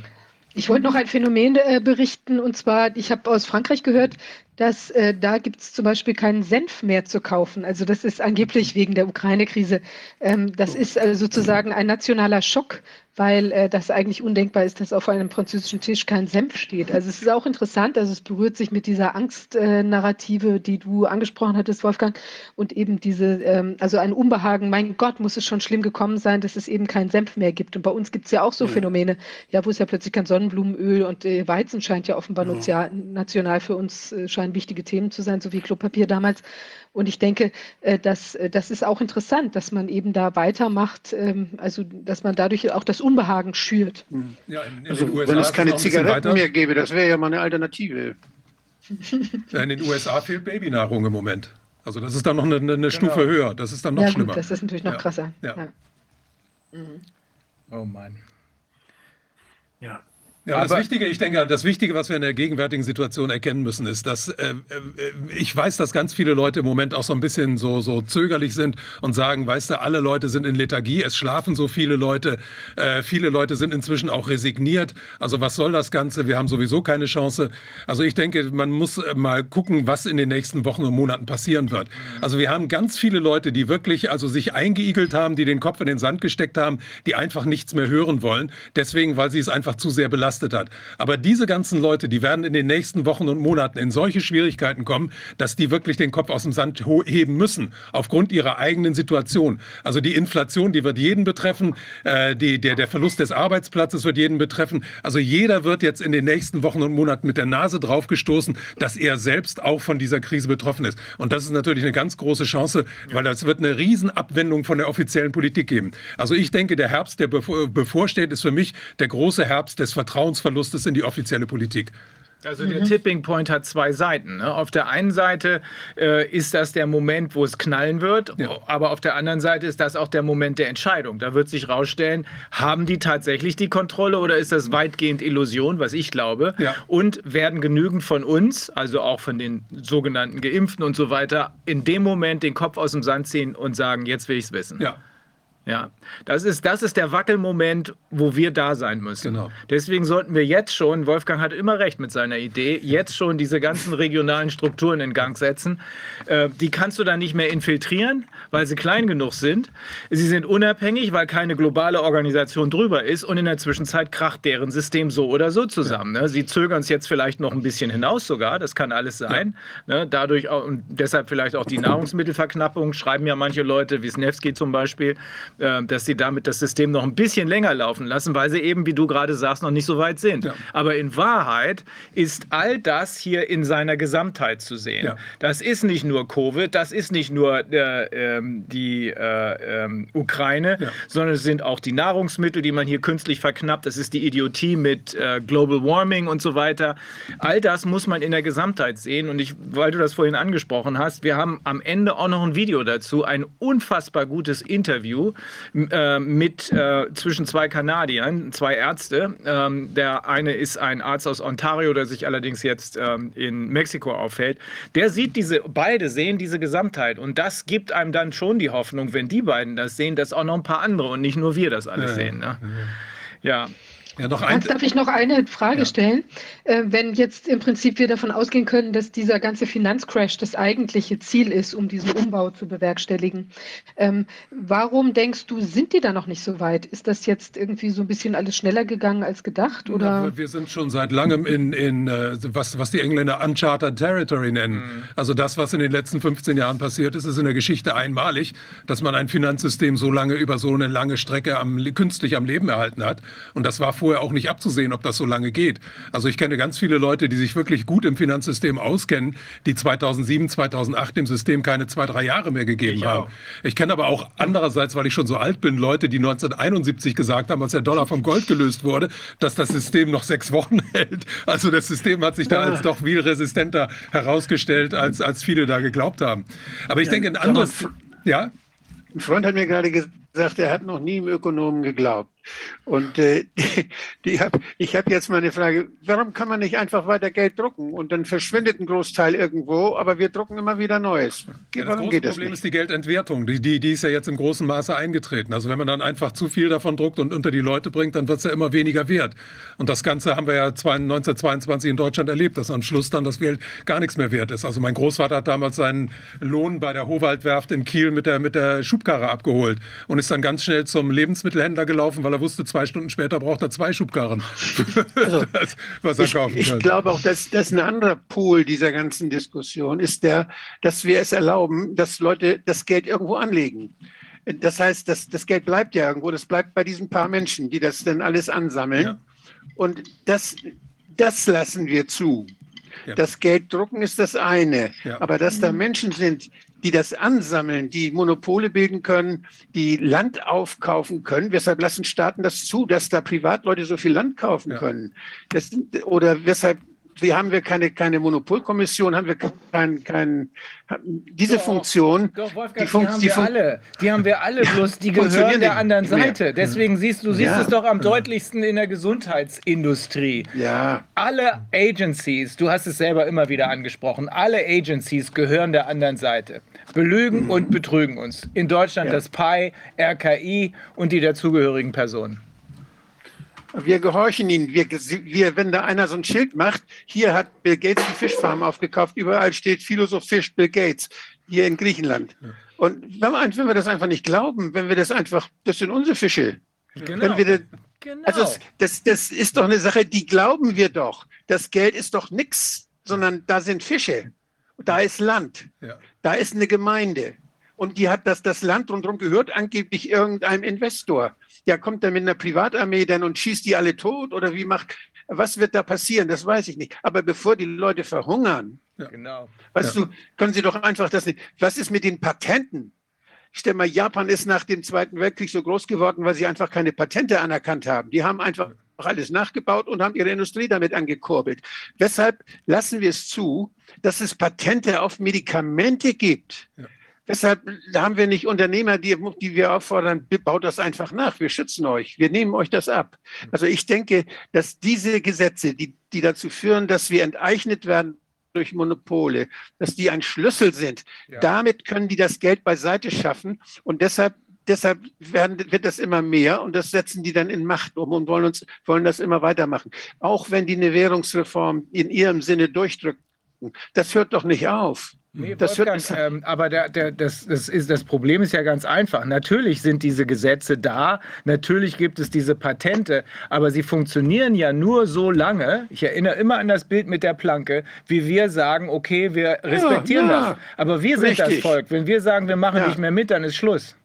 A: Ich wollte noch ein Phänomen äh, berichten, und zwar, ich habe aus Frankreich gehört, dass äh, da gibt es zum Beispiel keinen Senf mehr zu kaufen. Also das ist angeblich wegen der Ukraine-Krise. Ähm, das ist äh, sozusagen ein nationaler Schock, weil äh, das eigentlich undenkbar ist, dass auf einem französischen Tisch kein Senf steht. Also es ist auch interessant, also es berührt sich mit dieser Angstnarrative, die du angesprochen hattest, Wolfgang, und eben diese, ähm, also ein Unbehagen, mein Gott, muss es schon schlimm gekommen sein, dass es eben keinen Senf mehr gibt. Und bei uns gibt es ja auch so Phänomene, ja, wo es ja plötzlich kein Sonnenblumenöl und äh, Weizen scheint ja offenbar ja. national für uns, äh, scheinen wichtige Themen zu sein, so wie Klopapier damals. Und ich denke, äh, dass, äh, das ist auch interessant, dass man eben da weitermacht, ähm, also dass man dadurch auch das Unbehagen schürt.
C: Hm. Ja, in, in also, wenn es keine Zigaretten mehr gäbe, das wäre ja mal eine Alternative.
F: in den USA fehlt Babynahrung im Moment. Also das ist dann noch eine, eine genau. Stufe höher. Das ist dann noch ja, schlimmer. Gut,
A: das ist natürlich noch
F: ja.
A: krasser.
F: Ja.
D: Mhm. Oh Mann.
C: Ja.
F: Ja, das Wichtige, ich denke, das Wichtige, was wir in der gegenwärtigen Situation erkennen müssen, ist, dass äh, äh, ich weiß, dass ganz viele Leute im Moment auch so ein bisschen so, so zögerlich sind und sagen, weißt du, alle Leute sind in Lethargie, es schlafen so viele Leute, äh, viele Leute sind inzwischen auch resigniert. Also was soll das Ganze? Wir haben sowieso keine Chance. Also ich denke, man muss äh, mal gucken, was in den nächsten Wochen und Monaten passieren wird. Also wir haben ganz viele Leute, die wirklich also sich eingeigelt haben, die den Kopf in den Sand gesteckt haben, die einfach nichts mehr hören wollen. Deswegen, weil sie es einfach zu sehr belastet belastet hat. Aber diese ganzen Leute, die werden in den nächsten Wochen und Monaten in solche Schwierigkeiten kommen, dass die wirklich den Kopf aus dem Sand heben müssen, aufgrund ihrer eigenen Situation. Also die Inflation, die wird jeden betreffen, äh, die, der, der Verlust des Arbeitsplatzes wird jeden betreffen. Also jeder wird jetzt in den nächsten Wochen und Monaten mit der Nase draufgestoßen, dass er selbst auch von dieser Krise betroffen ist. Und das ist natürlich eine ganz große Chance, weil das wird eine Riesenabwendung von der offiziellen Politik geben. Also ich denke, der Herbst, der bevorsteht, ist für mich der große Herbst des Vertrauens Vertrauensverlustes in die offizielle Politik.
D: Also der mhm. Tipping Point hat zwei Seiten. Ne? Auf der einen Seite äh, ist das der Moment, wo es knallen wird, ja. aber auf der anderen Seite ist das auch der Moment der Entscheidung. Da wird sich rausstellen, haben die tatsächlich die Kontrolle oder ist das weitgehend Illusion, was ich glaube? Ja. Und werden genügend von uns, also auch von den sogenannten Geimpften und so weiter, in dem Moment den Kopf aus dem Sand ziehen und sagen, jetzt will ich es wissen.
F: Ja.
D: Ja, das ist, das ist der Wackelmoment, wo wir da sein müssen. Genau. Deswegen sollten wir jetzt schon, Wolfgang hat immer recht mit seiner Idee, jetzt schon diese ganzen regionalen Strukturen in Gang setzen. Äh, die kannst du dann nicht mehr infiltrieren, weil sie klein genug sind. Sie sind unabhängig, weil keine globale Organisation drüber ist und in der Zwischenzeit kracht deren System so oder so zusammen. Ja. Ne? Sie zögern es jetzt vielleicht noch ein bisschen hinaus sogar, das kann alles sein. Ja. Ne? Dadurch auch, und deshalb vielleicht auch die Nahrungsmittelverknappung, schreiben ja manche Leute, Wisniewski zum Beispiel, äh, dass sie damit das System noch ein bisschen länger laufen lassen, weil sie eben, wie du gerade sagst, noch nicht so weit sind. Ja. Aber in Wahrheit ist all das hier in seiner Gesamtheit zu sehen. Ja. Das ist nicht nur Covid, das ist nicht nur äh, ähm, die äh, ähm, Ukraine, ja. sondern es sind auch die Nahrungsmittel, die man hier künstlich verknappt. Das ist die Idiotie mit äh, Global Warming und so weiter. All das muss man in der Gesamtheit sehen. Und ich, weil du das vorhin angesprochen hast, wir haben am Ende auch noch ein Video dazu, ein unfassbar gutes Interview äh, mit äh, zwischen zwei Kanadiern, zwei Ärzte. Ähm, der eine ist ein Arzt aus Ontario, der sich allerdings jetzt ähm, in Mexiko aufhält. Der sieht diese, beide sehen diese Gesamtheit und das gibt einem dann schon die Hoffnung, wenn die beiden das sehen, dass auch noch ein paar andere und nicht nur wir das alles ja, sehen. Ne? ja.
A: Ja. Noch ein... darf ich noch eine Frage ja. stellen? Äh, wenn jetzt im Prinzip wir davon ausgehen können, dass dieser ganze Finanzcrash das eigentliche Ziel ist, um diesen Umbau zu bewerkstelligen, ähm, warum denkst du, sind die da noch nicht so weit? Ist das jetzt irgendwie so ein bisschen alles schneller gegangen als gedacht? Oder?
F: Ja, wir sind schon seit langem in, in äh, was, was die Engländer Uncharted Territory nennen. Mhm. Also das, was in den letzten 15 Jahren passiert ist, ist in der Geschichte einmalig, dass man ein Finanzsystem so lange über so eine lange Strecke am, künstlich am Leben erhalten hat. Und das war vorher auch nicht abzusehen, ob das so lange geht. Also ich kenne ganz viele Leute, die sich wirklich gut im Finanzsystem auskennen, die 2007, 2008 dem System keine zwei, drei Jahre mehr gegeben ich haben. Auch. Ich kenne aber auch andererseits, weil ich schon so alt bin, Leute, die 1971 gesagt haben, als der Dollar vom Gold gelöst wurde, dass das System noch sechs Wochen hält. Also das System hat sich da als doch viel resistenter herausgestellt, als, als viele da geglaubt haben. Aber ich denke, ein anderes... Ja?
C: Ein Freund hat mir gerade gesagt, er hat noch nie im Ökonomen geglaubt. Und äh, die hab, ich habe jetzt mal eine Frage, warum kann man nicht einfach weiter Geld drucken und dann verschwindet ein Großteil irgendwo, aber wir drucken immer wieder Neues.
F: Ja, das große Problem nicht? ist die Geldentwertung, die, die, die ist ja jetzt im großen Maße eingetreten. Also wenn man dann einfach zu viel davon druckt und unter die Leute bringt, dann wird es ja immer weniger wert. Und das Ganze haben wir ja 1922 in Deutschland erlebt, dass am Schluss dann das Geld gar nichts mehr wert ist. Also mein Großvater hat damals seinen Lohn bei der Howaldwerft in Kiel mit der, mit der Schubkarre abgeholt und ist dann ganz schnell zum Lebensmittelhändler gelaufen, weil weil er wusste, zwei Stunden später braucht er zwei Schubkarren,
C: also, das, was er ich, kaufen kann. Ich glaube auch, dass das ein anderer Pool dieser ganzen Diskussion ist der, dass wir es erlauben, dass Leute das Geld irgendwo anlegen. Das heißt, das, das Geld bleibt ja irgendwo, das bleibt bei diesen paar Menschen, die das dann alles ansammeln. Ja. Und das, das lassen wir zu. Ja. Das Geld drucken ist das eine. Ja. Aber dass da Menschen sind, die das ansammeln, die Monopole bilden können, die Land aufkaufen können. Weshalb lassen Staaten das zu, dass da Privatleute so viel Land kaufen ja. können? Das, oder weshalb wir haben wir keine, keine Monopolkommission, haben wir kein, kein, diese doch, Funktion.
D: Doch, Wolfgang, die, die, haben die wir alle. Die haben wir alle, bloß die gehören der anderen Seite. Deswegen siehst du, siehst ja. es doch am deutlichsten in der Gesundheitsindustrie.
C: Ja.
D: Alle Agencies, du hast es selber immer wieder angesprochen, alle Agencies gehören der anderen Seite. Belügen mhm. und betrügen uns. In Deutschland ja. das PI, RKI und die dazugehörigen Personen.
C: Wir gehorchen ihnen. Wir, wir, wenn da einer so ein Schild macht, hier hat Bill Gates die Fischfarm aufgekauft, überall steht Philosoph Fisch Bill Gates, hier in Griechenland. Und wenn wir, wenn wir, das einfach nicht glauben, wenn wir das einfach, das sind unsere Fische. Genau. Das, genau. Also das, das ist doch eine Sache, die glauben wir doch. Das Geld ist doch nichts, sondern da sind Fische. Da ist Land. Ja. Da ist eine Gemeinde. Und die hat das, das Land rundherum gehört angeblich irgendeinem Investor. Ja, kommt er mit einer Privatarmee dann und schießt die alle tot oder wie macht, was wird da passieren? Das weiß ich nicht. Aber bevor die Leute verhungern, ja, genau. weißt ja. du, können sie doch einfach das nicht. Was ist mit den Patenten? Ich stelle mal, Japan ist nach dem Zweiten Weltkrieg so groß geworden, weil sie einfach keine Patente anerkannt haben. Die haben einfach alles nachgebaut und haben ihre Industrie damit angekurbelt. Weshalb lassen wir es zu, dass es Patente auf Medikamente gibt? Ja Deshalb haben wir nicht Unternehmer, die, die wir auffordern, baut das einfach nach. Wir schützen euch. Wir nehmen euch das ab. Also ich denke, dass diese Gesetze, die, die dazu führen, dass wir enteignet werden durch Monopole, dass die ein Schlüssel sind. Ja. Damit können die das Geld beiseite schaffen. Und deshalb deshalb werden, wird das immer mehr und das setzen die dann in Macht um und wollen uns, wollen das immer weitermachen. Auch wenn die eine Währungsreform in ihrem Sinne durchdrücken. Das hört doch nicht auf.
D: Nee, das Wolfgang, ähm, aber der, der, das, das, ist, das Problem ist ja ganz einfach. Natürlich sind diese Gesetze da, natürlich gibt es diese Patente, aber sie funktionieren ja nur so lange, ich erinnere immer an das Bild mit der Planke, wie wir sagen, okay, wir respektieren ja, ja, das. Aber wir sind richtig. das Volk. Wenn wir sagen, wir machen ja. nicht mehr mit, dann ist Schluss.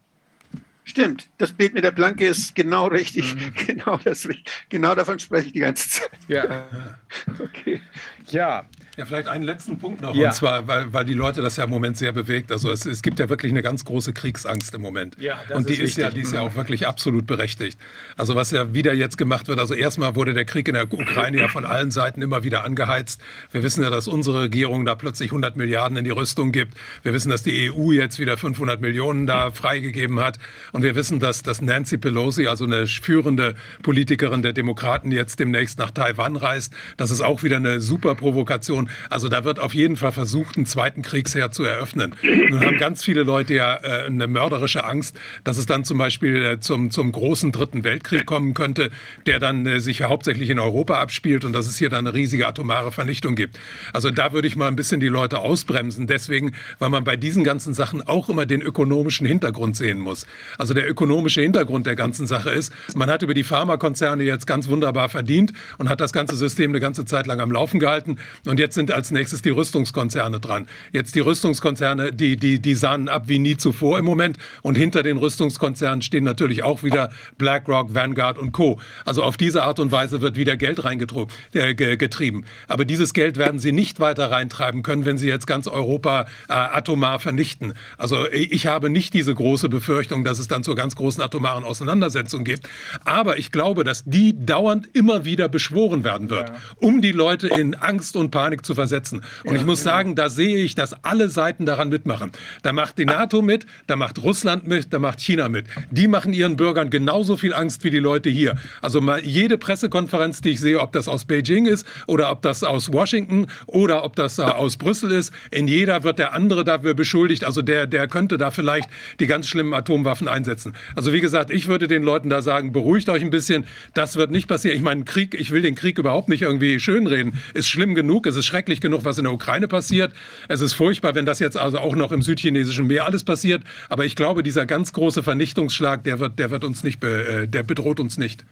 C: Stimmt, das Bild mit der Planke ist genau richtig. Mhm. Genau, das, genau davon spreche ich die ganze Zeit.
D: Ja. okay. Ja,
F: ja, vielleicht einen letzten Punkt noch, ja. und zwar, weil, weil die Leute das ja im Moment sehr bewegt. Also es, es gibt ja wirklich eine ganz große Kriegsangst im Moment. Ja, das und die ist, ist ja, die ist ja auch wirklich absolut berechtigt. Also was ja wieder jetzt gemacht wird, also erstmal wurde der Krieg in der Ukraine ja von allen Seiten immer wieder angeheizt. Wir wissen ja, dass unsere Regierung da plötzlich 100 Milliarden in die Rüstung gibt. Wir wissen, dass die EU jetzt wieder 500 Millionen da freigegeben hat. Und wir wissen, dass, dass Nancy Pelosi, also eine führende Politikerin der Demokraten, jetzt demnächst nach Taiwan reist. Das ist auch wieder eine super Provokation also da wird auf jeden Fall versucht, einen zweiten Kriegsheer zu eröffnen. Nun haben ganz viele Leute ja äh, eine mörderische Angst, dass es dann zum Beispiel äh, zum, zum großen Dritten Weltkrieg kommen könnte, der dann äh, sich hauptsächlich in Europa abspielt und dass es hier dann eine riesige atomare Vernichtung gibt. Also da würde ich mal ein bisschen die Leute ausbremsen. Deswegen, weil man bei diesen ganzen Sachen auch immer den ökonomischen Hintergrund sehen muss. Also der ökonomische Hintergrund der ganzen Sache ist, man hat über die Pharmakonzerne jetzt ganz wunderbar verdient und hat das ganze System eine ganze Zeit lang am Laufen gehalten. Und jetzt sind als nächstes die Rüstungskonzerne dran. Jetzt die Rüstungskonzerne, die, die, die sahnen ab wie nie zuvor im Moment. Und hinter den Rüstungskonzernen stehen natürlich auch wieder BlackRock, Vanguard und Co. Also auf diese Art und Weise wird wieder Geld reingetrieben. Äh, Aber dieses Geld werden sie nicht weiter reintreiben können, wenn sie jetzt ganz Europa äh, atomar vernichten. Also ich habe nicht diese große Befürchtung, dass es dann zur ganz großen atomaren Auseinandersetzung gibt. Aber ich glaube, dass die dauernd immer wieder beschworen werden wird, ja. um die Leute in Angst und Panik zu versetzen. Und ja, ich muss sagen, da sehe ich, dass alle Seiten daran mitmachen. Da macht die NATO mit, da macht Russland mit, da macht China mit. Die machen ihren Bürgern genauso viel Angst wie die Leute hier. Also mal jede Pressekonferenz, die ich sehe, ob das aus Beijing ist oder ob das aus Washington oder ob das äh, aus Brüssel ist, in jeder wird der andere dafür beschuldigt. Also der, der könnte da vielleicht die ganz schlimmen Atomwaffen einsetzen. Also wie gesagt, ich würde den Leuten da sagen, beruhigt euch ein bisschen. Das wird nicht passieren. Ich meine, Krieg, ich will den Krieg überhaupt nicht irgendwie schönreden. Ist schlimm genug, es ist schrecklich genug, was in der Ukraine passiert. Es ist furchtbar, wenn das jetzt also auch noch im südchinesischen Meer alles passiert. Aber ich glaube, dieser ganz große Vernichtungsschlag, der wird, der wird uns nicht, äh, der bedroht uns nicht.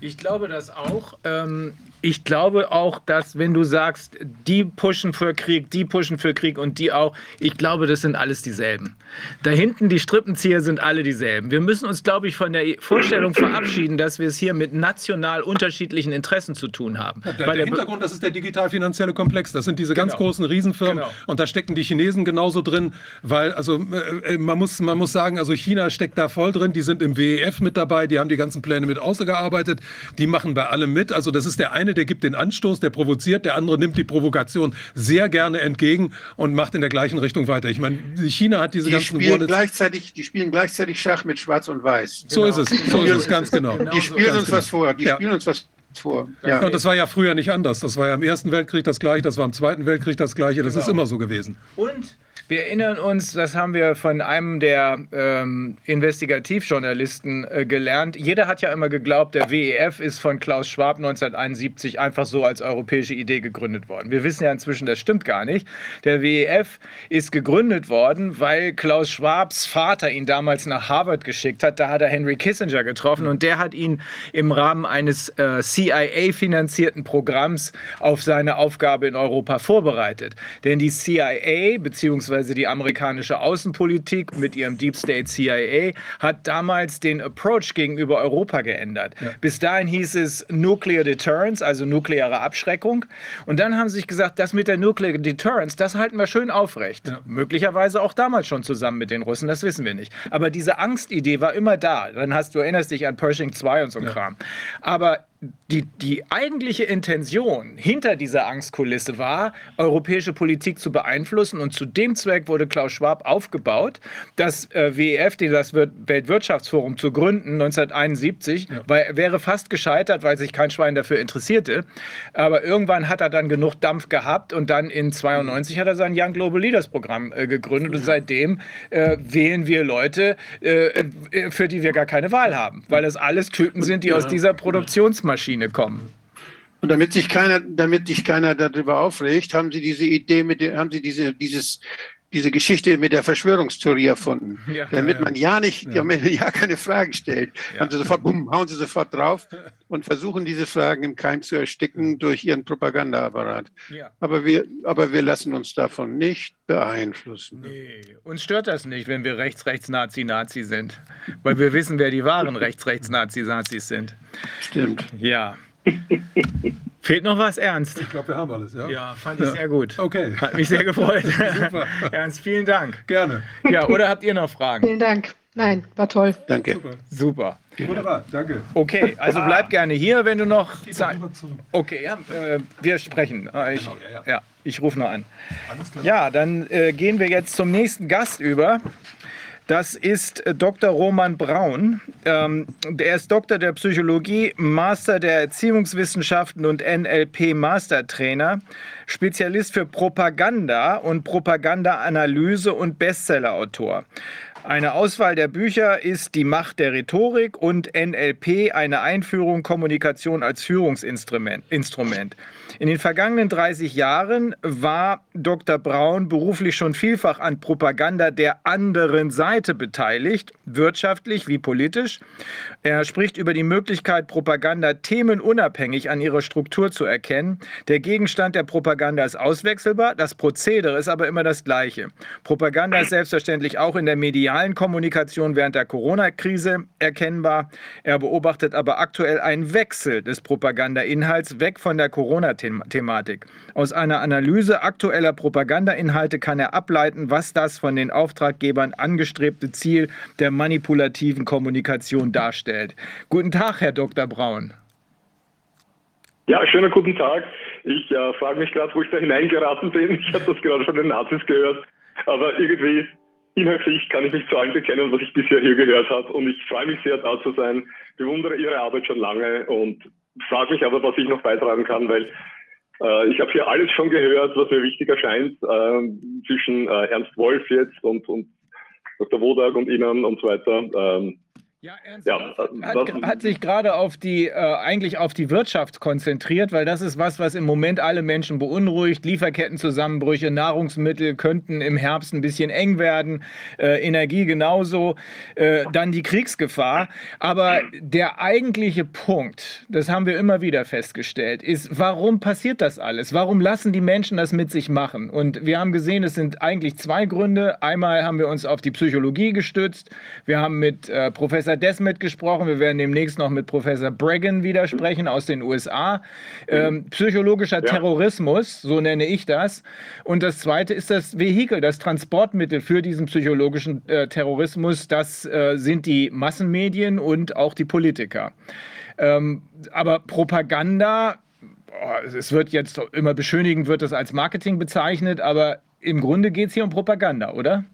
D: Ich glaube das auch. Ähm, ich glaube auch, dass wenn du sagst, die pushen für Krieg, die pushen für Krieg und die auch, ich glaube, das sind alles dieselben. Da hinten die Strippenzieher sind alle dieselben. Wir müssen uns, glaube ich, von der Vorstellung verabschieden, dass wir es hier mit national unterschiedlichen Interessen zu tun haben.
F: Ja, der, der, Hintergrund, das ist der digital-finanzielle Komplex. Das sind diese ganz genau. großen Riesenfirmen genau. und da stecken die Chinesen genauso drin, weil also äh, äh, man muss man muss sagen, also China steckt da voll drin. Die sind im WEF mit dabei, die haben die ganzen Pläne mit ausgearbeitet, die machen bei allem mit. Also das ist der eine Der gibt den Anstoß, der provoziert, der andere nimmt die Provokation sehr gerne entgegen und macht in der gleichen Richtung weiter. Ich meine, China hat diese
C: die
F: ganzen
C: spielen gleichzeitig, Die spielen gleichzeitig Schach mit Schwarz und Weiß.
F: So ist es, so ist es ganz genau.
C: Die spielen uns was vor, die
F: Ja.
C: spielen uns was vor.
F: Ja. Und das war ja früher nicht anders. Das war ja im Ersten Weltkrieg das Gleiche, das war im Zweiten Weltkrieg das Gleiche. Das ist immer so gewesen.
D: Und wir erinnern uns, das haben wir von einem der ähm, Investigativjournalisten äh, gelernt. Jeder hat ja immer geglaubt, der WEF ist von Klaus Schwab 1971 einfach so als europäische Idee gegründet worden. Wir wissen ja inzwischen, das stimmt gar nicht. Der WEF ist gegründet worden, weil Klaus Schwabs Vater ihn damals nach Harvard geschickt hat. Da hat er Henry Kissinger getroffen und der hat ihn im Rahmen eines äh, CIA-finanzierten Programms auf seine Aufgabe in Europa vorbereitet. Denn die CIA bzw die amerikanische Außenpolitik mit ihrem Deep State CIA hat damals den Approach gegenüber Europa geändert. Ja. Bis dahin hieß es Nuclear Deterrence, also nukleare Abschreckung. Und dann haben sie sich gesagt, das mit der Nuclear Deterrence, das halten wir schön aufrecht. Ja. Möglicherweise auch damals schon zusammen mit den Russen, das wissen wir nicht. Aber diese Angstidee war immer da. Dann hast du erinnerst dich an Pershing 2 und so ein ja. Kram. Aber die, die eigentliche Intention hinter dieser Angstkulisse war, europäische Politik zu beeinflussen. Und zu dem Zweck wurde Klaus Schwab aufgebaut, das äh, WEF, das Weltwirtschaftsforum, zu gründen 1971, ja. weil, wäre fast gescheitert, weil sich kein Schwein dafür interessierte. Aber irgendwann hat er dann genug Dampf gehabt und dann in 92 hat er sein Young Global Leaders Programm äh, gegründet. Und seitdem äh, wählen wir Leute, äh, für die wir gar keine Wahl haben, weil das alles Typen sind, die aus dieser Produktionsmaschine Maschine kommen.
C: Und damit sich keiner, damit sich keiner darüber aufregt, haben sie diese Idee mit, haben sie diese, dieses, diese Geschichte mit der Verschwörungstheorie erfunden. Ja, damit ja, man ja nicht, ja. ja keine Fragen stellt. Haben sie sofort, bumm, hauen sie sofort drauf und versuchen diese Fragen im Keim zu ersticken durch ihren Propagandaapparat. Aber wir, aber wir lassen uns davon nicht beeinflussen.
D: Nee, uns stört das nicht, wenn wir rechts, rechts, Nazi, Nazi sind. Weil wir wissen, wer die wahren rechts, rechts, Nazi, Nazis sind.
C: Stimmt.
D: Ja. Fehlt noch was, Ernst?
F: Ich glaube, wir haben alles, ja?
D: Ja, fand ich ja. sehr gut.
F: Okay.
D: Hat mich sehr gefreut. Super. Ernst, vielen Dank.
F: Gerne.
D: Ja, oder habt ihr noch Fragen?
A: Vielen Dank. Nein, war toll.
C: Danke.
D: Super. Super.
F: Wunderbar, danke.
D: Okay, also bleib gerne hier, wenn du noch Zeit. Okay, ja, äh, wir sprechen. Ich, genau, ja, ja. ja, ich rufe noch an. Ja, dann äh, gehen wir jetzt zum nächsten Gast über. Das ist äh, Dr. Roman Braun. Ähm, er ist Doktor der Psychologie, Master der Erziehungswissenschaften und NLP-Mastertrainer, Spezialist für Propaganda und Propagandaanalyse und Bestsellerautor. Eine Auswahl der Bücher ist Die Macht der Rhetorik und NLP, eine Einführung Kommunikation als Führungsinstrument. In den vergangenen 30 Jahren war Dr. Braun beruflich schon vielfach an Propaganda der anderen Seite beteiligt, wirtschaftlich wie politisch. Er spricht über die Möglichkeit, Propaganda themenunabhängig an ihrer Struktur zu erkennen. Der Gegenstand der Propaganda ist auswechselbar, das Prozedere ist aber immer das gleiche. Propaganda ist selbstverständlich auch in der medialen Kommunikation während der Corona-Krise erkennbar. Er beobachtet aber aktuell einen Wechsel des Propagandainhalts weg von der Corona-Thematik. Thematik. Aus einer Analyse aktueller Propagandainhalte kann er ableiten, was das von den Auftraggebern angestrebte Ziel der manipulativen Kommunikation darstellt. Guten Tag, Herr Dr. Braun.
G: Ja, schönen guten Tag. Ich äh, frage mich gerade, wo ich da hineingeraten bin. Ich habe das gerade von den Nazis gehört. Aber irgendwie inhaltlich kann ich mich zu allem bekennen, was ich bisher hier gehört habe. Und ich freue mich sehr, da zu sein. Bewundere Ihre Arbeit schon lange und frage mich aber, was ich noch beitragen kann, weil äh, ich habe hier alles schon gehört, was mir wichtig erscheint, äh, zwischen äh, Ernst Wolf jetzt und, und Dr. Wodak und Ihnen und so weiter. Ähm,
D: ja, Ernst ja, hat, hat, sich gerade auf die, äh, eigentlich auf die Wirtschaft konzentriert, weil das ist was, was im Moment alle Menschen beunruhigt. Lieferkettenzusammenbrüche, Nahrungsmittel könnten im Herbst ein bisschen eng werden, äh, Energie genauso, äh, dann die Kriegsgefahr. Aber der eigentliche Punkt, das haben wir immer wieder festgestellt, ist, warum passiert das alles? Warum lassen die Menschen das mit sich machen? Und wir haben gesehen, es sind eigentlich zwei Gründe. Einmal haben wir uns auf die Psychologie gestützt. Wir haben mit äh, Professor Professor Desmet gesprochen. Wir werden demnächst noch mit Professor Bregan wieder sprechen aus den USA. Ähm, psychologischer ja. Terrorismus, so nenne ich das. Und das zweite ist das Vehikel, das Transportmittel für diesen psychologischen äh, Terrorismus. Das äh, sind die Massenmedien und auch die Politiker. Ähm, aber Propaganda oh, es wird jetzt immer beschönigend, wird das als Marketing bezeichnet, aber im Grunde geht es hier um Propaganda, oder?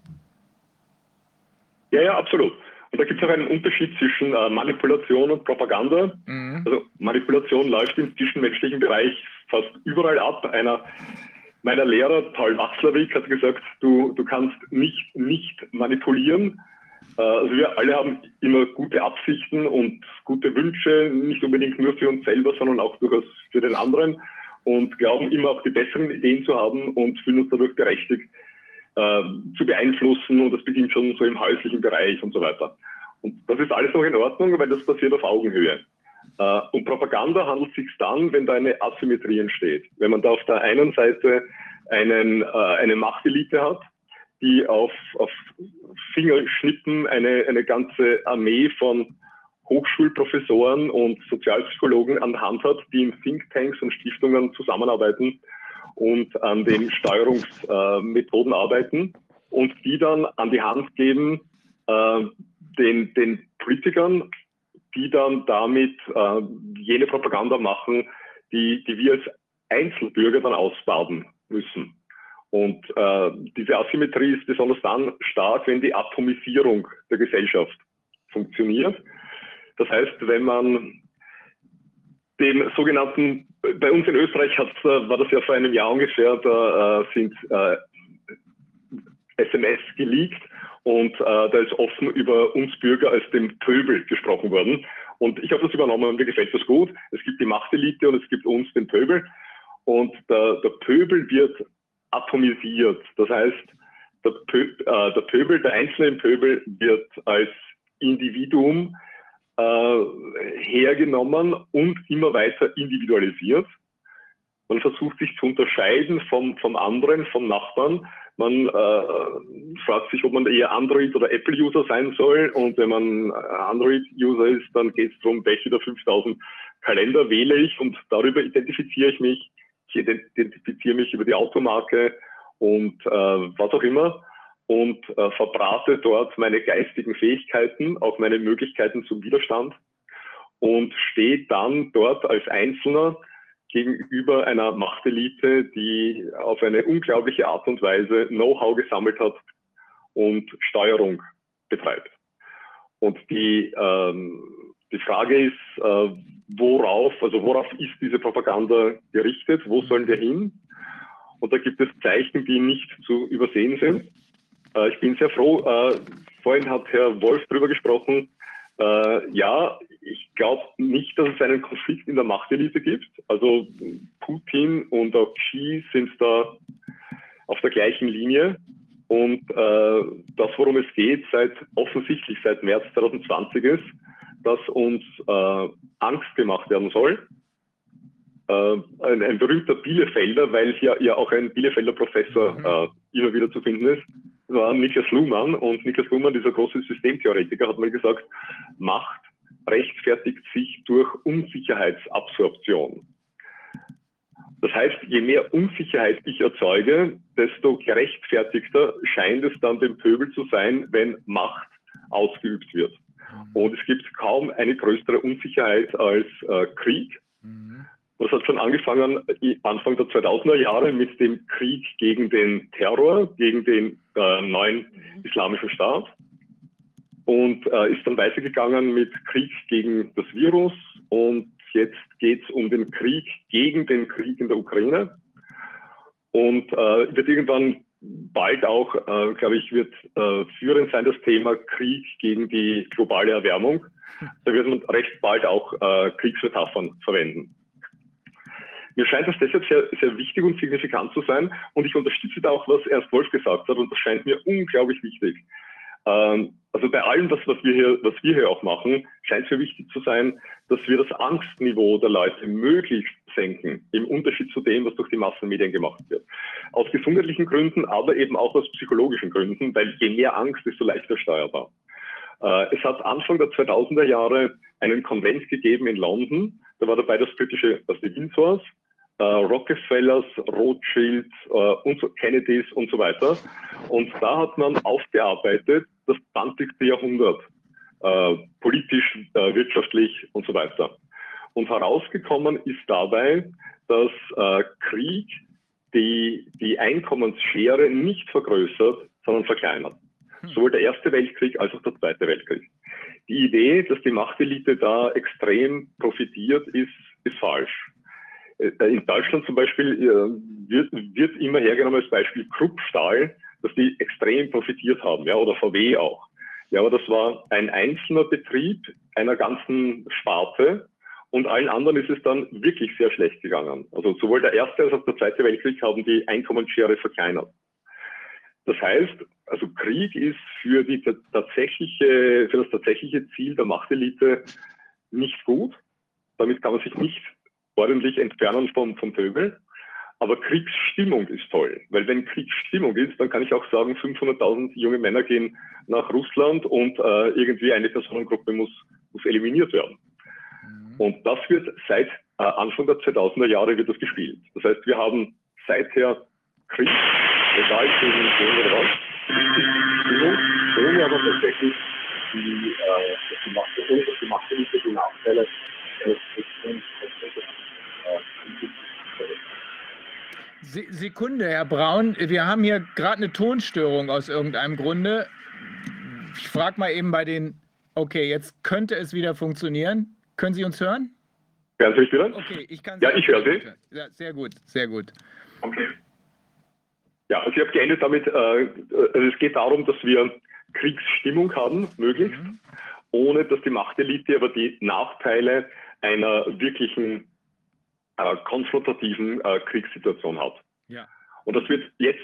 G: Ja, ja, absolut. Und da gibt es auch einen Unterschied zwischen äh, Manipulation und Propaganda. Mhm. Also Manipulation läuft im zwischenmenschlichen Bereich fast überall ab. Einer meiner Lehrer, Paul Watzlawick, hat gesagt, du, du kannst nicht, nicht manipulieren. Äh, also wir alle haben immer gute Absichten und gute Wünsche, nicht unbedingt nur für uns selber, sondern auch durchaus für den anderen und glauben immer auch die besseren Ideen zu haben und fühlen uns dadurch berechtigt, äh, zu beeinflussen und das beginnt schon so im häuslichen Bereich und so weiter. Und das ist alles noch in Ordnung, weil das passiert auf Augenhöhe. Äh, und Propaganda handelt sich dann, wenn da eine Asymmetrie entsteht. Wenn man da auf der einen Seite einen, äh, eine Machtelite hat, die auf, auf Fingerschnippen eine, eine ganze Armee von Hochschulprofessoren und Sozialpsychologen an der Hand hat, die in Thinktanks und Stiftungen zusammenarbeiten und an den Steuerungsmethoden arbeiten und die dann an die Hand geben äh, den, den Politikern, die dann damit äh, jene Propaganda machen, die, die wir als Einzelbürger dann ausbaden müssen. Und äh, diese Asymmetrie ist besonders dann stark, wenn die Atomisierung der Gesellschaft funktioniert. Das heißt, wenn man dem sogenannten, bei uns in Österreich äh, war das ja vor einem Jahr ungefähr, da äh, sind äh, SMS geleakt und äh, da ist offen über uns Bürger als dem Pöbel gesprochen worden. Und ich habe das übernommen und mir gefällt das gut. Es gibt die Machtelite und es gibt uns, den Pöbel. Und der, der Pöbel wird atomisiert. Das heißt, der, äh, der Pöbel, der einzelne Pöbel wird als Individuum äh, hergenommen und immer weiter individualisiert. Man versucht sich zu unterscheiden vom, vom anderen, vom Nachbarn. Man äh, fragt sich, ob man eher Android- oder Apple-User sein soll. Und wenn man Android-User ist, dann geht es darum, welche der 5000 Kalender wähle ich und darüber identifiziere ich mich. Ich identifiziere mich über die Automarke und äh, was auch immer und äh, verbrate dort meine geistigen Fähigkeiten, auch meine Möglichkeiten zum Widerstand und stehe dann dort als Einzelner gegenüber einer Machtelite, die auf eine unglaubliche Art und Weise Know-how gesammelt hat und Steuerung betreibt. Und die, ähm, die Frage ist, äh, worauf, also worauf ist diese Propaganda gerichtet? Wo sollen wir hin? Und da gibt es Zeichen, die nicht zu übersehen sind. Äh, ich bin sehr froh. Äh, vorhin hat Herr Wolf darüber gesprochen. Äh, ja, ich glaube nicht, dass es einen Konflikt in der Machtelite gibt. Also Putin und auch Xi sind da auf der gleichen Linie. Und das, worum es geht, seit offensichtlich seit März 2020 ist, dass uns Angst gemacht werden soll. Ein, ein, berühmter Bielefelder, weil hier ja auch ein Bielefelder Professor mhm. äh, immer wieder zu finden ist, war Niklas Luhmann. Und Niklas Luhmann, dieser große Systemtheoretiker, hat mal gesagt, Macht rechtfertigt sich durch Unsicherheitsabsorption. Das heißt, je mehr Unsicherheit ich erzeuge, desto gerechtfertigter scheint es dann dem Pöbel zu sein, wenn Macht ausgeübt wird. Und es gibt kaum eine größere Unsicherheit als äh, Krieg. Mhm. Das hat schon angefangen Anfang der 2000er Jahre mit dem Krieg gegen den Terror, gegen den äh, neuen islamischen Staat und äh, ist dann weitergegangen mit Krieg gegen das Virus und jetzt geht es um den Krieg gegen den Krieg in der Ukraine und äh, wird irgendwann bald auch, äh, glaube ich, wird äh, führend sein das Thema Krieg gegen die globale Erwärmung. Da wird man recht bald auch äh, Kriegsmetaphern verwenden. Mir scheint das deshalb sehr, sehr wichtig und signifikant zu sein und ich unterstütze da auch, was Ernst Wolf gesagt hat und das scheint mir unglaublich wichtig. Ähm, also bei allem, das, was wir hier, was wir hier auch machen, scheint es mir wichtig zu sein, dass wir das Angstniveau der Leute möglichst senken, im Unterschied zu dem, was durch die Massenmedien gemacht wird. Aus gesundheitlichen Gründen, aber eben auch aus psychologischen Gründen, weil je mehr Angst, desto leichter steuerbar. Äh, es hat Anfang der 2000er Jahre einen Konvent gegeben in London, da war dabei das britische, das die Windsors, äh, Rockefellers, Rothschilds äh, und so, Kennedys und so weiter. Und da hat man aufgearbeitet das 20. Jahrhundert, äh, politisch, äh, wirtschaftlich und so weiter. Und herausgekommen ist dabei, dass äh, Krieg die, die Einkommensschere nicht vergrößert, sondern verkleinert. Hm. Sowohl der Erste Weltkrieg als auch der Zweite Weltkrieg. Die Idee, dass die Machtelite da extrem profitiert, ist, ist falsch. Äh, in Deutschland zum Beispiel äh, wird, wird immer hergenommen als Beispiel Kruppstahl, dass die extrem profitiert haben, ja, oder VW auch. Ja, aber das war ein einzelner Betrieb einer ganzen Sparte und allen anderen ist es dann wirklich sehr schlecht gegangen. Also sowohl der Erste als auch der Zweite Weltkrieg haben die Einkommensschere verkleinert. Das heißt, also Krieg ist für, die tatsächliche, für das tatsächliche Ziel der Machtelite nicht gut. Damit kann man sich nicht ordentlich entfernen vom, vom Pöbel. Aber Kriegsstimmung ist toll, weil wenn Kriegsstimmung ist, dann kann ich auch sagen, 500.000 junge Männer gehen nach Russland und äh, irgendwie eine Personengruppe muss, muss eliminiert werden. Mhm. Und das wird seit äh, Anfang der 2000er Jahre wird das gespielt. Das heißt, wir haben seither Krieg, egal Prävention oder was, ohne aber tatsächlich die, äh, die Macht, die Macht, die Nachteile des Kriegs
D: Sekunde, Herr Braun, wir haben hier gerade eine Tonstörung aus irgendeinem Grunde. Ich frage mal eben bei den. Okay, jetzt könnte es wieder funktionieren. Können Sie uns hören?
G: Hören Sie mich wieder?
D: Okay, ich kann
G: Sie Ja, ich höre Sie.
D: Ja, sehr gut, sehr gut.
G: Okay. Ja, also ich habe geendet damit, äh, also es geht darum, dass wir Kriegsstimmung haben, möglichst, mhm. ohne dass die Machtelite aber die Nachteile einer wirklichen äh, konfrontativen äh, Kriegssituation hat. Ja. Und das wird jetzt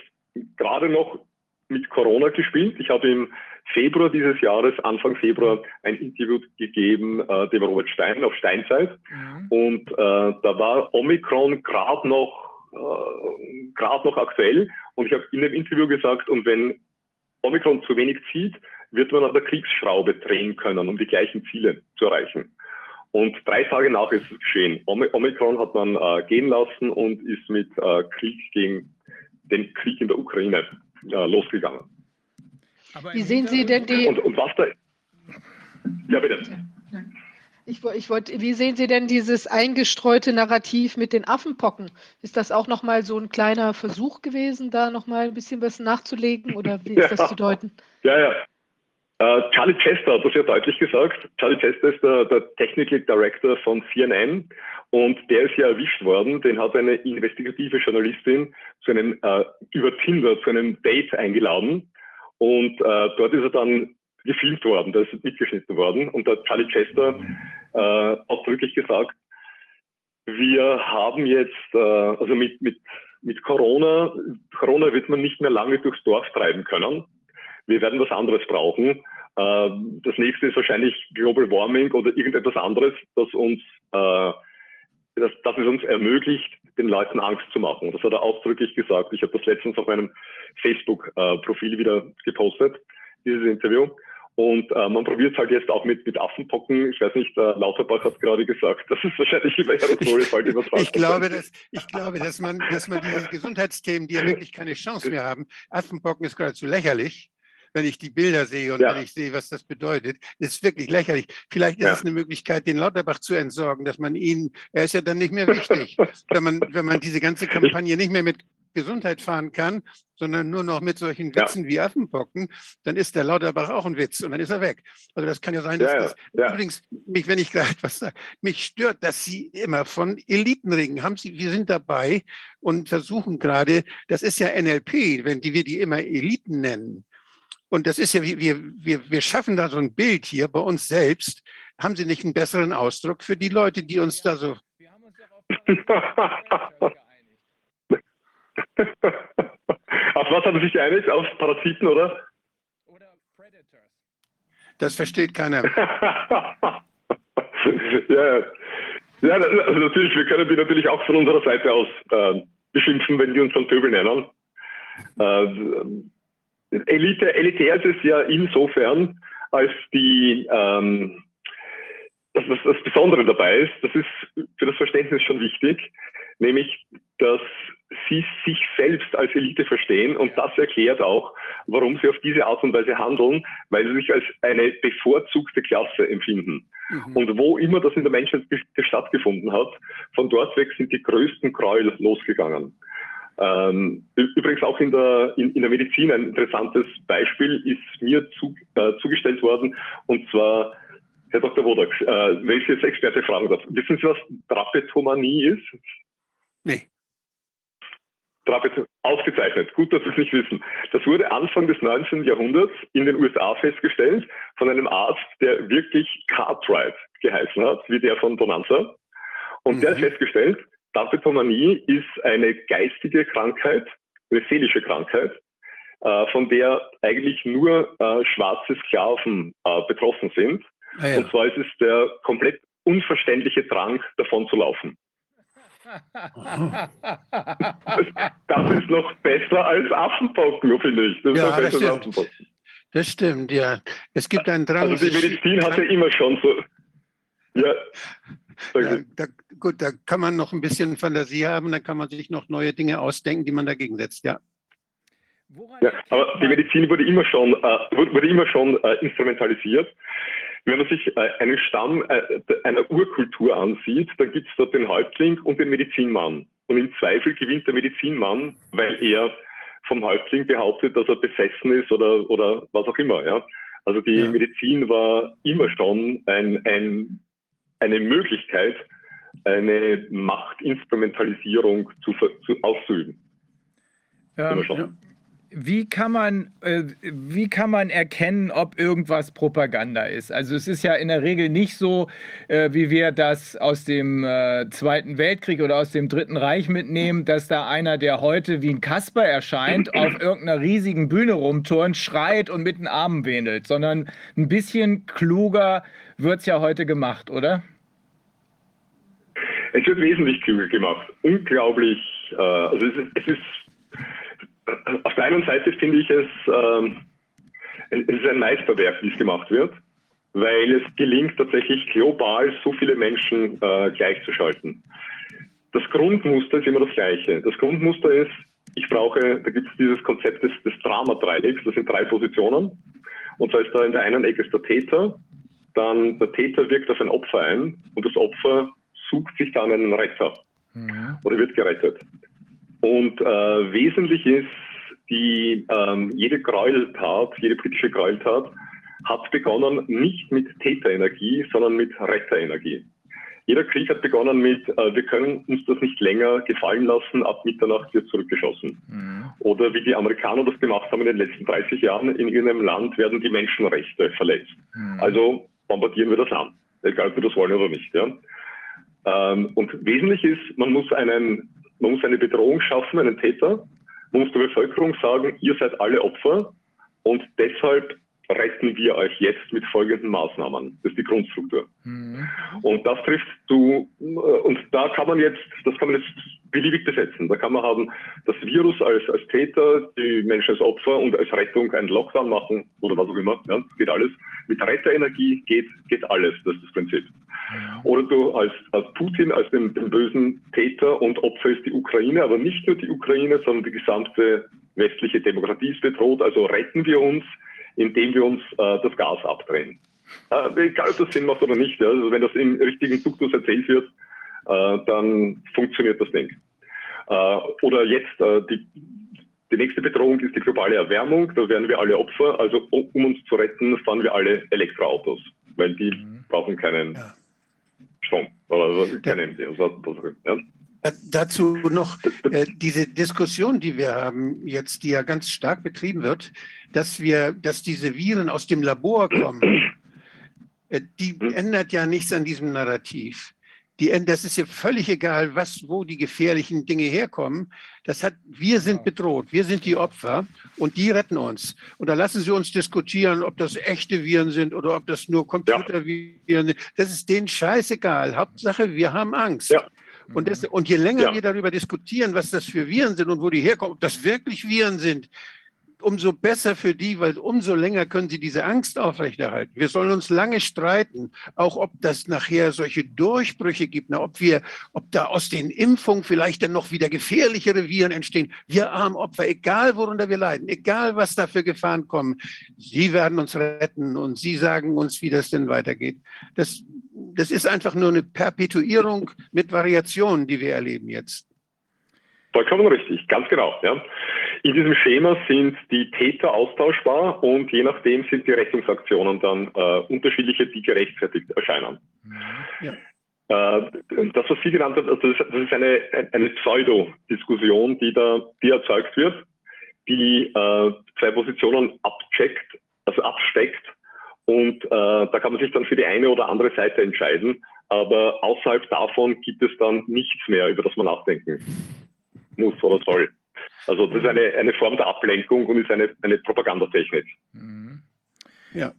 G: gerade noch mit Corona gespielt. Ich habe im Februar dieses Jahres, Anfang Februar, ein Interview gegeben äh, dem Robert Stein auf Steinzeit. Mhm. Und äh, da war Omikron gerade noch, äh, gerade noch aktuell. Und ich habe in dem Interview gesagt, und wenn Omikron zu wenig zieht, wird man an der Kriegsschraube drehen können, um die gleichen Ziele zu erreichen. Und drei Tage nach ist es geschehen. Omikron hat man äh, gehen lassen und ist mit äh, Krieg gegen den Krieg in der Ukraine äh, losgegangen.
A: Wie sehen Sie denn die...
G: Und, und was da... Ja, bitte.
A: Ich, ich wollte, wie sehen Sie denn dieses eingestreute Narrativ mit den Affenpocken? Ist das auch nochmal so ein kleiner Versuch gewesen, da nochmal ein bisschen was nachzulegen oder wie ist ja. das zu deuten?
G: Ja, ja. Uh, Charlie Chester hat das ja deutlich gesagt. Charlie Chester ist der, der Technical Director von CNN und der ist ja erwischt worden. Den hat eine investigative Journalistin zu einem, uh, über Tinder zu einem Date eingeladen und uh, dort ist er dann gefilmt worden, da ist mitgeschnitten worden und der Charlie Chester hat wirklich gesagt, wir haben jetzt, also mit, mit, mit Corona, Corona wird man nicht mehr lange durchs Dorf treiben können wir werden was anderes brauchen. Ähm, das nächste ist wahrscheinlich Global Warming oder irgendetwas anderes, das uns, äh, das, das es uns ermöglicht, den Leuten Angst zu machen. Das hat er ausdrücklich gesagt. Ich habe das letztens auf meinem Facebook-Profil wieder gepostet, dieses Interview. Und äh, man probiert es halt jetzt auch mit, mit Affenpocken. Ich weiß nicht, äh, Lauterbach hat gerade gesagt, das ist wahrscheinlich über Aerosole bald
C: übertragen. Ich glaube, dass, ich glaube dass, man, dass man diese Gesundheitsthemen, die ja wirklich keine Chance mehr haben, Affenpocken ist geradezu lächerlich wenn ich die Bilder sehe und ja. wenn ich sehe, was das bedeutet. Das ist wirklich lächerlich. Vielleicht ist ja. es eine Möglichkeit, den Lauterbach zu entsorgen, dass man ihn, er ist ja dann nicht mehr wichtig, wenn man, wenn man diese ganze Kampagne nicht mehr mit Gesundheit fahren kann, sondern nur noch mit solchen Witzen ja. wie Affenpocken, dann ist der Lauterbach auch ein Witz und dann ist er weg. Also das kann ja sein, dass ja, das ja. übrigens mich, wenn ich gleich etwas sage, mich stört, dass Sie immer von Eliten reden. Haben Sie, wir sind dabei und versuchen gerade, das ist ja NLP, wenn die, wir die immer Eliten nennen. Und das ist ja, wir, wir, wir schaffen da so ein Bild hier bei uns selbst. Haben Sie nicht einen besseren Ausdruck für die Leute, die uns da so. Wir haben uns
G: ja auf was haben Sie sich geeinigt? Auf Parasiten, oder? Oder
C: Predators. Das versteht keiner.
G: ja, ja, also natürlich, wir können die natürlich auch von unserer Seite aus äh, beschimpfen, wenn die uns dann Pöbel nennen. Äh, Elite, elitär ist es ja insofern, als die, ähm, dass das, das Besondere dabei ist, das ist für das Verständnis schon wichtig. Nämlich, dass sie sich selbst als Elite verstehen und das erklärt auch, warum sie auf diese Art und Weise handeln, weil sie sich als eine bevorzugte Klasse empfinden. Mhm. Und wo immer das in der Menschheitsgeschichte stattgefunden hat, von dort weg sind die größten Gräuel losgegangen. Ähm, übrigens auch in der, in, in, der Medizin ein interessantes Beispiel ist mir zu, äh, zugestellt worden, und zwar Herr Dr. Wodak, äh, welches Experte fragen darf. Wissen Sie, was Trapetomanie ist?
C: Nee.
G: Trapez ausgezeichnet. Gut, dass Sie es nicht wissen. Das wurde Anfang des 19. Jahrhunderts in den USA festgestellt von einem Arzt, der wirklich Cartwright geheißen hat, wie der von Bonanza. Und mhm. der hat festgestellt, Trapetomanie ist eine geistige Krankheit, eine seelische Krankheit, äh, von der eigentlich nur äh, schwarze Sklaven äh, betroffen sind. Ah, ja. Und zwar ist es der komplett unverständliche Drang, davon zu laufen. Das ist noch besser als Affenpocken, finde ich. Das
C: ja, das stimmt. das stimmt, ja. Es gibt einen Drang.
G: Also die Medizin hat ja immer schon so. Ja.
C: ja da, gut, da kann man noch ein bisschen Fantasie haben, dann kann man sich noch neue Dinge ausdenken, die man dagegen setzt, ja.
G: Ja, aber die Medizin wurde immer schon, äh, wurde immer schon äh, instrumentalisiert. Wenn man sich äh, einen Stamm äh, einer Urkultur ansieht, dann gibt es dort den Häuptling und den Medizinmann. Und im Zweifel gewinnt der Medizinmann, weil er vom Häuptling behauptet, dass er besessen ist oder, oder was auch immer. Ja? Also die ja. Medizin war immer schon ein, ein, eine Möglichkeit, eine Machtinstrumentalisierung zu, zu auszuüben.
D: Ja, ja wie kann man, äh, wie kann man erkennen, ob irgendwas Propaganda ist? Also es ist ja in der Regel nicht so, äh, wie wir das aus dem äh, Zweiten Weltkrieg oder aus dem Dritten Reich mitnehmen, dass da einer, der heute wie ein Kasper erscheint, auf irgendeiner riesigen Bühne rumturnt, schreit und mit den Armen wedelt, sondern ein bisschen kluger wird es ja heute gemacht, oder?
G: Es wird wesentlich klüger gemacht. Unglaublich. Äh, also es es ist auf der einen Seite finde ich es, ähm, es ist ein Meisterwerk, wie es gemacht wird, weil es gelingt tatsächlich global so viele Menschen äh, gleichzuschalten. Das Grundmuster ist immer das gleiche. Das Grundmuster ist, ich brauche, da gibt es dieses Konzept des, des Drama-Dreiecks, das sind drei Positionen. Und zwar ist da in der einen Ecke ist der Täter, dann der Täter wirkt auf ein Opfer ein und das Opfer sucht sich dann einen Retter mhm. oder wird gerettet. Und äh, wesentlich ist, die, ähm, jede Gräueltat, jede politische Gräueltat hat begonnen nicht mit Täterenergie, sondern mit Retterenergie. Jeder Krieg hat begonnen mit, äh, wir können uns das nicht länger gefallen lassen, ab Mitternacht wird zurückgeschossen. Mhm. Oder wie die Amerikaner das gemacht haben in den letzten 30 Jahren, in irgendeinem Land werden die Menschenrechte verletzt. Mhm. Also bombardieren wir das an, egal ob wir das wollen oder nicht. Ja. Ähm, und wesentlich ist, man muss einen man muss eine Bedrohung schaffen, einen Täter. Man muss der Bevölkerung sagen, ihr seid alle Opfer und deshalb retten wir euch jetzt mit folgenden Maßnahmen. Das ist die Grundstruktur. Mhm. Und das trifft du, und da kann man jetzt, das kann man jetzt beliebig besetzen. Da kann man haben das Virus als, als Täter, die Menschen als Opfer und als Rettung einen Lockdown machen oder was auch immer. Ja, geht alles. Mit Retterenergie geht, geht alles. Das ist das Prinzip. Oder du als, als Putin, als den, den bösen Täter und Opfer ist die Ukraine, aber nicht nur die Ukraine, sondern die gesamte westliche Demokratie ist bedroht. Also retten wir uns, indem wir uns äh, das Gas abdrehen. Äh, egal, ob das Sinn macht oder nicht. Ja. Also wenn das im richtigen Duktus erzählt wird, äh, dann funktioniert das Ding. Äh, oder jetzt äh, die, die nächste Bedrohung ist die globale Erwärmung. Da werden wir alle Opfer. Also um, uns zu retten, fahren wir alle Elektroautos, weil die mhm. brauchen keinen ja. Strom. Oder keine
C: ja. Dazu noch äh, diese Diskussion, die wir haben jetzt, die ja ganz stark betrieben wird, dass wir, dass diese Viren aus dem Labor kommen, äh, die ändert ja nichts an diesem Narrativ. Die, das ist ja völlig egal, was, wo die gefährlichen Dinge herkommen. Das hat, wir sind bedroht, wir sind die Opfer und die retten uns. Und da lassen Sie uns diskutieren, ob das echte Viren sind oder ob das nur Computerviren sind. Das ist denen scheißegal. Hauptsache, wir haben Angst. Ja. Und, das, und je länger ja. wir darüber diskutieren, was das für Viren sind und wo die herkommen, ob das wirklich Viren sind, umso besser für die, weil umso länger können sie diese Angst aufrechterhalten. Wir sollen uns lange streiten, auch ob das nachher solche Durchbrüche gibt, na, ob wir, ob da aus den Impfungen vielleicht dann noch wieder gefährlichere Viren entstehen. Wir armen Opfer, egal worunter wir leiden, egal was da für Gefahren kommen, sie werden uns retten und sie sagen uns, wie das denn weitergeht. Das, das ist einfach nur eine Perpetuierung mit Variationen, die wir erleben jetzt.
G: Vollkommen richtig, ganz genau. Ja. In diesem Schema sind die Täter austauschbar und je nachdem sind die Rettungsaktionen dann äh, unterschiedliche, die gerechtfertigt erscheinen. Ja. Äh, das, was Sie genannt haben, also das ist eine, eine Pseudo-Diskussion, die da die erzeugt wird, die äh, zwei Positionen abcheckt, also absteckt und äh, da kann man sich dann für die eine oder andere Seite entscheiden. Aber außerhalb davon gibt es dann nichts mehr, über das man nachdenken muss oder soll. Also das ist eine, eine Form der Ablenkung und ist eine, eine Propagandatechnik.
D: Mhm. Ja.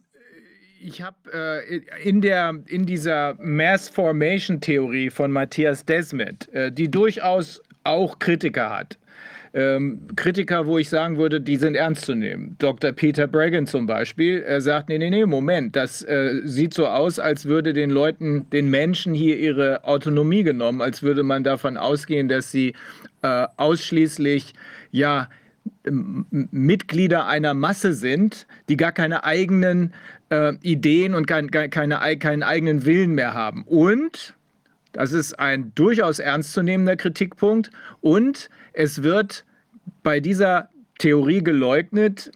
D: Ich habe äh, in, in dieser Mass Formation Theorie von Matthias Desmet, äh, die durchaus auch Kritiker hat, ähm, Kritiker, wo ich sagen würde, die sind ernst zu nehmen. Dr. Peter Bregan zum Beispiel, er sagt, nee, nee, nee, Moment, das äh, sieht so aus, als würde den Leuten, den Menschen hier ihre Autonomie genommen, als würde man davon ausgehen, dass sie äh, ausschließlich, ja, Mitglieder einer Masse sind, die gar keine eigenen äh, Ideen und kein, keine, keinen eigenen Willen mehr haben. Und, das ist ein durchaus ernstzunehmender Kritikpunkt, und es wird bei dieser Theorie geleugnet,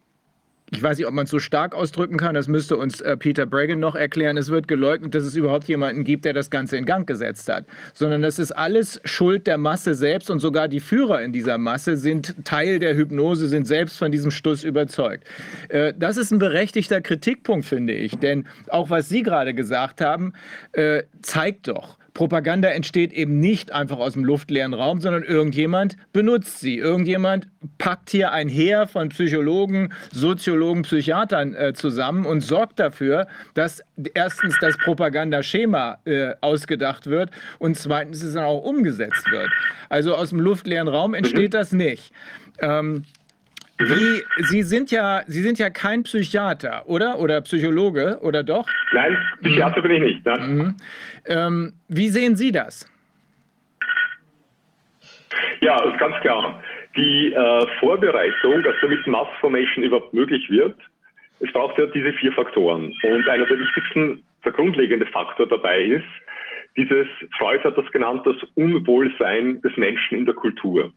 D: ich weiß nicht, ob man es so stark ausdrücken kann, das müsste uns äh, Peter Bregan noch erklären. Es wird geleugnet, dass es überhaupt jemanden gibt, der das Ganze in Gang gesetzt hat, sondern das ist alles Schuld der Masse selbst und sogar die Führer in dieser Masse sind Teil der Hypnose, sind selbst von diesem Stuss überzeugt. Äh, das ist ein berechtigter Kritikpunkt, finde ich, denn auch was Sie gerade gesagt haben, äh, zeigt doch, Propaganda entsteht eben nicht einfach aus dem luftleeren Raum, sondern irgendjemand benutzt sie. Irgendjemand packt hier ein Heer von Psychologen, Soziologen, Psychiatern äh, zusammen und sorgt dafür, dass erstens das Propagandaschema äh, ausgedacht wird und zweitens es dann auch umgesetzt wird. Also aus dem luftleeren Raum entsteht das nicht. Ähm, wie, Sie, sind ja, Sie sind ja kein Psychiater, oder? Oder Psychologe, oder doch?
G: Nein, Psychiater mhm. bin ich nicht. Ne? Mhm.
D: Ähm, wie sehen Sie das?
G: Ja, ist ganz klar. Die äh, Vorbereitung, dass damit Mass Formation überhaupt möglich wird, es braucht ja diese vier Faktoren. Und einer der wichtigsten, der grundlegende Faktor dabei ist, dieses, Freud hat das genannt, das Unwohlsein des Menschen in der Kultur.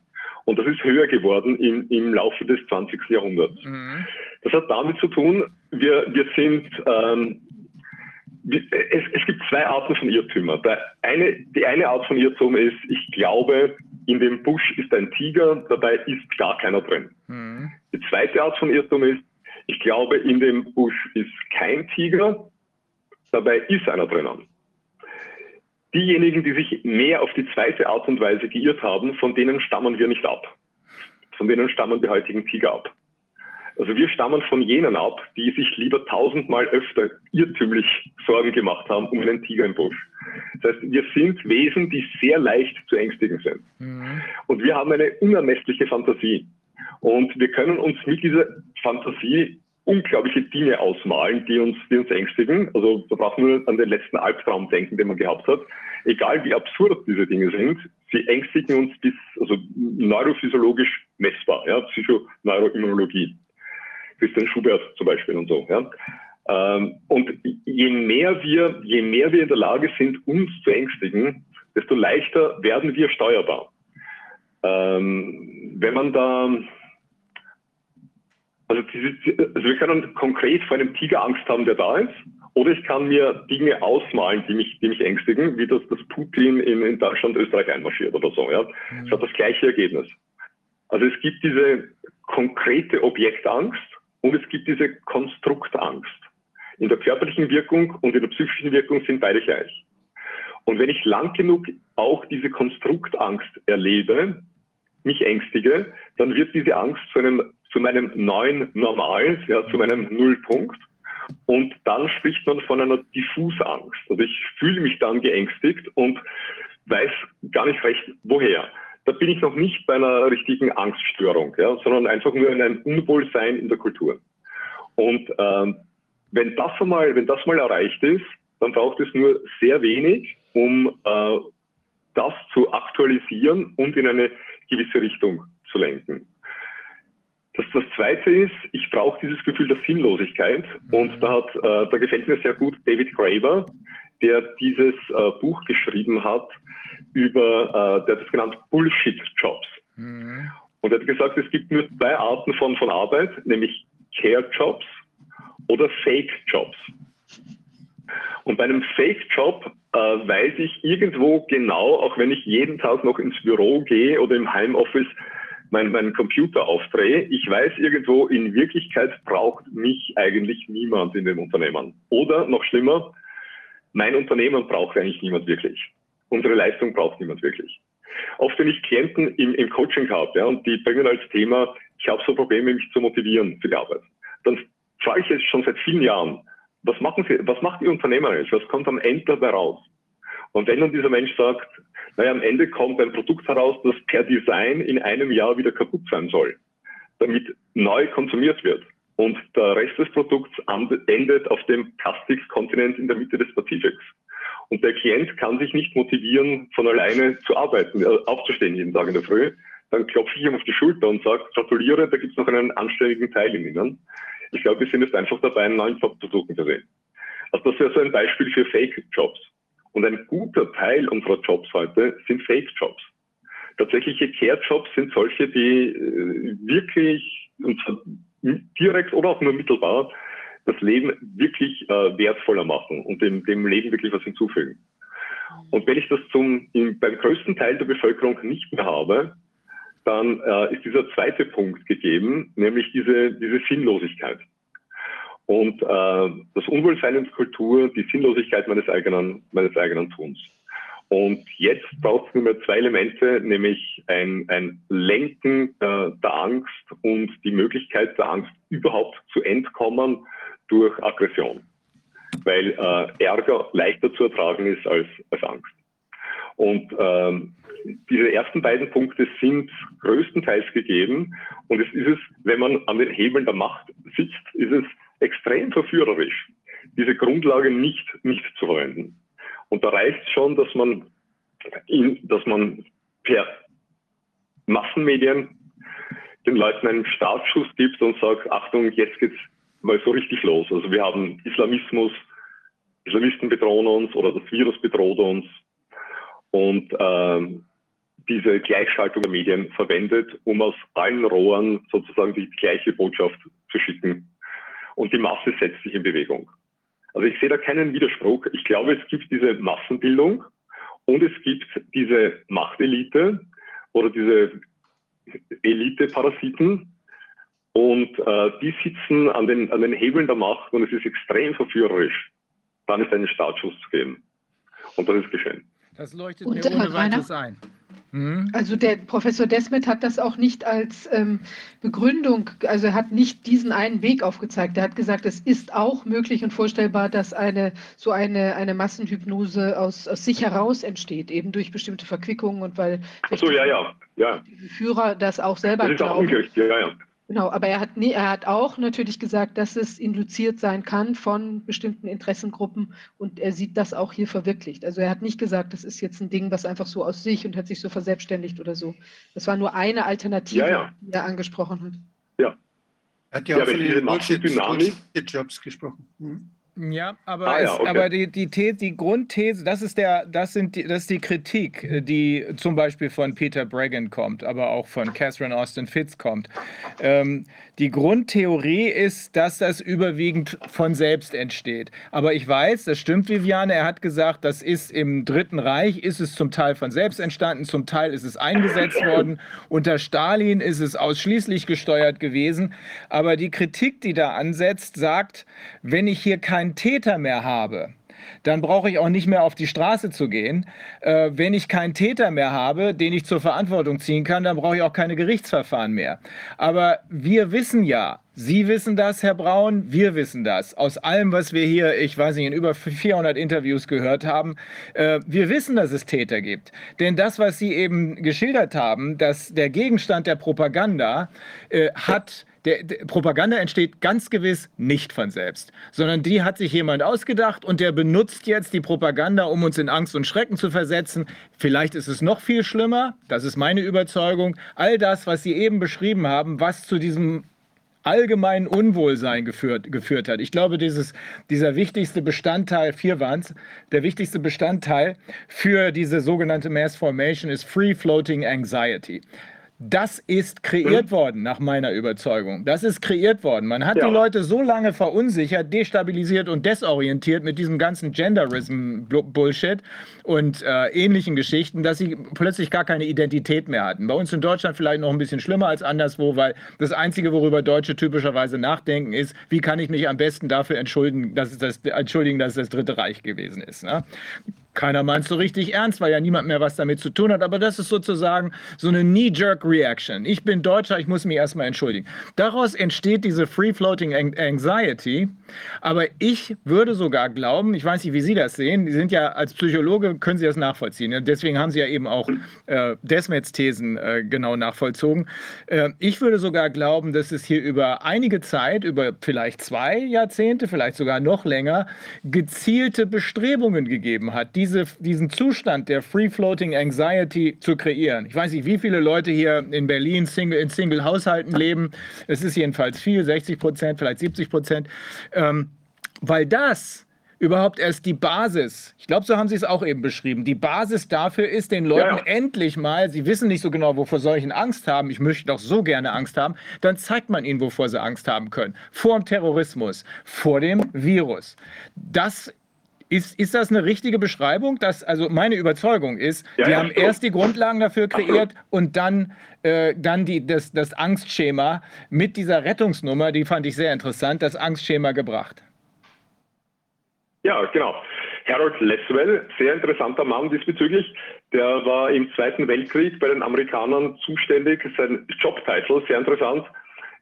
G: Und das ist höher geworden im, im Laufe des 20. Jahrhunderts. Mhm. Das hat damit zu tun, wir, wir sind, ähm, es, es, gibt zwei Arten von Irrtümern. Eine, die eine Art von Irrtum ist, ich glaube, in dem Busch ist ein Tiger, dabei ist gar keiner drin. Mhm. Die zweite Art von Irrtum ist, ich glaube, in dem Busch ist kein Tiger, dabei ist einer drinnen. Diejenigen, die sich mehr auf die zweite Art und Weise geirrt haben, von denen stammen wir nicht ab. Von denen stammen die heutigen Tiger ab. Also wir stammen von jenen ab, die sich lieber tausendmal öfter irrtümlich Sorgen gemacht haben um einen Tiger im Busch. Das heißt, wir sind Wesen, die sehr leicht zu ängstigen sind. Mhm. Und wir haben eine unermessliche Fantasie. Und wir können uns mit dieser Fantasie unglaubliche Dinge ausmalen, die uns, die uns ängstigen. Also da braucht man nur an den letzten Albtraum denken, den man gehabt hat. Egal wie absurd diese Dinge sind, sie ängstigen uns bis, also neurophysiologisch messbar, ja, Psychoneuroimmunologie. Christian Schubert zum Beispiel und so, ja. Ähm, und je mehr wir, je mehr wir in der Lage sind, uns zu ängstigen, desto leichter werden wir steuerbar. Ähm, wenn man da also, also wir können konkret vor einem Tiger Angst haben, der da ist, oder ich kann mir Dinge ausmalen, die mich, die mich ängstigen, wie das, das Putin in, in Deutschland, Österreich einmarschiert oder so. Ja. Es hat das gleiche Ergebnis. Also es gibt diese konkrete Objektangst und es gibt diese Konstruktangst. In der körperlichen Wirkung und in der psychischen Wirkung sind beide gleich. Und wenn ich lang genug auch diese Konstruktangst erlebe, mich ängstige, dann wird diese Angst zu einem zu meinem neuen Normal, ja, zu meinem Nullpunkt. Und dann spricht man von einer Diffusangst. Also ich fühle mich dann geängstigt und weiß gar nicht recht, woher. da bin ich noch nicht bei einer richtigen Angststörung, ja, sondern einfach nur in einem Unwohlsein in der Kultur. Und ähm, wenn das einmal, wenn das mal erreicht ist, dann braucht es nur sehr wenig, um äh, das zu aktualisieren und in eine gewisse Richtung zu lenken. Das, das Zweite ist, ich brauche dieses Gefühl der Sinnlosigkeit. Und da, hat, äh, da gefällt mir sehr gut David Graeber, der dieses äh, Buch geschrieben hat über, äh, der hat es genannt Bullshit-Jobs. Mhm. Und er hat gesagt, es gibt nur zwei Arten von, von Arbeit, nämlich Care-Jobs oder Fake-Jobs. Und bei einem Fake-Job äh, weiß ich irgendwo genau, auch wenn ich jeden Tag noch ins Büro gehe oder im Heimoffice meinen mein Computer aufdrehe, ich weiß irgendwo, in Wirklichkeit braucht mich eigentlich niemand in dem Unternehmen. Oder noch schlimmer, mein Unternehmen braucht eigentlich niemand wirklich. Unsere Leistung braucht niemand wirklich. Oft, wenn ich Klienten im, im Coaching habe ja, und die bringen als Thema, ich habe so Probleme, mich zu motivieren für die Arbeit, dann frage ich jetzt schon seit vielen Jahren, was machen Sie, was macht Ihr Unternehmen jetzt? Was kommt am Ende dabei raus? Und wenn dann dieser Mensch sagt, naja, am Ende kommt ein Produkt heraus, das per Design in einem Jahr wieder kaputt sein soll, damit neu konsumiert wird. Und der Rest des Produkts endet auf dem Plastikkontinent in der Mitte des Pazifiks. Und der Klient kann sich nicht motivieren, von alleine zu arbeiten, äh, aufzustehen jeden Tag in der Früh. Dann klopfe ich ihm auf die Schulter und sage, gratuliere, da gibt es noch einen anständigen Teil in Ihnen. Ich glaube, wir sind jetzt einfach dabei, einen neuen Job zu suchen für Sie. Also das wäre so ein Beispiel für Fake-Jobs. Und ein guter Teil unserer Jobs heute sind Fake-Jobs. Tatsächliche Care-Jobs sind solche, die äh, wirklich, und direkt oder auch nur mittelbar, das Leben wirklich äh, wertvoller machen und dem, dem Leben wirklich was hinzufügen. Und wenn ich das zum, im, beim größten Teil der Bevölkerung nicht mehr habe, dann äh, ist dieser zweite Punkt gegeben, nämlich diese, diese Sinnlosigkeit. Und äh, das Unwohlsein in der Kultur, die Sinnlosigkeit meines eigenen, meines eigenen Tuns. Und jetzt braucht es nur mehr zwei Elemente, nämlich ein, ein Lenken äh, der Angst und die Möglichkeit der Angst überhaupt zu entkommen durch Aggression. Weil äh, Ärger leichter zu ertragen ist als, als Angst. Und ähm, diese ersten beiden Punkte sind größtenteils gegeben. Und es ist es, wenn man an den Hebeln der Macht sitzt, ist es extrem verführerisch, diese Grundlage nicht, nicht zu verwenden. Und da reicht schon, dass man, in, dass man per Massenmedien den Leuten einen Startschuss gibt und sagt, Achtung, jetzt geht's mal so richtig los. Also wir haben Islamismus, Islamisten bedrohen uns oder das Virus bedroht uns. Und ähm, diese Gleichschaltung der Medien verwendet, um aus allen Rohren sozusagen die gleiche Botschaft zu schicken. Und die Masse setzt sich in Bewegung. Also ich sehe da keinen Widerspruch. Ich glaube, es gibt diese Massenbildung und es gibt diese Machtelite oder diese Elite-Parasiten. Und äh, die sitzen an den, an den Hebeln der Macht und es ist extrem verführerisch, dann ist einen Startschuss zu geben. Und das ist geschehen.
D: Das leuchtet und, mir ohne weiteres ein.
A: Mhm. Also der Professor Desmet hat das auch nicht als ähm, Begründung, also er hat nicht diesen einen Weg aufgezeigt. Er hat gesagt, es ist auch möglich und vorstellbar, dass eine so eine, eine Massenhypnose aus, aus sich heraus entsteht, eben durch bestimmte Verquickungen und weil
G: so, ja, ja. Ja.
A: die Führer das auch selber
G: das ist glauben. Auch ja, ja.
A: Genau, aber er hat, nie, er hat auch natürlich gesagt, dass es induziert sein kann von bestimmten Interessengruppen und er sieht das auch hier verwirklicht. Also er hat nicht gesagt, das ist jetzt ein Ding, was einfach so aus sich und hat sich so verselbstständigt oder so. Das war nur eine Alternative, ja, ja. die er angesprochen hat.
G: Ja.
C: Er hat ja, ja auch von den Bullshit-Jobs gesprochen. Hm?
D: Ja, aber, ah, ja, okay. aber die, die, These, die Grundthese, das ist, der, das, sind die, das ist die Kritik, die zum Beispiel von Peter Bregan kommt, aber auch von Catherine Austin Fitz kommt. Ähm, die Grundtheorie ist, dass das überwiegend von selbst entsteht. Aber ich weiß, das stimmt, Viviane, er hat gesagt, das ist im Dritten Reich, ist es zum Teil von selbst entstanden, zum Teil ist es eingesetzt worden. Unter Stalin ist es ausschließlich gesteuert gewesen. Aber die Kritik, die da ansetzt, sagt, wenn ich hier keinen Täter mehr habe, dann brauche ich auch nicht mehr auf die Straße zu gehen. Äh, wenn ich keinen Täter mehr habe, den ich zur Verantwortung ziehen kann, dann brauche ich auch keine Gerichtsverfahren mehr. Aber wir wissen ja, Sie wissen das, Herr Braun, wir wissen das. Aus allem, was wir hier, ich weiß nicht, in über 400 Interviews gehört haben, äh, wir wissen, dass es Täter gibt. Denn das, was Sie eben geschildert haben, dass der Gegenstand der Propaganda äh, hat der, der, Propaganda entsteht ganz gewiss nicht von selbst, sondern die hat sich jemand ausgedacht und der benutzt jetzt die Propaganda, um uns in Angst und Schrecken zu versetzen. Vielleicht ist es noch viel schlimmer, das ist meine Überzeugung. All das, was Sie eben beschrieben haben, was zu diesem allgemeinen Unwohlsein geführt, geführt hat. Ich glaube, dieses, dieser wichtigste Bestandteil, vier waren es, der wichtigste Bestandteil für diese sogenannte Mass Formation ist Free Floating Anxiety. Das ist kreiert mhm. worden, nach meiner Überzeugung. Das ist kreiert worden. Man hat ja. die Leute so lange verunsichert, destabilisiert und desorientiert mit diesem ganzen Genderism-Bullshit und äh, ähnlichen Geschichten, dass sie plötzlich gar keine Identität mehr hatten. Bei uns in Deutschland vielleicht noch ein bisschen schlimmer als anderswo, weil das Einzige, worüber Deutsche typischerweise nachdenken, ist, wie kann ich mich am besten dafür entschuldigen, dass es das, entschuldigen, dass es das Dritte Reich gewesen ist. Ne? Keiner meint so richtig ernst, weil ja niemand mehr was damit zu tun hat. Aber das ist sozusagen so eine Knee-Jerk-Reaction. Ich bin Deutscher, ich muss mich erstmal entschuldigen. Daraus entsteht diese Free-Floating Anxiety. Aber ich würde sogar glauben, ich weiß nicht, wie Sie das sehen, Sie sind ja als Psychologe, können Sie das nachvollziehen. Deswegen haben Sie ja eben auch äh, Desmets Thesen äh, genau nachvollzogen. Äh, ich würde sogar glauben, dass es hier über einige Zeit, über vielleicht zwei Jahrzehnte, vielleicht sogar noch länger, gezielte Bestrebungen gegeben hat, die diese, diesen Zustand der Free-Floating Anxiety zu kreieren. Ich weiß nicht, wie viele Leute hier in Berlin Single, in Single-Haushalten leben. Es ist jedenfalls viel, 60 Prozent, vielleicht 70 Prozent. Ähm, weil das überhaupt erst die Basis, ich glaube, so haben Sie es auch eben beschrieben, die Basis dafür ist, den Leuten ja, ja. endlich mal, sie wissen nicht so genau, wovor solchen Angst haben, ich möchte doch so gerne Angst haben, dann zeigt man ihnen, wovor sie Angst haben können. Vor dem Terrorismus, vor dem Virus. Das ist, ist das eine richtige Beschreibung? Dass, also meine Überzeugung ist, ja, wir ja, haben so. erst die Grundlagen dafür kreiert und dann, äh, dann die, das, das Angstschema mit dieser Rettungsnummer, die fand ich sehr interessant, das Angstschema gebracht.
G: Ja, genau. Harold Leswell, sehr interessanter Mann diesbezüglich, der war im Zweiten Weltkrieg bei den Amerikanern zuständig, sein Jobtitel, sehr interessant,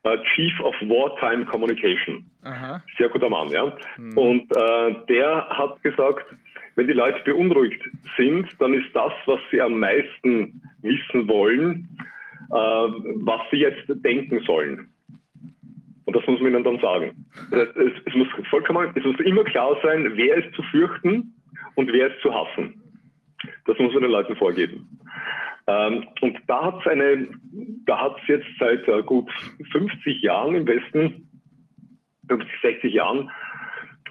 G: äh, Chief of Wartime Communication. Aha. Sehr guter Mann, ja. Mhm. Und äh, der hat gesagt, wenn die Leute beunruhigt sind, dann ist das, was sie am meisten wissen wollen, äh, was sie jetzt denken sollen. Und das muss man ihnen dann sagen. Das heißt, es, es, muss vollkommen, es muss immer klar sein, wer ist zu fürchten und wer ist zu hassen. Das muss man den Leuten vorgeben. Ähm, und da hat es eine, da hat es jetzt seit äh, gut 50 Jahren im Westen, 50, 60 Jahren,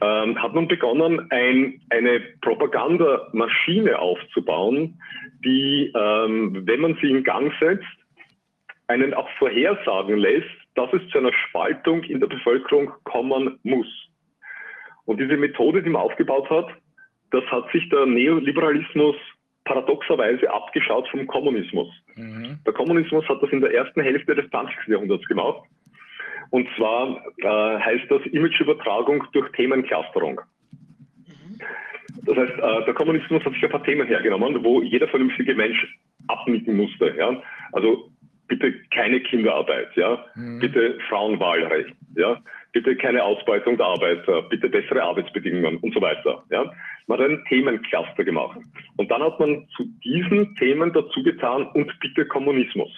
G: ähm, hat man begonnen, ein, eine Propagandamaschine aufzubauen, die, ähm, wenn man sie in Gang setzt, einen auch vorhersagen lässt, dass es zu einer Spaltung in der Bevölkerung kommen muss. Und diese Methode, die man aufgebaut hat, das hat sich der Neoliberalismus paradoxerweise abgeschaut vom Kommunismus. Mhm. Der Kommunismus hat das in der ersten Hälfte des 20. Jahrhunderts gemacht. Und zwar äh, heißt das Imageübertragung durch Themenclusterung. Mhm. Das heißt, äh, der Kommunismus hat sich ein paar Themen hergenommen, wo jeder vernünftige Mensch abnicken musste. Ja? Also bitte keine Kinderarbeit, ja? Mhm. bitte Frauenwahlrecht, ja? Bitte keine Ausbeutung der Arbeiter, bitte bessere Arbeitsbedingungen und so weiter. Ja? Man hat einen Themencluster gemacht. Und dann hat man zu diesen Themen dazu getan und bitte Kommunismus.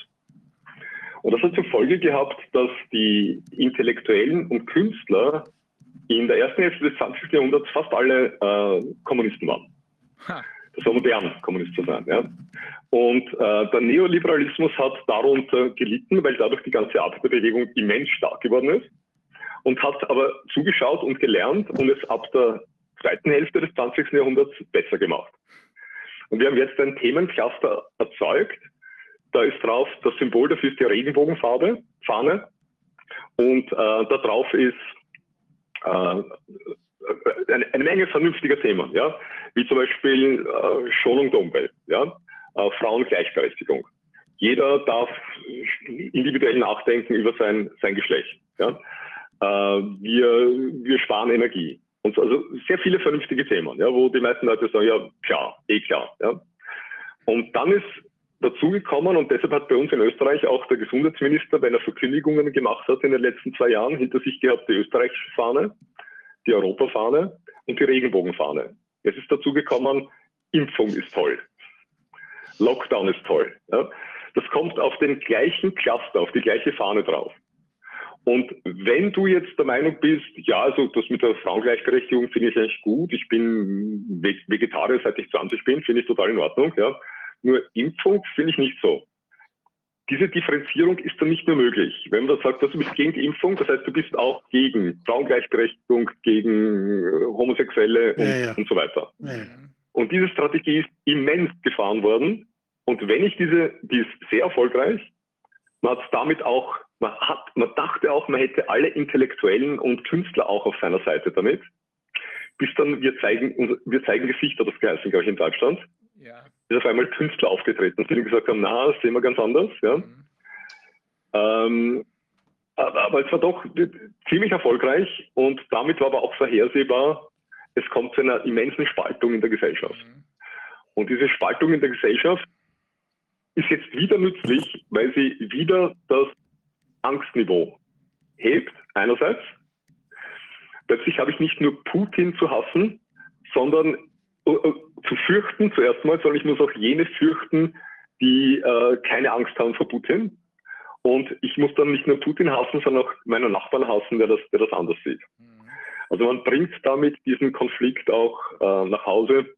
G: Und das hat zur Folge gehabt, dass die Intellektuellen und Künstler in der ersten Hälfte des 20. Jahrhunderts fast alle äh, Kommunisten waren. Ha. Das war modern, Kommunist zu sein. Ja. Und äh, der Neoliberalismus hat darunter gelitten, weil dadurch die ganze Arbeiterbewegung immens stark geworden ist und hat aber zugeschaut und gelernt und es ab der zweiten Hälfte des 20. Jahrhunderts besser gemacht. Und wir haben jetzt ein Themencluster erzeugt. Da ist drauf, das Symbol dafür ist die Regenbogenfarbe, Fahne. Und äh, da drauf ist äh, eine, eine, Menge vernünftiger Themen, ja? wie zum Beispiel äh, Schonung der Umwelt, ja? Äh, Frauengleichberechtigung. Jeder darf individuell nachdenken über sein, sein Geschlecht. Ja? Äh, wir, wir sparen Energie. Und also sehr viele vernünftige Themen, ja, wo die meisten Leute sagen, ja, klar, eh klar. Ja. Und dann ist dazugekommen und deshalb hat bei uns in Österreich auch der Gesundheitsminister, wenn er Verkündigungen gemacht hat in den letzten zwei Jahren, hinter sich gehabt die österreichische Fahne, die Europafahne und die Regenbogenfahne. Es ist dazugekommen, Impfung ist toll. Lockdown ist toll. Ja. Das kommt auf den gleichen Cluster, auf die gleiche Fahne drauf. Und wenn du jetzt der Meinung bist, ja, also das mit der Frauengleichberechtigung finde ich eigentlich gut, ich bin Vegetarier, seit ich 20 bin, finde ich total in Ordnung, ja. Nur Impfung finde ich nicht so. Diese Differenzierung ist dann nicht mehr möglich. Wenn man sagt, dass du bist gegen die Impfung, das heißt, du bist auch gegen Frauengleichberechtigung, gegen äh, Homosexuelle und, ja, ja. und so weiter. Ja, und diese Strategie ist immens gefahren worden. Und wenn ich diese, die ist sehr erfolgreich, man hat damit auch, man hat, man dachte auch, man hätte alle Intellektuellen und Künstler auch auf seiner Seite damit. Bis dann wir zeigen, wir zeigen Gesichter, das geheißen, glaube ich, in Deutschland. Ja. Ist auf einmal Künstler aufgetreten, die gesagt haben, na, das sehen wir ganz anders, ja. Mhm. Ähm, aber, aber es war doch ziemlich erfolgreich und damit war aber auch vorhersehbar, es kommt zu einer immensen Spaltung in der Gesellschaft. Mhm. Und diese Spaltung in der Gesellschaft ist jetzt wieder nützlich, weil sie wieder das Angstniveau hebt, einerseits. Plötzlich habe ich nicht nur Putin zu hassen, sondern äh, zu fürchten zuerst mal, sondern ich muss auch jene fürchten, die äh, keine Angst haben vor Putin. Und ich muss dann nicht nur Putin hassen, sondern auch meinen Nachbarn hassen, der das, der das anders sieht. Mhm. Also man bringt damit diesen Konflikt auch äh, nach Hause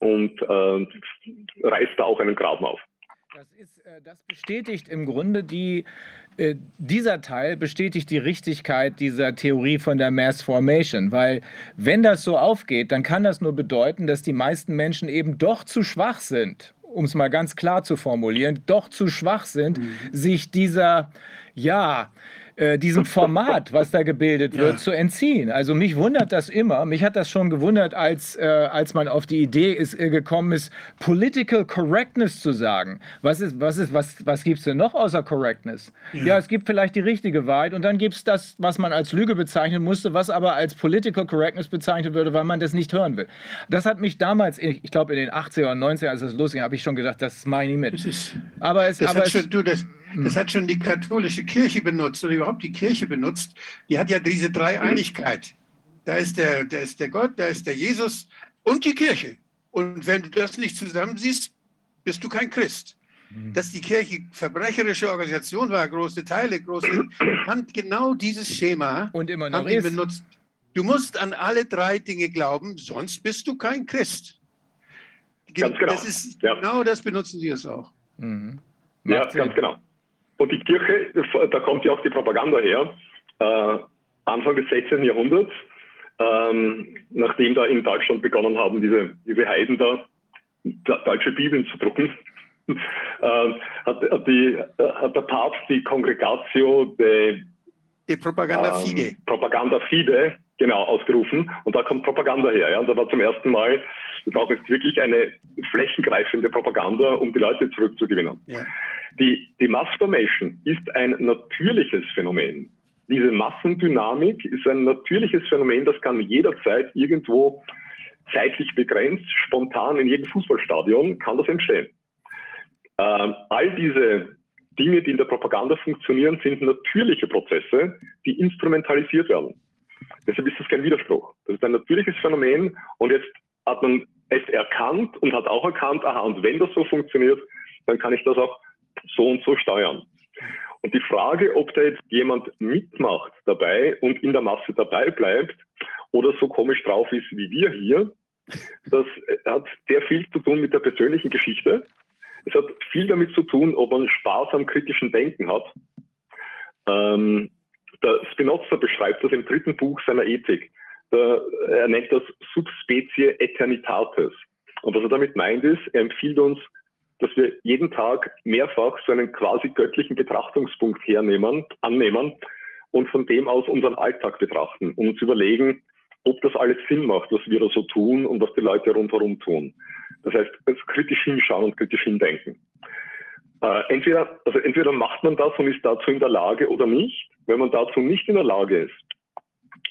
G: und reißt da auch einen Graben auf.
D: Das, ist, äh, das bestätigt im Grunde die, äh, dieser Teil bestätigt die Richtigkeit dieser Theorie von der Mass Formation, weil wenn das so aufgeht, dann kann das nur bedeuten, dass die meisten Menschen eben doch zu schwach sind, um es mal ganz klar zu formulieren, doch zu schwach sind, mhm. sich dieser, ja, äh, diesem Format, was da gebildet wird, ja. zu entziehen. Also mich wundert das immer. Mich hat das schon gewundert, als, äh, als man auf die Idee ist, äh, gekommen ist, Political Correctness zu sagen. Was ist, was ist, was, was gibt es denn noch außer Correctness? Ja. ja. es gibt vielleicht die richtige Wahrheit und dann gibt es das, was man als Lüge bezeichnen musste, was aber als Political Correctness bezeichnet würde, weil man das nicht hören will. Das hat mich damals, ich glaube in den 80er und 90er, als das losging, habe ich schon gedacht, das mache ich mit.
C: Ist, aber es, aber es, schon, du, das, das hat schon die katholische Kirche benutzt oder überhaupt die Kirche benutzt. Die hat ja diese Dreieinigkeit. Da ist der, da ist der Gott, da ist der Jesus und die Kirche. Und wenn du das nicht zusammen siehst, bist du kein Christ. Mhm. Dass die Kirche verbrecherische Organisation war, große Teile, große, hat genau dieses Schema
D: und immer noch ist.
C: benutzt. Du musst an alle drei Dinge glauben, sonst bist du kein Christ.
G: Ganz genau.
C: Das ist, ja. Genau das benutzen sie es auch. Mhm.
G: Ja, ganz genau. Und die Kirche, da kommt ja auch die Propaganda her, äh, Anfang des 16. Jahrhunderts, ähm, nachdem da in Deutschland begonnen haben, diese, diese Heiden da, deutsche Bibeln zu drucken, äh, hat, hat, die, hat der Papst die Congregatio de
C: die Propaganda ähm, Fide.
G: Propaganda Fide, genau, ausgerufen. Und da kommt Propaganda her. Ja? Und da war zum ersten Mal, wir brauchen jetzt wirklich eine flächengreifende Propaganda, um die Leute zurückzugewinnen. Ja. Die, die Mass Formation ist ein natürliches Phänomen. Diese Massendynamik ist ein natürliches Phänomen, das kann jederzeit irgendwo zeitlich begrenzt, spontan in jedem Fußballstadion kann das entstehen. Ähm, all diese Dinge, die in der Propaganda funktionieren, sind natürliche Prozesse, die instrumentalisiert werden. Deshalb ist das kein Widerspruch. Das ist ein natürliches Phänomen und jetzt hat man es erkannt und hat auch erkannt, aha, und wenn das so funktioniert, dann kann ich das auch so und so steuern. Und die Frage, ob da jetzt jemand mitmacht dabei und in der Masse dabei bleibt oder so komisch drauf ist wie wir hier, das hat sehr viel zu tun mit der persönlichen Geschichte. Es hat viel damit zu tun, ob man Spaß am kritischen Denken hat. Ähm, der Spinoza beschreibt das im dritten Buch seiner Ethik. Er nennt das Subspecie Eternitatis. Und was er damit meint ist, er empfiehlt uns dass wir jeden Tag mehrfach so einen quasi göttlichen Betrachtungspunkt hernehmen, annehmen und von dem aus unseren Alltag betrachten und uns überlegen, ob das alles Sinn macht, was wir da so tun und was die Leute rundherum tun. Das heißt, kritisch hinschauen und kritisch hindenken. Äh, entweder, also entweder macht man das und ist dazu in der Lage oder nicht. Wenn man dazu nicht in der Lage ist,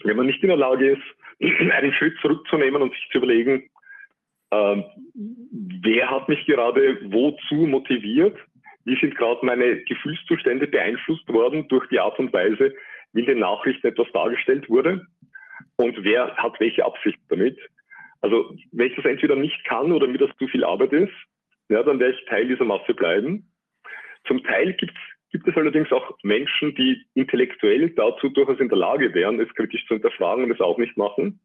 G: wenn man nicht in der Lage ist, einen Schritt zurückzunehmen und sich zu überlegen, Ähm, wer hat mich gerade wozu motiviert? Wie sind gerade meine Gefühlszustände beeinflusst worden durch die Art und Weise, wie in den Nachrichten etwas dargestellt wurde? Und wer hat welche Absicht damit? Also wenn ich das entweder nicht kann oder mir das zu viel Arbeit ist, ja, dann werde ich Teil dieser Masse bleiben. Zum Teil gibt's, gibt es allerdings auch Menschen, die intellektuell dazu durchaus in der Lage wären, es kritisch zu hinterfragen und es auch nicht machen.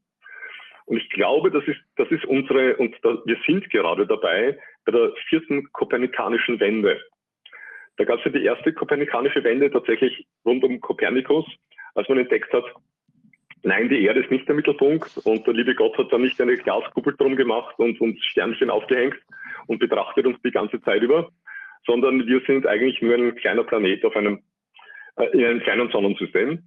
G: Und ich glaube, das ist, das ist unsere, und da, wir sind gerade dabei bei der vierten kopernikanischen Wende. Da gab es ja die erste kopernikanische Wende tatsächlich rund um Kopernikus, als man entdeckt hat, nein, die Erde ist nicht der Mittelpunkt und der liebe Gott hat da nicht eine Glaskuppel drum gemacht und uns Sternchen aufgehängt und betrachtet uns die ganze Zeit über, sondern wir sind eigentlich nur ein kleiner Planet auf einem, äh, in einem kleinen Sonnensystem.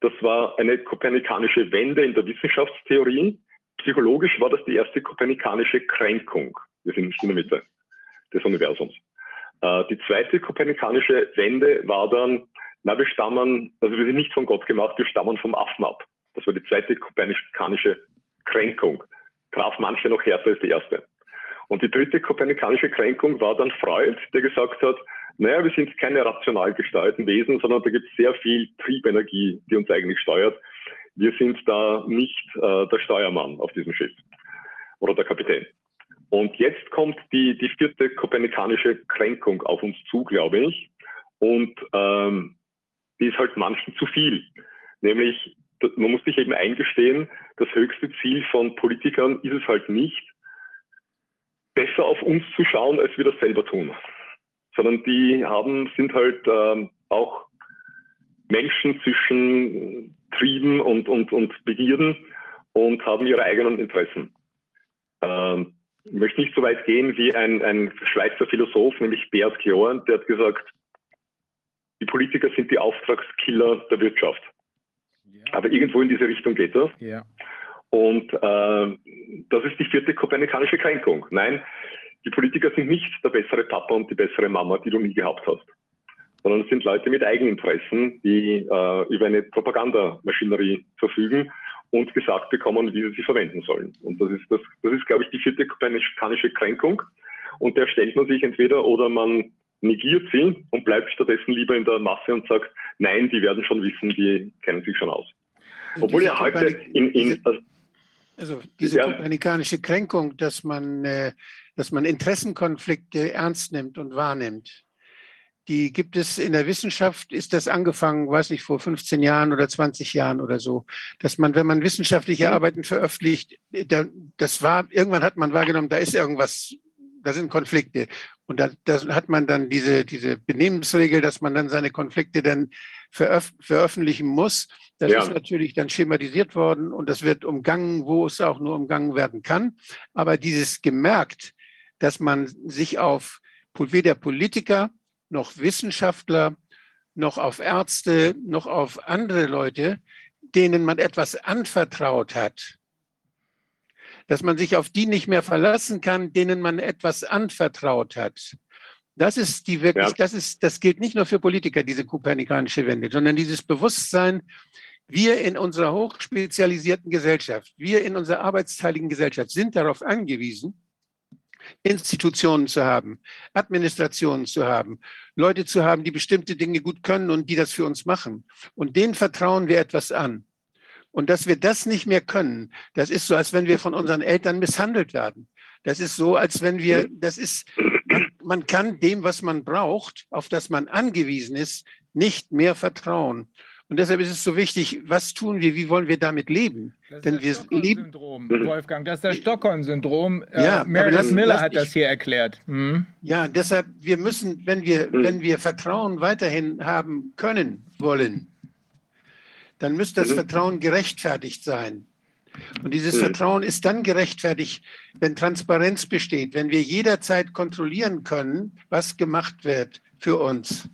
G: Das war eine kopernikanische Wende in der Wissenschaftstheorie, Psychologisch war das die erste kopernikanische Kränkung. Wir sind in der Mitte des Universums. Äh, die zweite kopernikanische Wende war dann, na, wir stammen, also wir sind nicht von Gott gemacht, wir stammen vom Affen ab. Das war die zweite kopernikanische Kränkung. Traf manche noch härter als die erste. Und die dritte kopernikanische Kränkung war dann Freud, der gesagt hat, naja, wir sind keine rational gesteuerten Wesen, sondern da gibt es sehr viel Triebenergie, die uns eigentlich steuert. Wir sind da nicht äh, der Steuermann auf diesem Schiff oder der Kapitän. Und jetzt kommt die, die vierte kopernikanische Kränkung auf uns zu, glaube ich. Und ähm, die ist halt manchen zu viel. Nämlich, man muss sich eben eingestehen, das höchste Ziel von Politikern ist es halt nicht, besser auf uns zu schauen, als wir das selber tun. Sondern die haben, sind halt ähm, auch Menschen zwischen Trieben und, und, und Begierden und haben ihre eigenen Interessen. Ähm, ich möchte nicht so weit gehen wie ein, ein Schweizer Philosoph, nämlich Beat Kleon, der hat gesagt, die Politiker sind die Auftragskiller der Wirtschaft. Ja. Aber irgendwo in diese Richtung geht das. Ja. Und äh, das ist die vierte kopernikanische Kränkung. Nein, die Politiker sind nicht der bessere Papa und die bessere Mama, die du nie gehabt hast sondern es sind Leute mit Eigeninteressen, die äh, über eine Propagandamaschinerie verfügen und gesagt bekommen, wie sie sie verwenden sollen. Und das ist, das, das ist glaube ich, die vierte kopernikanische Kränkung. Und der stellt man sich entweder oder man negiert sie und bleibt stattdessen lieber in der Masse und sagt, nein, die werden schon wissen, die kennen sich schon aus. Obwohl ja heute in, in
C: also, also diese ja. kopernikanische Kränkung, dass man, äh, dass man Interessenkonflikte ernst nimmt und wahrnimmt die gibt es in der Wissenschaft, ist das angefangen, weiß nicht, vor 15 Jahren oder 20 Jahren oder so, dass man, wenn man wissenschaftliche Arbeiten veröffentlicht, das war, irgendwann hat man wahrgenommen, da ist irgendwas, da sind Konflikte. Und da, da hat man dann diese, diese Benehmensregel, dass man dann seine Konflikte dann veröf veröffentlichen muss. Das ja. ist natürlich dann schematisiert worden und das wird umgangen, wo es auch nur umgangen werden kann. Aber dieses gemerkt, dass man sich auf weder Politiker noch Wissenschaftler, noch auf Ärzte, noch auf andere Leute, denen man etwas anvertraut hat. Dass man sich auf die nicht mehr verlassen kann, denen man etwas anvertraut hat. Das ist die wirklich, ja. das ist, das gilt nicht nur für Politiker, diese kopernikanische Wende, sondern dieses Bewusstsein, wir in unserer hochspezialisierten Gesellschaft, wir in unserer arbeitsteiligen Gesellschaft sind darauf angewiesen, Institutionen zu haben, Administrationen zu haben, Leute zu haben, die bestimmte Dinge gut können und die das für uns machen. Und denen vertrauen wir etwas an. Und dass wir das nicht mehr können, das ist so, als wenn wir von unseren Eltern misshandelt werden. Das ist so, als wenn wir, das ist, man, man kann dem, was man braucht, auf das man angewiesen ist, nicht mehr vertrauen. Und deshalb ist es so wichtig, was tun wir, wie wollen wir damit leben?
D: Das Denn wir leben. Wolfgang, das ist das Stockholm-Syndrom. Äh, ja, äh, Meredith Miller hat das hier erklärt. Hm?
C: Ja, deshalb, wir müssen, wenn wir, hm. wenn wir Vertrauen weiterhin haben können, wollen, dann müsste das hm. Vertrauen gerechtfertigt sein. Und dieses hm. Vertrauen ist dann gerechtfertigt, wenn Transparenz besteht, wenn wir jederzeit kontrollieren können, was gemacht wird für uns.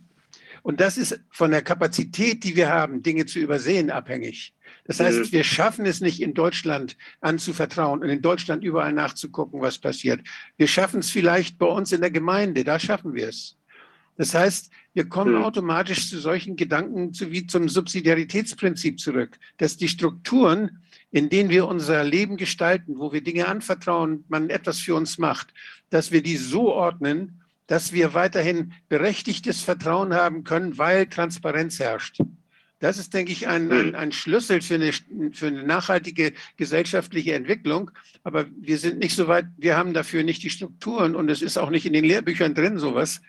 C: Und das ist von der Kapazität, die wir haben, Dinge zu übersehen, abhängig. Das heißt, mhm. wir schaffen es nicht in Deutschland anzuvertrauen und in Deutschland überall nachzugucken, was passiert. Wir schaffen es vielleicht bei uns in der Gemeinde, da schaffen wir es. Das heißt, wir kommen mhm. automatisch zu solchen Gedanken wie zum Subsidiaritätsprinzip zurück, dass die Strukturen in denen wir unser Leben gestalten, wo wir Dinge anvertrauen, man etwas für uns macht, dass wir die so ordnen, dass wir weiterhin berechtigtes Vertrauen haben können, weil Transparenz herrscht. Das ist, denke ich, ein, ein, ein Schlüssel für eine, für eine nachhaltige gesellschaftliche Entwicklung. Aber wir sind nicht so weit, wir haben dafür nicht die Strukturen und es ist auch nicht in den Lehrbüchern drin, sowas.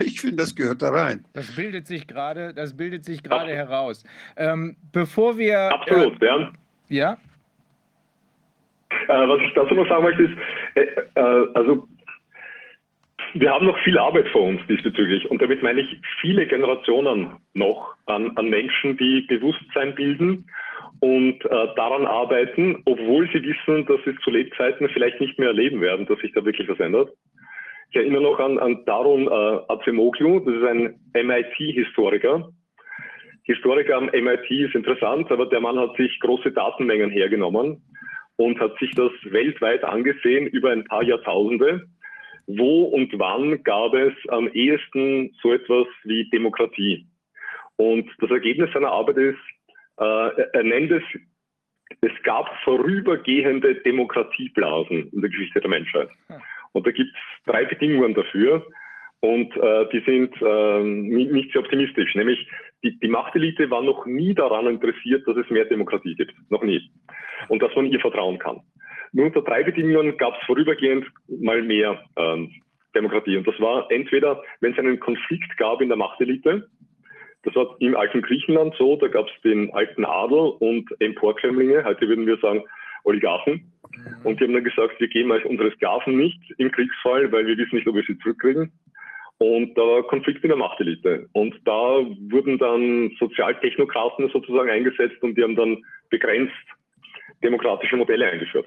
C: Ich finde, das gehört da rein.
D: Das bildet sich gerade, das bildet sich gerade heraus. Ähm, bevor wir.
G: Absolut, äh, ja.
D: Ja.
G: Äh, was ich dazu noch sagen möchte, ist, äh, äh also wir haben noch viel Arbeit vor uns diesbezüglich. Und damit meine ich viele Generationen noch an, an Menschen, die Bewusstsein bilden und äh, daran arbeiten, obwohl sie wissen, dass sie es zu Lebzeiten vielleicht nicht mehr erleben werden, dass sich da wirklich was ändert. Ich erinnere noch an, an Darun äh, Acemoglu, das ist ein MIT-Historiker. Historiker am MIT ist interessant, aber der Mann hat sich große Datenmengen hergenommen und hat sich das weltweit angesehen über ein paar Jahrtausende wo und wann gab es am ehesten so etwas wie Demokratie? Und das Ergebnis seiner Arbeit ist, äh, er nennt es, es gab vorübergehende Demokratieblasen in der Geschichte der Menschheit. Und da gibt es drei Bedingungen dafür. Und äh, die sind äh, nicht sehr optimistisch. Nämlich die, die Machtelite war noch nie daran interessiert, dass es mehr Demokratie gibt. Noch nie. Und dass man ihr vertrauen kann. Nur unter drei Bedingungen gab es vorübergehend mal mehr ähm, Demokratie. Und das war entweder, wenn es einen Konflikt gab in der Machtelite, das war im alten Griechenland so, da gab es den alten Adel und Emporkömmlinge, heute würden wir sagen Oligarchen. Mhm. Und die haben dann gesagt, wir geben euch unsere Sklaven nicht im Kriegsfall, weil wir wissen nicht, ob wir sie zurückkriegen. Und da war Konflikt in der Machtelite. Und da wurden dann Sozialtechnokraten sozusagen eingesetzt und die haben dann begrenzt demokratische Modelle eingeführt.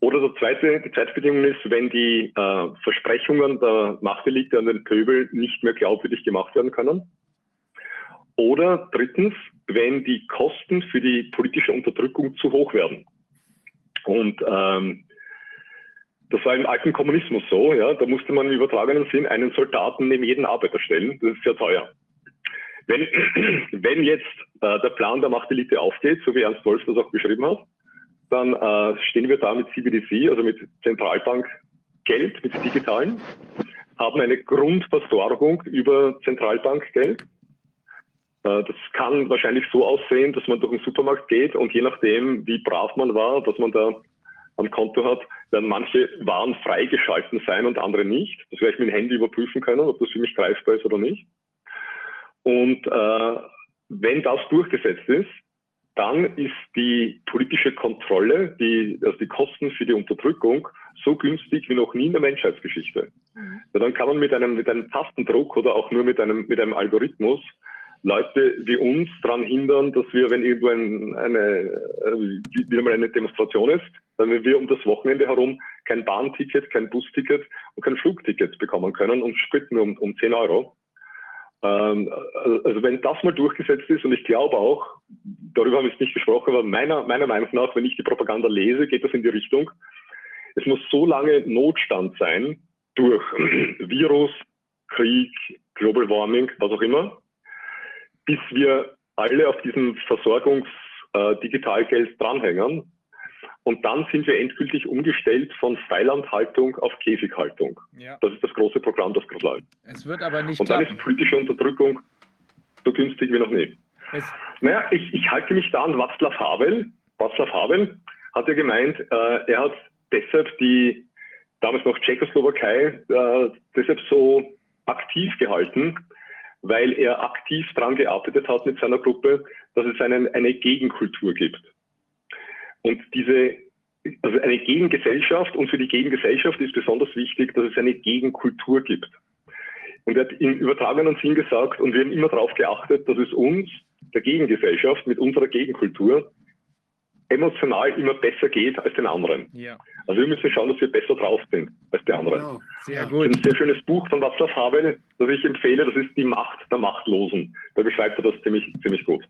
G: Oder der zweite, die zweite Bedingung ist, wenn die äh, Versprechungen der Machtelite an den Pöbel nicht mehr glaubwürdig gemacht werden können. Oder drittens, wenn die Kosten für die politische Unterdrückung zu hoch werden. Und ähm, das war im alten Kommunismus so, ja, da musste man im übertragenen Sinn einen Soldaten neben jeden Arbeiter stellen. Das ist sehr teuer. Wenn, wenn jetzt äh, der Plan der Machtelite aufgeht, so wie Ernst Wolf das auch beschrieben hat, dann äh, stehen wir da mit CBDC, also mit Zentralbankgeld, mit digitalen, haben eine Grundversorgung über Zentralbankgeld. Äh, das kann wahrscheinlich so aussehen, dass man durch den Supermarkt geht und je nachdem, wie brav man war, was man da am Konto hat, werden manche Waren freigeschalten sein und andere nicht. Das werde ich mit dem Handy überprüfen können, ob das für mich greifbar ist oder nicht. Und äh, wenn das durchgesetzt ist, dann ist die politische Kontrolle, die, also die Kosten für die Unterdrückung so günstig wie noch nie in der Menschheitsgeschichte. Mhm. Ja, dann kann man mit einem, mit einem Tastendruck oder auch nur mit einem, mit einem Algorithmus Leute wie uns daran hindern, dass wir, wenn irgendwo ein, eine, äh, wieder mal eine Demonstration ist, dann wir um das Wochenende herum kein Bahnticket, kein Busticket und kein Flugticket bekommen können und Sprit nur um, um 10 Euro. Ähm, also wenn das mal durchgesetzt ist, und ich glaube auch, darüber haben wir jetzt nicht gesprochen, aber meiner, meiner Meinung nach, wenn ich die Propaganda lese, geht das in die Richtung, es muss so lange Notstand sein, durch Virus, Krieg, Global Warming, was auch immer, bis wir alle auf diesem Versorgungs-Digitalgeld äh, dranhängen und dann sind wir endgültig umgestellt von Freilandhaltung auf Käfighaltung. Ja. Das ist das große Programm, das gerade läuft.
D: Es wird aber nicht.
G: Und dann klappen. ist politische Unterdrückung so günstig wie noch nie. Es naja, ich, ich halte mich da an Václav Havel. Václav Havel hat ja gemeint, äh, er hat deshalb die damals noch Tschechoslowakei äh, deshalb so aktiv gehalten, weil er aktiv daran gearbeitet hat mit seiner Gruppe, dass es einen, eine Gegenkultur gibt. Und diese, also eine Gegengesellschaft und für die Gegengesellschaft ist besonders wichtig, dass es eine Gegenkultur gibt. Und er hat im übertragenen Sinn gesagt, und wir haben immer darauf geachtet, dass es uns, der Gegengesellschaft, mit unserer Gegenkultur, emotional immer besser geht als den anderen. Ja. Also wir müssen schauen, dass wir besser drauf sind als die anderen. Genau. Sehr gut. Das ist ein sehr schönes Buch von Václav Havel, das ich empfehle, das ist Die Macht der Machtlosen. Da beschreibt er das ziemlich, ziemlich gut.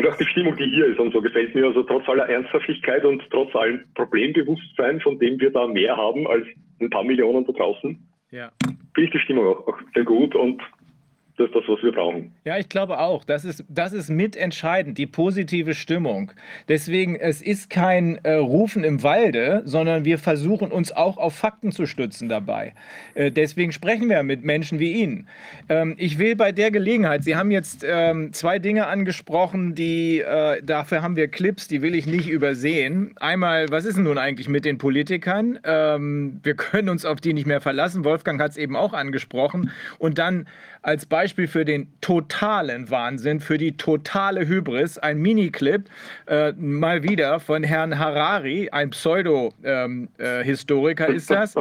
G: Und auch die Stimmung, die hier ist und so gefällt mir, also trotz aller Ernsthaftigkeit und trotz allem Problembewusstsein, von dem wir da mehr haben als ein paar Millionen da draußen, ja. finde ich die Stimmung auch, auch sehr gut und das ist das, was wir brauchen.
D: Ja, ich glaube auch. Das ist, das ist mitentscheidend, die positive Stimmung. Deswegen, es ist kein äh, Rufen im Walde, sondern wir versuchen uns auch auf Fakten zu stützen dabei. Äh, deswegen sprechen wir mit Menschen wie Ihnen. Ähm, ich will bei der Gelegenheit, Sie haben jetzt ähm, zwei Dinge angesprochen, die, äh, dafür haben wir Clips, die will ich nicht übersehen. Einmal, was ist denn nun eigentlich mit den Politikern? Ähm, wir können uns auf die nicht mehr verlassen. Wolfgang hat es eben auch angesprochen. Und dann als Beispiel für den totalen Wahnsinn, für die totale Hybris, ein Miniclip, äh, mal wieder von Herrn Harari, ein Pseudo-Historiker ähm, äh, ist das.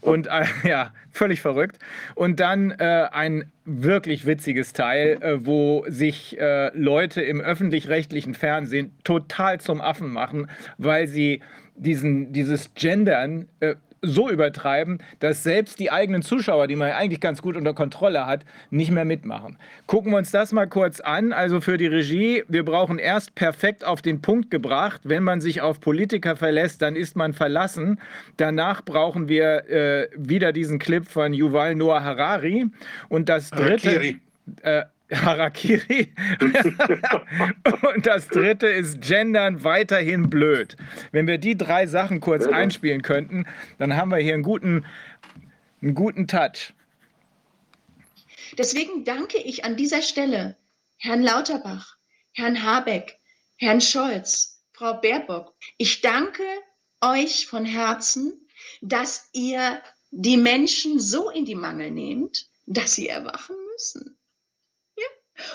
D: Und äh, ja, völlig verrückt. Und dann äh, ein wirklich witziges Teil, äh, wo sich äh, Leute im öffentlich-rechtlichen Fernsehen total zum Affen machen, weil sie diesen, dieses Gendern äh, so übertreiben, dass selbst die eigenen Zuschauer, die man eigentlich ganz gut unter Kontrolle hat, nicht mehr mitmachen. Gucken wir uns das mal kurz an. Also für die Regie, wir brauchen erst perfekt auf den Punkt gebracht. Wenn man sich auf Politiker verlässt, dann ist man verlassen. Danach brauchen wir äh, wieder diesen Clip von Yuval Noah Harari. Und das dritte. Äh, Harakiri. und das dritte ist Gendern weiterhin blöd. Wenn wir die drei Sachen kurz einspielen könnten, dann haben wir hier einen guten, einen guten Touch.
H: Deswegen danke ich an dieser Stelle Herrn Lauterbach, Herrn Habeck, Herrn Scholz, Frau Baerbock. Ich danke euch von Herzen, dass ihr die Menschen so in die Mangel nehmt, dass sie erwachen müssen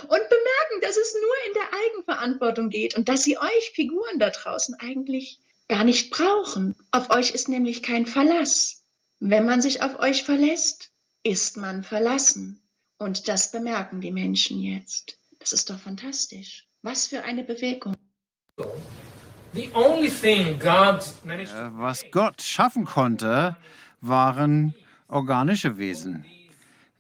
H: und bemerken, dass es nur in der Eigenverantwortung geht und dass sie euch Figuren da draußen eigentlich gar nicht brauchen. Auf euch ist nämlich kein Verlass. Wenn man sich auf euch verlässt, ist man verlassen. Und das bemerken die Menschen jetzt. Das ist doch fantastisch. Was für eine Bewegung.
I: Äh, was Gott schaffen konnte, waren organische Wesen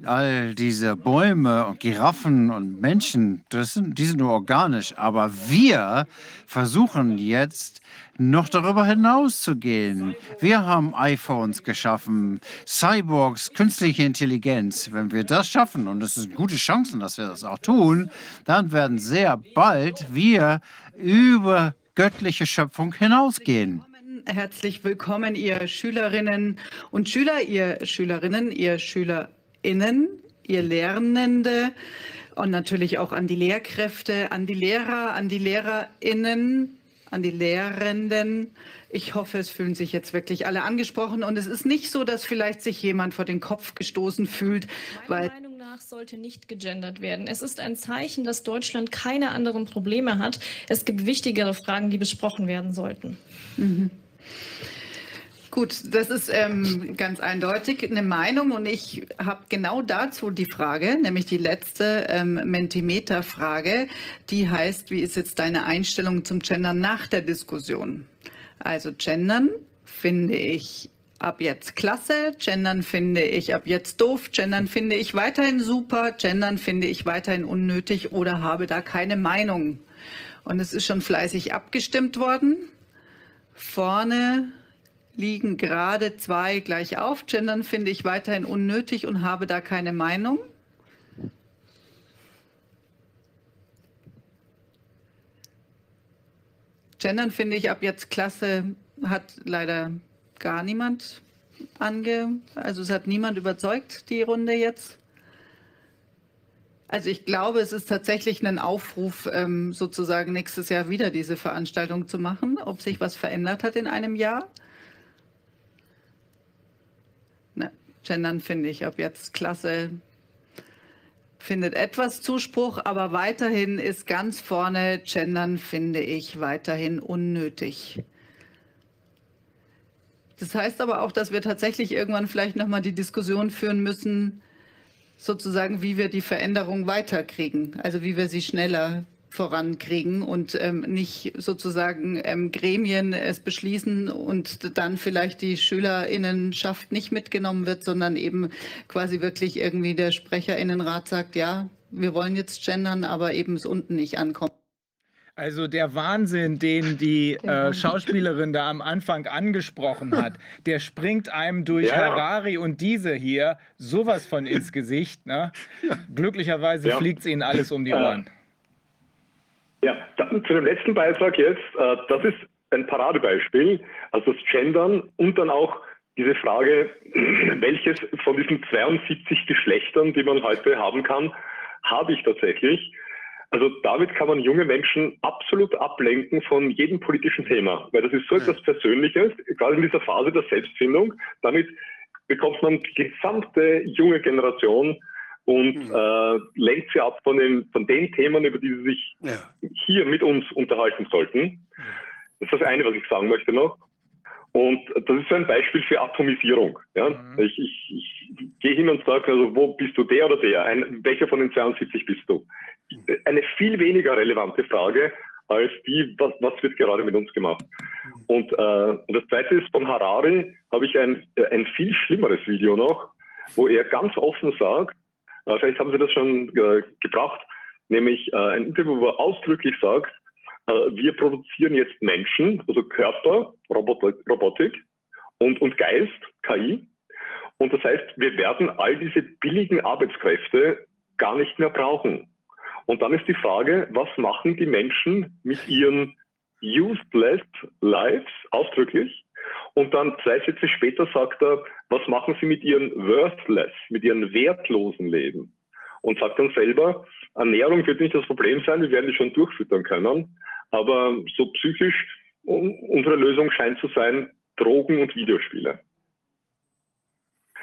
I: all diese Bäume und Giraffen und Menschen, das sind, die sind nur organisch. Aber wir versuchen jetzt noch darüber hinaus zu gehen. Wir haben iPhones geschaffen, Cyborgs, künstliche Intelligenz. Wenn wir das schaffen, und es sind gute Chancen, dass wir das auch tun, dann werden sehr bald wir über göttliche Schöpfung hinausgehen.
J: Herzlich willkommen, ihr Schülerinnen und Schüler, ihr Schülerinnen, ihr Schüler KollegInnen, ihr Lernende und natürlich auch an die Lehrkräfte, an die Lehrer, an die LehrerInnen, an die Lehrenden. Ich hoffe, es fühlen sich jetzt wirklich alle angesprochen und es ist nicht so, dass vielleicht sich jemand vor den Kopf gestoßen fühlt, weil
K: Meiner Meinung nach sollte nicht gegendert werden. Es ist ein Zeichen, dass Deutschland keine anderen Probleme hat. Es gibt wichtigere Fragen, die besprochen werden sollten. Mhm.
J: Gut, das ist ähm, ganz eindeutig eine Meinung und ich habe genau dazu die Frage, nämlich die letzte ähm, Mentimeter-Frage, die heißt, wie ist jetzt deine Einstellung zum Gendern nach der Diskussion? Also Gendern finde ich ab jetzt klasse, Gendern finde ich ab jetzt doof, Gendern finde ich weiterhin super, Gendern finde ich weiterhin unnötig oder habe da keine Meinung. Und es ist schon fleißig abgestimmt worden. Vorne liegen gerade zwei gleich auf. Gendern finde ich weiterhin unnötig und habe da keine Meinung. Gendern finde ich ab jetzt klasse, hat leider gar niemand ange, also es hat niemand überzeugt, die Runde jetzt. Also ich glaube, es ist tatsächlich ein Aufruf, ähm, sozusagen nächstes Jahr wieder diese Veranstaltung zu machen, ob sich was verändert hat in einem Jahr. Gendern finde ich ab jetzt klasse. Findet etwas Zuspruch, aber weiterhin ist ganz vorne Gendern finde ich weiterhin unnötig. Das heißt aber auch, dass wir tatsächlich irgendwann vielleicht nochmal die Diskussion führen müssen, sozusagen, wie wir die Veränderung weiterkriegen, also wie wir sie schneller vorankriegen und ähm, nicht sozusagen ähm, Gremien es beschließen und dann vielleicht die Schülerinnenschaft nicht mitgenommen wird, sondern eben quasi wirklich irgendwie der Sprecherinnenrat sagt, ja, wir wollen jetzt gendern, aber eben es unten nicht ankommt.
D: Also der Wahnsinn, den die äh, Schauspielerin da am Anfang angesprochen hat, der springt einem durch ja. Harari und diese hier sowas von ins Gesicht. Ne? Glücklicherweise ja. fliegt es ihnen alles um die Ohren.
G: Ja, dann zu dem letzten Beitrag jetzt. Äh, das ist ein Paradebeispiel, also das Gendern und dann auch diese Frage, welches von diesen 72 Geschlechtern, die man heute haben kann, habe ich tatsächlich. Also damit kann man junge Menschen absolut ablenken von jedem politischen Thema, weil das ist so etwas Persönliches, gerade in dieser Phase der Selbstfindung. Damit bekommt man die gesamte junge Generation und mhm. äh, lenkt sie ab von den, von den Themen, über die sie sich ja. hier mit uns unterhalten sollten. Das ist das eine, was ich sagen möchte noch. Und das ist so ein Beispiel für Atomisierung. Ja? Mhm. Ich, ich, ich gehe hin und sage, also wo bist du der oder der? Ein, welcher von den 72 bist du? Eine viel weniger relevante Frage als die, was, was wird gerade mit uns gemacht. Mhm. Und, äh, und das zweite ist, von Harari habe ich ein, ein viel schlimmeres Video noch, wo er ganz offen sagt, vielleicht haben Sie das schon äh, gebracht, nämlich äh, ein Interview, wo er ausdrücklich sagt, äh, wir produzieren jetzt Menschen, also Körper, Robotik und, und Geist, KI. Und das heißt, wir werden all diese billigen Arbeitskräfte gar nicht mehr brauchen. Und dann ist die Frage, was machen die Menschen mit ihren useless lives, ausdrücklich? Und dann zwei Sätze später sagt er, was machen sie mit ihren worthless, mit ihren wertlosen Leben? Und sagt dann selber, Ernährung wird nicht das Problem sein, wir werden die schon durchfüttern können. Aber so psychisch, unsere Lösung scheint zu sein, Drogen und Videospiele.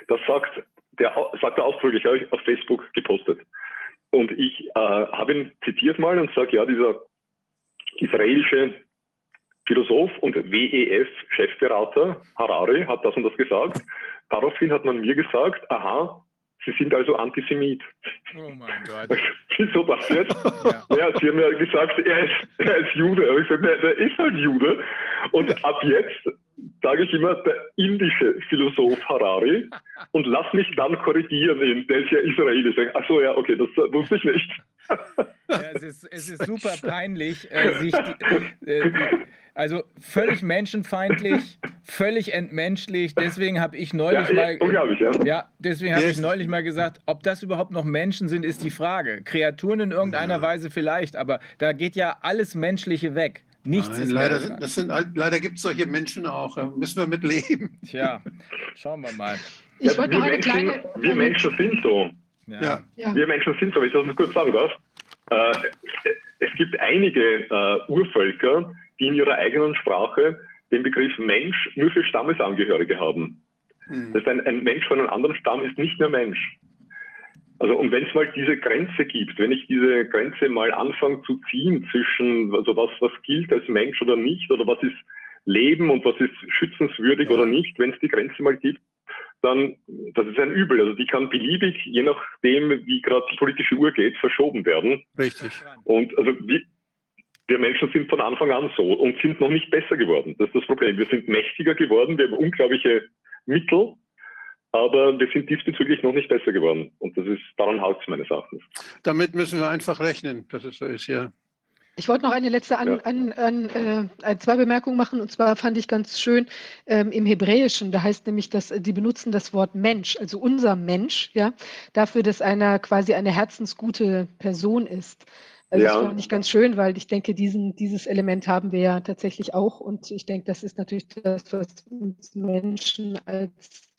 G: Das sagt, der, sagt er ausdrücklich, habe ich auf Facebook gepostet. Und ich äh, habe ihn zitiert mal und sage, ja, dieser israelische Philosoph und WEF-Chefberater Harari hat das und das gesagt. Daraufhin hat man mir gesagt, aha, Sie sind also Antisemit. Oh mein Gott. Wieso das jetzt? Ja. ja. Sie haben ja gesagt, er ist, er ist Jude. Aber ich sage, der ist halt Jude. Und ab jetzt sage ich immer der indische Philosoph Harari und lass mich dann korrigieren, in der ist ja Israeli. Achso, ja, okay, das wusste ich nicht.
D: Ja, es, ist, es ist super peinlich, äh, sich die, äh, also völlig menschenfeindlich, völlig entmenschlich. Deswegen habe ich neulich ja, mal, ja. ja, deswegen habe ich neulich mal gesagt, ob das überhaupt noch Menschen sind, ist die Frage. Kreaturen in irgendeiner Weise vielleicht, aber da geht ja alles Menschliche weg. Nichts
C: Nein, leider, das sind, leider gibt es solche Menschen auch. Da müssen wir mit leben.
D: Tja, schauen wir mal.
G: Ich ja, wir, Menschen, kleine... wir Menschen sind so. Ja. ja. Wir Menschen sind so, wenn ich das mal kurz sagen darf. Äh, es gibt einige äh, Urvölker, die in ihrer eigenen Sprache den Begriff Mensch nur für Stammesangehörige haben. Mhm. Das heißt, ein, ein Mensch von einem anderen Stamm ist nicht mehr Mensch. Also und wenn es mal diese Grenze gibt, wenn ich diese Grenze mal anfange zu ziehen zwischen, also was, was gilt als Mensch oder nicht, oder was ist Leben und was ist schützenswürdig ja. oder nicht, wenn es die Grenze mal gibt, dann, das ist ein Übel. Also die kann beliebig, je nachdem, wie gerade die politische Uhr geht, verschoben werden.
C: Richtig.
G: Und also wir, wir Menschen sind von Anfang an so und sind noch nicht besser geworden. Das ist das Problem. Wir sind mächtiger geworden, wir haben unglaubliche Mittel, aber wir sind diesbezüglich noch nicht besser geworden. Und das ist, daran haut es meines Erachtens.
C: Damit müssen wir einfach rechnen, dass es so ist, ja.
A: Ich wollte noch eine letzte an, an, an, äh, zwei Bemerkungen machen. Und zwar fand ich ganz schön ähm, im Hebräischen, da heißt nämlich, dass die benutzen das Wort Mensch, also unser Mensch, ja, dafür, dass einer quasi eine herzensgute Person ist. Also ja. das fand ich ganz schön, weil ich denke, diesen, dieses Element haben wir ja tatsächlich auch. Und ich denke, das ist natürlich das, was uns Menschen als,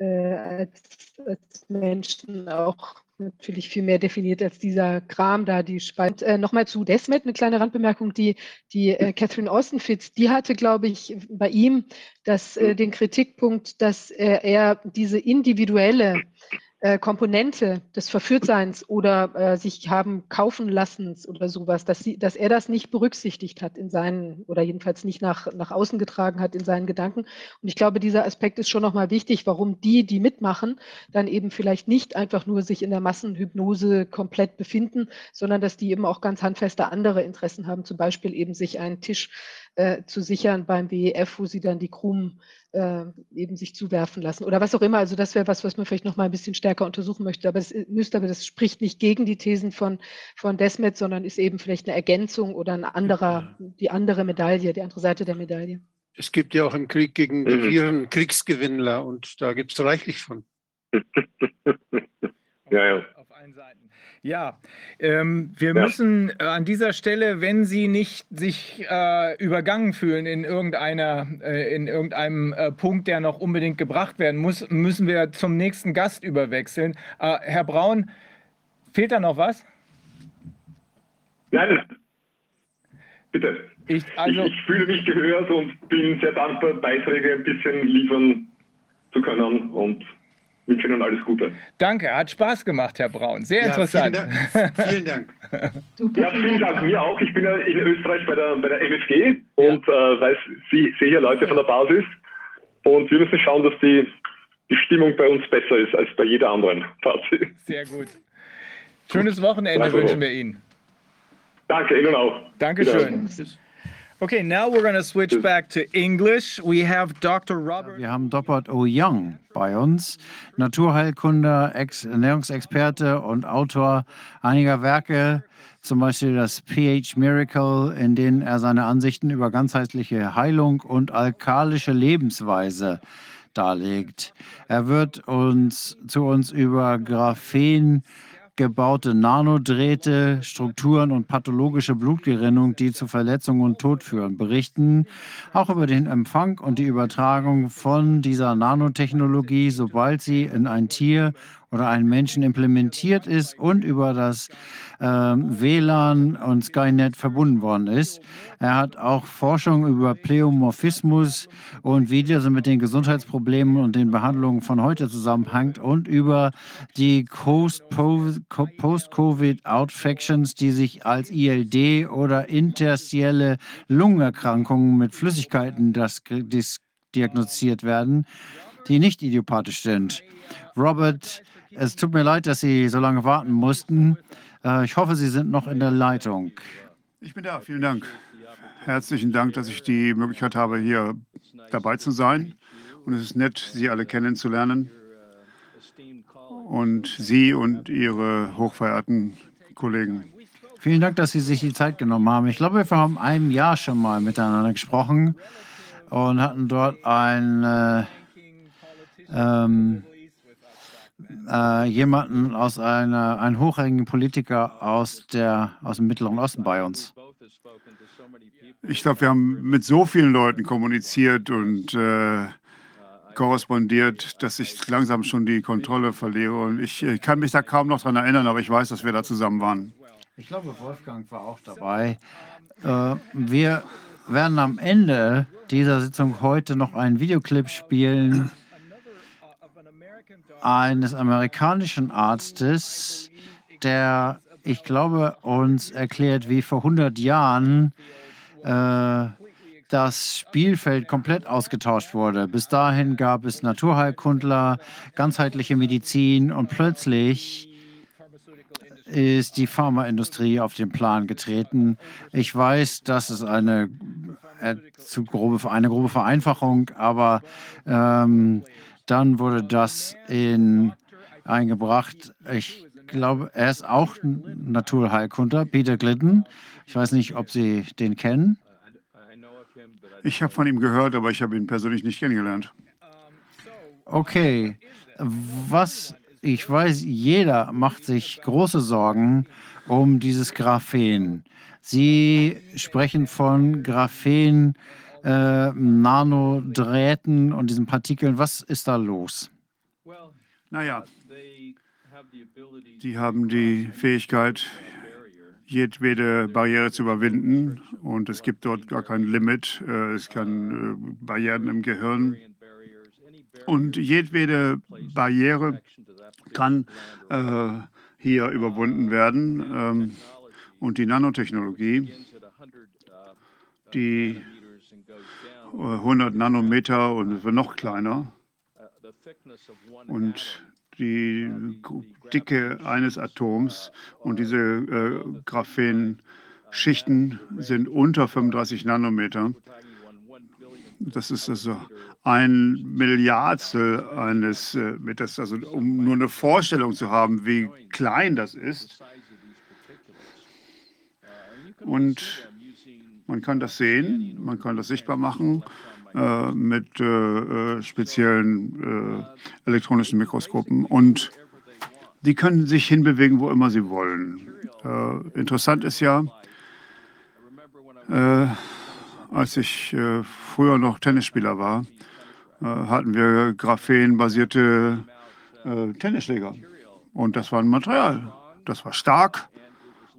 A: äh, als, als Menschen auch natürlich viel mehr definiert als dieser Kram da, die Spalt. Äh, Nochmal zu Desmet, eine kleine Randbemerkung, die, die äh, Catherine Austin-Fitz, die hatte, glaube ich, bei ihm das, äh, den Kritikpunkt, dass äh, er diese individuelle äh, Komponente des Verführtseins oder äh, sich haben kaufen lassens oder sowas, dass, sie, dass er das nicht berücksichtigt hat in seinen oder jedenfalls nicht nach, nach außen getragen hat in seinen Gedanken. Und ich glaube, dieser Aspekt ist schon nochmal wichtig, warum die, die mitmachen, dann eben vielleicht nicht einfach nur sich in der Massenhypnose komplett befinden, sondern dass die eben auch ganz handfeste andere Interessen haben, zum Beispiel eben sich einen Tisch äh, zu sichern beim WEF, wo sie dann die Krumen äh, eben sich zuwerfen lassen oder was auch immer. Also das wäre was, was man vielleicht noch mal ein bisschen stärker untersuchen möchte. Aber es müsste, aber das spricht nicht gegen die Thesen von, von Desmet, sondern ist eben vielleicht eine Ergänzung oder ein anderer, die andere Medaille, die andere Seite der Medaille.
C: Es gibt ja auch im Krieg gegen die Viren Kriegsgewinnler und da gibt es reichlich von.
G: ja, ja.
D: Ja, ähm, wir
G: Ja.
D: müssen äh, an dieser Stelle, wenn Sie nicht sich äh, übergangen fühlen in irgendeiner, äh, in irgendeinem äh, Punkt, der noch unbedingt gebracht werden muss, müssen wir zum nächsten Gast überwechseln. Äh, Herr Braun, fehlt da noch was?
G: Nein, bitte.
D: Ich, also,
G: ich, ich fühle mich gehört und bin sehr dankbar, Beiträge ein bisschen liefern zu können und wünsche Ihnen alles Gute.
D: danke, hat Spaß gemacht, Herr Braun. Sehr
C: Ja,
D: interessant.
C: Vielen Dank. Vielen Dank.
G: Ja, vielen Dank mir auch. Ich bin ja in Österreich bei der, bei der MFG und äh, weiß, Sie sehe hier Leute von der Basis und wir müssen schauen, dass die, die Stimmung bei uns besser ist als bei jeder anderen Basis.
D: Sehr gut. Schönes Wochenende
G: Danke.
D: wünschen wir Ihnen.
G: Danke Ihnen auch.
D: Dankeschön. Okay, now we're going to switch back to English. We have Dr. Robert.
I: Wir haben Doppert O. Young bei uns, Naturheilkunde, Ex Ernährungsexperte und Autor einiger Werke, zum Beispiel das pH Miracle, in denen er seine Ansichten über ganzheitliche Heilung und alkalische Lebensweise darlegt. Er wird uns zu uns über Graphen gebaute Nanodrähte, Strukturen und pathologische Blutgerinnung, die zu Verletzungen und Tod führen, berichten auch über den Empfang und die Übertragung von dieser Nanotechnologie, sobald sie in ein Tier oder einen Menschen implementiert ist und über das ähm, WLAN und Skynet verbunden worden ist. Er hat auch Forschung über Pleomorphismus und wie diese mit den Gesundheitsproblemen und den Behandlungen von heute zusammenhängt und über die Post-Covid-Outfections, die sich als ILD oder interstitielle Lungenerkrankungen mit Flüssigkeiten das, diagnostiziert werden, die nicht idiopathisch sind. Robert, es tut mir leid, dass Sie so lange warten mussten. Äh, ich hoffe, Sie sind noch in der Leitung.
L: Ich bin da, vielen Dank. Herzlichen Dank, dass ich die Möglichkeit habe, hier dabei zu sein. Und es ist nett, Sie alle kennenzulernen. Und Sie und Ihre hochverehrten Kollegen.
I: Vielen Dank, dass Sie sich die Zeit genommen haben. Ich glaube, wir haben einem Jahr schon mal miteinander gesprochen und hatten dort ein, äh, ähm, äh, jemanden aus einer, einen hochrangigen Politiker aus, der, aus dem Mittleren Osten bei uns.
L: Ich glaube, wir haben mit so vielen Leuten kommuniziert und äh, korrespondiert, dass ich langsam schon die Kontrolle verliere. Und ich, ich kann mich da kaum noch dran erinnern, aber ich weiß, dass wir da zusammen waren.
I: Ich glaube, Wolfgang war auch dabei. Äh, wir werden am Ende dieser Sitzung heute noch einen Videoclip spielen eines amerikanischen Arztes, der, ich glaube, uns erklärt, wie vor 100 Jahren äh, das Spielfeld komplett ausgetauscht wurde. Bis dahin gab es Naturheilkundler, ganzheitliche Medizin und plötzlich ist die Pharmaindustrie auf den Plan getreten. Ich weiß, das ist eine, äh, grobe, eine grobe Vereinfachung, aber ähm, dann wurde das in, eingebracht. Ich glaube, er ist auch Naturheilkunde, Peter Glidden. Ich weiß nicht, ob Sie den kennen.
L: Ich habe von ihm gehört, aber ich habe ihn persönlich nicht kennengelernt.
I: Okay, was ich weiß, jeder macht sich große Sorgen um dieses Graphen. Sie sprechen von Graphen, äh, Nanodrähten und diesen Partikeln. Was ist da los?
L: Naja, die haben die Fähigkeit, jedwede Barriere zu überwinden und es gibt dort gar kein Limit. Äh, Es kann äh, Barrieren im Gehirn und jedwede Barriere kann äh, hier überwunden werden. Ähm, und die Nanotechnologie, die 100 Nanometer und noch kleiner und die Dicke eines Atoms und diese äh, Graphen Schichten sind unter 35 Nanometer. Das ist also ein Milliardstel eines äh, Meters. Also um nur eine Vorstellung zu haben, wie klein das ist. Und man kann das sehen, man kann das sichtbar machen äh, mit äh, äh speziellen äh, elektronischen Mikroskopen. Und die können sich hinbewegen, wo immer sie wollen. Äh, interessant ist ja, als ich früher noch Tennisspieler war, hatten wir graphenbasierte Tennisschläger. Und das war ein Material. Das war stark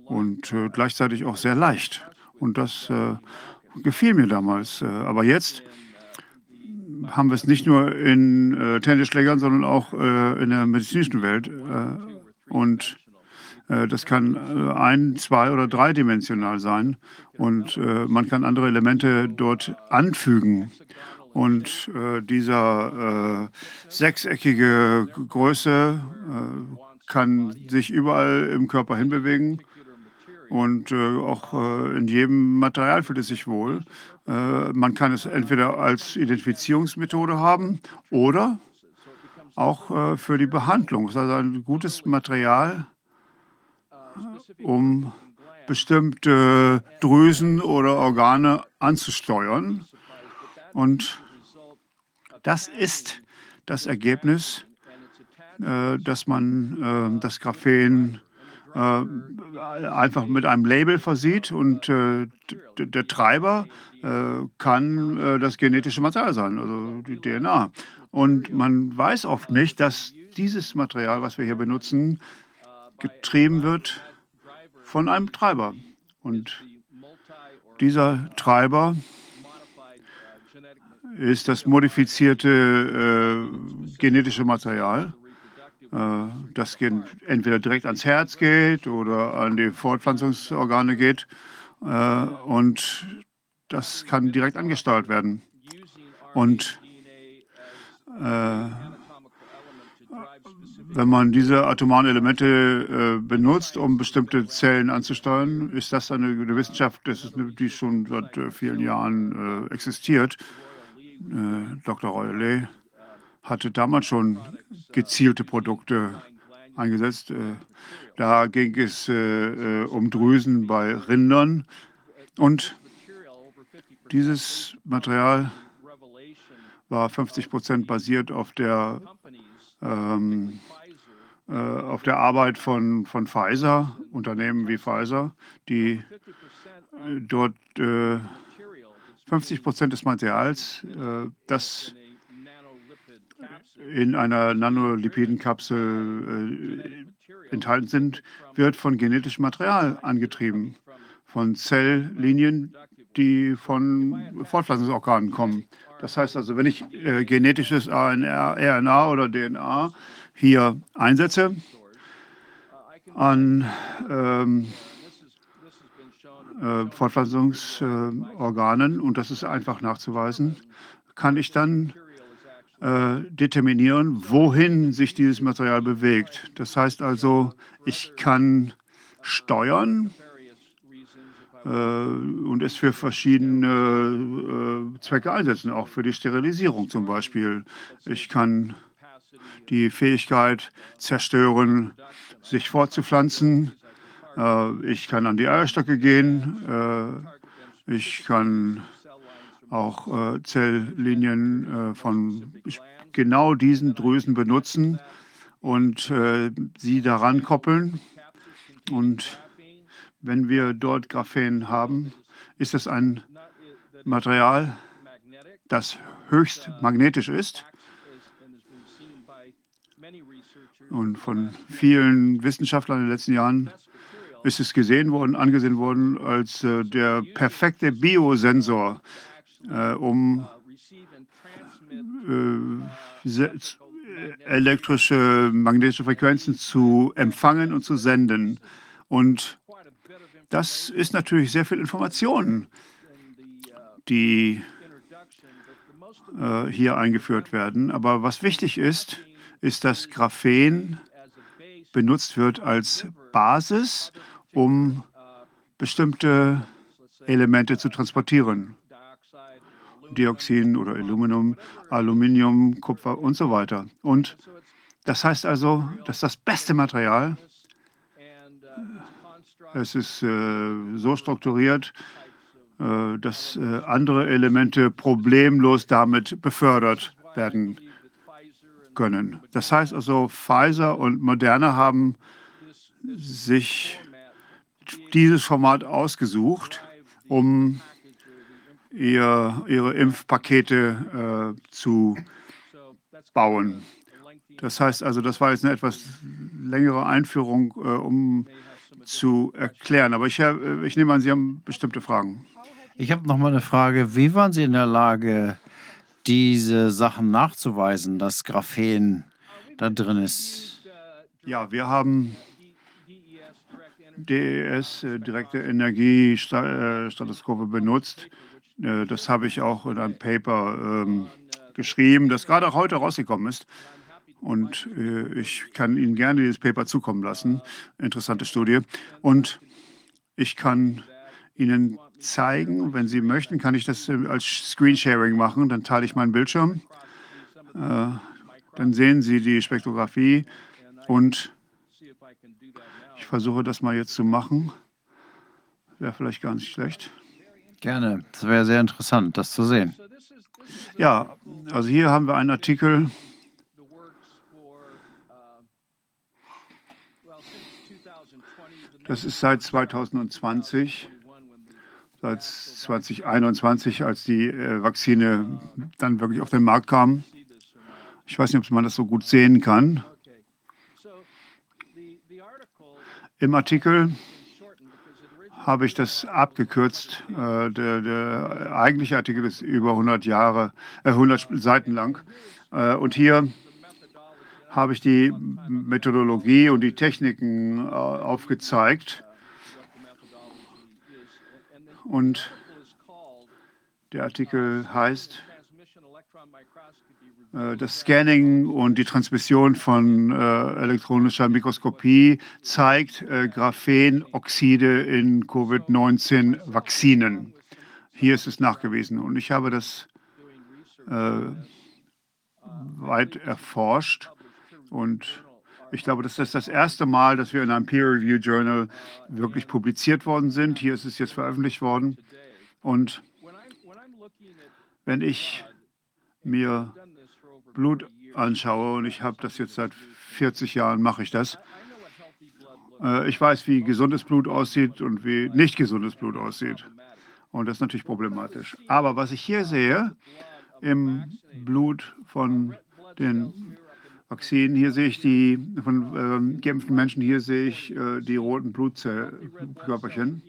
L: und gleichzeitig auch sehr leicht. Und das äh, gefiel mir damals. Äh, aber jetzt haben wir es nicht nur in äh, Tennisschlägern, sondern auch äh, in der medizinischen Welt. Äh, und äh, das kann ein, zwei oder dreidimensional sein. Und man kann andere Elemente dort anfügen. Und dieser sechseckige Größe kann sich überall im Körper hinbewegen und äh, auch äh, in jedem Material fühlt es sich wohl. Äh, man kann es entweder als Identifizierungsmethode haben oder auch äh, für die Behandlung. Es ist also ein gutes Material, um bestimmte Drüsen oder Organe anzusteuern. Und das ist das Ergebnis, äh, dass man äh, das Graphen äh, einfach mit einem Label versieht und äh, der Treiber äh, kann das genetische Material sein, also die DNA. Und man weiß oft nicht, dass dieses Material, was wir hier benutzen, getrieben wird von einem Treiber. Und dieser Treiber ist das modifizierte äh, genetische Material. Äh, das entweder direkt ans Herz geht oder an die Fortpflanzungsorgane geht. Äh, und das kann direkt angesteuert werden. Und äh, wenn man diese atomaren Elemente äh, benutzt, um bestimmte Zellen anzusteuern, ist das eine, eine Wissenschaft, das ist die schon seit äh, vielen Jahren äh, existiert. Dr. Royale hatte damals schon gezielte Produkte eingesetzt. Äh, da ging es äh, äh, um Drüsen bei Rindern. Und dieses Material war 50 Prozent basiert auf der, ähm, äh, auf der Arbeit von, von Pfizer, Unternehmen wie Pfizer, die dort äh, 50 Prozent des Materials, äh, das in einer Nanolipidenkapsel äh, enthalten sind, wird von genetischem Material angetrieben, von Zelllinien, die von Fortpflanzungsorganen kommen. Das heißt also, wenn ich äh, genetisches RNA, oder DNA hier einsetze an ähm, äh, Fortpflanzungsorganen, und das ist einfach nachzuweisen, kann ich dann äh, determinieren, wohin sich dieses Material bewegt. Das heißt also, ich kann steuern äh, und es für verschiedene äh, Zwecke einsetzen, auch für die Sterilisierung zum Beispiel. Ich kann die Fähigkeit zerstören, sich fortzupflanzen. Äh, ich kann an die Eierstöcke gehen. Äh, ich kann auch äh, Zelllinien äh, von genau diesen Drüsen benutzen und äh, sie daran koppeln. Und wenn wir dort Graphen haben, ist es ein Material, das höchst magnetisch ist und von vielen Wissenschaftlern in den letzten Jahren ist es gesehen worden, angesehen worden als äh, der perfekte Biosensor äh, um äh, elektrische, magnetische Frequenzen zu empfangen und zu senden. Und das ist natürlich sehr viel Information, die äh, hier eingeführt werden. Aber was wichtig ist, ist, dass Graphen benutzt wird als Basis, um bestimmte Elemente zu transportieren. Dioxin oder Aluminium, Aluminium, Kupfer und so weiter. Und das heißt also, dass das beste Material, es ist äh, so strukturiert, äh, dass äh, andere Elemente problemlos damit befördert werden können. Das heißt also, Pfizer und Moderna haben sich dieses Format ausgesucht, um ihr, ihre Impfpakete äh, zu bauen. Das heißt also, das war jetzt eine etwas längere Einführung, äh, um zu erklären. Aber ich, äh, ich nehme an, Sie haben bestimmte Fragen.
I: Ich habe noch mal eine Frage. Wie waren Sie in der Lage, diese Sachen nachzuweisen, dass Graphen da drin ist?
L: Ja, wir haben DES, äh, direkte Energiestethoskope, benutzt. Äh, das habe ich auch in einem Paper ähm, geschrieben, das gerade auch heute rausgekommen ist. Und äh, ich kann Ihnen gerne dieses Paper zukommen lassen. Interessante Studie. Und ich kann Ihnen zeigen, wenn Sie möchten, kann ich das äh, als Screensharing machen. Dann teile ich meinen Bildschirm. Äh, dann sehen Sie die Spektrographie und ich versuche das mal jetzt zu machen. Wäre vielleicht gar nicht schlecht.
I: Gerne. Das wäre sehr interessant, das zu sehen.
L: Ja, also hier haben wir einen Artikel. Das ist seit 2020, seit 2021, als die äh, Vakzine dann wirklich auf den Markt kam. Ich weiß nicht, ob man das so gut sehen kann. Im Artikel habe ich das abgekürzt. Äh, der, der, eigentliche Artikel ist über 100 Jahre, äh, 100 Seiten lang. Äh, und hier habe ich die Methodologie und die Techniken äh, aufgezeigt. Und der Artikel heißt das Scanning und die Transmission von äh, elektronischer Mikroskopie zeigt äh, Graphenoxide in Covid-19-Vakzinen. Hier ist es nachgewiesen. Und ich habe das äh, weit erforscht. Und ich glaube, das ist das erste Mal, dass wir in einem Peer-Review-Journal wirklich publiziert worden sind. Hier ist es jetzt veröffentlicht worden. Und wenn ich mir Blut anschaue, und ich habe das jetzt seit 40 Jahren, mache ich das, äh, ich weiß, wie gesundes Blut aussieht und wie nicht gesundes Blut aussieht. Und das ist natürlich problematisch. Aber was ich hier sehe, im Blut von den Vakzinen, hier sehe ich die von ähm, geimpften Menschen, hier sehe ich äh, die roten Blutkörperchen.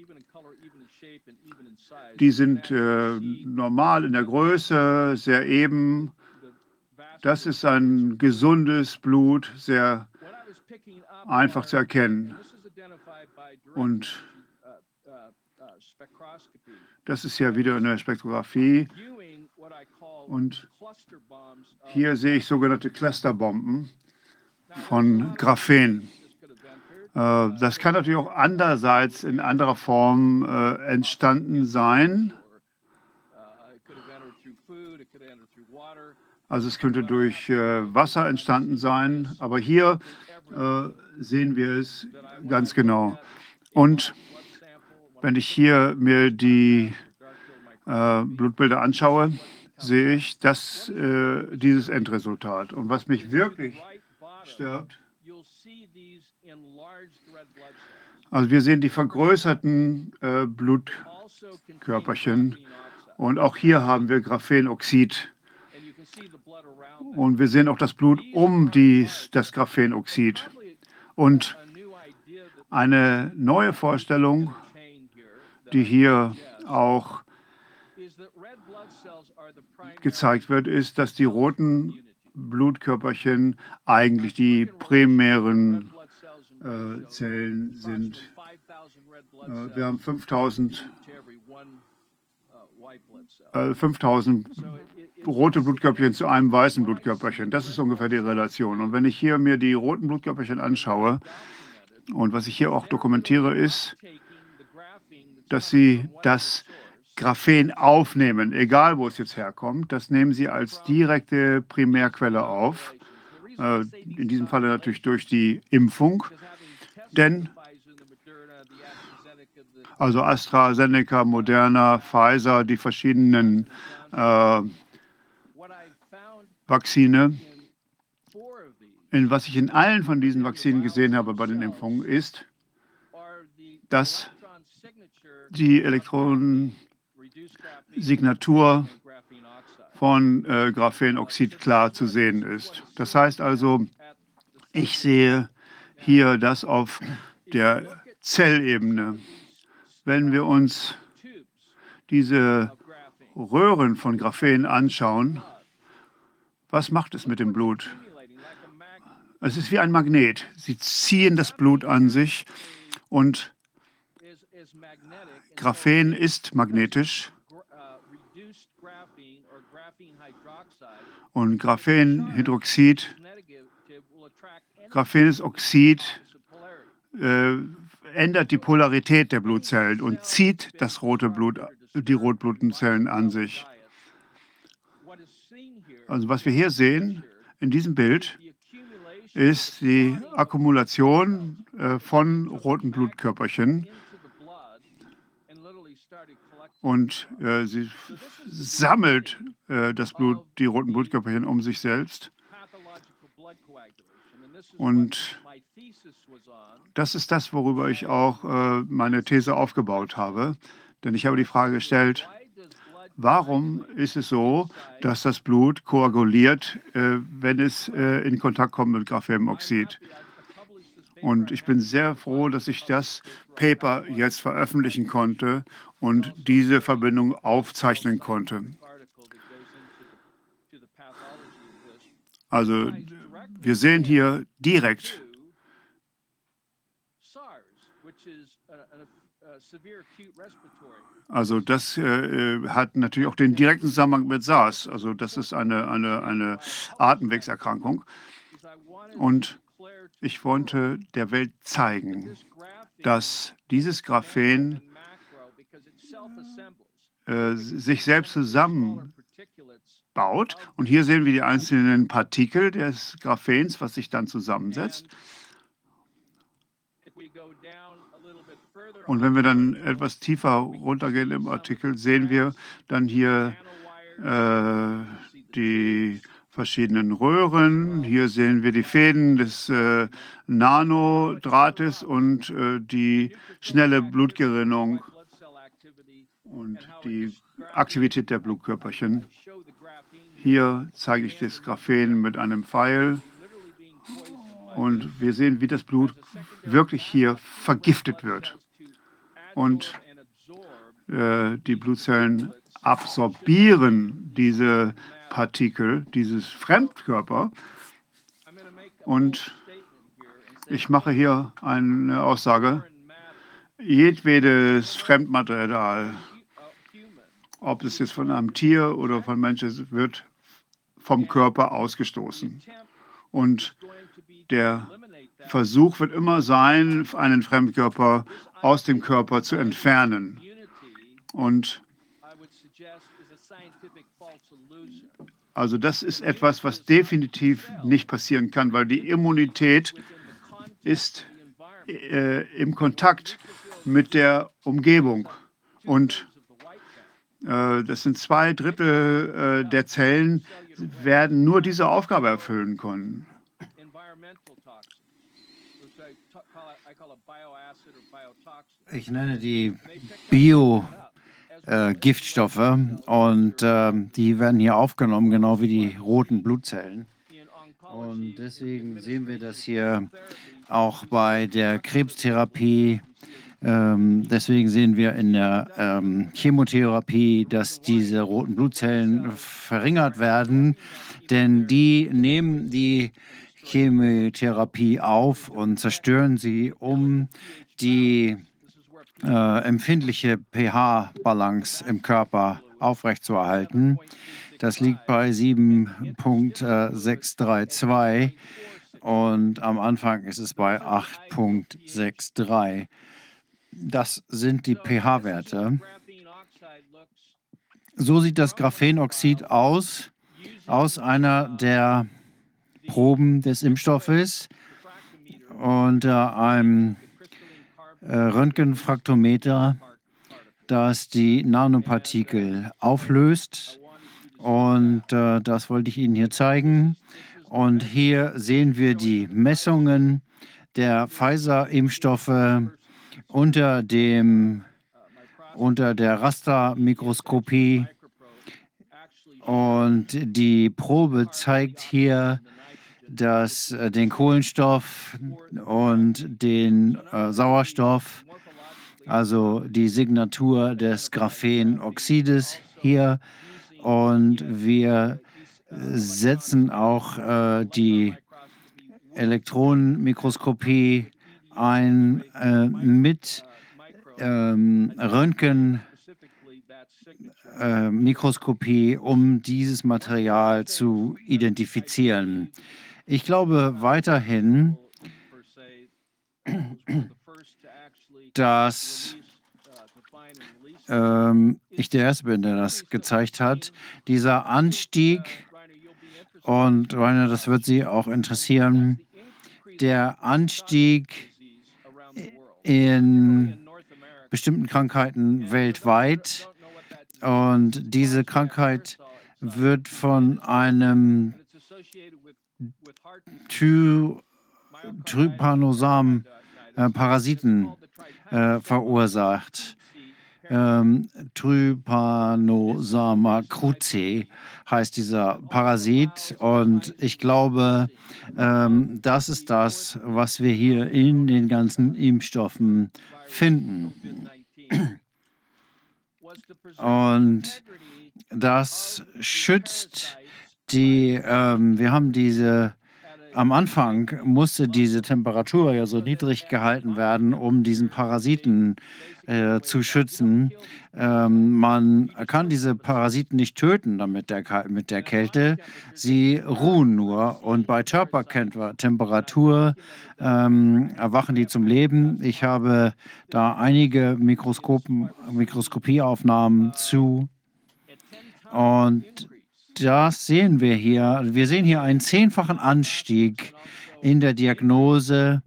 L: Die sind äh, normal in der Größe, sehr eben das ist ein gesundes Blut, sehr einfach zu erkennen. Und das ist ja wieder eine Spektrographie. Und hier sehe ich sogenannte Clusterbomben von Graphen. Äh, das kann natürlich auch andererseits in anderer Form äh, entstanden sein. Also es könnte durch äh, Wasser entstanden sein, aber hier äh, sehen wir es ganz genau. Und wenn ich hier mir die äh, Blutbilder anschaue, sehe ich das, äh, dieses Endresultat. Und was mich wirklich stört, also wir sehen die vergrößerten äh, Blutkörperchen und auch hier haben wir Graphenoxid und wir sehen auch das Blut um dies, das Graphenoxid. Und eine neue Vorstellung, die hier auch gezeigt wird, ist, dass die roten Blutkörperchen eigentlich die primären äh, Zellen sind. Äh, wir haben 5000 äh, 5000 rote Blutkörperchen zu einem weißen Blutkörperchen. Das ist ungefähr die Relation. Und wenn ich hier mir die roten Blutkörperchen anschaue, und was ich hier auch dokumentiere, ist, dass Sie das Graphen aufnehmen, egal wo es jetzt herkommt. Das nehmen Sie als direkte Primärquelle auf. Äh, in diesem Falle natürlich durch die Impfung. Denn also AstraZeneca, Moderna, Pfizer, die verschiedenen äh, Vakzine. In was ich in allen von diesen Vakzinen gesehen habe bei den Impfungen ist, dass die Elektronensignatur von äh, Graphenoxid klar zu sehen ist. Das heißt also, ich sehe hier das auf der Zellebene. Wenn wir uns diese Röhren von Graphen anschauen, was macht es mit dem Blut? Es ist wie ein Magnet. Sie ziehen das Blut an sich und Graphen ist magnetisch und Graphenhydroxid, Graphenes Oxid äh, ändert die Polarität der Blutzellen und zieht das rote Blut, die Rotblutenzellen an sich. Also was wir hier sehen in diesem Bild ist die Akkumulation äh, von roten Blutkörperchen und äh, sie sammelt äh, das Blut, die roten Blutkörperchen um sich selbst. Und das ist das, worüber ich auch meine These aufgebaut habe. Denn ich habe die Frage gestellt, warum ist es so, dass das Blut koaguliert, äh, wenn es äh, in Kontakt kommt mit Graphemoxid? Und ich bin sehr froh, dass ich das Paper jetzt veröffentlichen konnte und diese Verbindung aufzeichnen konnte. Also wir sehen hier direkt, also das äh, hat natürlich auch den direkten Zusammenhang mit SARS. Also das ist eine, eine, eine Atemwegserkrankung. Und ich wollte der Welt zeigen, dass dieses Graphen äh, sich selbst zusammenbaut. Und hier sehen wir die einzelnen Partikel des Graphens, was sich dann zusammensetzt. Und wenn wir dann etwas tiefer runtergehen im Artikel, sehen wir dann hier äh, die verschiedenen Röhren. Hier sehen wir die Fäden des äh, Nanodrahtes und äh, die schnelle Blutgerinnung und die Aktivität der Blutkörperchen. Hier zeige ich das Graphen mit einem Pfeil und wir sehen, wie das Blut wirklich hier vergiftet wird. Und äh, die Blutzellen absorbieren diese Partikel, dieses Fremdkörper. Und ich mache hier eine Aussage. Jedwedes Fremdmaterial, ob es jetzt von einem Tier oder von Menschen ist, wird vom Körper ausgestoßen. Und der Versuch wird immer sein, einen Fremdkörper aus dem Körper zu entfernen. Und also das ist etwas, was definitiv nicht passieren kann, weil die Immunität ist äh, im Kontakt mit der Umgebung. Und äh, das sind zwei Drittel äh, der Zellen, werden nur diese Aufgabe erfüllen können.
I: Ich nenne die Bio-Giftstoffe äh, und äh, die werden hier aufgenommen, genau wie die roten Blutzellen. Und deswegen sehen wir das hier auch bei der Krebstherapie. Ähm, deswegen sehen wir in der ähm, Chemotherapie, dass diese roten Blutzellen verringert werden, denn die nehmen die Chemotherapie auf und zerstören sie, um die äh, empfindliche pH-Balance im Körper aufrechtzuerhalten. Das liegt bei 7.632 und am Anfang ist es bei 8.63. Das sind die pH-Werte. So sieht das Graphenoxid aus, aus einer der Proben des Impfstoffes unter einem äh, Röntgenfraktometer, das die Nanopartikel auflöst. Und äh, das wollte ich Ihnen hier zeigen. Und hier sehen wir die Messungen der Pfizer-Impfstoffe unter, dem, unter der Rastermikroskopie. Und die Probe zeigt hier dass, äh, den Kohlenstoff und den äh, Sauerstoff, also die Signatur des Graphenoxides hier. Und wir setzen auch äh, die Elektronenmikroskopie ein äh, mit ähm, Röntgenmikroskopie, äh, um dieses Material zu identifizieren. Ich glaube weiterhin, dass ähm, ich der Erste bin, der das gezeigt hat. Dieser Anstieg, und Rainer, das wird Sie auch interessieren, der Anstieg in bestimmten Krankheiten weltweit. Und diese Krankheit wird von einem Trypanosam äh, äh, verursacht. Ähm, Trypanosama cruzi heißt dieser Parasit und ich glaube, ähm, das ist das, was wir hier in den ganzen Impfstoffen finden. Und das schützt die, ähm, wir haben diese, am Anfang musste diese Temperatur ja so niedrig gehalten werden, um diesen Parasiten äh, zu schützen. Ähm, man kann diese Parasiten nicht töten damit der, mit der Kälte. Sie ruhen nur. Und bei Körpertemperatur ähm, erwachen die zum Leben. Ich habe da einige Mikroskopieaufnahmen zu. Und das sehen wir hier. Wir sehen hier einen zehnfachen Anstieg in der Diagnose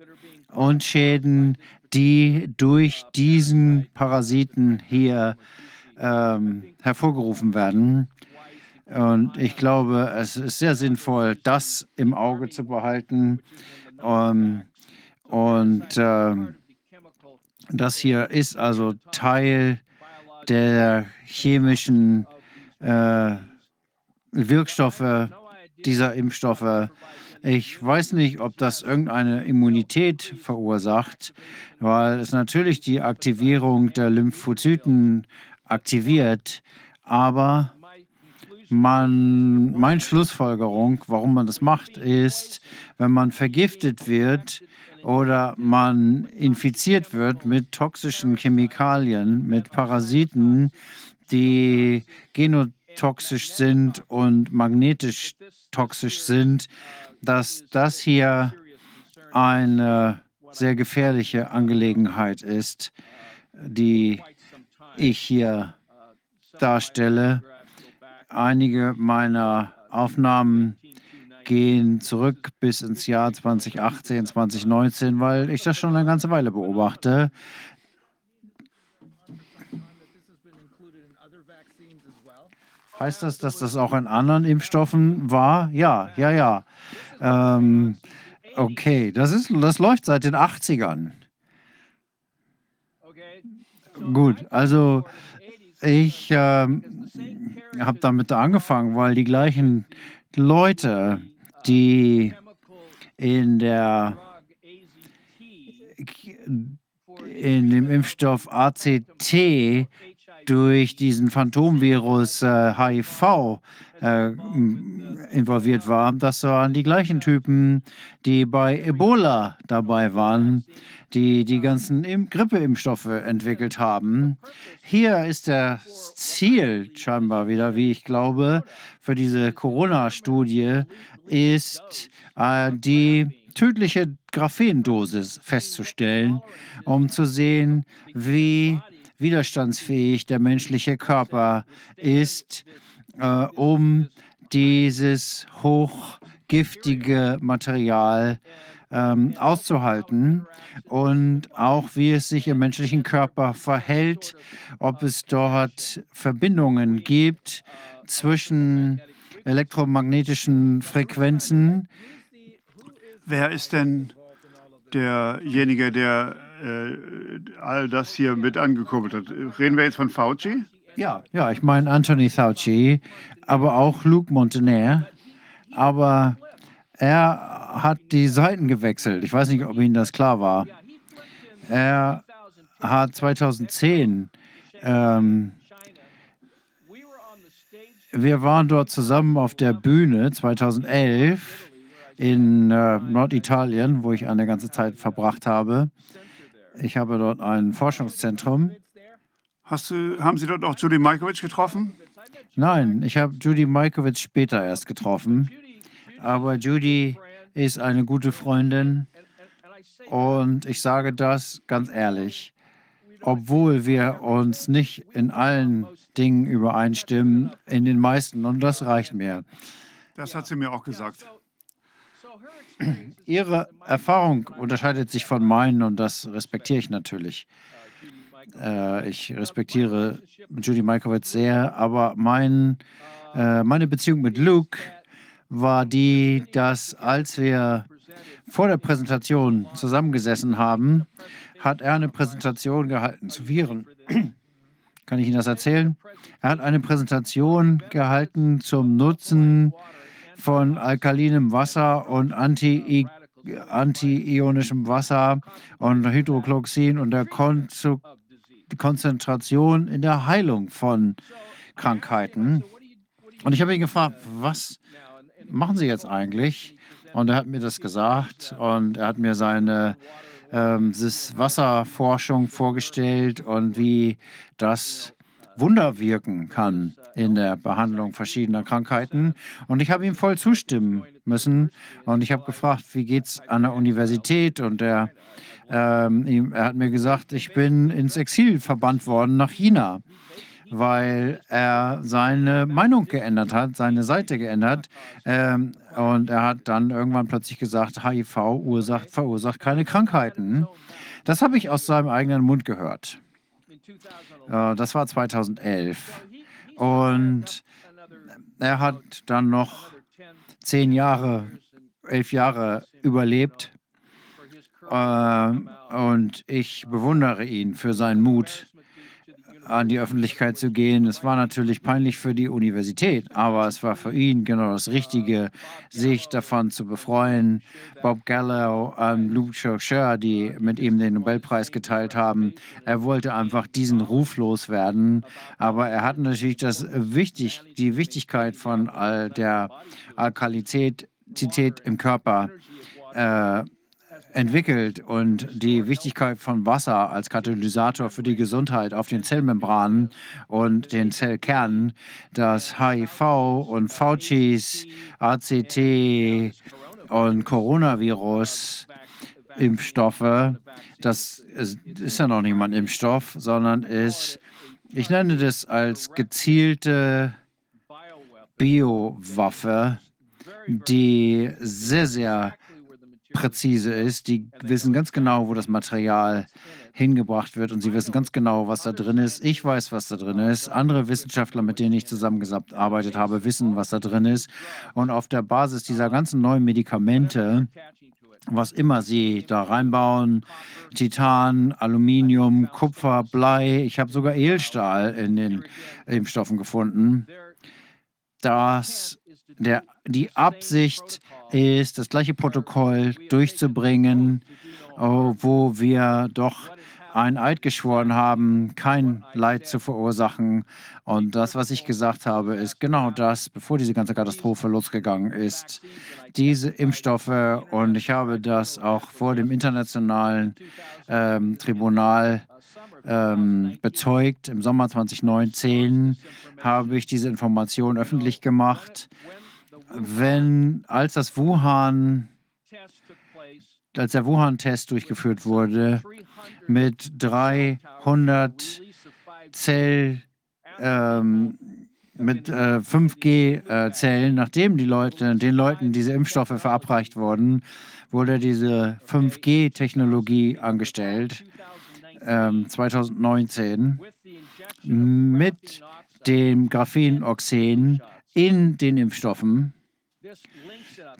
I: und Schäden, die durch diesen Parasiten hier ähm, hervorgerufen werden. Und ich glaube, es ist sehr sinnvoll, das im Auge zu behalten. Um, und äh, das hier ist also Teil der chemischen äh, Wirkstoffe dieser Impfstoffe. Ich weiß nicht, ob das irgendeine Immunität verursacht, weil es natürlich die Aktivierung der Lymphozyten aktiviert. Aber man, meine Schlussfolgerung, warum man das macht, ist, wenn man vergiftet wird oder man infiziert wird mit toxischen Chemikalien, mit Parasiten, die Genotypen toxisch sind und magnetisch toxisch sind, dass das hier eine sehr gefährliche Angelegenheit ist, die ich hier darstelle. Einige meiner Aufnahmen gehen zurück bis ins Jahr 2018, 2019, weil ich das schon eine ganze Weile beobachte. Heißt das, dass das auch in anderen Impfstoffen war? Ja, ja, ja. Ähm, okay, das, ist, das läuft seit den 80ern. Gut, also ich äh, habe damit angefangen, weil die gleichen Leute, die in der in dem Impfstoff ACT durch diesen Phantomvirus äh, HIV äh, involviert war. Das waren die gleichen Typen, die bei Ebola dabei waren, die die ganzen Im Grippeimpfstoffe entwickelt haben. Hier ist das Ziel scheinbar wieder, wie ich glaube, für diese Corona-Studie ist, äh, die tödliche Graphendosis festzustellen, um zu sehen, wie widerstandsfähig der menschliche Körper ist, äh, um dieses hochgiftige Material ähm, auszuhalten und auch wie es sich im menschlichen Körper verhält, ob es dort Verbindungen gibt zwischen elektromagnetischen Frequenzen.
L: Wer ist denn derjenige, der äh, all das hier mit angekurbelt hat? Reden wir jetzt von Fauci?
I: Ja, ja, ich meine Anthony Fauci, aber auch Luc Montaner. Aber er hat die Seiten gewechselt. Ich weiß nicht, ob Ihnen das klar war. Er hat 2010 ähm, wir waren dort zusammen auf der Bühne 2011 in äh, Norditalien, wo ich eine ganze Zeit verbracht habe. Ich habe dort ein Forschungszentrum.
L: Hast du, haben Sie dort auch Judy Majkovic getroffen?
I: Nein, ich habe Judy Majkovic später erst getroffen. Aber Judy ist eine gute Freundin und ich sage das ganz ehrlich, obwohl wir uns nicht in allen Dingen übereinstimmen, in den meisten, und das reicht mir.
L: Das hat sie mir auch gesagt.
I: Ihre Erfahrung unterscheidet sich von meinen und das respektiere ich natürlich. Äh, ich respektiere Judy Mikovits sehr, aber mein, äh, meine Beziehung mit Luke war die, dass als wir vor der Präsentation zusammengesessen haben, hat er eine Präsentation gehalten zu Viren. Kann ich Ihnen das erzählen? Er hat eine Präsentation gehalten zum Nutzen von alkalinem Wasser und anti antiionischem Wasser und Hydrochloroxin und der Kon Konzentration in der Heilung von Krankheiten. Und ich habe ihn gefragt, was machen Sie jetzt eigentlich? Und er hat mir das gesagt und er hat mir seine ähm, Wasserforschung vorgestellt und wie das Wunder wirken kann in der Behandlung verschiedener Krankheiten. Und ich habe ihm voll zustimmen müssen. Und ich habe gefragt, wie geht es an der Universität? Und er, ähm, er hat mir gesagt, ich bin ins Exil verbannt worden nach China weil er seine Meinung geändert hat, seine Seite geändert. Ähm, und er hat dann irgendwann plötzlich gesagt, HIV ursacht, verursacht keine Krankheiten. Das habe ich aus seinem eigenen Mund gehört. Äh, das war 2011. Und er hat dann noch zehn Jahre, elf Jahre überlebt. Äh, und ich bewundere ihn für seinen Mut, an die Öffentlichkeit zu gehen. Es war natürlich peinlich für die Universität, aber es war für ihn genau das Richtige, sich davon zu befreuen. Bob Gallo, ähm, Luke Scher, die mit ihm den Nobelpreis geteilt haben, er wollte einfach diesen Ruf loswerden, aber er hat natürlich das wichtig, die Wichtigkeit von all der Alkalität im Körper äh, entwickelt und die Wichtigkeit von Wasser als Katalysator für die Gesundheit auf den Zellmembranen und den Zellkernen, das HIV und Faucis, ACT und Coronavirus Impfstoffe, das ist, ist ja noch nicht mal ein Impfstoff, sondern ist, ich nenne das als gezielte Biowaffe, die sehr, sehr präzise ist. Die wissen ganz genau, wo das Material hingebracht wird und sie wissen ganz genau, was da drin ist. Ich weiß, was da drin ist. Andere Wissenschaftler, mit denen ich zusammengearbeitet habe, wissen, was da drin ist. Und auf der Basis dieser ganzen neuen Medikamente, was immer sie da reinbauen, Titan, Aluminium, Kupfer, Blei, ich habe sogar Edelstahl in den Impfstoffen gefunden, dass der, die Absicht ist, das gleiche Protokoll durchzubringen, oh, wo wir doch ein Eid geschworen haben, kein Leid zu verursachen. Und das, was ich gesagt habe, ist genau das, bevor diese ganze Katastrophe losgegangen ist. Diese Impfstoffe, und ich habe das auch vor dem internationalen ähm, Tribunal ähm, bezeugt, im Sommer 2019 habe ich diese Information öffentlich gemacht wenn, als das Wuhan als der Wuhan-Test durchgeführt wurde, mit 300 Zell, ähm, mit äh, 5G-Zellen, äh, nachdem die Leute, den Leuten diese Impfstoffe verabreicht wurden, wurde diese 5G-Technologie angestellt, ähm, 2019, mit dem Graphenoxen in den Impfstoffen.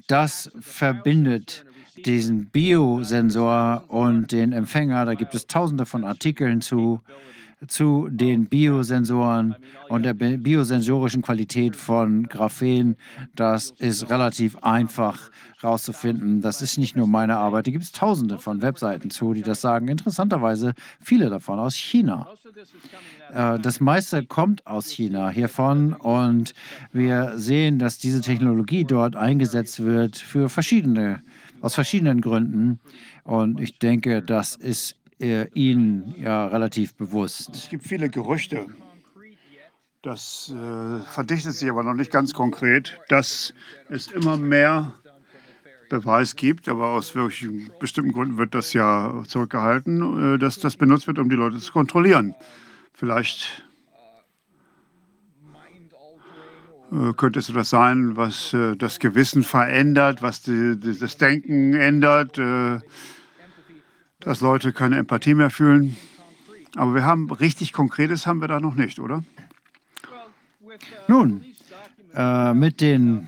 I: Das verbindet diesen Biosensor und den Empfänger. Da gibt es tausende von Artikeln zu zu den Biosensoren und der biosensorischen Qualität von Graphen. Das ist relativ einfach herauszufinden. Das ist nicht nur meine Arbeit. Da gibt es tausende von Webseiten zu, die das sagen. Interessanterweise viele davon aus China. Äh, das meiste kommt aus China hiervon und wir sehen, dass diese Technologie dort eingesetzt wird für verschiedene, aus verschiedenen Gründen. Und ich denke, das ist äh, Ihnen ja relativ bewusst.
L: Es gibt viele Gerüchte. Das äh, verdichtet sich aber noch nicht ganz konkret, dass es immer mehr Beweis gibt, aber aus welchen bestimmten Gründen wird das ja zurückgehalten, äh, dass das benutzt wird, um die Leute zu kontrollieren. Vielleicht äh, könnte es etwas sein, was äh, das Gewissen verändert, was die, das Denken ändert. Dass Leute keine Empathie mehr fühlen. Aber wir haben richtig Konkretes haben wir da noch nicht, oder?
I: Nun, äh, mit den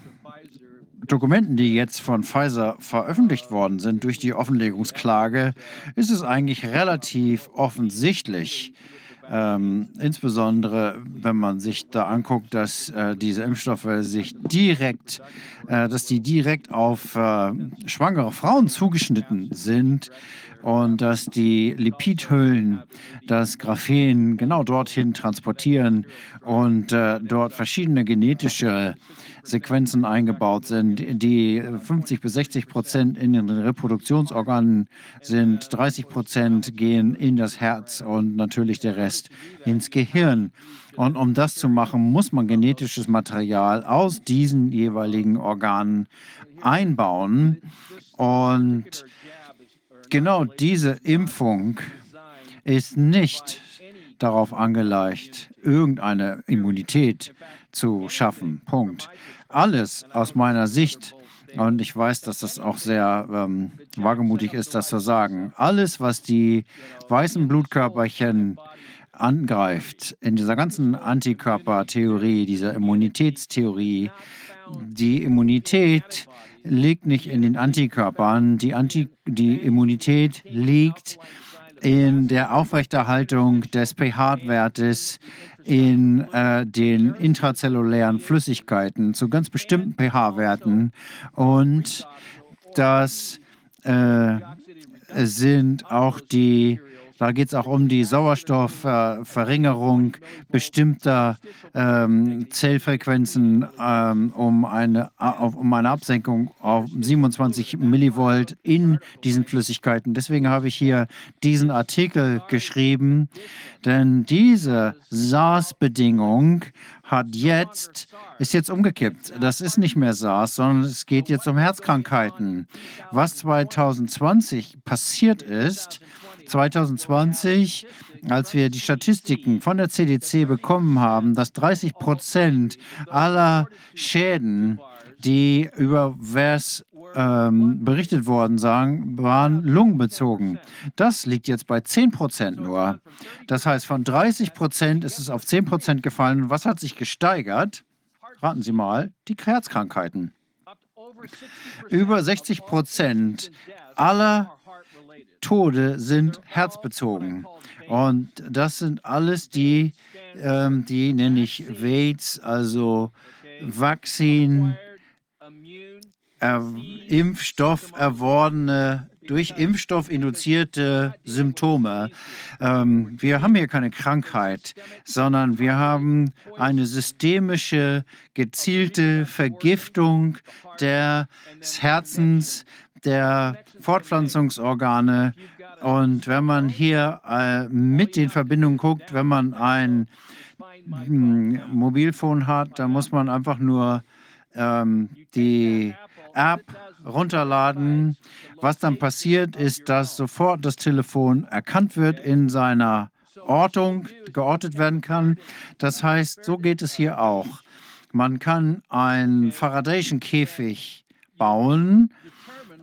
I: Dokumenten, die jetzt von Pfizer veröffentlicht worden sind durch die Offenlegungsklage, ist es eigentlich relativ offensichtlich, ähm, insbesondere wenn man sich da anguckt, dass äh, diese Impfstoffe sich direkt, äh, dass die direkt auf äh, schwangere Frauen zugeschnitten sind und dass die Lipidhüllen das Graphen genau dorthin transportieren und äh, dort verschiedene genetische Sequenzen eingebaut sind, die 50 bis 60 Prozent in den Reproduktionsorganen sind, 30 Prozent gehen in das Herz und natürlich der Rest ins Gehirn. Und um das zu machen, muss man genetisches Material aus diesen jeweiligen Organen einbauen. Und genau diese Impfung ist nicht darauf angelegt, irgendeine Immunität zu schaffen. Punkt. Alles aus meiner Sicht, und ich weiß, dass das auch sehr ähm, wagemutig ist, das zu sagen, alles, was die weißen Blutkörperchen angreift, in dieser ganzen Antikörpertheorie, dieser Immunitätstheorie, die Immunität liegt nicht in den Antikörpern. Die, Anti die Immunität liegt in der Aufrechterhaltung des pH-Wertes in äh, den intrazellulären Flüssigkeiten zu ganz bestimmten pH-Werten. Und das äh, sind auch die da geht es auch um die Sauerstoffverringerung äh, bestimmter ähm, Zellfrequenzen, ähm, um, eine, auf, um eine Absenkung auf 27 Millivolt in diesen Flüssigkeiten. Deswegen habe ich hier diesen Artikel geschrieben, denn diese SARS-Bedingung hat jetzt, ist jetzt umgekippt. Das ist nicht mehr SARS, sondern es geht jetzt um Herzkrankheiten. Was 2020 passiert ist, 2020, als wir die Statistiken von der CDC bekommen haben, dass 30 Prozent aller Schäden, die über VERS ähm, berichtet worden sagen, waren lungenbezogen. Das liegt jetzt bei 10 Prozent nur. Das heißt, von 30 Prozent ist es auf 10 Prozent gefallen. Was hat sich gesteigert? Raten Sie mal, die Herzkrankheiten. Über 60 Prozent aller Tode sind herzbezogen. Und das sind alles die, ähm, die nenne ich WAIDS, also Vakzin, äh, Impfstoff erworbene, durch Impfstoff induzierte Symptome. Ähm, wir haben hier keine Krankheit, sondern wir haben eine systemische, gezielte Vergiftung des Herzens, der Fortpflanzungsorgane. Und wenn man hier äh, mit den Verbindungen guckt, wenn man ein hm, Mobilfon hat, dann muss man einfach nur ähm, die App runterladen. Was dann passiert, ist, dass sofort das Telefon erkannt wird in seiner Ortung, geortet werden kann. Das heißt, so geht es hier auch. Man kann einen Faradayschen Käfig bauen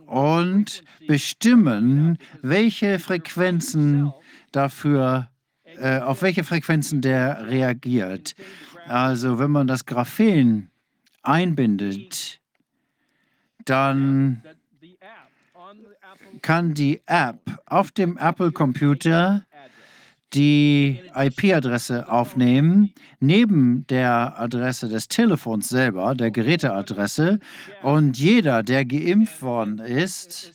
I: und bestimmen, welche Frequenzen dafür, äh, auf welche Frequenzen der reagiert. Also wenn man das Graphen einbindet, dann kann die App auf dem Apple-Computer die IP-Adresse aufnehmen, neben der Adresse des Telefons selber, der Geräteadresse. Und jeder, der geimpft worden ist,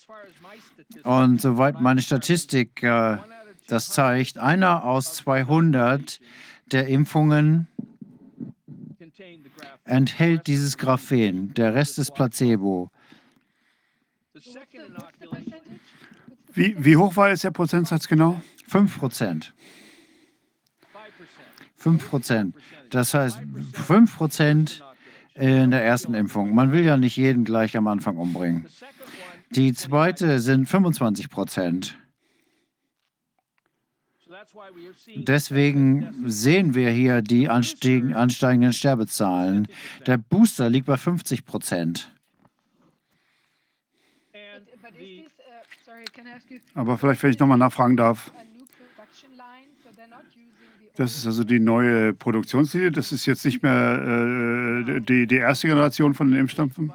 I: und soweit meine Statistik äh, das zeigt, einer aus 200 der Impfungen enthält dieses Graphen. Der Rest ist Placebo.
L: Wie, wie hoch war jetzt der Prozentsatz genau?
I: 5 Prozent. 5 Prozent. Das heißt, 5 Prozent in der ersten Impfung. Man will ja nicht jeden gleich am Anfang umbringen. Die zweite sind 25 Prozent. Deswegen sehen wir hier die ansteigenden Sterbezahlen. Der Booster liegt bei 50 Prozent.
L: Aber vielleicht, wenn ich nochmal nachfragen darf. Das ist also die neue Produktionslinie. Das ist jetzt nicht mehr äh, die, die erste Generation von den Impfstoffen?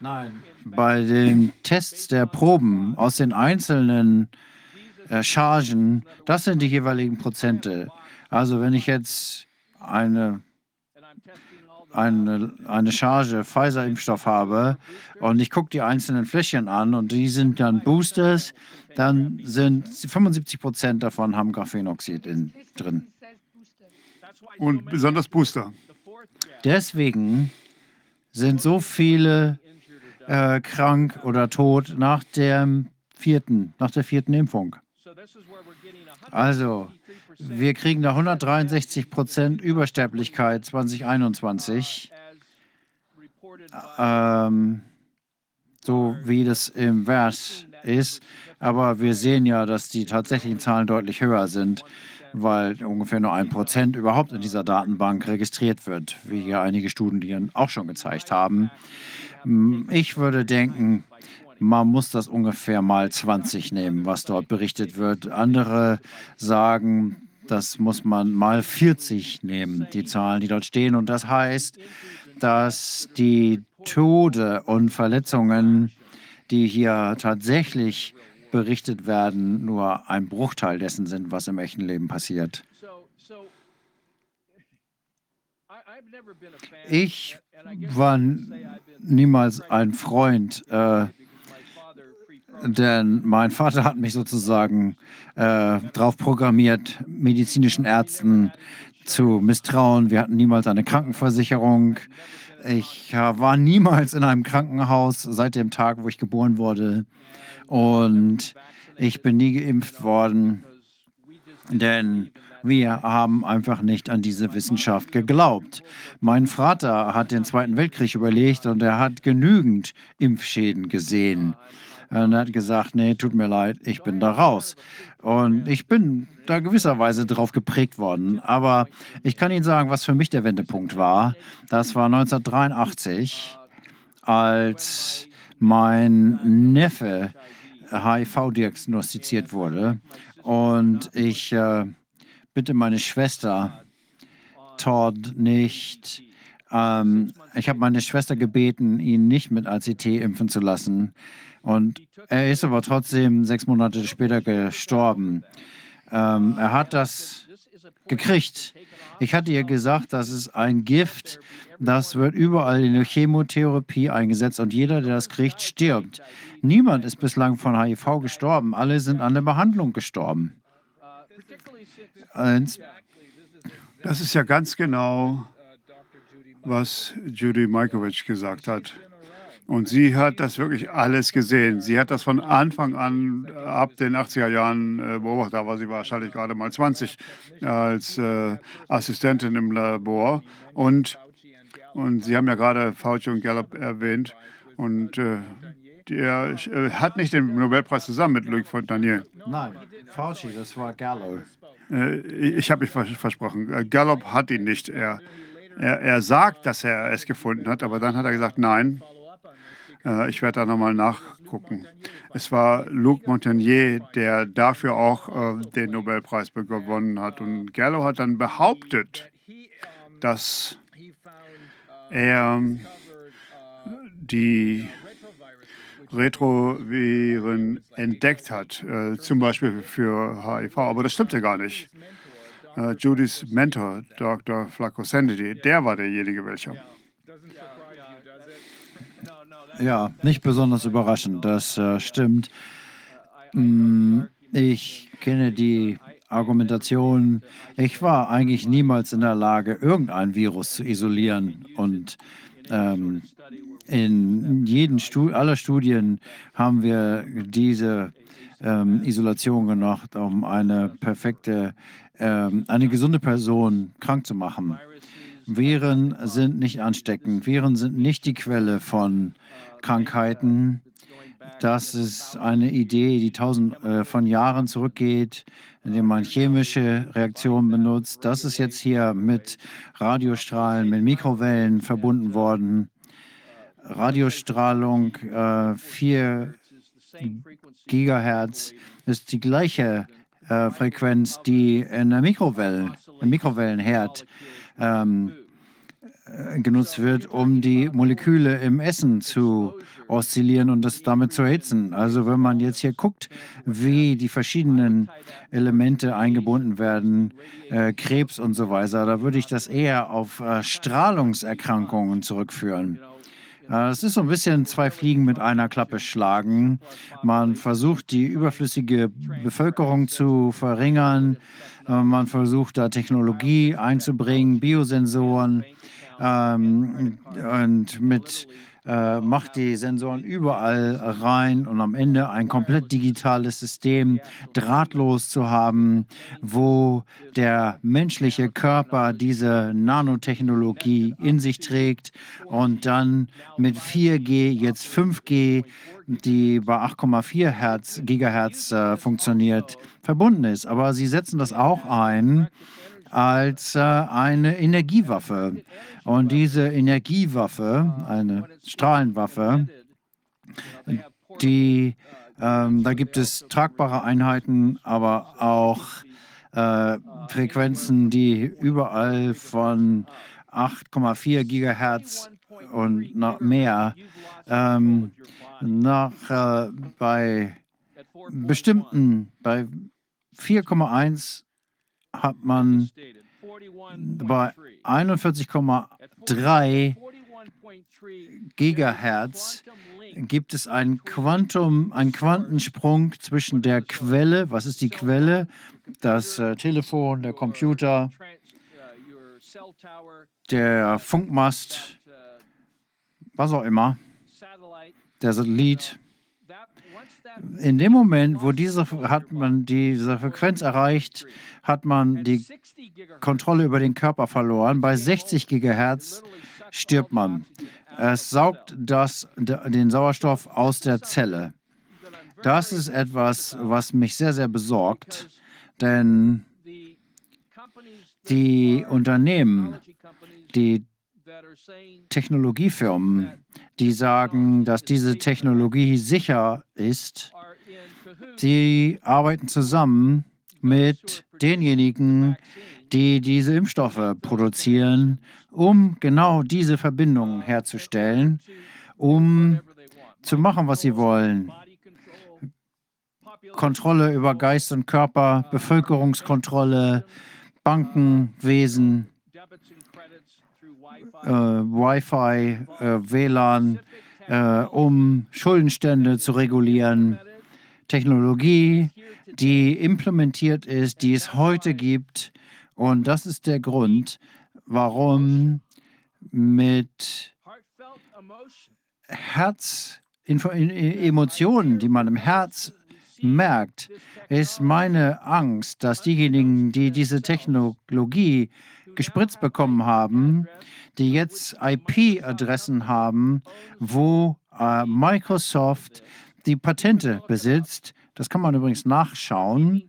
I: Nein. Bei den Tests der Proben aus den einzelnen äh, Chargen, das sind die jeweiligen Prozente. Also wenn ich jetzt eine, eine, eine Charge Pfizer-Impfstoff habe und ich gucke die einzelnen Fläschchen an und die sind dann Boosters, dann sind 75 Prozent davon haben Graphenoxid in, drin.
L: Und besonders Booster.
I: Deswegen sind so viele äh, krank oder tot nach der vierten, nach der vierten Impfung. Also, wir kriegen da 163 Prozent Übersterblichkeit 2021, ähm, so wie das im Wert ist. Aber wir sehen ja, dass die tatsächlichen Zahlen deutlich höher sind, weil ungefähr nur ein Prozent überhaupt in dieser Datenbank registriert wird, wie ja einige Studien auch schon gezeigt haben. Ich würde denken, man muss das ungefähr mal 20 nehmen, was dort berichtet wird. Andere sagen, das muss man mal 40 nehmen, die Zahlen, die dort stehen. Und das heißt, dass die Tode und Verletzungen, die hier tatsächlich berichtet werden, nur ein Bruchteil dessen sind, was im echten Leben passiert. Ich war niemals ein Freund, äh, denn mein Vater hat mich sozusagen äh, darauf programmiert, medizinischen Ärzten zu misstrauen. Wir hatten niemals eine Krankenversicherung. Ich äh, war niemals in einem Krankenhaus seit dem Tag, wo ich geboren wurde. Und ich bin nie geimpft worden, denn wir haben einfach nicht an diese Wissenschaft geglaubt. Mein Vater hat den Zweiten Weltkrieg überlegt und er hat genügend Impfschäden gesehen. Und er hat gesagt, nee, tut mir leid, ich bin da raus. Und ich bin da gewisserweise drauf geprägt worden. Aber ich kann Ihnen sagen, was für mich der Wendepunkt war. Das war 1983, als mein Neffe HIV diagnostiziert wurde. Und ich äh, bitte meine Schwester, Todd, nicht. Ähm, ich habe meine Schwester gebeten, ihn nicht mit ACT impfen zu lassen. Und er ist aber trotzdem sechs Monate später gestorben. Ähm, er hat das gekriegt. Ich hatte ihr gesagt, das ist ein Gift, das wird überall in der Chemotherapie eingesetzt und jeder, der das kriegt, stirbt. Niemand ist bislang von HIV gestorben. Alle sind an der Behandlung gestorben.
L: Das ist ja ganz genau, was Judy Majkovic gesagt hat. Und sie hat das wirklich alles gesehen. Sie hat das von Anfang an, ab den 80er Jahren äh, beobachtet. Da war sie wahrscheinlich gerade mal 20 als äh, Assistentin im Labor. Und, und Sie haben ja gerade Fauci und Gallup erwähnt. Und äh, der äh, hat nicht den Nobelpreis zusammen mit Luc Fontanier.
I: Nein, Fauci, das war Gallo.
L: Äh, ich habe mich vers versprochen. Äh, Gallup hat ihn nicht. Er, er, er sagt, dass er es gefunden hat, aber dann hat er gesagt, nein, äh, ich werde da nochmal nachgucken. Es war Luc Montagnier, der dafür auch äh, den Nobelpreis gewonnen hat. Und Gallo hat dann behauptet, dass er die Retroviren entdeckt hat, äh, zum Beispiel für HIV. Aber das stimmte gar nicht. Äh, Judys Mentor, Dr. Flacco Sandy, der war derjenige, welcher.
I: Ja, nicht besonders überraschend, das äh, stimmt. Mm, ich kenne die Argumentation. Ich war eigentlich niemals in der Lage, irgendein Virus zu isolieren. Und ähm, in jeden Stu aller Studien haben wir diese ähm, Isolation gemacht, um eine perfekte, ähm, eine gesunde Person krank zu machen. Viren sind nicht ansteckend. Viren sind nicht die Quelle von Krankheiten. Das ist eine Idee, die tausend äh, von Jahren zurückgeht, indem man chemische Reaktionen benutzt. Das ist jetzt hier mit Radiostrahlen, mit Mikrowellen verbunden worden. Radiostrahlung äh, 4 Gigahertz ist die gleiche äh, Frequenz, die in der Mikrowelle, im Mikrowellenherd ähm, äh, genutzt wird, um die Moleküle im Essen zu oszillieren und das damit zu erhitzen. Also wenn man jetzt hier guckt, wie die verschiedenen Elemente eingebunden werden, äh, Krebs und so weiter, da würde ich das eher auf äh, Strahlungserkrankungen zurückführen. Äh, es ist so ein bisschen zwei Fliegen mit einer Klappe schlagen. Man versucht, die überflüssige Bevölkerung zu verringern. Äh, man versucht, da Technologie einzubringen, Biosensoren ähm, und mit äh, macht die Sensoren überall rein und am Ende ein komplett digitales System drahtlos zu haben, wo der menschliche Körper diese Nanotechnologie in sich trägt und dann mit 4G, jetzt 5G, die bei 8,4 Hertz, Gigahertz äh, funktioniert, verbunden ist. Aber sie setzen das auch ein als äh, eine Energiewaffe. Und diese Energiewaffe, eine Strahlenwaffe, die, ähm, da gibt es tragbare Einheiten, aber auch äh, Frequenzen, die überall von 8,4 Gigahertz und noch mehr ähm, nach äh, bei bestimmten, bei 4,1 hat man bei 41,3 Gigahertz gibt es ein Quantum, einen Quantensprung zwischen der Quelle, was ist die Quelle? Das äh, Telefon, der Computer, der Funkmast, was auch immer, der Satellit. In dem Moment, wo diese hat man diese Frequenz erreicht, hat man die Kontrolle über den Körper verloren. Bei 60 Gigahertz stirbt man. Es saugt das, den Sauerstoff aus der Zelle. Das ist etwas, was mich sehr, sehr besorgt, denn die Unternehmen, die Technologiefirmen, die sagen, dass diese Technologie sicher ist, die arbeiten zusammen mit denjenigen, die diese Impfstoffe produzieren, um genau diese Verbindungen herzustellen, um zu machen, was sie wollen. Kontrolle über Geist und Körper, Bevölkerungskontrolle, Bankenwesen, äh, Wi-Fi, äh, WLAN, äh, um Schuldenstände zu regulieren, Technologie, die implementiert ist, die es heute gibt. Und das ist der Grund, warum mit Herz, Emotionen, die man im Herz merkt, ist meine Angst, dass diejenigen, die diese Technologie gespritzt bekommen haben, die jetzt IP-Adressen haben, wo äh, Microsoft die Patente besitzt. Das kann man übrigens nachschauen,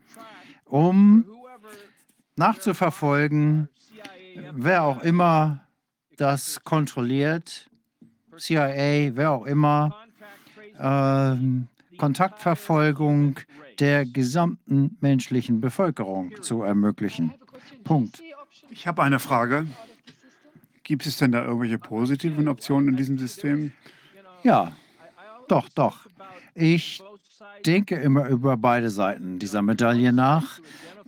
I: um nachzuverfolgen, wer auch immer das kontrolliert, CIA, wer auch immer, äh, Kontaktverfolgung der gesamten menschlichen Bevölkerung zu ermöglichen. Punkt.
L: Ich habe eine Frage. Gibt es denn da irgendwelche positiven Optionen in diesem System?
I: Ja, doch, doch. Ich denke immer über beide Seiten dieser Medaille nach.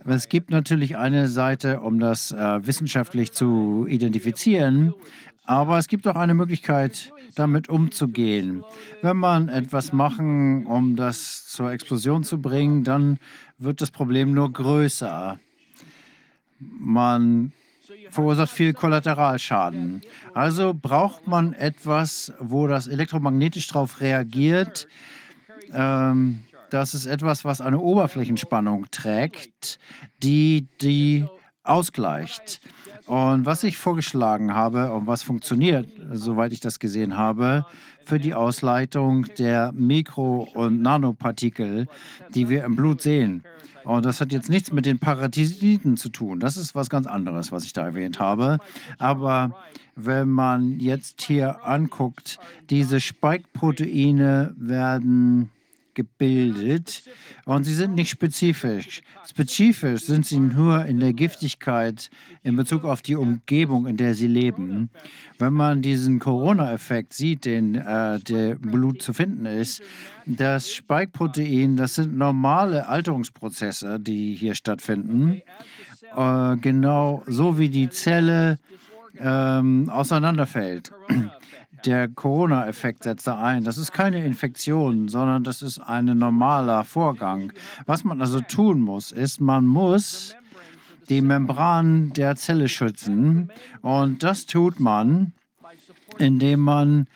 I: Es gibt natürlich eine Seite, um das äh, wissenschaftlich zu identifizieren, aber es gibt auch eine Möglichkeit, damit umzugehen. Wenn man etwas machen, um das zur Explosion zu bringen, dann wird das Problem nur größer. Man verursacht viel Kollateralschaden. Also braucht man etwas, wo das elektromagnetisch darauf reagiert. Ähm, das ist etwas, was eine Oberflächenspannung trägt, die die ausgleicht. Und was ich vorgeschlagen habe und was funktioniert, soweit ich das gesehen habe, für die Ausleitung der Mikro- und Nanopartikel, die wir im Blut sehen. Und das hat jetzt nichts mit den Parasiten zu tun. Das ist was ganz anderes, was ich da erwähnt habe. Aber wenn man jetzt hier anguckt, diese Spike-Proteine werden gebildet und sie sind nicht spezifisch. Spezifisch sind sie nur in der Giftigkeit in Bezug auf die Umgebung, in der sie leben. Wenn man diesen Corona-Effekt sieht, den äh, der Blut zu finden ist, das Spike-Protein, das sind normale Alterungsprozesse, die hier stattfinden. Äh, genau so wie die Zelle ähm, auseinanderfällt der Corona-Effekt setzt da ein. Das ist keine Infektion, sondern das ist ein normaler Vorgang. Was man also tun muss, ist, man muss die Membran der Zelle schützen. Und das tut man, indem man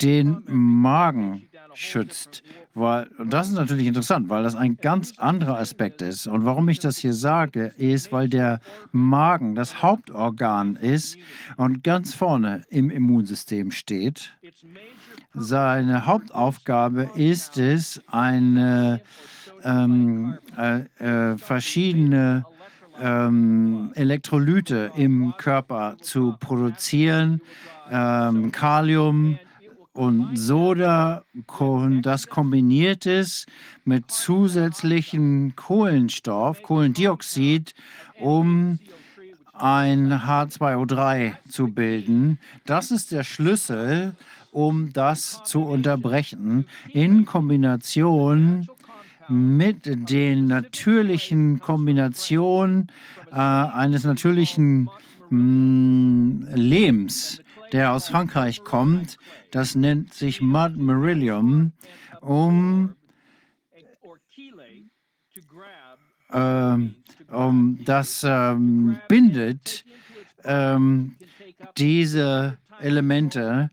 I: den Magen schützt. Weil, das ist natürlich interessant, weil das ein ganz anderer Aspekt ist. Und warum ich das hier sage, ist, weil der Magen das Hauptorgan ist und ganz vorne im Immunsystem steht. Seine Hauptaufgabe ist es, eine ähm, äh, äh, verschiedene ähm, Elektrolyte im Körper zu produzieren, ähm, Kalium, und Soda, das kombiniert ist mit zusätzlichem Kohlenstoff, Kohlendioxid, um ein H2O3 zu bilden. Das ist der Schlüssel, um das zu unterbrechen, in Kombination mit den natürlichen Kombinationen äh, eines natürlichen mh, mm, Lehms der aus Frankreich kommt. Das nennt sich Mud Merillium, um, ähm, um das ähm, bindet ähm, diese Elemente.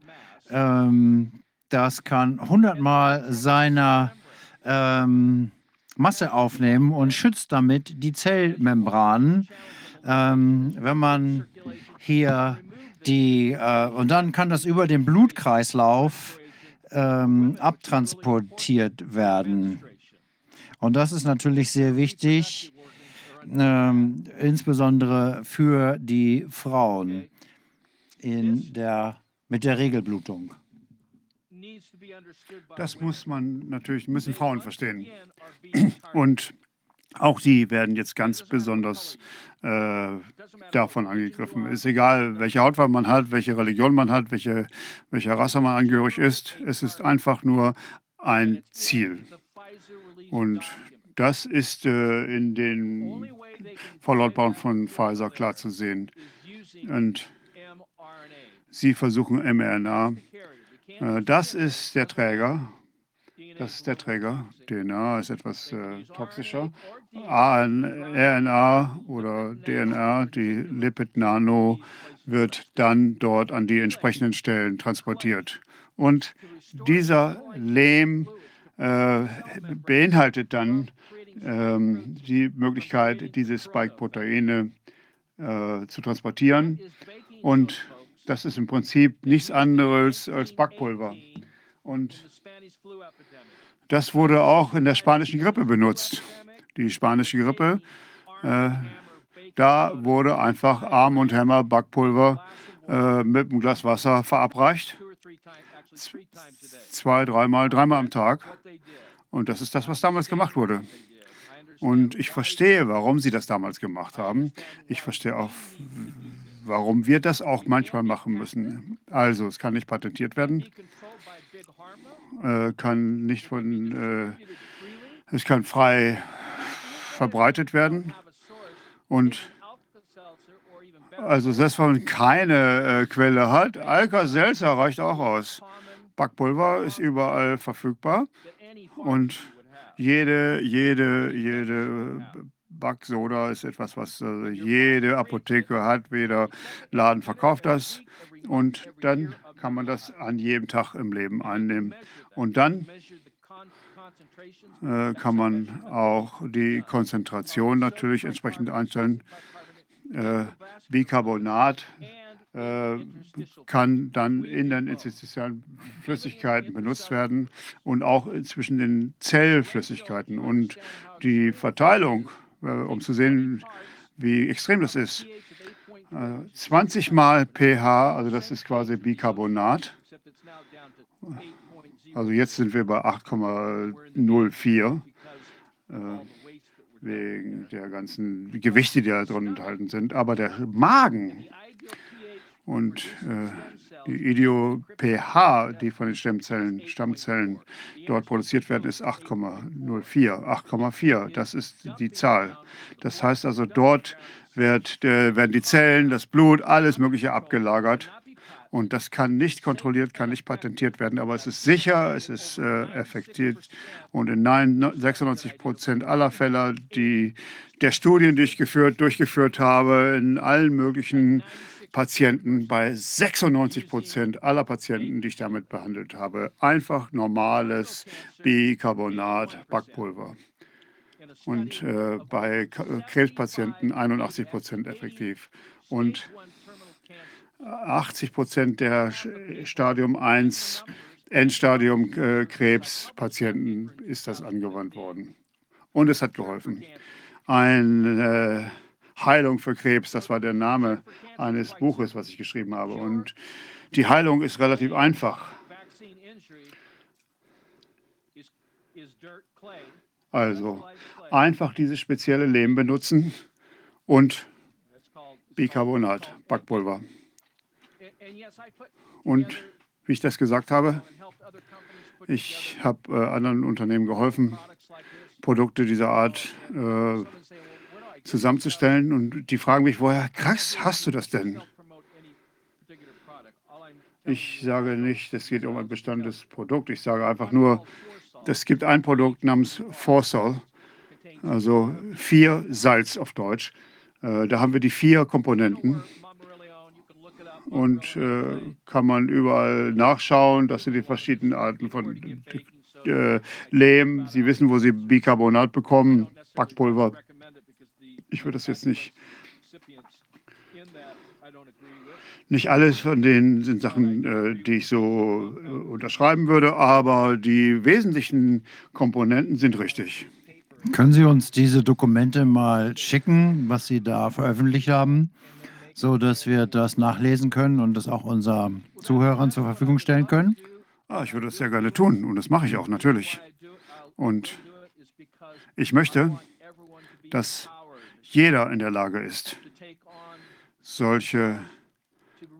I: Ähm, das kann hundertmal seiner ähm, Masse aufnehmen und schützt damit die Zellmembranen. Ähm, wenn man hier die, äh, und dann kann das über den Blutkreislauf ähm, abtransportiert werden. Und das ist natürlich sehr wichtig, ähm, insbesondere für die Frauen in der, mit der Regelblutung.
L: Das muss man natürlich, müssen Frauen verstehen. Und auch die werden jetzt ganz besonders äh, davon angegriffen. Ist egal, welche Hautfarbe man hat, welche Religion man hat, welche, welcher Rasse man angehörig ist. Es ist einfach nur ein Ziel. Und das ist äh, in den Verlautbarungen von Pfizer klar zu sehen. Und sie versuchen mRNA. Äh, das ist der Träger. Das ist der Träger. DNA ist etwas äh, toxischer. RNA oder DNA, die Lipid-Nano, wird dann dort an die entsprechenden Stellen transportiert. Und dieser Lehm äh, beinhaltet dann ähm, die Möglichkeit, diese Spike-Proteine äh, zu transportieren. Und das ist im Prinzip nichts anderes als Backpulver. Und das wurde auch in der spanischen Grippe benutzt. Die spanische Grippe, äh, da wurde einfach Arm und Hämmer Backpulver äh, mit einem Glas Wasser verabreicht. Zwei, dreimal, dreimal am Tag. Und das ist das, was damals gemacht wurde. Und ich verstehe, warum sie das damals gemacht haben. Ich verstehe auch, warum wir das auch manchmal machen müssen. Also, es kann nicht patentiert werden, äh, kann nicht von, äh, es kann frei verbreitet werden. Und also selbst wenn man keine äh, Quelle hat, Alka-Seltzer reicht auch aus. Backpulver ist überall verfügbar und jede, jede, jede Backsoda ist etwas, was äh, jede Apotheke hat, jeder Laden verkauft das. und dann kann man das an jedem Tag im Leben einnehmen. Und dann äh, kann man auch die Konzentration natürlich entsprechend einstellen. Äh, Bicarbonat äh, kann dann in den institutionellen Flüssigkeiten benutzt werden und auch zwischen den Zellflüssigkeiten. Und die Verteilung, äh, um zu sehen, wie extrem das ist, 20 mal pH, also das ist quasi Bicarbonat. Also jetzt sind wir bei 8,04 äh, wegen der ganzen Gewichte, die da drin enthalten sind. Aber der Magen und äh, die IDO-pH, die von den Stammzellen, Stammzellen dort produziert werden, ist 8,04. 8,4, das ist die Zahl. Das heißt also, dort wird, äh, werden die Zellen, das Blut, alles Mögliche abgelagert. Und das kann nicht kontrolliert, kann nicht patentiert werden, aber es ist sicher, es ist äh, effektiv. Und in 96 Prozent aller Fälle, die der Studien, die ich geführt, durchgeführt habe, in allen möglichen Patienten, bei 96 Prozent aller Patienten, die ich damit behandelt habe, einfach normales Bicarbonat, Backpulver. Und äh, bei Krebspatienten 81 Prozent effektiv. Und 80 Prozent der Stadium 1 Endstadium äh, Krebspatienten ist das angewandt worden. Und es hat geholfen. Eine äh, Heilung für Krebs, das war der Name eines Buches, was ich geschrieben habe. Und die Heilung ist relativ einfach. Also einfach dieses spezielle Lehm benutzen und Bicarbonat, Backpulver. Und wie ich das gesagt habe, ich habe äh, anderen Unternehmen geholfen, Produkte dieser Art äh, zusammenzustellen. Und die fragen mich, woher krass hast du das denn? Ich sage nicht, es geht um ein bestimmtes Produkt. Ich sage einfach nur, es gibt ein Produkt namens Forsol, also vier Salz auf Deutsch. Äh, da haben wir die vier Komponenten und äh, kann man überall nachschauen. Das sind die verschiedenen Arten von äh, Lehm. Sie wissen, wo Sie Bicarbonat bekommen, Backpulver. Ich würde das jetzt nicht. Nicht alles von denen sind Sachen, äh, die ich so äh, unterschreiben würde, aber die wesentlichen Komponenten sind richtig.
I: Können Sie uns diese Dokumente mal schicken, was Sie da veröffentlicht haben? so dass wir das nachlesen können und das auch unseren Zuhörern zur Verfügung stellen können?
L: Ah, ich würde das sehr gerne tun und das mache ich auch natürlich. Und ich möchte, dass jeder in der Lage ist, solche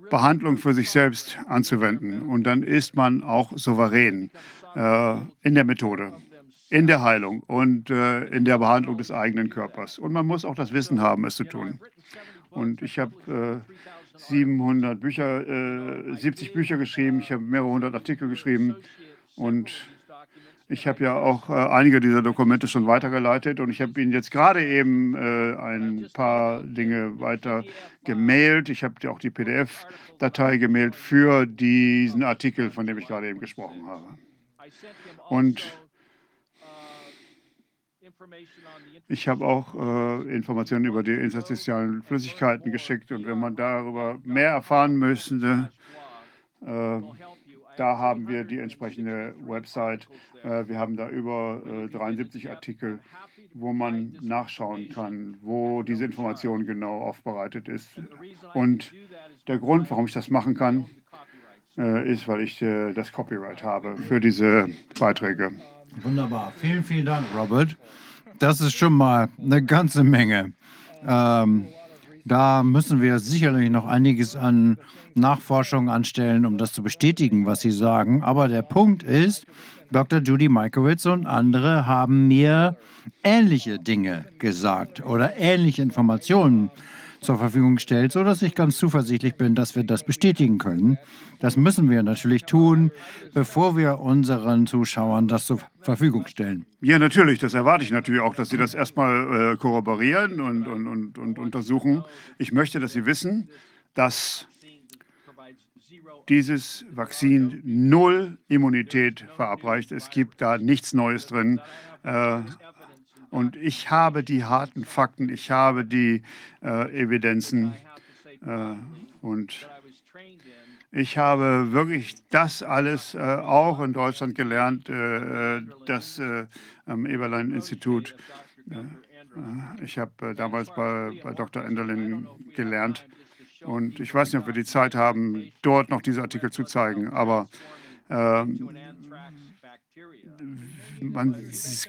L: Behandlung für sich selbst anzuwenden. Und dann ist man auch souverän äh, in der Methode, in der Heilung und äh, in der Behandlung des eigenen Körpers. Und man muss auch das Wissen haben, es zu tun. Und ich habe äh, 700 Bücher, äh, 70 Bücher geschrieben, ich habe mehrere hundert Artikel geschrieben und ich habe ja auch äh, einige dieser Dokumente schon weitergeleitet und ich habe Ihnen jetzt gerade eben äh, ein paar Dinge weiter gemailt. Ich habe auch die PDF-Datei gemailt für diesen Artikel, von dem ich gerade eben gesprochen habe. Und ich habe auch äh, Informationen über die interstitialen Flüssigkeiten geschickt und wenn man darüber mehr erfahren möchte, äh, da haben wir die entsprechende Website. Äh, wir haben da über 73 äh, Artikel, wo man nachschauen kann, wo diese Information genau aufbereitet ist. Und der Grund, warum ich das machen kann, äh, ist, weil ich das Copyright habe für diese Beiträge.
I: Wunderbar. Vielen, vielen Dank, Robert. Das ist schon mal eine ganze Menge. Ähm, da müssen wir sicherlich noch einiges an Nachforschung anstellen, um das zu bestätigen, was Sie sagen. Aber der Punkt ist, Dr. Judy Mikovits und andere haben mir ähnliche Dinge gesagt oder ähnliche Informationen zur Verfügung gestellt, sodass ich ganz zuversichtlich bin, dass wir das bestätigen können. Das müssen wir natürlich tun, bevor wir unseren Zuschauern das zur Verfügung stellen.
L: Ja, natürlich. Das erwarte ich natürlich auch, dass Sie das erstmal äh, korroborieren und, und, und, und untersuchen. Ich möchte, dass Sie wissen, dass dieses Vakzin null Immunität verabreicht. Es gibt da nichts Neues drin. Äh, und ich habe die harten Fakten, ich habe die äh, Evidenzen äh, und ich habe wirklich das alles äh, auch in Deutschland gelernt, äh, äh, das äh, am Eberlein-Institut. ich habe damals bei, bei Dr. Enderlin gelernt und ich weiß nicht, ob wir die Zeit haben, dort noch diese Artikel zu zeigen, aber ähm, man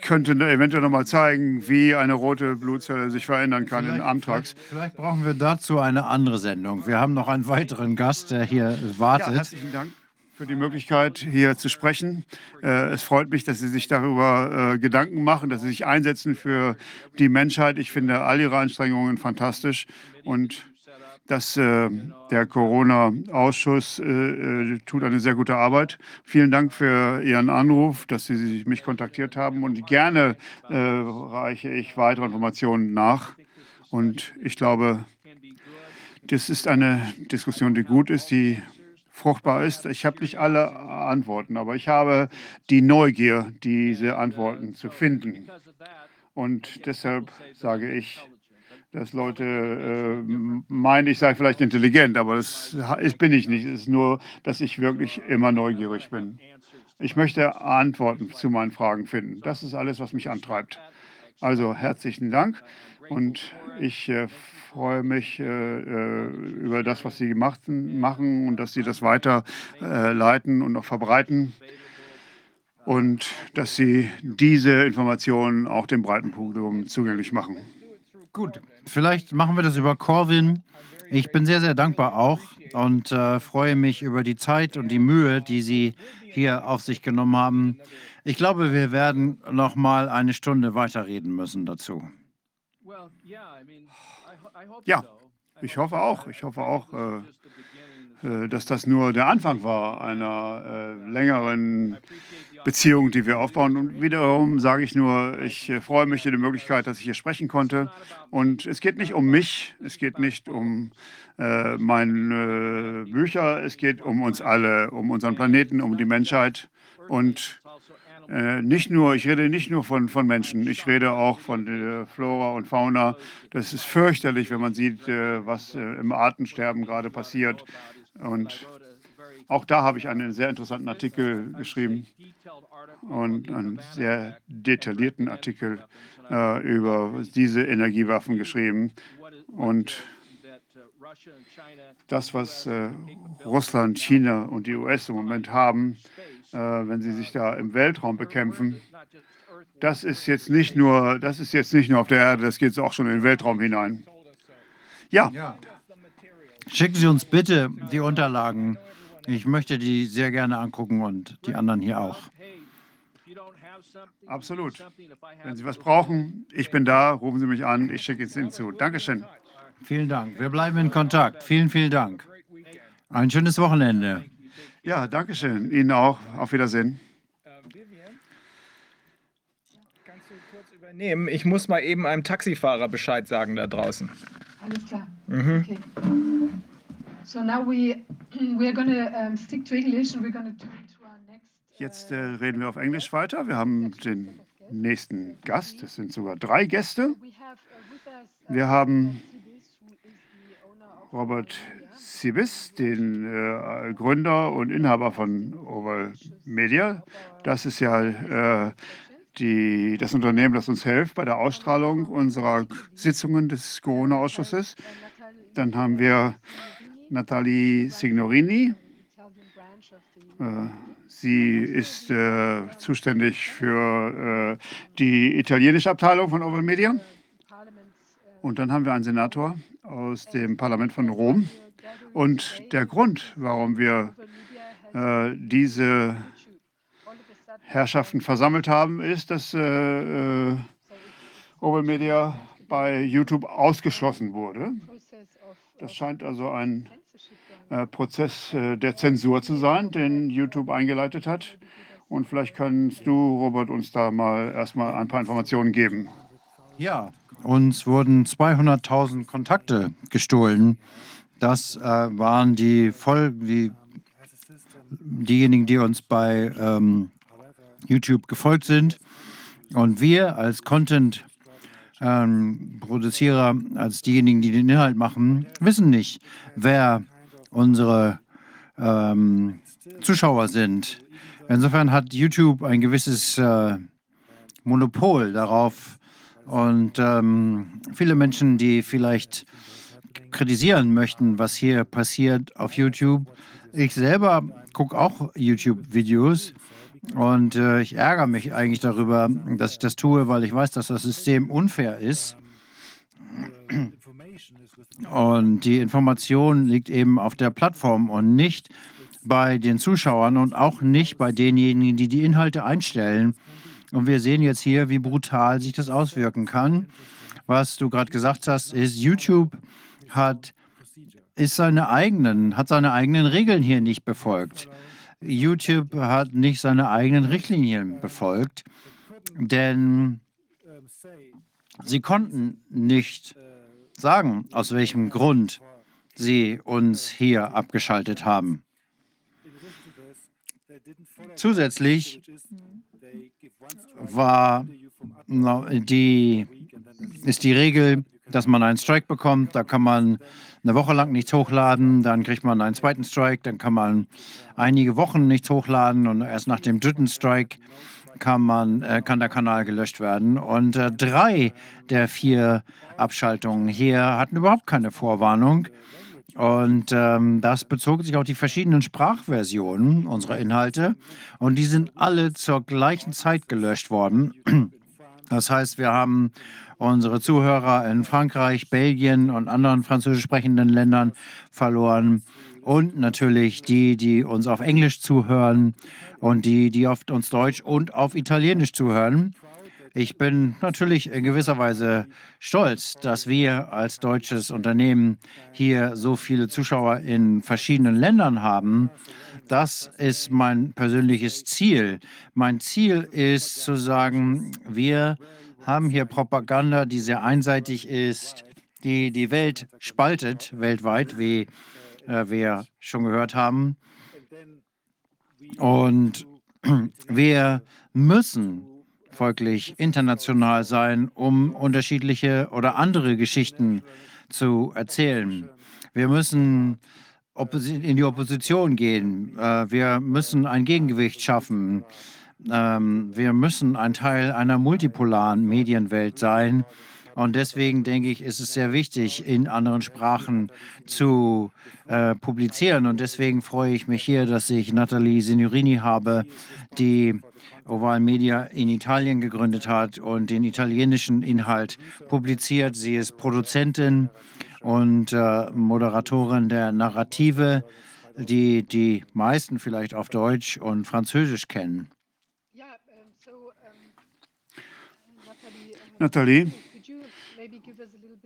L: könnte eventuell noch mal zeigen, wie eine rote Blutzelle sich verändern kann vielleicht, in Amtrax.
I: Vielleicht, vielleicht, brauchen wir dazu eine andere Sendung. Wir haben noch einen weiteren Gast, der hier wartet. Ja,
L: herzlichen Dank für die Möglichkeit, hier zu sprechen. Äh, es freut mich, dass Sie sich darüber äh, Gedanken machen, dass Sie sich einsetzen für die Menschheit. Ich finde all Ihre Anstrengungen fantastisch und dass äh, der Corona-Ausschuss äh, äh, tut eine sehr gute Arbeit. Vielen Dank für Ihren Anruf, dass Sie mich kontaktiert haben und gerne äh, reiche ich weitere Informationen nach. Und ich glaube, das ist eine Diskussion, die gut ist, die fruchtbar ist. Ich habe nicht alle Antworten, aber ich habe die Neugier, diese Antworten zu finden. Und deshalb sage ich, dass Leute äh, meinen, ich sei vielleicht intelligent, aber das ist, bin ich nicht. Es ist nur, dass ich wirklich immer neugierig bin. Ich möchte Antworten zu meinen Fragen finden. Das ist alles, was mich antreibt. Also herzlichen Dank und ich äh, freue mich äh, äh über das, was Sie gemacht, machen und dass Sie das weiter äh, und auch verbreiten und dass Sie diese Informationen auch dem breiten Publikum zugänglich machen.
I: Gut, vielleicht machen wir das über Corvin. Ich bin sehr, sehr dankbar auch und äh, freue mich über die Zeit und die Mühe, die Sie hier auf sich genommen haben. Ich glaube, wir werden noch mal eine Stunde weiterreden müssen dazu.
L: Ja, ich hoffe auch. Ich hoffe auch, äh, äh, dass das nur der Anfang war einer äh, längeren Beziehung, die wir aufbauen. Und wiederum sage ich nur, ich äh, freue mich über die Möglichkeit, dass ich hier sprechen konnte. Und es geht nicht um mich, es geht nicht um äh, meine äh, Bücher, es geht um uns alle, um unseren Planeten, um die Menschheit. Und äh, nicht nur, ich rede nicht nur von, von Menschen, ich rede auch von der Flora und Fauna. Das ist fürchterlich, wenn man sieht, äh, was äh, im Artensterben gerade passiert. Und auch da habe ich einen sehr interessanten Artikel geschrieben und einen sehr detaillierten Artikel äh, über diese Energiewaffen geschrieben. Und das, was äh, Russland, China und die US im Moment haben, äh, wenn sie sich da im Weltraum bekämpfen, das ist jetzt nicht nur, das ist jetzt nicht nur auf der Erde, das geht auch schon in den Weltraum hinein. Ja.
I: Schicken Sie uns bitte die Unterlagen ich möchte die sehr gerne angucken und die anderen hier auch.
L: Absolut. Wenn Sie was brauchen, ich bin da, rufen Sie mich an, ich schicke es Ihnen zu. Dankeschön.
I: Vielen Dank. Wir bleiben in Kontakt. Vielen, vielen Dank. Ein schönes Wochenende.
L: Ja, danke schön. Ihnen auch. Auf Wiedersehen.
D: Kannst du kurz übernehmen? Ich muss mal eben einem Taxifahrer Bescheid sagen da draußen.
A: Alles klar. Mhm. Okay. So now we we're going to um, stick to English and we're going to to our next.
L: Jetzt äh, reden wir auf Englisch weiter. Wir haben den nächsten Gast. Es sind sogar drei Gäste. Wir haben Robert Sibis, den äh, Gründer und Inhaber von Oval Media. Das ist ja äh, die, das Unternehmen, das uns hilft bei der Ausstrahlung unserer Sitzungen des Corona-Ausschusses. Dann haben wir Nathalie Signorini. Äh, sie ist äh, zuständig für äh, die italienische Abteilung von Oval Media. Und dann haben wir einen Senator aus dem Parlament von Rom. Und der Grund, warum wir äh, diese Herrschaften versammelt haben, ist, dass äh, äh, Oval Media bei YouTube ausgeschlossen wurde. Das scheint also ein Prozess äh, der Zensur zu sein, den YouTube eingeleitet hat. Und vielleicht kannst du, Robert, uns da mal erstmal ein paar Informationen geben.
I: Ja, uns wurden 200.000 Kontakte gestohlen. Das äh, waren die voll, die, diejenigen, die uns bei ähm, YouTube gefolgt sind. Und wir als Content ähm, Produzierer, als diejenigen, die den Inhalt machen, wissen nicht, wer unsere ähm, Zuschauer sind. Insofern hat YouTube ein gewisses äh, Monopol darauf. Und ähm, viele Menschen, die vielleicht kritisieren möchten, was hier passiert auf YouTube. Ich selber gucke auch YouTube-Videos und äh, ich ärgere mich eigentlich darüber, dass ich das tue, weil ich weiß, dass das System unfair ist. Und die Information liegt eben auf der Plattform und nicht bei den Zuschauern und auch nicht bei denjenigen, die die Inhalte einstellen. Und wir sehen jetzt hier, wie brutal sich das auswirken kann. Was du gerade gesagt hast, ist, YouTube hat, ist seine eigenen, hat seine eigenen Regeln hier nicht befolgt. YouTube hat nicht seine eigenen Richtlinien befolgt, denn sie konnten nicht sagen, aus welchem Grund sie uns hier abgeschaltet haben. Zusätzlich war die, ist die Regel, dass man einen Strike bekommt. Da kann man eine Woche lang nichts hochladen, dann kriegt man einen zweiten Strike, dann kann man einige Wochen nichts hochladen und erst nach dem dritten Strike kann, man, äh, kann der Kanal gelöscht werden. Und äh, drei der vier Abschaltungen hier hatten überhaupt keine Vorwarnung. Und ähm, das bezog sich auf die verschiedenen Sprachversionen unserer Inhalte. Und die sind alle zur gleichen Zeit gelöscht worden. Das heißt, wir haben unsere Zuhörer in Frankreich, Belgien und anderen französisch sprechenden Ländern verloren. Und natürlich die, die uns auf Englisch zuhören und die, die auf uns Deutsch und auf Italienisch zuhören. Ich bin natürlich in gewisser Weise stolz, dass wir als deutsches Unternehmen hier so viele Zuschauer in verschiedenen Ländern haben. Das ist mein persönliches Ziel. Mein Ziel ist zu sagen, wir haben hier Propaganda, die sehr einseitig ist, die die Welt spaltet, weltweit, wie äh, wir schon gehört haben. Und wir müssen folglich international sein, um unterschiedliche oder andere Geschichten zu erzählen. Wir müssen in die Opposition gehen. Äh, wir müssen ein Gegengewicht schaffen. Ähm, wir müssen ein Teil einer multipolaren Medienwelt sein. Und deswegen denke ich, ist es sehr wichtig, in anderen Sprachen zu äh, publizieren. Und deswegen freue ich mich hier, dass ich Nathalie Signorini habe, die Oval Media in Italien gegründet hat und den italienischen Inhalt publiziert. Sie ist Produzentin und äh, Moderatorin der Narrative, die die meisten vielleicht auf Deutsch und Französisch kennen.
L: Nathalie,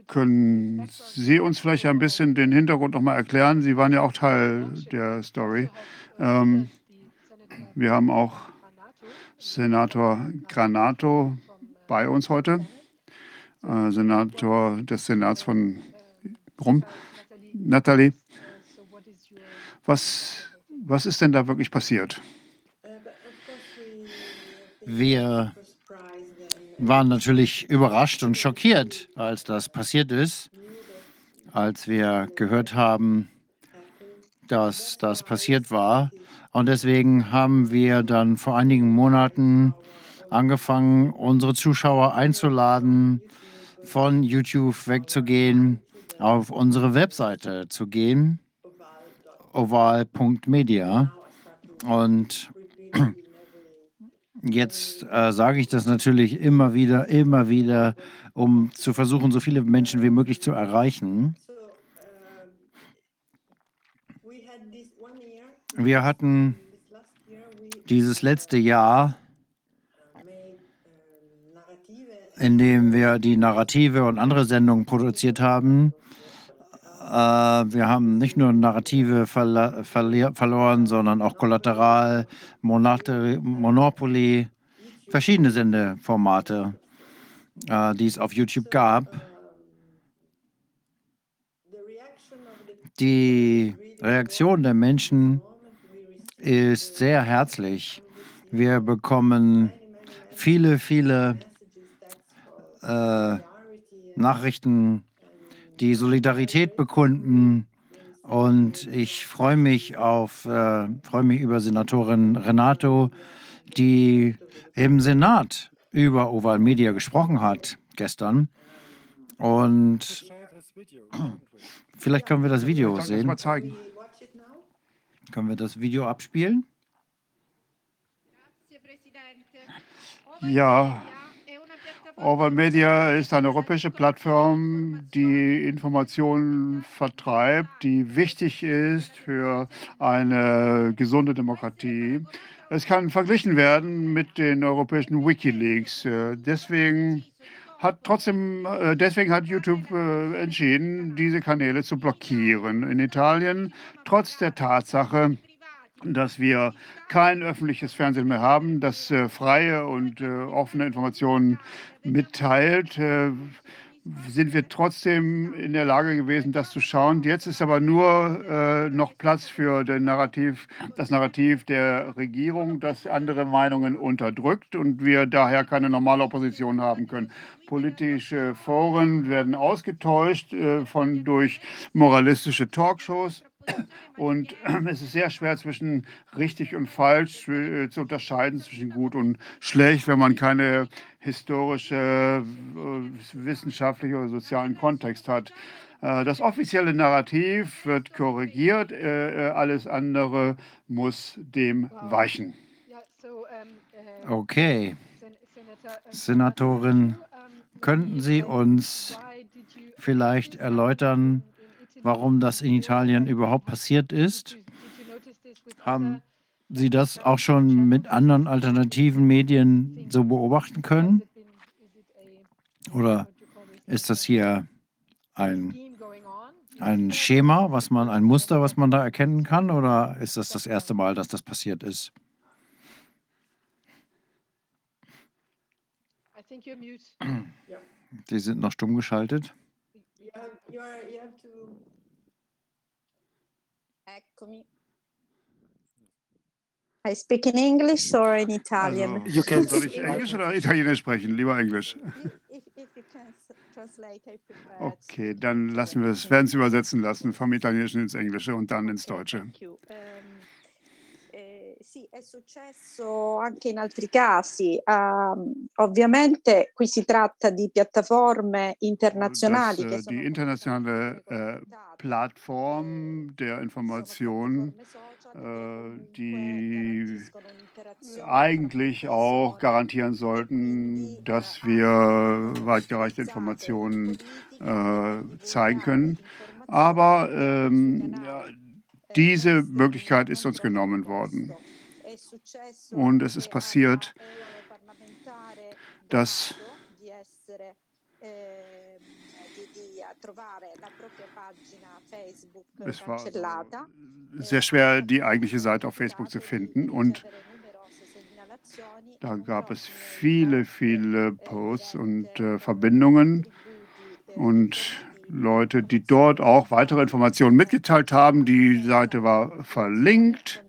L: können Sie uns vielleicht ein bisschen den Hintergrund noch mal erklären? Sie waren ja auch Teil der Story. Ähm, wir haben auch Senator Granato bei uns heute, äh, Senator des Senats von Rom. Nathalie, was, was ist denn da wirklich passiert?
I: Wir waren natürlich überrascht und schockiert, als das passiert ist, als wir gehört haben, dass das passiert war. Und deswegen haben wir dann vor einigen Monaten angefangen, unsere Zuschauer einzuladen, von YouTube wegzugehen, auf unsere Webseite zu gehen, oval.media. Und jetzt äh, sage ich das natürlich immer wieder, immer wieder, um zu versuchen, so viele Menschen wie möglich zu erreichen. Wir hatten dieses letzte Jahr, in dem wir die Narrative und andere Sendungen produziert haben, äh, wir haben nicht nur Narrative verloren, sondern auch Kollateral, Monopoly, verschiedene Sendeformate, äh, die es auf YouTube gab. Die Reaktion der Menschen ist sehr herzlich. Wir bekommen viele, viele äh, Nachrichten, die Solidarität bekunden. Und ich freue mich auf, äh, freue mich über Senatorin Renato, die im Senat über Oval Media gesprochen hat gestern. Und vielleicht können wir das Video
L: Darf ich das
I: sehen.
L: mal zeigen?
I: Können wir das Video abspielen?
L: Ja, Oval Media ist eine europäische Plattform, die Informationen vertreibt, die wichtig ist für eine gesunde Demokratie. Es kann verglichen werden mit den europäischen Wikileaks. Deswegen hat trotzdem, äh, deswegen hat YouTube äh, entschieden, diese Kanäle zu blockieren. In Italien, trotz der Tatsache, dass wir kein öffentliches Fernsehen mehr haben, das äh, freie und offene Informationen mitteilt, sind wir trotzdem in der Lage gewesen, das zu schauen. Jetzt ist aber nur äh, noch Platz für den Narrativ, das Narrativ der Regierung, das andere Meinungen unterdrückt und wir daher keine normale Opposition haben können. Politische Foren werden ausgetäuscht äh, von, durch moralistische Talkshows. Und es ist sehr schwer zwischen richtig und falsch äh, zu unterscheiden, zwischen gut und schlecht, wenn man keine historische, äh, wissenschaftliche oder sozialen Kontext hat. Äh, Das offizielle Narrativ wird korrigiert, alles andere muss dem weichen.
I: Okay. Senatorin, könnten Sie uns vielleicht erläutern, warum das in Italien überhaupt passiert ist? Haben Sie das auch schon mit anderen alternativen Medien so beobachten können? Oder ist das hier ein, ein Schema, was man, ein Muster, was man da erkennen kann? Oder ist das das erste Mal, dass das passiert ist? Sie sind noch stumm geschaltet.
M: Eccomi. I speak in English or in Italian?
L: Also, soll ich Englisch oder Italienisch sprechen? Lieber Englisch.
M: If, if you can s- translate, I prefer.
L: Okay, dann lassen wir es, werden es übersetzen lassen vom Italienischen ins Englische und dann ins Deutsche.
M: Thank you. Eh, sì, è successo anche in altri casi. Ehm, ovviamente qui si tratta di piattaforme internazionali
L: dass äh,
M: sono
L: die internationale äh, Plattform der Information, äh, die eigentlich auch garantieren sollten, dass wir weitgereichte Informationen zeigen können. Aber ähm, ja, diese Möglichkeit ist uns genommen worden. Und es ist passiert, dass
M: ehm, eh,
L: Es war sehr schwer, die eigentliche Seite auf Facebook zu finden. Und da gab es viele, viele Posts und äh, Verbindungen und Leute, die dort auch weitere Informationen mitgeteilt haben. Die Seite war verlinkt.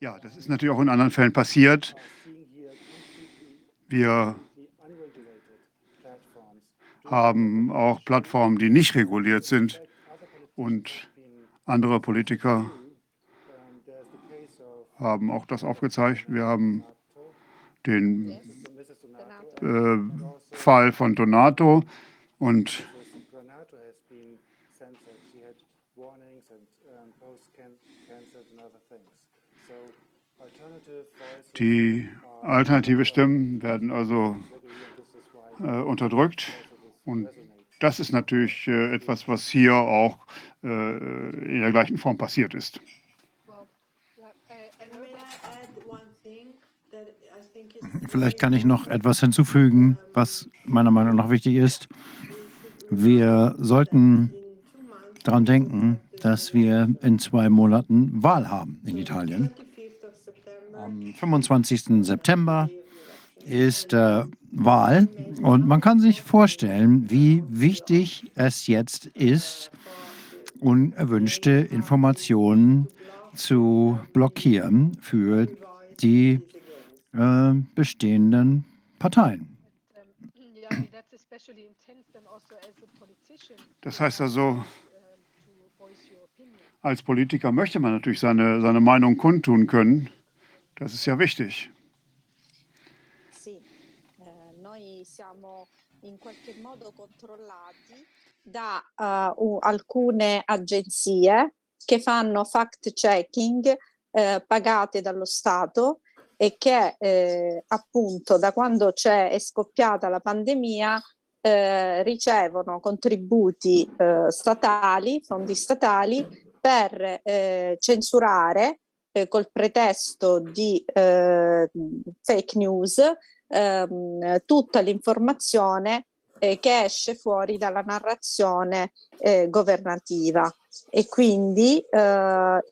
L: Ja, das ist natürlich auch in anderen Fällen passiert. Wir haben auch Plattformen, die nicht reguliert sind. Und andere Politiker haben auch das aufgezeigt. Wir haben den äh, Fall von Donato und die alternative Stimmen werden also äh, unterdrückt. Und das ist natürlich äh, etwas, was hier auch äh, in der gleichen Form passiert ist.
I: Vielleicht kann ich noch etwas hinzufügen, was meiner Meinung nach wichtig ist. Wir sollten daran denken, dass wir in zwei Monaten Wahl haben in Italien. Am 25. September ist äh, Wahl und man kann sich vorstellen, wie wichtig es jetzt ist, unerwünschte Informationen zu blockieren für die äh, bestehenden Parteien.
L: Das heißt also, als Politiker möchte man natürlich seine, seine Meinung kundtun können. Das ist ja wichtig.
M: Eh, in qualche modo controllati da uh, alcune agenzie che fanno fact checking eh, pagate dallo Stato e che eh, appunto da quando c'è è scoppiata la pandemia eh, ricevono contributi eh, statali, fondi statali per censurare eh, col pretesto di eh, fake news ehm, tutta l'informazione eh, che esce fuori dalla narrazione eh, governativa. E quindi eh,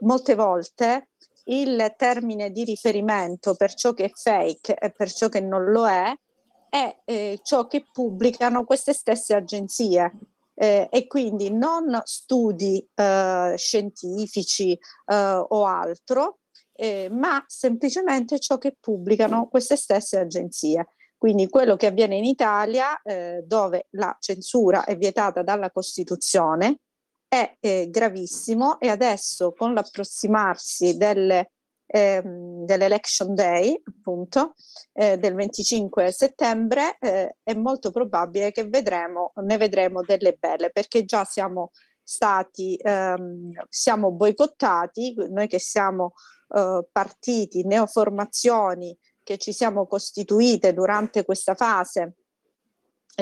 M: molte volte il termine di riferimento per ciò che è fake e per ciò che non lo è è eh, ciò che pubblicano queste stesse agenzie eh, e quindi non studi eh, scientifici eh, o altro, eh, ma semplicemente ciò che pubblicano queste stesse agenzie. Quindi quello che avviene in Italia, eh, dove la censura è vietata dalla Costituzione, è eh, gravissimo e adesso con l'approssimarsi delle ehm, dell'election day, appunto, eh, del 25 settembre, eh, è molto probabile che vedremo, ne vedremo delle belle, perché già siamo stati, ehm, siamo boicottati, noi che siamo eh, partiti, neoformazioni che ci siamo costituite durante questa fase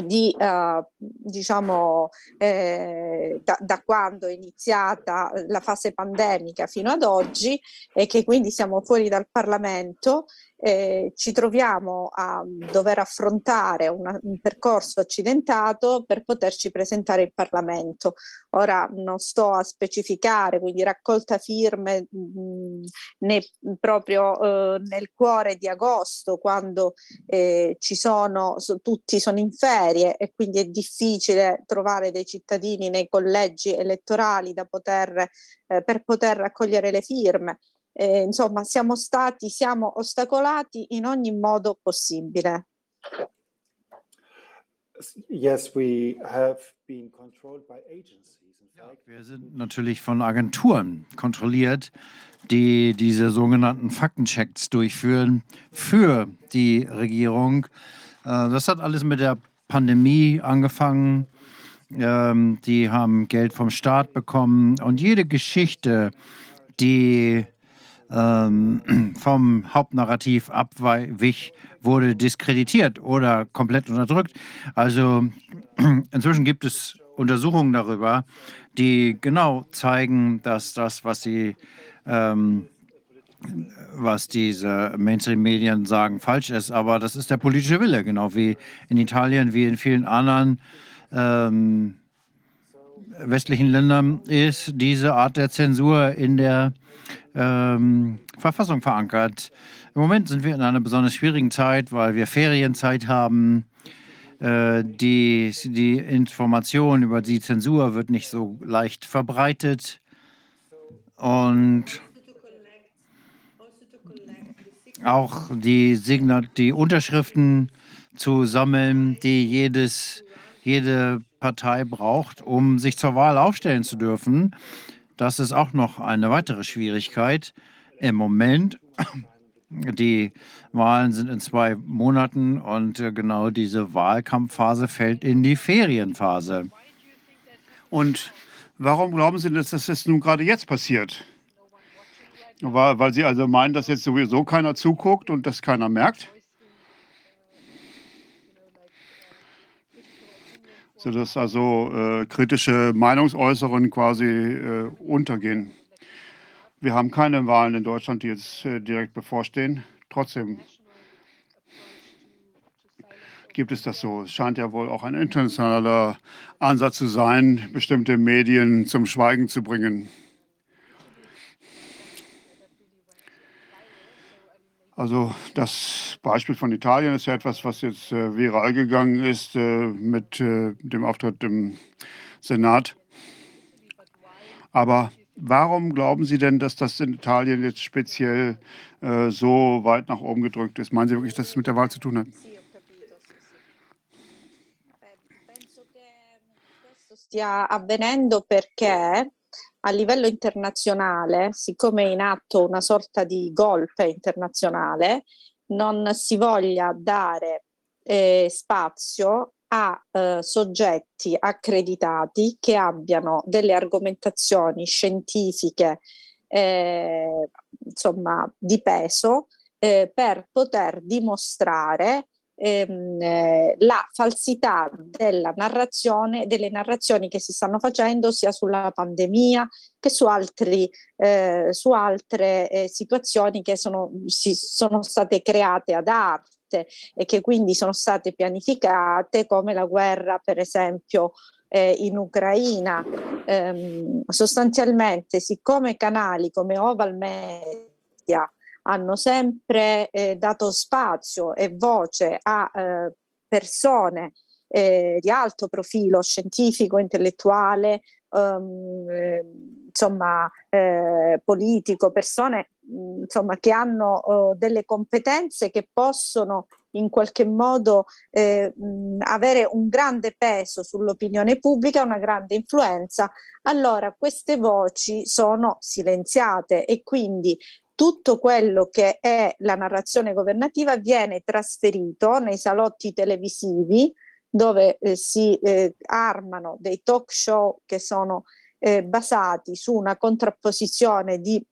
M: di eh, diciamo eh, da, da, quando è iniziata la fase pandemica fino ad oggi e che quindi siamo fuori dal Parlamento eh, ci troviamo a dover affrontare una, un percorso accidentato per poterci presentare in Parlamento. Ora non sto a specificare, quindi raccolta firme mh, né, proprio eh, nel cuore di agosto, quando eh, ci sono, so, tutti sono in ferie e quindi è difficile trovare dei cittadini nei collegi elettorali da poter, eh, per poter raccogliere le firme eh, insomma siamo stati, siamo ostacolati in ogni modo possibile.
N: Yes, we have been controlled by agencies.
I: Wir sind natürlich von Agenturen kontrolliert, die diese sogenannten Faktenchecks durchführen für die Regierung. Äh, das hat alles mit der Pandemie angefangen. Ähm, die haben Geld vom Staat bekommen und jede Geschichte, die ähm, vom Hauptnarrativ abwich, wurde diskreditiert oder komplett unterdrückt. Also inzwischen gibt es Untersuchungen darüber, die genau zeigen, dass das, was sie ähm, was diese Mainstream-Medien sagen, falsch ist. Aber das ist der politische Wille, genau wie in Italien, wie in vielen anderen ähm, westlichen Ländern ist diese Art der Zensur in der ähm, Verfassung verankert. Im Moment sind wir in einer besonders schwierigen Zeit, weil wir Ferienzeit haben. Äh, die, die Information über die Zensur wird nicht so leicht verbreitet. Und auch die, Signat die Unterschriften zu sammeln, die jedes, jede Partei braucht, um sich zur Wahl aufstellen zu dürfen. Das ist auch noch eine weitere Schwierigkeit. Im Moment, die Wahlen sind in zwei Monaten und äh, genau diese Wahlkampfphase fällt in die Ferienphase.
L: Und warum glauben Sie, dass das nun gerade jetzt passiert? Weil, weil Sie also meinen, dass jetzt sowieso keiner zuguckt und das keiner merkt? Sodass also äh, kritische Meinungsäußerungen quasi äh, untergehen. Wir haben keine Wahlen in Deutschland, die jetzt äh, direkt bevorstehen. Trotzdem gibt es das so. Es scheint ja wohl auch ein internationaler Ansatz zu sein, bestimmte Medien zum Schweigen zu bringen. Also das Beispiel von Italien ist ja etwas, was jetzt äh, viral gegangen ist äh, mit äh, dem Auftritt im Senat. Aber warum glauben Sie denn, dass das in Italien jetzt speziell äh, so weit nach oben gedrückt ist? Meinen Sie wirklich, dass es mit der Wahl zu tun hat?
M: stia avvenendo perché a livello internazionale, siccome è in atto una sorta di golpe internazionale, non si voglia dare eh, spazio a eh, soggetti accreditati che abbiano delle argomentazioni scientifiche eh, insomma di peso eh, per poter dimostrare ehm, eh, la falsità della narrazione, delle narrazioni che si stanno facendo sia sulla pandemia che su, altri, eh, su altre eh, situazioni che sono, si, sono state create ad arte e che quindi sono state pianificate come la guerra per esempio eh, in Ucraina. Ehm, sostanzialmente siccome canali come Oval Media hanno sempre eh, dato spazio e voce a eh, persone eh, di alto profilo scientifico, intellettuale, um, insomma, eh, politico, persone insomma, che hanno uh, delle competenze che possono in qualche modo eh, mh, avere un grande peso sull'opinione pubblica, una grande influenza, allora queste voci sono silenziate e quindi tutto quello che è la narrazione governativa viene trasferito nei salotti televisivi dove eh, si eh, armano dei talk show che sono eh, basati su una contrapposizione di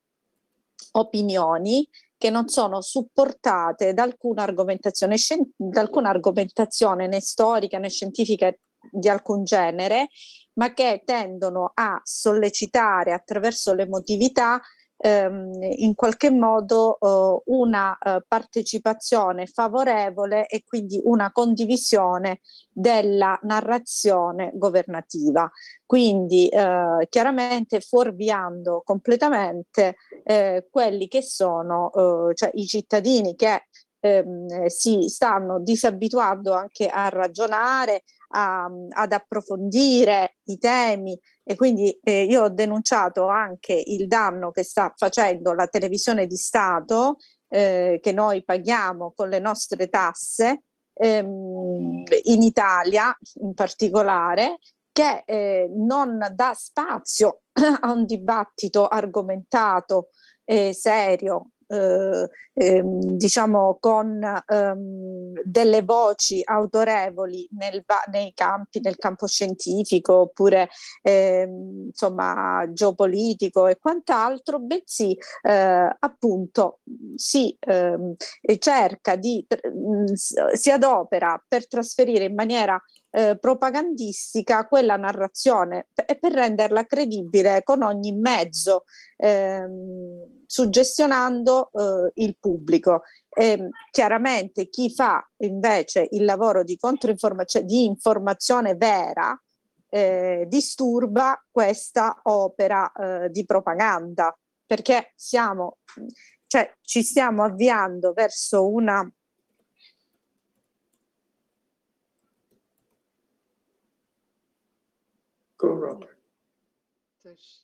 M: opinioni che non sono supportate da alcuna argomentazione, da alcuna argomentazione né storica né scientifica di alcun genere, ma che tendono a sollecitare attraverso l'emotività ehm, in qualche modo eh, una eh, partecipazione favorevole e quindi una condivisione della narrazione governativa. Quindi eh, chiaramente fuorviando completamente eh, quelli che sono eh, cioè i cittadini che ehm, si stanno disabituando anche a ragionare, a, ad approfondire i temi e quindi eh, io ho denunciato anche il danno che sta facendo la televisione di Stato eh, che noi paghiamo con le nostre tasse ehm, in Italia in particolare che eh, non dà spazio a un dibattito argomentato e serio eh, ehm, diciamo con ehm, delle voci autorevoli nel, nei campi, nel campo scientifico oppure ehm, insomma geopolitico e quant'altro, bensì eh, appunto si ehm, cerca di, si adopera per trasferire in maniera eh, propagandistica quella narrazione e per renderla credibile con ogni mezzo, ehm, suggestionando eh, il pubblico. E, chiaramente chi fa invece il lavoro di controinformazione, di informazione vera, eh, disturba questa opera eh, di propaganda perché siamo, cioè, ci stiamo avviando verso una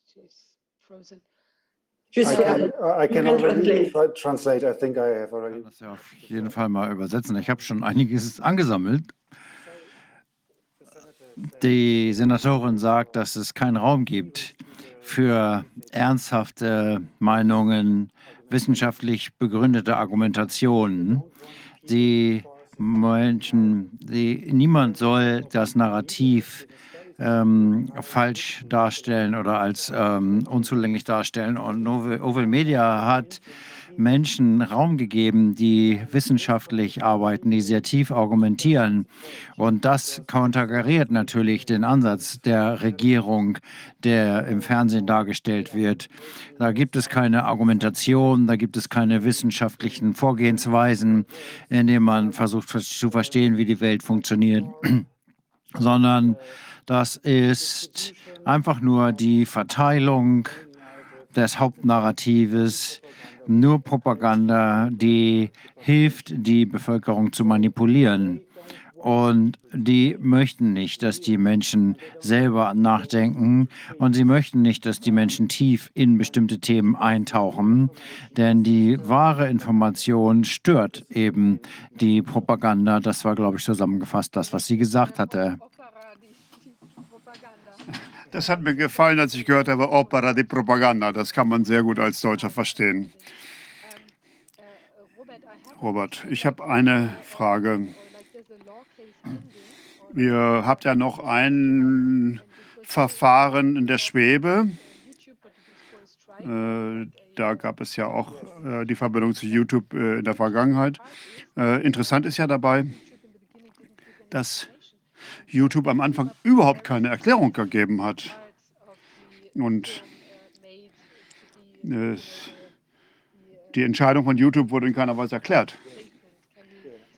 A: she's frozen.
N: I can, I can already tra- translate. I think I have already.
I: Das ja auf jeden Fall mal übersetzen. Ich habe schon einiges angesammelt. Die Senatorin sagt, dass es keinen Raum gibt für ernsthafte Meinungen, wissenschaftlich begründete Argumentationen. Die Menschen, die, niemand soll das Narrativ ähm, falsch darstellen oder als ähm, unzulänglich darstellen. Und Oval Media hat Menschen Raum gegeben, die wissenschaftlich arbeiten, die sehr tief argumentieren. Und das konterkariert natürlich den Ansatz der Regierung, der im Fernsehen dargestellt wird. Da gibt es keine Argumentation, da gibt es keine wissenschaftlichen Vorgehensweisen, in denen man versucht zu verstehen, wie die Welt funktioniert, sondern das ist einfach nur die Verteilung des Hauptnarratives, nur Propaganda, die hilft, die Bevölkerung zu manipulieren. Und die möchten nicht, dass die Menschen selber nachdenken und sie möchten nicht, dass die Menschen tief in bestimmte Themen eintauchen, denn die wahre Information stört eben die Propaganda. Das war, glaube ich, zusammengefasst das, was sie gesagt hatte.
L: Das hat mir gefallen, als ich gehört habe, Opera di Propaganda. Das kann man sehr gut als Deutscher verstehen. Robert, ich habe eine Frage. Ihr habt ja noch ein Verfahren in der Schwebe. Äh, da gab es ja auch äh, die Verbindung zu YouTube äh, in der Vergangenheit. Interessant ist ja dabei, dass YouTube am Anfang überhaupt keine Erklärung gegeben hat. Und es, die Entscheidung von YouTube wurde in keiner Weise erklärt.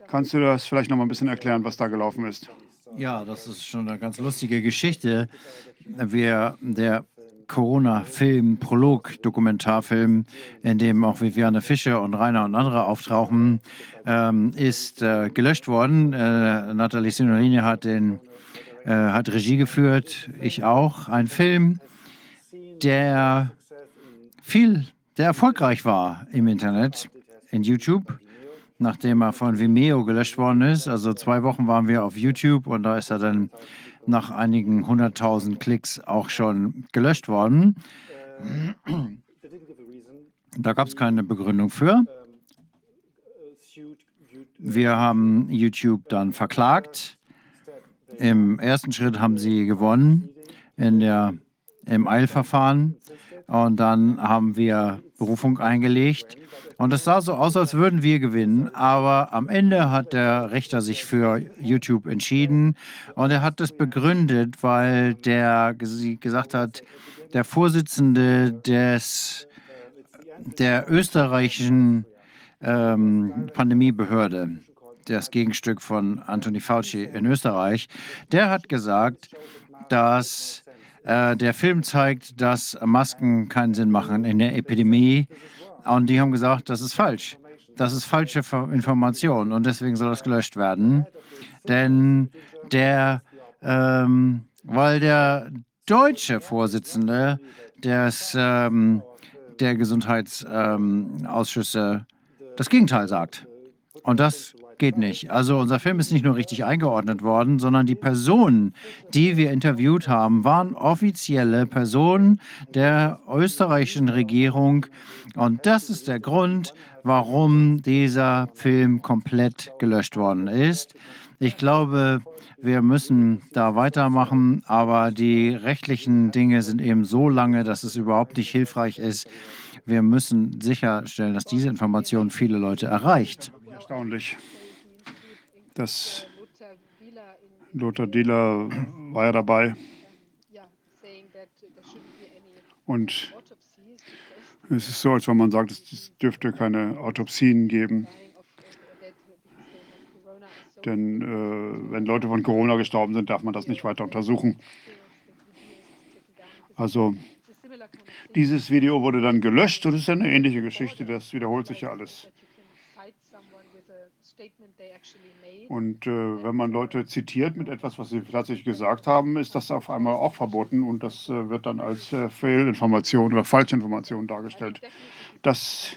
L: Kannst du das vielleicht noch mal ein bisschen erklären, was da gelaufen ist?
I: Ja, das ist schon eine ganz lustige Geschichte. Wir, der Corona-Film, Prolog, Dokumentarfilm, in dem auch Viviane Fischer und Rainer und andere auftauchen, ähm, ist äh, gelöscht worden. Äh, Nathalie Sinolini hat, den, äh, hat Regie geführt, ich auch. Ein Film, der viel, der erfolgreich war im Internet, in YouTube nachdem er von Vimeo gelöscht worden ist. Also zwei Wochen waren wir auf YouTube und da ist er dann nach einigen hunderttausend Klicks auch schon gelöscht worden. Da gab es keine Begründung für. Wir haben YouTube dann verklagt. Im ersten Schritt haben sie gewonnen in der, im Eilverfahren. Und dann haben wir Berufung eingelegt. Und es sah so aus, als würden wir gewinnen. Aber am Ende hat der Richter sich für YouTube entschieden. Und er hat das begründet, weil der gesagt hat, der Vorsitzende des, der österreichischen ähm, Pandemiebehörde, das Gegenstück von Anthony Fauci in Österreich, der hat gesagt, dass äh, der Film zeigt, dass Masken keinen Sinn machen in der Epidemie. Und die haben gesagt, das ist falsch. Das ist falsche Information und deswegen soll das gelöscht werden. Denn der, ähm, weil der deutsche Vorsitzende des, ähm, der Gesundheitsausschüsse das Gegenteil sagt. Und das geht nicht. Also unser Film ist nicht nur richtig eingeordnet worden, sondern die Personen, die wir interviewt haben, waren offizielle Personen der österreichischen Regierung. Und das ist der Grund, warum dieser Film komplett gelöscht worden ist. Ich glaube, wir müssen da weitermachen, aber die rechtlichen Dinge sind eben so lange, dass es überhaupt nicht hilfreich ist. Wir müssen sicherstellen, dass diese Information viele Leute erreicht.
L: Erstaunlich. Das Lothar Dieler war ja dabei. Und es ist so, als wenn man sagt, es dürfte keine Autopsien geben. Denn äh, wenn Leute von Corona gestorben sind, darf man das nicht weiter untersuchen. Also dieses Video wurde dann gelöscht und es ist eine ähnliche Geschichte, das wiederholt sich ja alles. Und äh, wenn man Leute zitiert mit etwas, was sie tatsächlich gesagt haben, ist das auf einmal auch verboten und das äh, wird dann als äh, Fehlinformation oder Falschinformation dargestellt. Das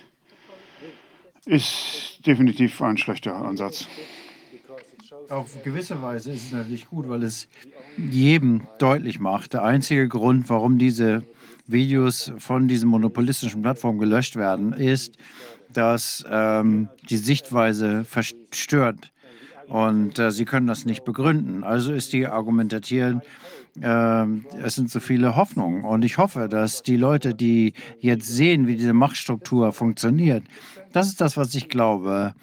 L: ist definitiv ein schlechter Ansatz.
I: Auf gewisse Weise ist es natürlich gut, weil es jedem deutlich macht. Der einzige Grund, warum diese Videos von diesen monopolistischen Plattformen gelöscht werden, ist, dass ähm, die Sichtweise verstört und äh, sie können das nicht begründen. Also ist die Argumentation, äh, es sind so viele Hoffnungen. Und ich hoffe, dass die Leute, die jetzt sehen, wie diese Machtstruktur funktioniert, das ist das, was ich glaube.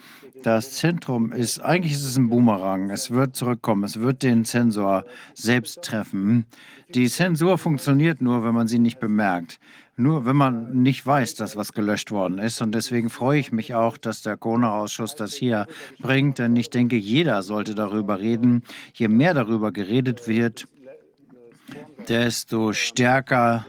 I: Das Zentrum ist, eigentlich ist es ein Boomerang. Es wird zurückkommen. Es wird den Zensor selbst treffen. Die Zensur funktioniert nur, wenn man sie nicht bemerkt. Nur wenn man nicht weiß, dass was gelöscht worden ist. Und deswegen freue ich mich auch, dass der Corona-Ausschuss das hier bringt. Denn ich denke, jeder sollte darüber reden. Je mehr darüber geredet wird, desto stärker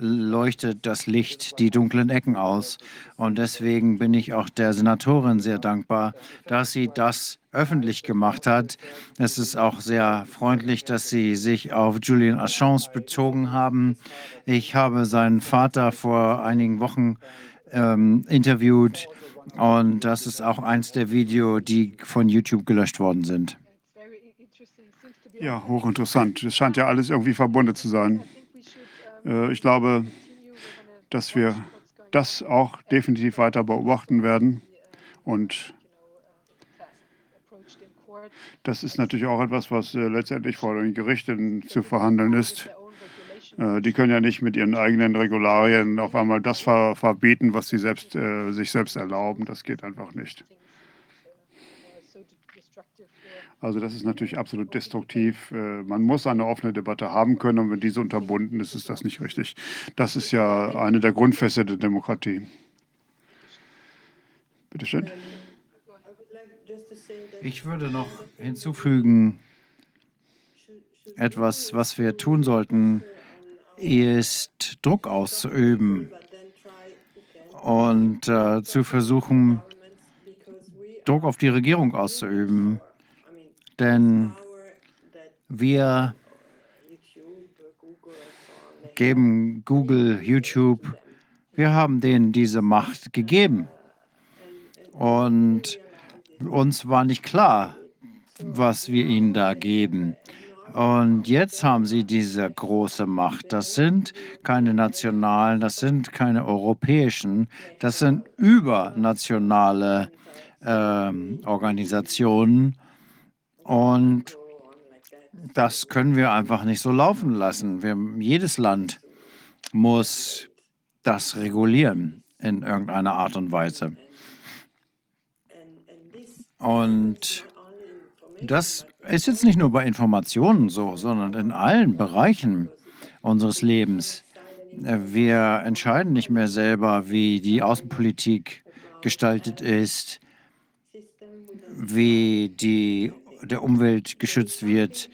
I: leuchtet das Licht die dunklen Ecken aus. Und deswegen bin ich auch der Senatorin sehr dankbar, dass sie das öffentlich gemacht hat. Es ist auch sehr freundlich, dass Sie sich auf Julian Assange bezogen haben. Ich habe seinen Vater vor einigen Wochen ähm, interviewt und das ist auch eins der Videos, die von YouTube gelöscht worden sind.
L: Ja, hochinteressant. Es scheint ja alles irgendwie verbunden zu sein. Äh, ich glaube, dass wir das auch definitiv weiter beobachten werden. Und das ist natürlich auch etwas, was äh, letztendlich vor den Gerichten zu verhandeln ist. Äh, die können ja nicht mit ihren eigenen Regularien auf einmal das ver verbieten, was sie selbst, sich selbst erlauben. Das geht einfach nicht. Also das ist natürlich absolut destruktiv. Äh, man muss eine offene Debatte haben können und wenn diese unterbunden ist, ist das nicht richtig. Das ist ja eine der Grundfässer der Demokratie. Bitte schön.
I: Ich würde noch hinzufügen, etwas, was wir tun sollten, ist Druck auszuüben und äh, zu versuchen, Druck auf die Regierung auszuüben denn wir geben Google, YouTube, wir haben denen diese Macht gegeben. Und uns war nicht klar, was wir ihnen da geben. Und jetzt haben sie diese große Macht. Das sind keine nationalen, das sind keine europäischen, das sind übernationale äh, Organisationen. Und das können wir einfach nicht so laufen lassen. Wir, jedes Land muss das regulieren in irgendeiner Art und Weise. Und das ist jetzt nicht nur bei Informationen so, sondern in allen Bereichen unseres Lebens. Wir entscheiden nicht mehr selber, wie die Außenpolitik gestaltet ist, wie die der Umwelt geschützt wird.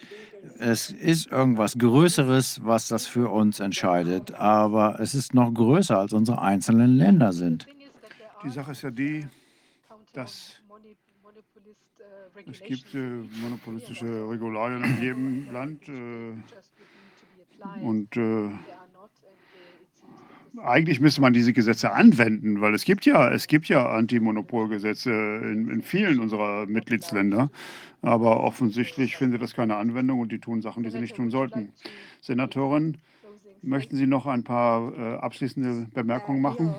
I: Es ist irgendwas Größeres, was das für uns entscheidet, aber es ist noch größer, als unsere einzelnen Länder sind.
L: Die Sache ist ja die, dass es gibt äh, monopolistische Regularien in jedem Land äh, und äh, eigentlich müsste man diese Gesetze anwenden, weil es gibt ja, es gibt ja Antimonopolgesetze in, in vielen unserer Mitgliedsländer. Aber offensichtlich findet das keine Anwendung und die tun Sachen, die sie nicht tun sollten. Senatorin, möchten Sie noch ein paar äh, abschließende Bemerkungen machen?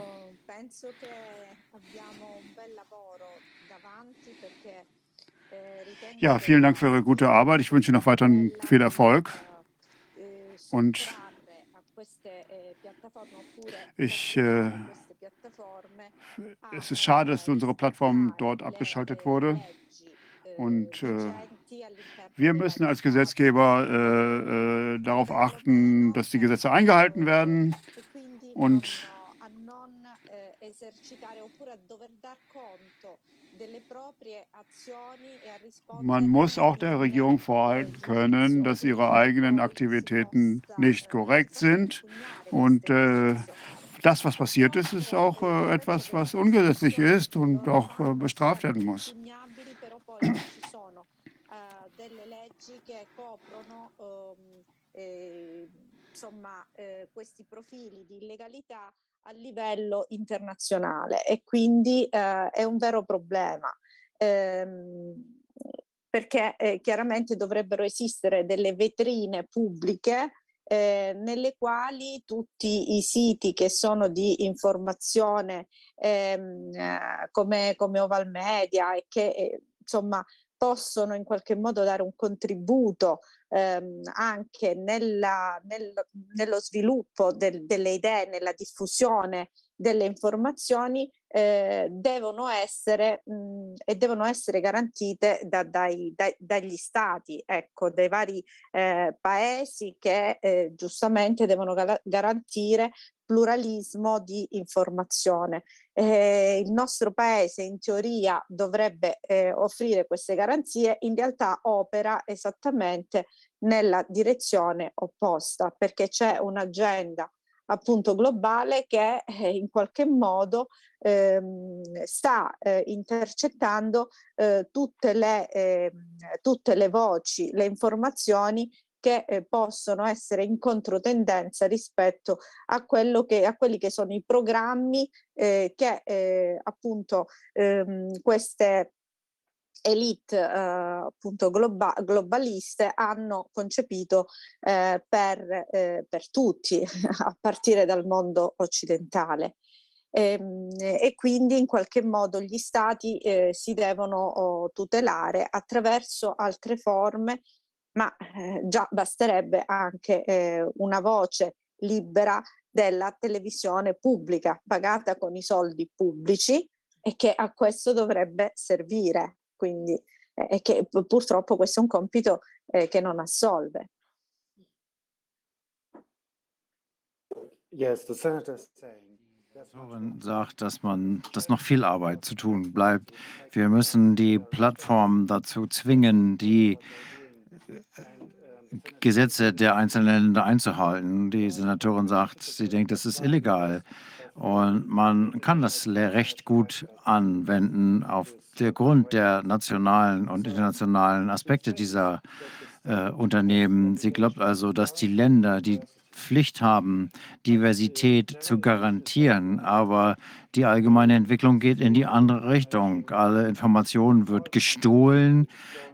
L: Ja, vielen Dank für Ihre gute Arbeit. Ich wünsche Ihnen noch weiterhin viel Erfolg. Und ich, äh, es ist schade, dass unsere Plattform dort abgeschaltet wurde. Und äh, wir müssen als Gesetzgeber äh, äh, darauf achten, dass die Gesetze eingehalten werden und man muss auch der Regierung vorhalten können, dass ihre eigenen Aktivitäten nicht korrekt sind. und äh, das, was passiert ist, ist auch äh, etwas, was ungesetzlich ist und auch äh, bestraft werden muss.
M: insomma eh, questi profili di illegalità a livello internazionale e quindi eh, è un vero problema. Ehm, perché eh, chiaramente dovrebbero esistere delle vetrine pubbliche eh, nelle quali tutti i siti che sono di informazione ehm, eh, come, come Oval Media e che eh, insomma possono in qualche modo dare un contributo ehm, anche nella, nel, nello sviluppo del, delle idee, nella diffusione delle informazioni eh, devono essere mh, e devono essere garantite da, dai, dai, dagli stati, ecco, dai vari eh, paesi che eh, giustamente devono ga- garantire pluralismo di informazione. Eh, il nostro paese in teoria dovrebbe eh, offrire queste garanzie, in realtà opera esattamente nella direzione opposta perché c'è un'agenda appunto globale che eh, in qualche modo ehm, sta eh, intercettando eh, tutte, le, ehm, tutte le voci, le informazioni che eh, possono essere in controtendenza rispetto a, quello che, a quelli che sono i programmi eh, che eh, appunto ehm, queste elite eh, appunto globa- globaliste hanno concepito eh, per, eh, per, tutti, a partire dal mondo occidentale. E, ehm, e quindi in qualche modo gli stati eh, si devono oh, tutelare attraverso altre forme, ma eh, già basterebbe anche eh, una voce libera della televisione pubblica, pagata con i soldi pubblici e che a questo dovrebbe servire quindi eh, che purtroppo questo è un compito eh, che non assolve.
I: Yes, the senator is saying. sagt, dass man, dass noch viel Arbeit zu tun bleibt. Wir müssen die Plattformen dazu zwingen, die Gesetze der einzelnen Länder einzuhalten. Die Senatorin sagt, sie denkt, das ist illegal. Und man kann das Recht gut anwenden auf der Grund der nationalen und internationalen Aspekte dieser äh, Unternehmen. Sie glaubt also, dass die Länder die Pflicht haben, Diversität zu garantieren, aber die allgemeine Entwicklung geht in die andere Richtung. Alle Informationen wird gestohlen,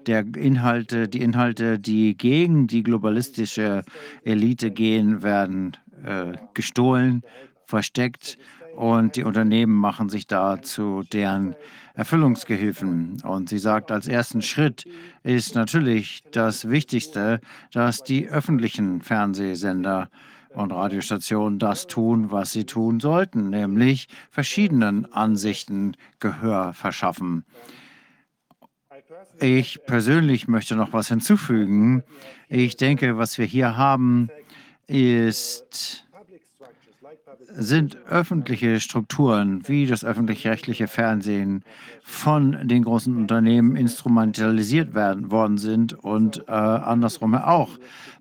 I: der Inhalte, die Inhalte, die gegen die globalistische Elite gehen, werden äh, gestohlen, versteckt und die Unternehmen machen sich da zu deren Erfüllungsgehilfen. Und sie sagt, als ersten Schritt ist natürlich das Wichtigste, dass die öffentlichen Fernsehsender und Radiostationen das tun, was sie tun sollten, nämlich verschiedenen Ansichten Gehör verschaffen. Ich persönlich möchte noch was hinzufügen. Ich denke, was wir hier haben, ist sind öffentliche Strukturen wie das öffentlich-rechtliche Fernsehen von den großen Unternehmen instrumentalisiert werden, worden sind und äh, andersrum auch.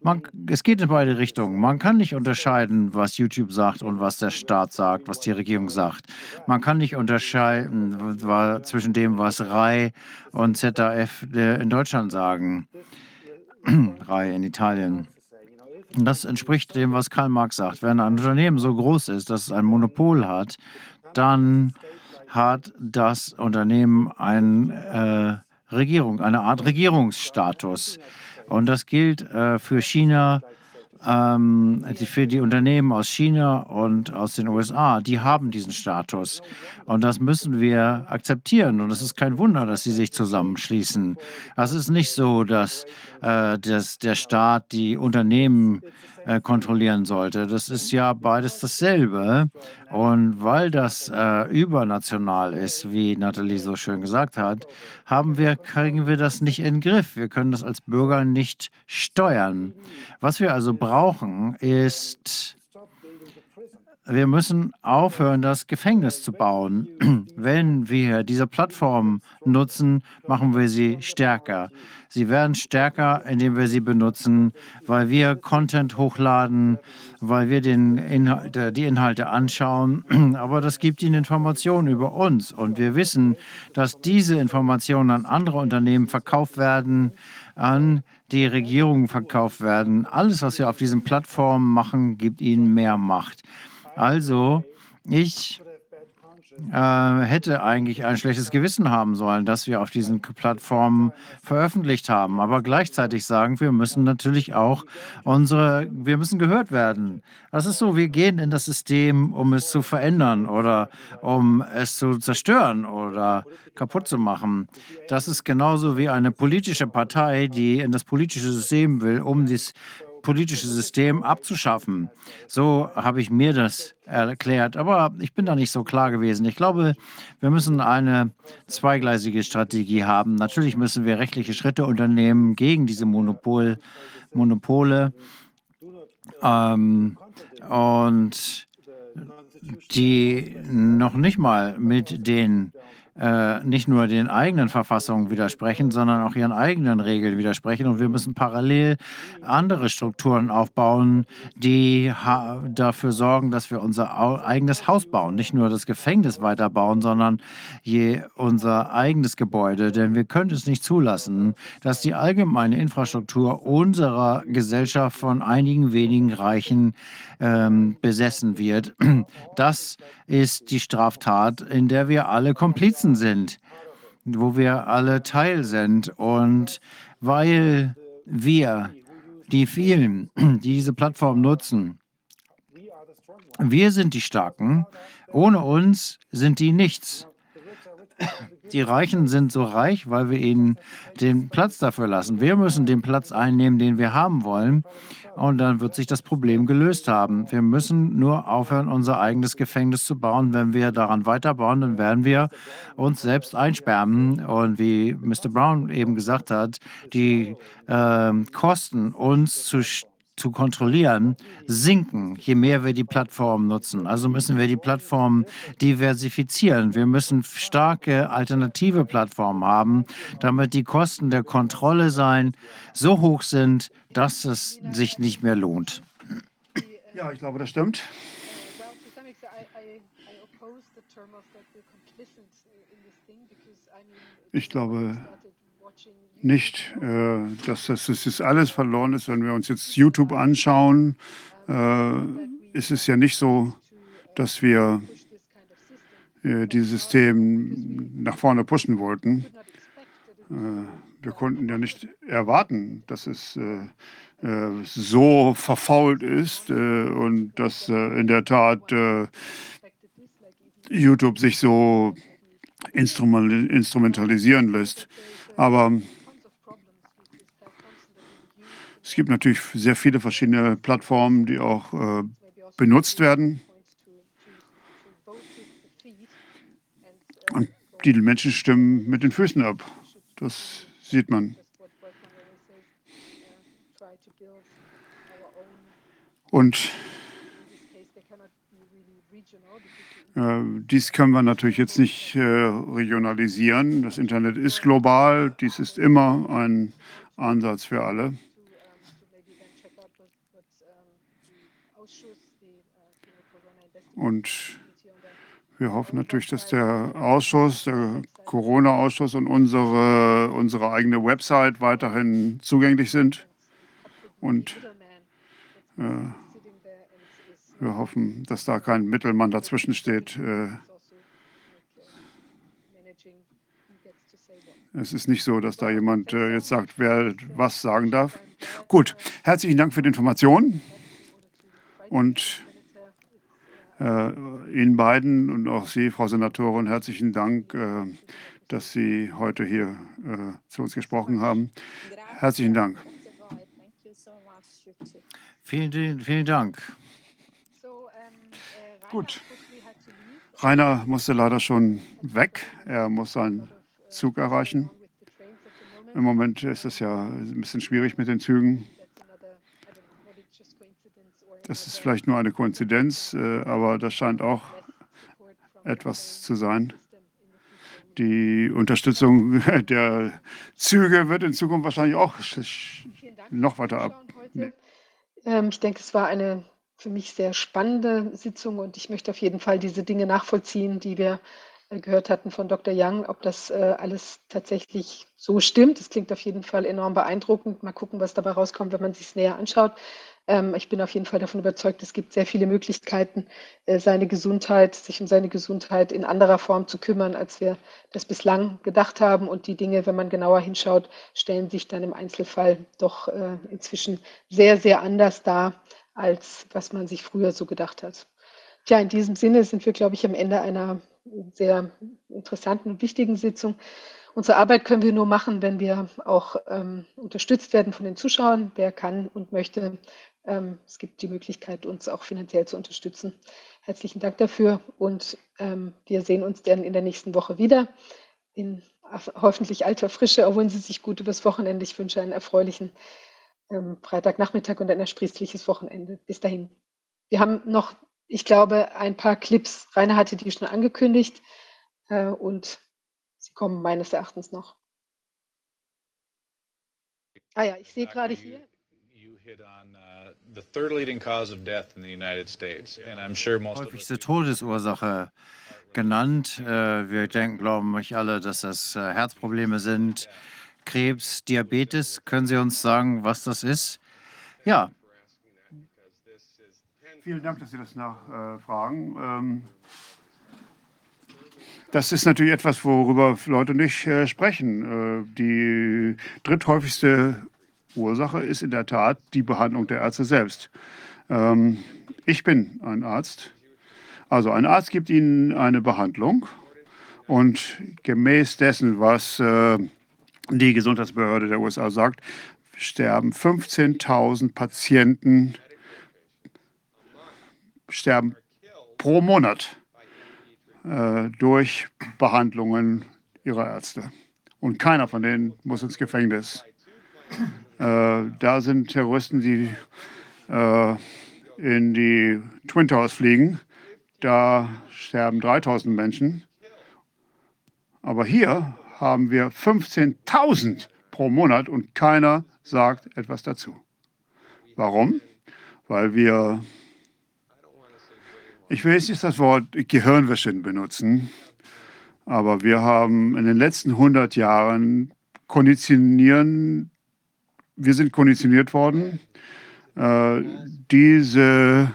I: Man, es geht in beide Richtungen. Man kann nicht unterscheiden, was YouTube sagt und was der Staat sagt, was die Regierung sagt. Man kann nicht unterscheiden zwischen dem, was RAI und ZDF äh, in Deutschland sagen. RAI in Italien. Das entspricht dem, was Karl Marx sagt. Wenn ein Unternehmen so groß ist, dass es ein Monopol hat, dann hat das Unternehmen eine äh, Regierung, eine Art Regierungsstatus. Und das gilt äh, für China, ähm, die, für die Unternehmen aus China und aus den USA, die haben diesen Status. Und das müssen wir akzeptieren. Und es ist kein Wunder, dass sie sich zusammenschließen. Es ist nicht so, dass, äh, dass der Staat die Unternehmen äh, kontrollieren sollte. Das ist ja beides dasselbe. Und weil das äh, übernational ist, wie Nathalie so schön gesagt hat, haben wir, kriegen wir das nicht in den Griff. Wir können das als Bürger nicht steuern. Was wir also brauchen, ist wir müssen aufhören, das Gefängnis zu bauen. Wenn wir diese Plattform nutzen, machen wir sie stärker. Sie werden stärker, indem wir sie benutzen, weil wir Content hochladen, weil wir den Inhalt, die Inhalte anschauen. Aber das gibt ihnen Informationen über uns. Und wir wissen, dass diese Informationen an andere Unternehmen verkauft werden, an die Regierungen verkauft werden. Alles, was wir auf diesen Plattformen machen, gibt ihnen mehr Macht. Also, ich äh, hätte eigentlich ein schlechtes Gewissen haben sollen, dass wir auf diesen Plattformen veröffentlicht haben. Aber gleichzeitig sagen wir müssen natürlich auch unsere, wir müssen gehört werden. Das ist so, wir gehen in das System, um es zu verändern oder um es zu zerstören oder kaputt zu machen. Das ist genauso wie eine politische Partei, die in das politische System will, um das politische System abzuschaffen. So habe ich mir das erklärt. Aber ich bin da nicht so klar gewesen. Ich glaube, wir müssen eine zweigleisige Strategie haben. Natürlich müssen wir rechtliche Schritte unternehmen gegen diese Monopol, Monopole. Ähm, und die noch nicht mal mit den äh, nicht nur den eigenen Verfassungen widersprechen, sondern auch ihren eigenen Regeln widersprechen. Und wir müssen parallel andere Strukturen aufbauen, die dafür sorgen, dass wir unser eigenes Haus bauen. Nicht nur das Gefängnis weiterbauen, sondern je unser eigenes Gebäude. Denn wir können es nicht zulassen, dass die allgemeine Infrastruktur unserer Gesellschaft von einigen wenigen Reichen ähm, besessen wird. Das ist die Straftat, in der wir alle Komplizen sind, wo wir alle Teil sind. Und weil wir, die vielen, die diese Plattform nutzen, wir sind die Starken. Ohne uns sind die nichts. Die Reichen sind so reich, weil wir ihnen den Platz dafür lassen. Wir müssen den Platz einnehmen, den wir haben wollen und dann wird sich das Problem gelöst haben. Wir müssen nur aufhören, unser eigenes Gefängnis zu bauen. Wenn wir daran weiterbauen, dann werden wir uns selbst einsperren. Und wie Mr. Brown eben gesagt hat, die äh, Kosten, uns zu zu kontrollieren, sinken, je mehr wir die Plattform nutzen. Also müssen wir die Plattform diversifizieren. Wir müssen starke alternative Plattformen haben, damit die Kosten der Kontrolle sein so hoch sind, dass es sich nicht mehr lohnt.
L: Ja, ich glaube, das stimmt. Ich glaube nicht, äh, dass das, das ist alles verloren ist. Wenn wir uns jetzt YouTube anschauen, äh, ist es ja nicht so, dass wir äh, dieses System nach vorne pushen wollten. Äh, wir konnten ja nicht erwarten, dass es äh, äh, so verfault ist und dass in der Tat YouTube sich so instrumentalisieren lässt. Aber es gibt natürlich sehr viele verschiedene Plattformen, die auch äh, benutzt werden. Und die Menschen stimmen mit den Füßen ab. Das sieht man. Und äh, dies können wir natürlich jetzt nicht äh, regionalisieren. Das Internet ist global. Dies ist immer ein Ansatz für alle. Und wir hoffen natürlich, dass der Ausschuss, der Corona-Ausschuss und unsere, unsere eigene Website weiterhin zugänglich sind. Und äh, wir hoffen, dass da kein Mittelmann dazwischen steht. Äh, es ist nicht so, dass da jemand äh, jetzt sagt, wer was sagen darf. Gut, herzlichen Dank für die Information. Und Ihnen beiden und auch Sie, Frau Senatorin, herzlichen Dank, äh, dass Sie heute hier äh, zu uns gesprochen haben. Herzlichen Dank.
I: Vielen, vielen Dank.
L: Gut. Rainer musste leider schon weg. Er muss seinen Zug erreichen. Im Moment ist es ja ein bisschen schwierig mit den Zügen. Das ist vielleicht nur eine Koinzidenz, äh, aber das scheint auch etwas zu sein. Die Unterstützung der Züge wird in Zukunft wahrscheinlich auch noch weiter ab.
A: Ähm, ich denke, es war eine für mich sehr spannende Sitzung und ich möchte auf jeden Fall diese Dinge nachvollziehen, die wir äh, gehört hatten von Dr. Young, ob das äh, alles tatsächlich so stimmt. Das klingt auf jeden Fall enorm beeindruckend. Mal gucken, was dabei rauskommt, wenn man sich näher anschaut. Ähm, ich bin auf jeden Fall davon überzeugt, es gibt sehr viele Möglichkeiten, äh, seine Gesundheit, sich um seine Gesundheit in anderer Form zu kümmern, als wir das bislang gedacht haben. Und die Dinge, wenn man genauer hinschaut, stellen sich dann im Einzelfall doch äh, inzwischen sehr, sehr anders dar, als was man sich früher so gedacht hat. Tja, in diesem Sinne sind wir, glaube ich, am Ende einer sehr interessanten und wichtigen Sitzung. Unsere Arbeit können wir nur machen, wenn wir auch ähm, unterstützt werden von den Zuschauern. Wer kann und möchte, ähm, es gibt die Möglichkeit, uns auch finanziell zu unterstützen. Herzlichen Dank dafür und ähm, wir sehen uns dann in der nächsten Woche wieder in hoffentlich alter Frische. Erholen Sie sich gut übers Wochenende. Ich wünsche einen erfreulichen ähm, Freitagnachmittag und ein ersprießliches Wochenende. Bis dahin. Wir haben noch, ich glaube, ein paar Clips. Rainer hatte die schon angekündigt äh, und sie kommen meines Erachtens noch. Ah ja, ich sehe gerade hier.
I: Häufigste Todesursache genannt. Äh, Wir denken, glauben euch alle, dass das äh, Herzprobleme sind, Krebs, Diabetes. Können Sie uns sagen, was das ist? Ja,
L: Vielen Dank, dass Sie das nachfragen. Ähm, Das ist natürlich etwas, worüber Leute nicht äh, sprechen. Äh, Die dritthäufigste Ursache ist in der Tat die Behandlung der Ärzte selbst. Ähm, Ich bin ein Arzt. Also ein Arzt gibt Ihnen eine Behandlung und gemäß dessen, was äh, die Gesundheitsbehörde der USA sagt, sterben 15.000 Patienten sterben pro Monat äh, durch Behandlungen ihrer Ärzte. Und keiner von denen muss ins Gefängnis. Äh, da sind Terroristen, die äh, in die Twin Towers fliegen. Da sterben 3000 Menschen. Aber hier haben wir 15.000 pro Monat und keiner sagt etwas dazu. Warum? Weil wir, ich will jetzt nicht das Wort Gehirnwäsche benutzen, aber wir haben in den letzten 100 Jahren konditionieren, wir sind konditioniert worden, äh, diese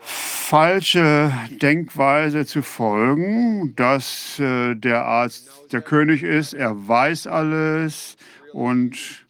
L: falsche Denkweise zu folgen, dass äh, der Arzt der König ist, er weiß alles und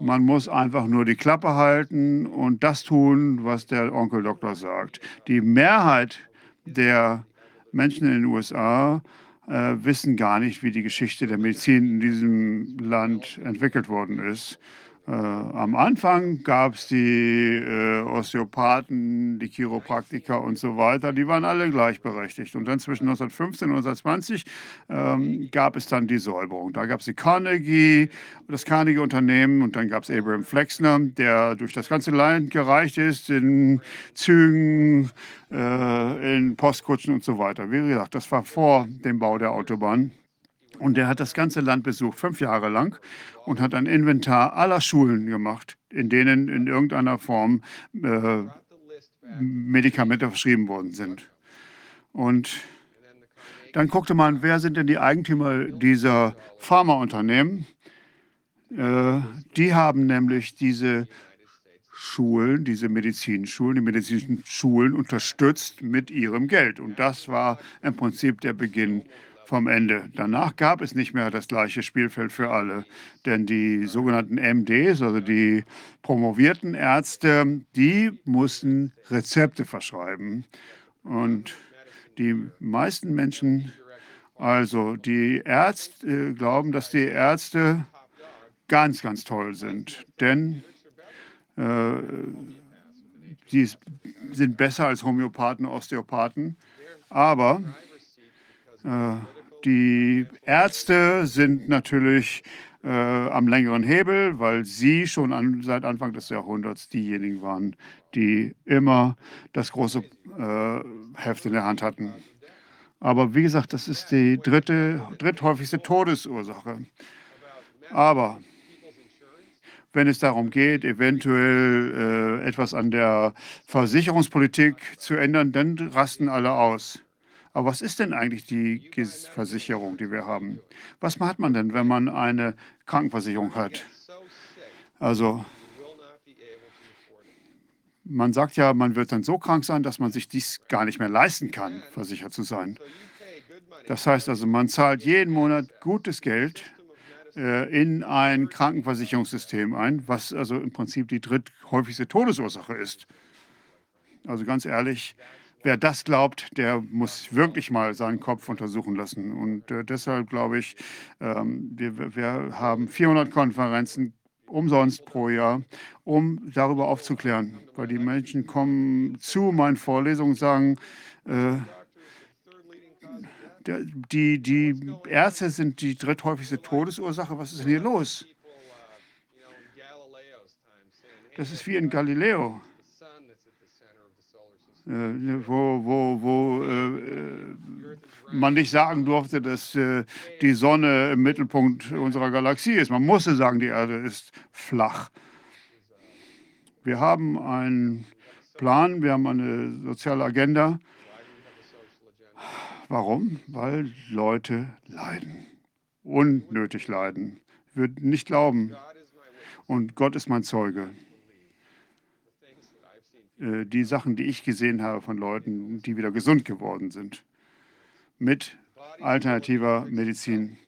L: man muss einfach nur die Klappe halten und das tun, was der Onkel Doktor sagt. Die Mehrheit der Menschen in den USA wissen gar nicht, wie die Geschichte der Medizin in diesem Land entwickelt worden ist. Äh, am Anfang gab es die äh, Osteopathen, die Chiropraktiker und so weiter, die waren alle gleichberechtigt. Und dann zwischen 1915 und 1920 ähm, gab es dann die Säuberung. Da gab es die Carnegie, das Carnegie-Unternehmen und dann gab es Abraham Flexner, der durch das ganze Land gereicht ist, in Zügen, äh, in Postkutschen und so weiter. Wie gesagt, das war vor dem Bau der Autobahn. Und der hat das ganze Land besucht, fünf Jahre lang, und hat ein Inventar aller Schulen gemacht, in denen in irgendeiner Form äh, Medikamente verschrieben worden sind. Und dann guckte man, wer sind denn die Eigentümer dieser Pharmaunternehmen? Äh, die haben nämlich diese Schulen, diese Medizinschulen, die medizinischen Schulen unterstützt mit ihrem Geld. Und das war im Prinzip der Beginn vom Ende. Danach gab es nicht mehr das gleiche Spielfeld für alle, denn die sogenannten MDs, also die promovierten Ärzte, die mussten Rezepte verschreiben. Und die meisten Menschen, also die Ärzte, glauben, dass die Ärzte ganz, ganz toll sind, denn äh, sind besser als Homöopathen, Osteopathen, aber äh, die Ärzte sind natürlich äh, am längeren Hebel, weil sie schon an, seit Anfang des Jahrhunderts diejenigen waren, die immer das große äh, Heft in der Hand hatten. Aber wie gesagt, das ist die dritte, dritthäufigste Todesursache. Aber wenn es darum geht, eventuell äh, etwas an der Versicherungspolitik zu ändern, dann rasten alle aus. Aber was ist denn eigentlich die Versicherung, die wir haben? Was hat man denn, wenn man eine Krankenversicherung hat? Also man sagt ja, man wird dann so krank sein, dass man sich dies gar nicht mehr leisten kann, versichert zu sein. Das heißt also, man zahlt jeden Monat gutes Geld äh, in ein Krankenversicherungssystem ein, was also im Prinzip die dritthäufigste Todesursache ist. Also ganz ehrlich, wer das glaubt, der muss wirklich mal seinen Kopf untersuchen lassen. Und äh, deshalb glaube ich, ähm, wir, wir haben 400 Konferenzen umsonst pro Jahr, um darüber aufzuklären. Weil die Menschen kommen zu meinen Vorlesungen und sagen, äh, die, die Ärzte sind die dritthäufigste Todesursache. Was ist denn hier los? Das ist wie in Galileo, wo, wo, wo äh, man nicht sagen durfte, dass äh, die Sonne im Mittelpunkt unserer Galaxie ist. Man musste sagen, die Erde ist flach. Wir haben einen Plan, wir haben eine soziale Agenda. Warum? Weil Leute leiden. Unnötig leiden. Ich würde nicht glauben. Und Gott ist mein Zeuge. Äh, die Sachen, die ich gesehen habe von Leuten, die wieder gesund geworden sind mit alternativer Medizin.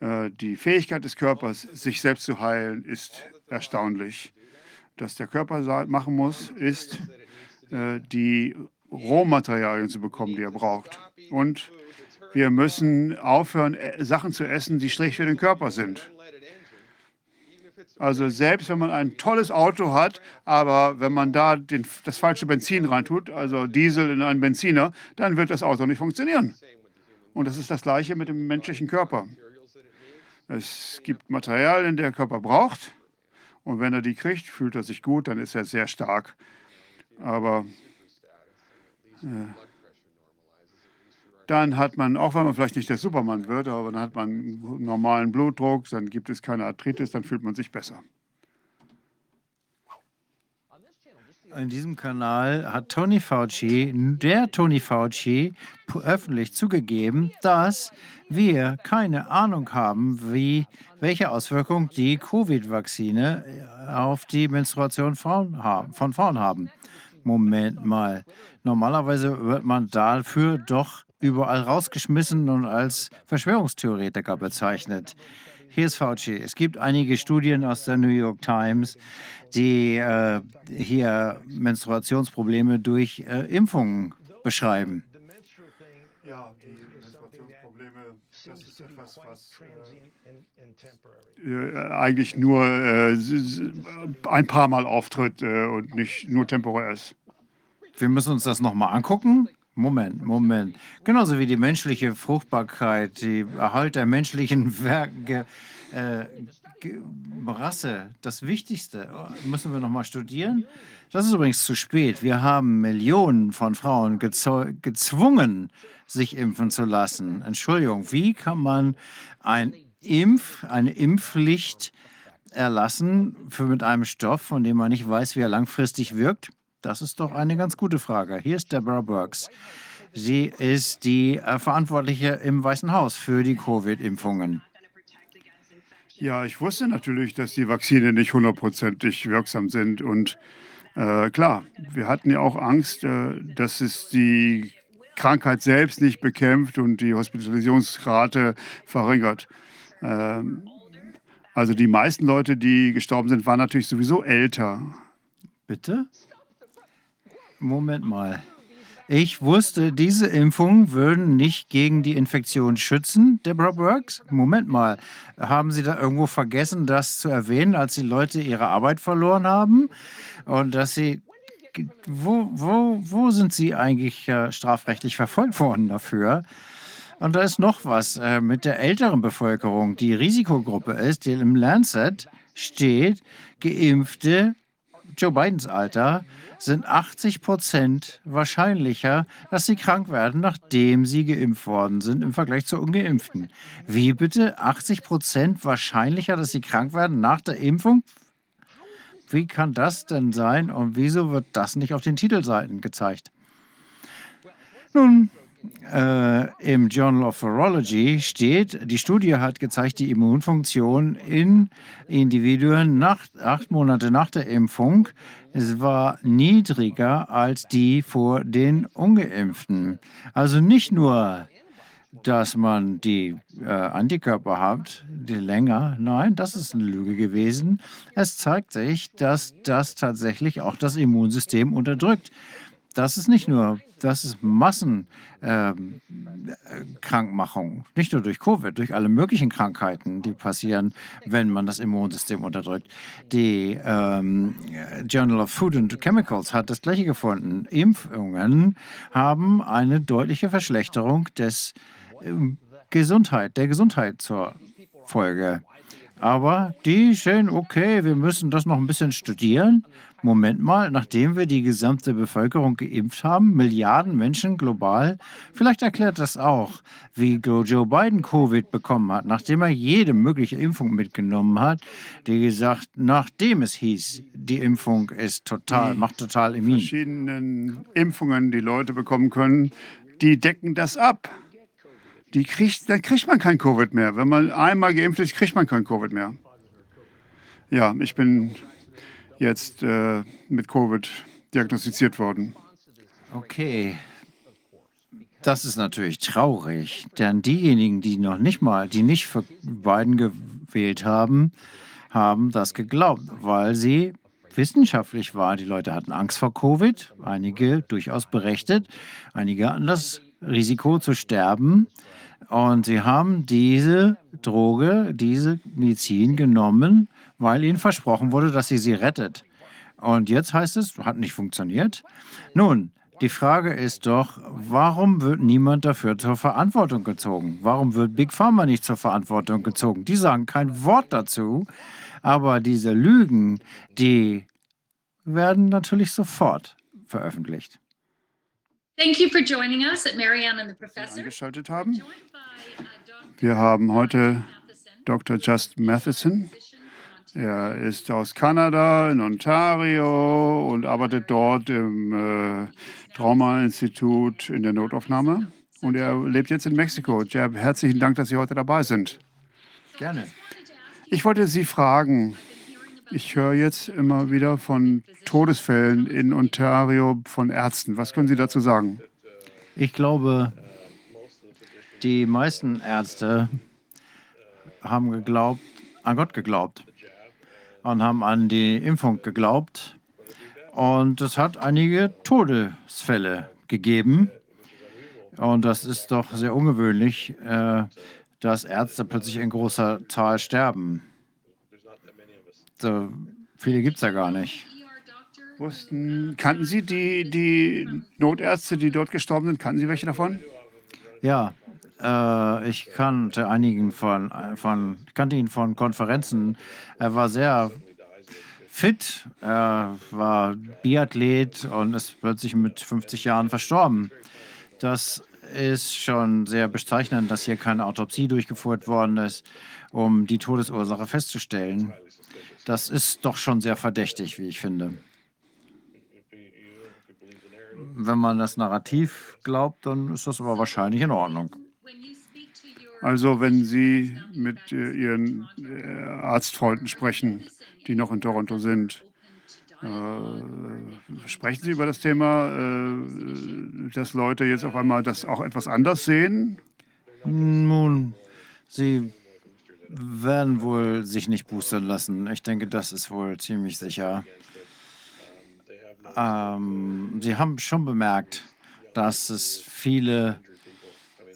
L: Äh, die Fähigkeit des Körpers, sich selbst zu heilen, ist erstaunlich. Was der Körper machen muss, ist, äh, die Rohmaterialien zu bekommen, die er braucht. Und wir müssen aufhören, Sachen zu essen, die schlecht für den Körper sind. Also selbst wenn man ein tolles Auto hat, aber wenn man da den, das falsche Benzin reintut, also Diesel in einen Benziner, dann wird das Auto nicht funktionieren. Und das ist das Gleiche mit dem menschlichen Körper. Es gibt Materialien, die der Körper braucht. Und wenn er die kriegt, fühlt er sich gut, dann ist er sehr stark. Aber äh, dann hat man, auch wenn man vielleicht nicht der Supermann wird, aber dann hat man normalen Blutdruck, dann gibt es keine Arthritis, dann fühlt man sich besser.
I: In diesem Kanal hat Tony Fauci, der Tony Fauci, öffentlich zugegeben, dass wir keine Ahnung haben, wie, welche Auswirkungen die Covid-Vakzine auf die Menstruation von Frauen haben. Moment mal. Normalerweise wird man dafür doch überall rausgeschmissen und als Verschwörungstheoretiker bezeichnet. Hier ist Fauci. Es gibt einige Studien aus der New York Times, die äh, hier Menstruationsprobleme durch äh, Impfungen beschreiben.
L: Ja, die Menstruationsprobleme, das ist etwas, was äh, eigentlich nur äh, ein paar Mal auftritt äh, und nicht nur temporär ist.
I: Wir müssen uns das nochmal angucken. Moment, Moment. Genauso wie die menschliche Fruchtbarkeit, die Erhalt der menschlichen Werke, äh, Rasse, das Wichtigste. Müssen wir nochmal studieren? Das ist übrigens zu spät. Wir haben Millionen von Frauen gezwungen, sich impfen zu lassen. Entschuldigung, wie kann man ein Impf, eine Impfpflicht erlassen für mit einem Stoff, von dem man nicht weiß, wie er langfristig wirkt? Das ist doch eine ganz gute Frage. Hier ist Deborah Burks. Sie ist die äh, Verantwortliche im Weißen Haus für die Covid-Impfungen.
L: Ja, ich wusste natürlich, dass die Vakzine nicht hundertprozentig wirksam sind. Und äh, klar, wir hatten ja auch Angst, äh, dass es die Krankheit selbst nicht bekämpft und die Hospitalisierungsrate verringert. Ähm, also die meisten Leute, die gestorben sind, waren natürlich sowieso älter.
I: Bitte? Moment mal. Ich wusste, diese Impfungen würden nicht gegen die Infektion schützen, Deborah Burks. Moment mal, haben Sie da irgendwo vergessen, das zu erwähnen, als die Leute ihre Arbeit verloren haben? Und dass sie, wo, wo, wo sind Sie eigentlich äh, strafrechtlich verfolgt worden dafür? Und da ist noch was äh, mit der älteren Bevölkerung, die Risikogruppe ist, die im Lancet steht, geimpfte Joe Bidens Alter sind 80 Prozent wahrscheinlicher, dass sie krank werden, nachdem sie geimpft worden sind, im Vergleich zu ungeimpften. Wie bitte? 80 Prozent wahrscheinlicher, dass sie krank werden nach der Impfung? Wie kann das denn sein und wieso wird das nicht auf den Titelseiten gezeigt? Nun, äh, im Journal of Virology steht, die Studie hat gezeigt, die Immunfunktion in Individuen nach, acht Monate nach der Impfung es war niedriger als die vor den ungeimpften. Also nicht nur, dass man die äh, Antikörper hat, die länger. Nein, das ist eine Lüge gewesen. Es zeigt sich, dass das tatsächlich auch das Immunsystem unterdrückt das ist nicht nur, das ist Massenkrankmachung. Ähm, nicht nur durch Covid, durch alle möglichen Krankheiten, die passieren, wenn man das Immunsystem unterdrückt. Die ähm, Journal of Food and Chemicals hat das gleiche gefunden. Impfungen haben eine deutliche Verschlechterung des ähm, Gesundheit, der Gesundheit zur Folge. Aber die sehen, okay, wir müssen das noch ein bisschen studieren. Moment mal, nachdem wir die gesamte Bevölkerung geimpft haben, Milliarden Menschen global, vielleicht erklärt das auch, wie Joe Biden Covid bekommen hat, nachdem er jede mögliche Impfung mitgenommen hat, die gesagt, nachdem es hieß, die Impfung ist total, macht total immun.
L: Verschiedenen Impfungen, die Leute bekommen können, die decken das ab. Die kriegt, dann kriegt man kein Covid mehr. Wenn man einmal geimpft ist, kriegt man kein Covid mehr. Ja, ich bin jetzt äh, mit Covid diagnostiziert worden.
I: Okay. Das ist natürlich traurig, denn diejenigen, die noch nicht mal, die nicht für Biden gewählt haben, haben das geglaubt, weil sie wissenschaftlich war. Die Leute hatten Angst vor Covid, einige durchaus berechtigt, einige hatten das Risiko zu sterben. Und sie haben diese Droge, diese Medizin genommen, weil ihnen versprochen wurde, dass sie sie rettet. Und jetzt heißt es, hat nicht funktioniert. Nun, die Frage ist doch, warum wird niemand dafür zur Verantwortung gezogen? Warum wird Big Pharma nicht zur Verantwortung gezogen? Die sagen kein Wort dazu, aber diese Lügen, die werden natürlich sofort veröffentlicht.
O: Thank you for joining us at Marianne and the Professor.
L: Eingeschaltet haben. Wir haben heute Dr. Just Matheson. Er ist aus Kanada, in Ontario und arbeitet dort im äh, Trauma-Institut in der Notaufnahme. Und er lebt jetzt in Mexiko. Jeb, herzlichen Dank, dass Sie heute dabei sind.
I: Gerne.
L: Ich wollte Sie fragen, ich höre jetzt immer wieder von Todesfällen in Ontario von Ärzten. Was können Sie dazu sagen?
I: Ich glaube, die meisten Ärzte haben geglaubt, an Gott geglaubt und haben an die Impfung geglaubt. Und es hat einige Todesfälle gegeben. Und das ist doch sehr ungewöhnlich, äh, dass Ärzte plötzlich in großer Zahl sterben. So viele gibt es ja gar nicht.
L: Wussten, kannten Sie die, die Notärzte, die dort gestorben sind? Kannten Sie welche davon?
I: Ja, äh, ich kannte einigen von, von, kannte ihn von Konferenzen. Er war sehr fit, er war Biathlet und ist plötzlich mit 50 Jahren verstorben. Das ist schon sehr bezeichnend, dass hier keine Autopsie durchgeführt worden ist, um die Todesursache festzustellen. Das ist doch schon sehr verdächtig, wie ich finde. Wenn man das Narrativ glaubt, dann ist das aber wahrscheinlich in Ordnung.
L: Also wenn Sie mit äh, Ihren äh, Arztfreunden sprechen, die noch in Toronto sind, äh, sprechen Sie über das Thema, äh, dass Leute jetzt auf einmal das auch etwas anders sehen?
I: Nun, sie werden wohl sich nicht boostern lassen. Ich denke, das ist wohl ziemlich sicher. Ähm, sie haben schon bemerkt, dass es viele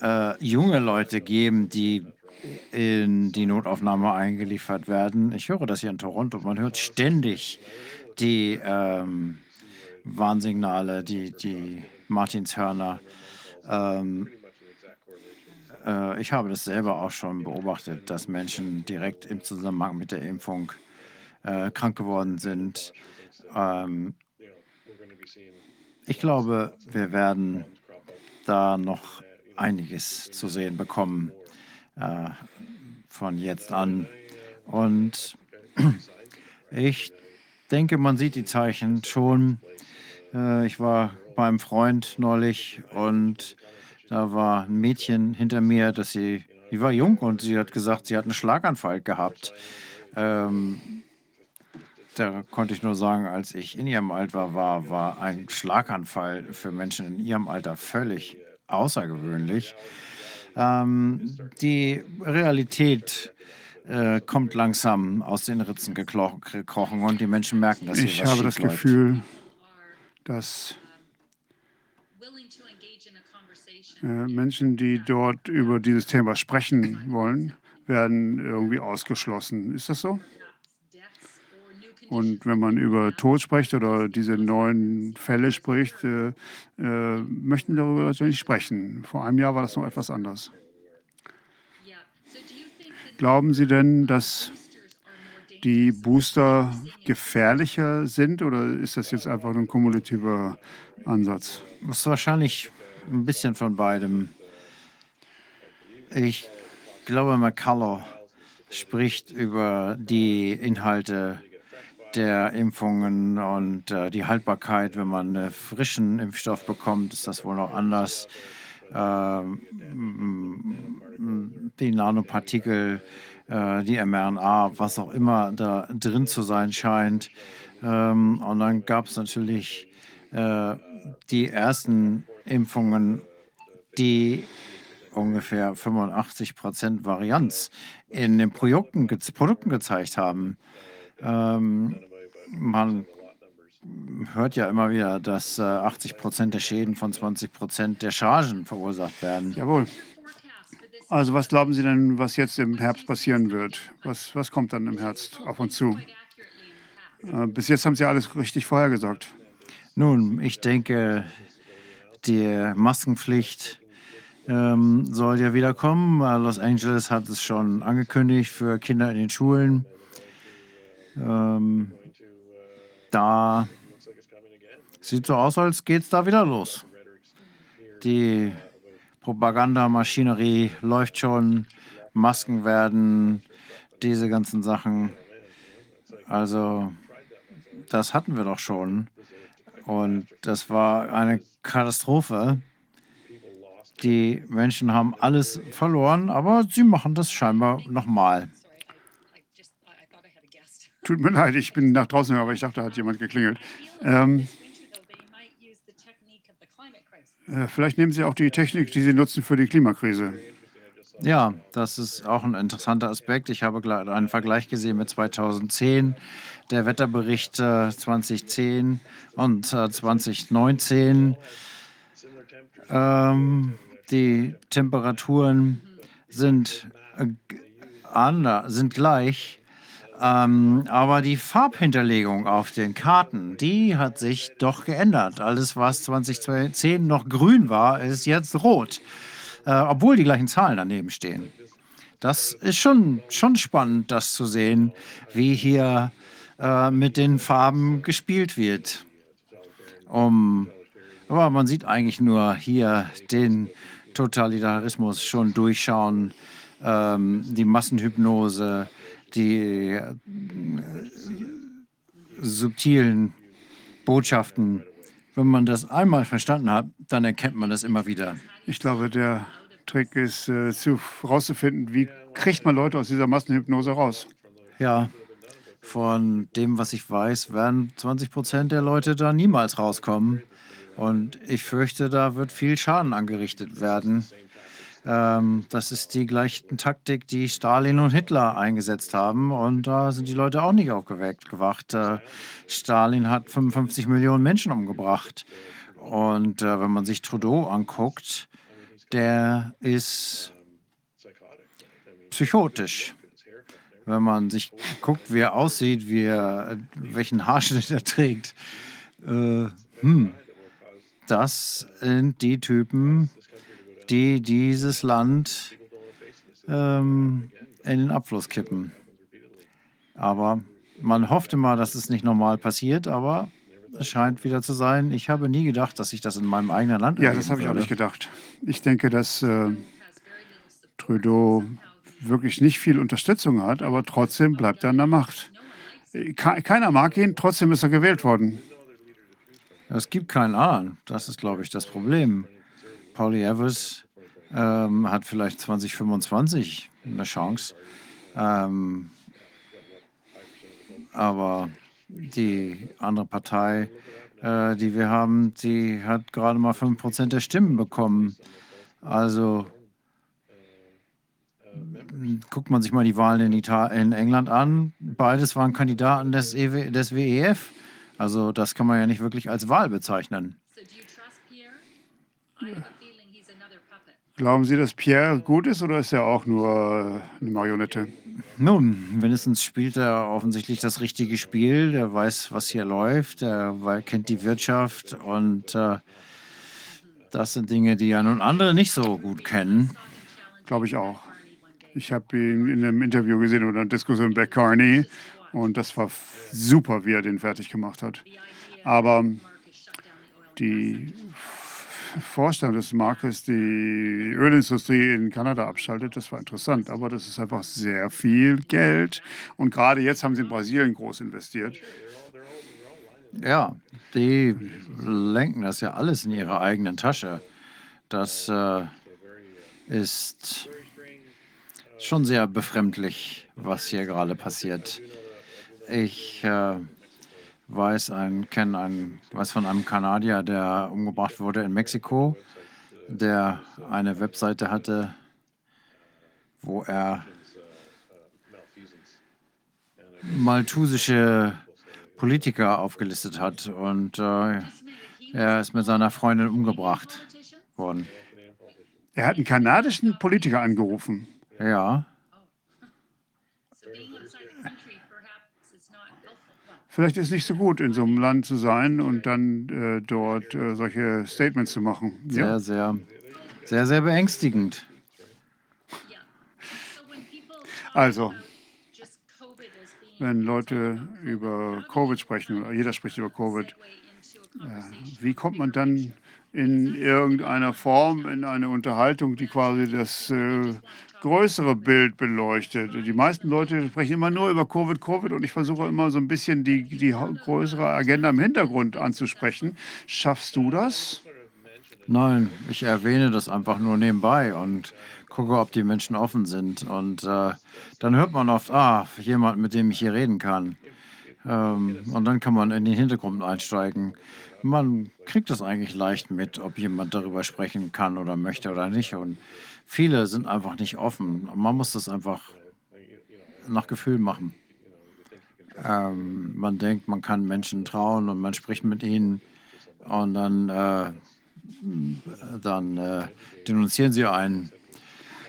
I: äh, junge Leute geben, die in die Notaufnahme eingeliefert werden. Ich höre das hier in Toronto. Man hört ständig die ähm, Warnsignale, die, die Martinshörner. Ähm, äh, ich habe das selber auch schon beobachtet, dass Menschen direkt im Zusammenhang mit der Impfung äh, krank geworden sind. Ähm, ich glaube, wir werden da noch einiges zu sehen bekommen äh, von jetzt an. Und ich denke, man sieht die Zeichen schon. Äh, ich war beim Freund neulich und da war ein Mädchen hinter mir, dass sie, die war jung und sie hat gesagt, sie hat einen Schlaganfall gehabt. Ähm, da konnte ich nur sagen, als ich in ihrem Alter war, war ein Schlaganfall für Menschen in ihrem Alter völlig außergewöhnlich. Ähm, die Realität äh, kommt langsam aus den Ritzen gekrochen und die Menschen merken, dass
L: Ich habe das
I: läuft.
L: Gefühl, dass äh, Menschen, die dort über dieses Thema sprechen wollen, werden irgendwie ausgeschlossen. Ist das so? Und wenn man über Tod spricht oder diese neuen Fälle spricht, äh, äh, möchten darüber natürlich sprechen. Vor einem Jahr war das noch etwas anders. Glauben Sie denn, dass die Booster gefährlicher sind oder ist das jetzt einfach nur ein kumulativer Ansatz?
I: Das ist wahrscheinlich ein bisschen von beidem. Ich glaube, McCullough spricht über die Inhalte der Impfungen und äh, die Haltbarkeit. Wenn man einen frischen Impfstoff bekommt, ist das wohl noch anders. Ähm, die Nanopartikel, äh, die mRNA, was auch immer da drin zu sein scheint. Ähm, und dann gab es natürlich äh, die ersten Impfungen, die ungefähr 85 Prozent Varianz in den Produkten, Produkten gezeigt haben. Ähm, man hört ja immer wieder, dass äh, 80 Prozent der Schäden von 20 Prozent der Chargen verursacht werden.
L: Jawohl. Also was glauben Sie denn, was jetzt im Herbst passieren wird? Was, was kommt dann im Herbst auf uns zu? Äh, bis jetzt haben Sie alles richtig vorhergesagt.
I: Nun, ich denke, die Maskenpflicht ähm, soll ja wieder kommen. Los Angeles hat es schon angekündigt für Kinder in den Schulen. Ähm, da sieht so aus, als geht es da wieder los. Die Propagandamaschinerie läuft schon, Masken werden, diese ganzen Sachen. Also, das hatten wir doch schon. Und das war eine Katastrophe. Die Menschen haben alles verloren, aber sie machen das scheinbar nochmal.
L: Tut mir leid, ich bin nach draußen, aber ich dachte, da hat jemand geklingelt. Ähm, äh, vielleicht nehmen Sie auch die Technik, die Sie nutzen für die Klimakrise.
I: Ja, das ist auch ein interessanter Aspekt. Ich habe einen Vergleich gesehen mit 2010, der Wetterbericht äh, 2010 und äh, 2019. Ähm, die Temperaturen sind, äh, sind gleich, ähm, aber die Farbhinterlegung auf den Karten, die hat sich doch geändert. Alles, was 2010 noch grün war, ist jetzt rot, äh, obwohl die gleichen Zahlen daneben stehen. Das ist schon, schon spannend, das zu sehen, wie hier äh, mit den Farben gespielt wird. Um, aber man sieht eigentlich nur hier den Totalitarismus schon durchschauen, ähm, die Massenhypnose, die äh, subtilen Botschaften. Wenn man das einmal verstanden hat, dann erkennt man das immer wieder.
L: Ich glaube, der Trick ist, äh, zu, rauszufinden, wie kriegt man Leute aus dieser Massenhypnose raus.
I: Ja, von dem, was ich weiß, werden 20 Prozent der Leute da niemals rauskommen. Und ich fürchte, da wird viel Schaden angerichtet werden. Ähm, das ist die gleiche Taktik, die Stalin und Hitler eingesetzt haben. Und da sind die Leute auch nicht aufgeweckt, gewacht. Äh, Stalin hat 55 Millionen Menschen umgebracht. Und äh, wenn man sich Trudeau anguckt, der ist psychotisch. Wenn man sich guckt, wie er aussieht, wie er, welchen Haarschnitt er trägt, äh, hm, das sind die Typen, die dieses Land ähm, in den Abfluss kippen. Aber man hoffte mal, dass es nicht normal passiert, aber es scheint wieder zu sein. Ich habe nie gedacht, dass ich das in meinem eigenen Land
L: Ja, das habe ich auch nicht gedacht. Ich denke, dass äh, Trudeau wirklich nicht viel Unterstützung hat, aber trotzdem bleibt er an der Macht. Keiner mag ihn, trotzdem ist er gewählt worden.
I: Es gibt keinen anderen. Das ist, glaube ich, das Problem. Pauli Evers ähm, hat vielleicht 2025 eine Chance. Ähm, aber die andere Partei, äh, die wir haben, die hat gerade mal 5% der Stimmen bekommen. Also guckt man sich mal die Wahlen in, Ital in England an. Beides waren Kandidaten des, EW des WEF. Also das kann man ja nicht wirklich als Wahl bezeichnen.
L: Glauben Sie, dass Pierre gut ist oder ist er auch nur eine Marionette?
I: Nun, wenigstens spielt er offensichtlich das richtige Spiel. Der weiß, was hier läuft. Er kennt die Wirtschaft und äh, das sind Dinge, die ja nun andere nicht so gut kennen.
L: Glaube ich auch. Ich habe ihn in einem Interview gesehen oder einer Diskussion bei Carney und das war super, wie er den fertig gemacht hat. Aber die Vorstellung des Marktes die Ölindustrie in Kanada abschaltet, das war interessant. Aber das ist einfach sehr viel Geld. Und gerade jetzt haben sie in Brasilien groß investiert.
I: Ja, die lenken das ja alles in ihre eigenen Tasche. Das äh, ist schon sehr befremdlich, was hier gerade passiert. Ich äh, weiß, ein, kenne ein, weiß von einem Kanadier, der umgebracht wurde in Mexiko, der eine Webseite hatte, wo er maltusische Politiker aufgelistet hat und äh, er ist mit seiner Freundin umgebracht worden.
L: Er hat einen kanadischen Politiker angerufen.
I: Ja.
L: Vielleicht ist es nicht so gut, in so einem Land zu sein und dann äh, dort äh, solche Statements zu machen.
I: Sehr, ja? sehr, sehr, sehr beängstigend.
L: Also, wenn Leute über Covid sprechen, jeder spricht über Covid, äh, wie kommt man dann in irgendeiner Form in eine Unterhaltung, die quasi das äh, größere Bild beleuchtet. Die meisten Leute sprechen immer nur über Covid, Covid und ich versuche immer so ein bisschen die, die größere Agenda im Hintergrund anzusprechen. Schaffst du das?
I: Nein, ich erwähne das einfach nur nebenbei und gucke, ob die Menschen offen sind. Und äh, dann hört man oft, ah, jemand, mit dem ich hier reden kann. Ähm, und dann kann man in den Hintergrund einsteigen. Man kriegt das eigentlich leicht mit, ob jemand darüber sprechen kann oder möchte oder nicht. Und Viele sind einfach nicht offen. Man muss das einfach nach Gefühl machen. Ähm, man denkt, man kann Menschen trauen und man spricht mit ihnen und dann, äh, dann äh, denunzieren sie einen.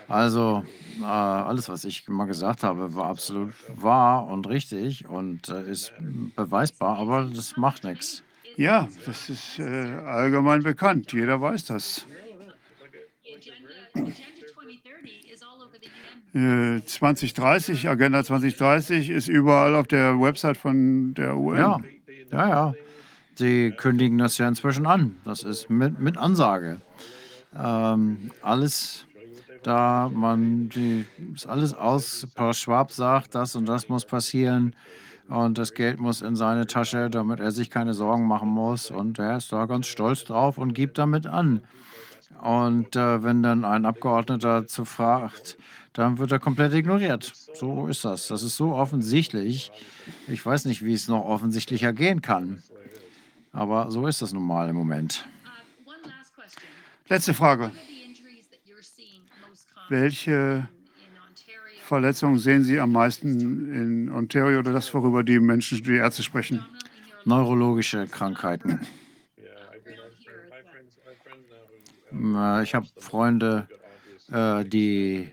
I: Also äh, alles, was ich mal gesagt habe, war absolut wahr und richtig und äh, ist beweisbar, aber das macht nichts.
L: Ja, das ist äh, allgemein bekannt. Jeder weiß das. 2030, äh, Agenda 2030 ist überall auf der Website von der UN.
I: Ja, ja, ja. Sie kündigen das ja inzwischen an. Das ist mit, mit Ansage. Ähm, alles da, man, die, ist alles aus. Paul Schwab sagt, das und das muss passieren. Und das Geld muss in seine Tasche, damit er sich keine Sorgen machen muss. Und er ist da ganz stolz drauf und gibt damit an. Und äh, wenn dann ein Abgeordneter zu fragt, dann wird er komplett ignoriert. So ist das. Das ist so offensichtlich. Ich weiß nicht, wie es noch offensichtlicher gehen kann. Aber so ist das nun mal im Moment.
L: Letzte Frage. Welche Verletzungen sehen Sie am meisten in Ontario oder das, worüber die Menschen, die Ärzte sprechen?
I: Neurologische Krankheiten. Äh, ich habe Freunde, äh, die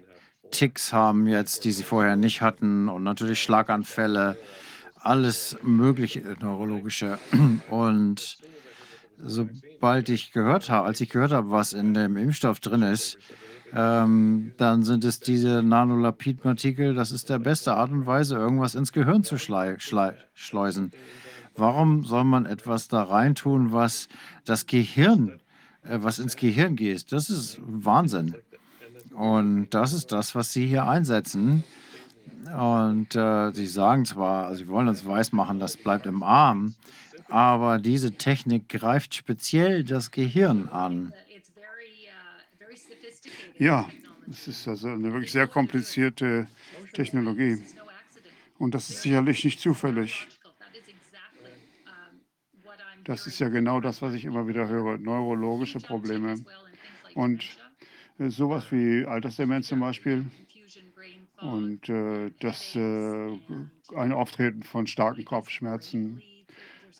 I: Ticks haben jetzt, die sie vorher nicht hatten und natürlich Schlaganfälle, alles mögliche neurologische. Und sobald ich gehört habe, als ich gehört habe, was in dem Impfstoff drin ist, ähm, dann sind es diese Nanolapid-Partikel. Das ist der beste Art und Weise, irgendwas ins Gehirn zu schleusen. Warum soll man etwas da reintun, was das Gehirn, äh, was ins Gehirn geht? Das ist Wahnsinn. Und das ist das, was sie hier einsetzen. Und äh, sie sagen zwar, also sie wollen uns weismachen, das bleibt im Arm, aber diese Technik greift speziell das Gehirn an.
L: Ja, es ist also eine wirklich sehr komplizierte Technologie. Und das ist sicherlich nicht zufällig. Das ist ja genau das, was ich immer wieder höre, neurologische Probleme. Und äh, sowas wie Altersdemenz zum Beispiel und äh, das äh, ein Auftreten von starken Kopfschmerzen,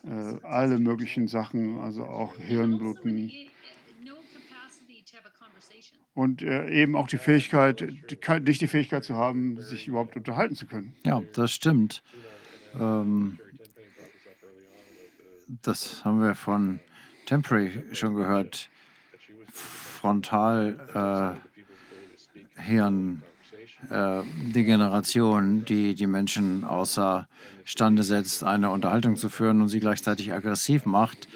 L: äh, alle möglichen Sachen, also auch Hirnbluten. Und äh, eben auch die Fähigkeit, nicht die Fähigkeit zu haben, sich überhaupt unterhalten zu können.
I: Ja, das stimmt. Ähm, das haben wir von Temporary schon gehört. Frontalhirndegeneration, die die Menschen außerstande setzt, eine Unterhaltung zu führen und sie gleichzeitig aggressiv macht.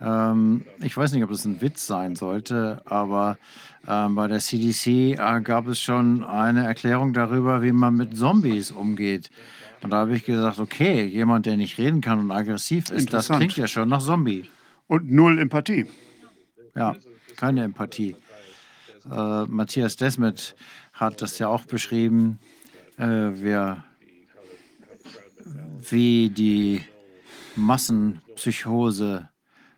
I: Ähm, ich weiß nicht, ob das ein Witz sein sollte, aber ähm, bei der CDC äh, gab es schon eine Erklärung darüber, wie man mit Zombies umgeht. Und da habe ich gesagt, okay, jemand, der nicht reden kann und aggressiv ist, das klingt ja schon nach Zombie.
L: Und null Empathie.
I: Ja, keine Empathie. Äh, Matthias Desmet hat das ja auch beschrieben, äh, wer, wie die Massenpsychose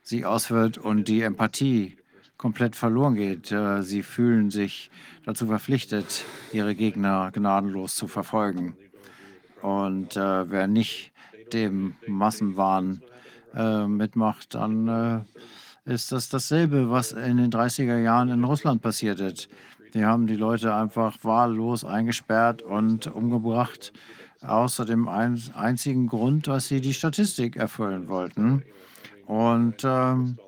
I: sich auswirkt und die Empathie komplett verloren geht. Äh, sie fühlen sich dazu verpflichtet, ihre Gegner gnadenlos zu verfolgen. Und äh, wer nicht dem Massenwahn äh, mitmacht, dann äh, ist das dasselbe, was in den 30er Jahren in Russland passiert ist. Die haben die Leute einfach wahllos eingesperrt und umgebracht, außer dem ein, einzigen Grund, dass sie die Statistik erfüllen wollten. Und ähm,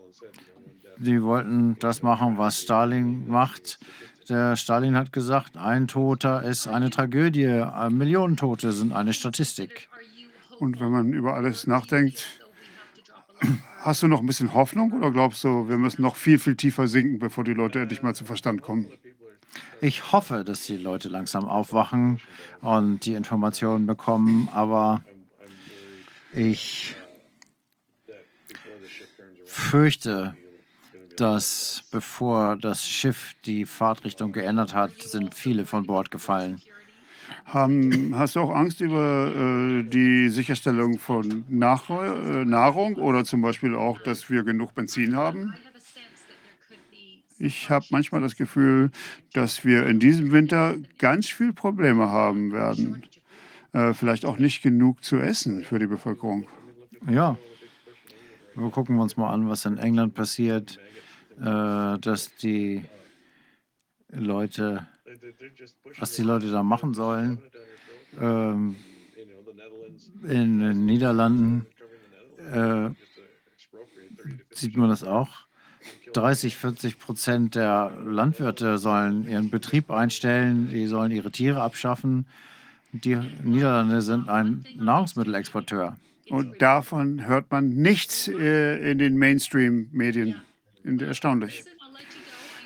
I: die wollten das machen, was Stalin macht. Der Stalin hat gesagt, ein Toter ist eine Tragödie, äh, Millionen Tote sind eine Statistik.
L: Und wenn man über alles nachdenkt, hast du noch ein bisschen Hoffnung oder glaubst du, wir müssen noch viel, viel tiefer sinken, bevor die Leute endlich mal zu Verstand kommen?
I: Ich hoffe, dass die Leute langsam aufwachen und die Informationen bekommen, aber ich fürchte, dass bevor das Schiff die Fahrtrichtung geändert hat, sind viele von Bord gefallen.
L: Haben, hast du auch Angst über äh, die Sicherstellung von Nach äh, Nahrung oder zum Beispiel auch, dass wir genug Benzin haben? Ich habe manchmal das Gefühl, dass wir in diesem Winter ganz viel Probleme haben werden. Äh, vielleicht auch nicht genug zu essen für die Bevölkerung.
I: Ja, wir gucken uns mal an, was in England passiert, äh, dass die Leute, was die Leute da machen sollen. Ähm, in den Niederlanden äh, sieht man das auch. 30, 40 Prozent der Landwirte sollen ihren Betrieb einstellen, die sollen ihre Tiere abschaffen. Die Niederlande sind ein Nahrungsmittelexporteur.
L: Und davon hört man nichts äh, in den Mainstream-Medien. Erstaunlich.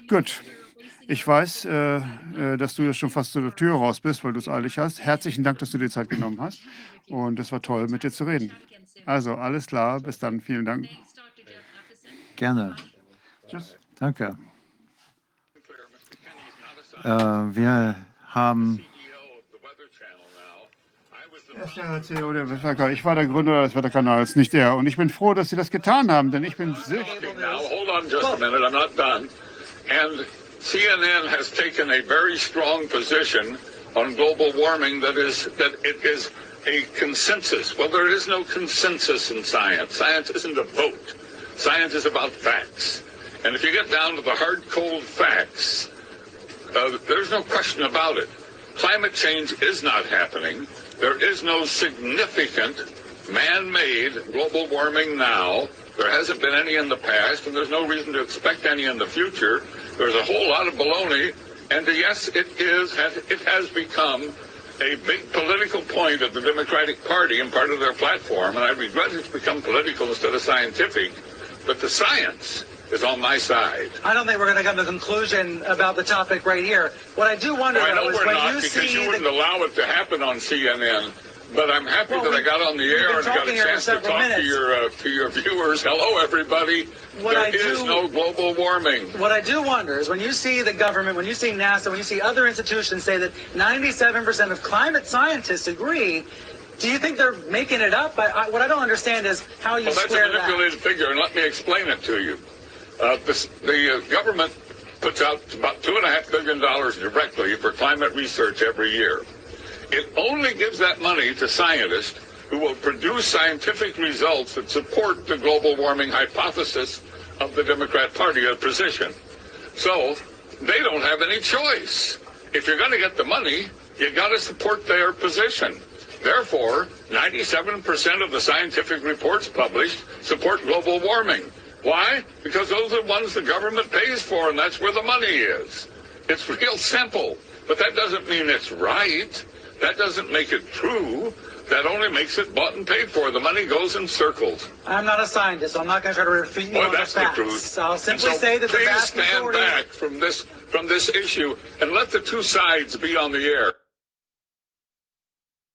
L: Gut. Ich weiß, äh, äh, dass du jetzt schon fast zu der Tür raus bist, weil du es eilig hast. Herzlichen Dank, dass du dir Zeit genommen hast. Und es war toll, mit dir zu reden. Also, alles klar. Bis dann. Vielen Dank.
I: Gerne.
L: Tschüss.
I: Danke. Äh, wir haben
L: Er ist der CEO der Wetterkanal. Ich war der Gründer des Wetterkanals, nicht er. Und ich bin froh, dass Sie das getan haben, denn ich bin süchtig.
P: Now, hold on just a minute. I'm not done. And CNN has taken a very strong position on global warming that is that it is a consensus. Well, there is no consensus in science. Science isn't a vote. Science is about facts. And if you get down to the hard, cold facts, uh, there's no question about it. Climate change is not happening. There is no significant man-made global warming now. There hasn't been any in the past, and there's no reason to expect any in the future. There's a whole lot of baloney And yes, it is, it has become a big political point of the Democratic Party and part of their platform, and I regret it's become political instead of scientific, but the science is on my side.
Q: I don't think we're going to come to a conclusion about the topic right here. What I do wonder,
P: Well, I know we're
Q: when
P: not
Q: you
P: because you wouldn't allow it to happen on CNN. But I'm happy
Q: Well,
P: that I got on the air and got a
Q: talking here for
P: chance to talk to your uh, to your viewers. Hello, everybody.
Q: What
P: There
Q: I
P: is
Q: do-
P: no global warming.
Q: What I do wonder is when you see the government, when you see NASA, when you see other institutions say that 97% of climate scientists agree, do you think they're making it up? I, I, what I don't understand is how you
P: Well, that's a
Q: square that.
P: manipulated figure, and let me explain it to you. Uh, this, the uh, government puts out about two and a half billion dollars directly for climate research every year. It only gives that money to scientists who will produce scientific results that support the global warming hypothesis of the Democrat Party uh, position. So they don't have any choice. If you're going to get the money, you got to support their position. Therefore, 97% of the scientific reports published support global warming. Why? Because those are the ones the government pays for, and that's where the money is. It's real simple, but that doesn't mean it's right. That doesn't make it true. That only makes it bought and paid for. The money goes in circles.
Q: I'm not a scientist, so I'm not going to try to refute you
P: Well,
Q: on the
P: that's the
Q: facts.
P: truth.
Q: I'll simply
P: So
Q: say that the vast
P: stand
Q: majority.
P: back from this from this issue and let the two sides be on the air.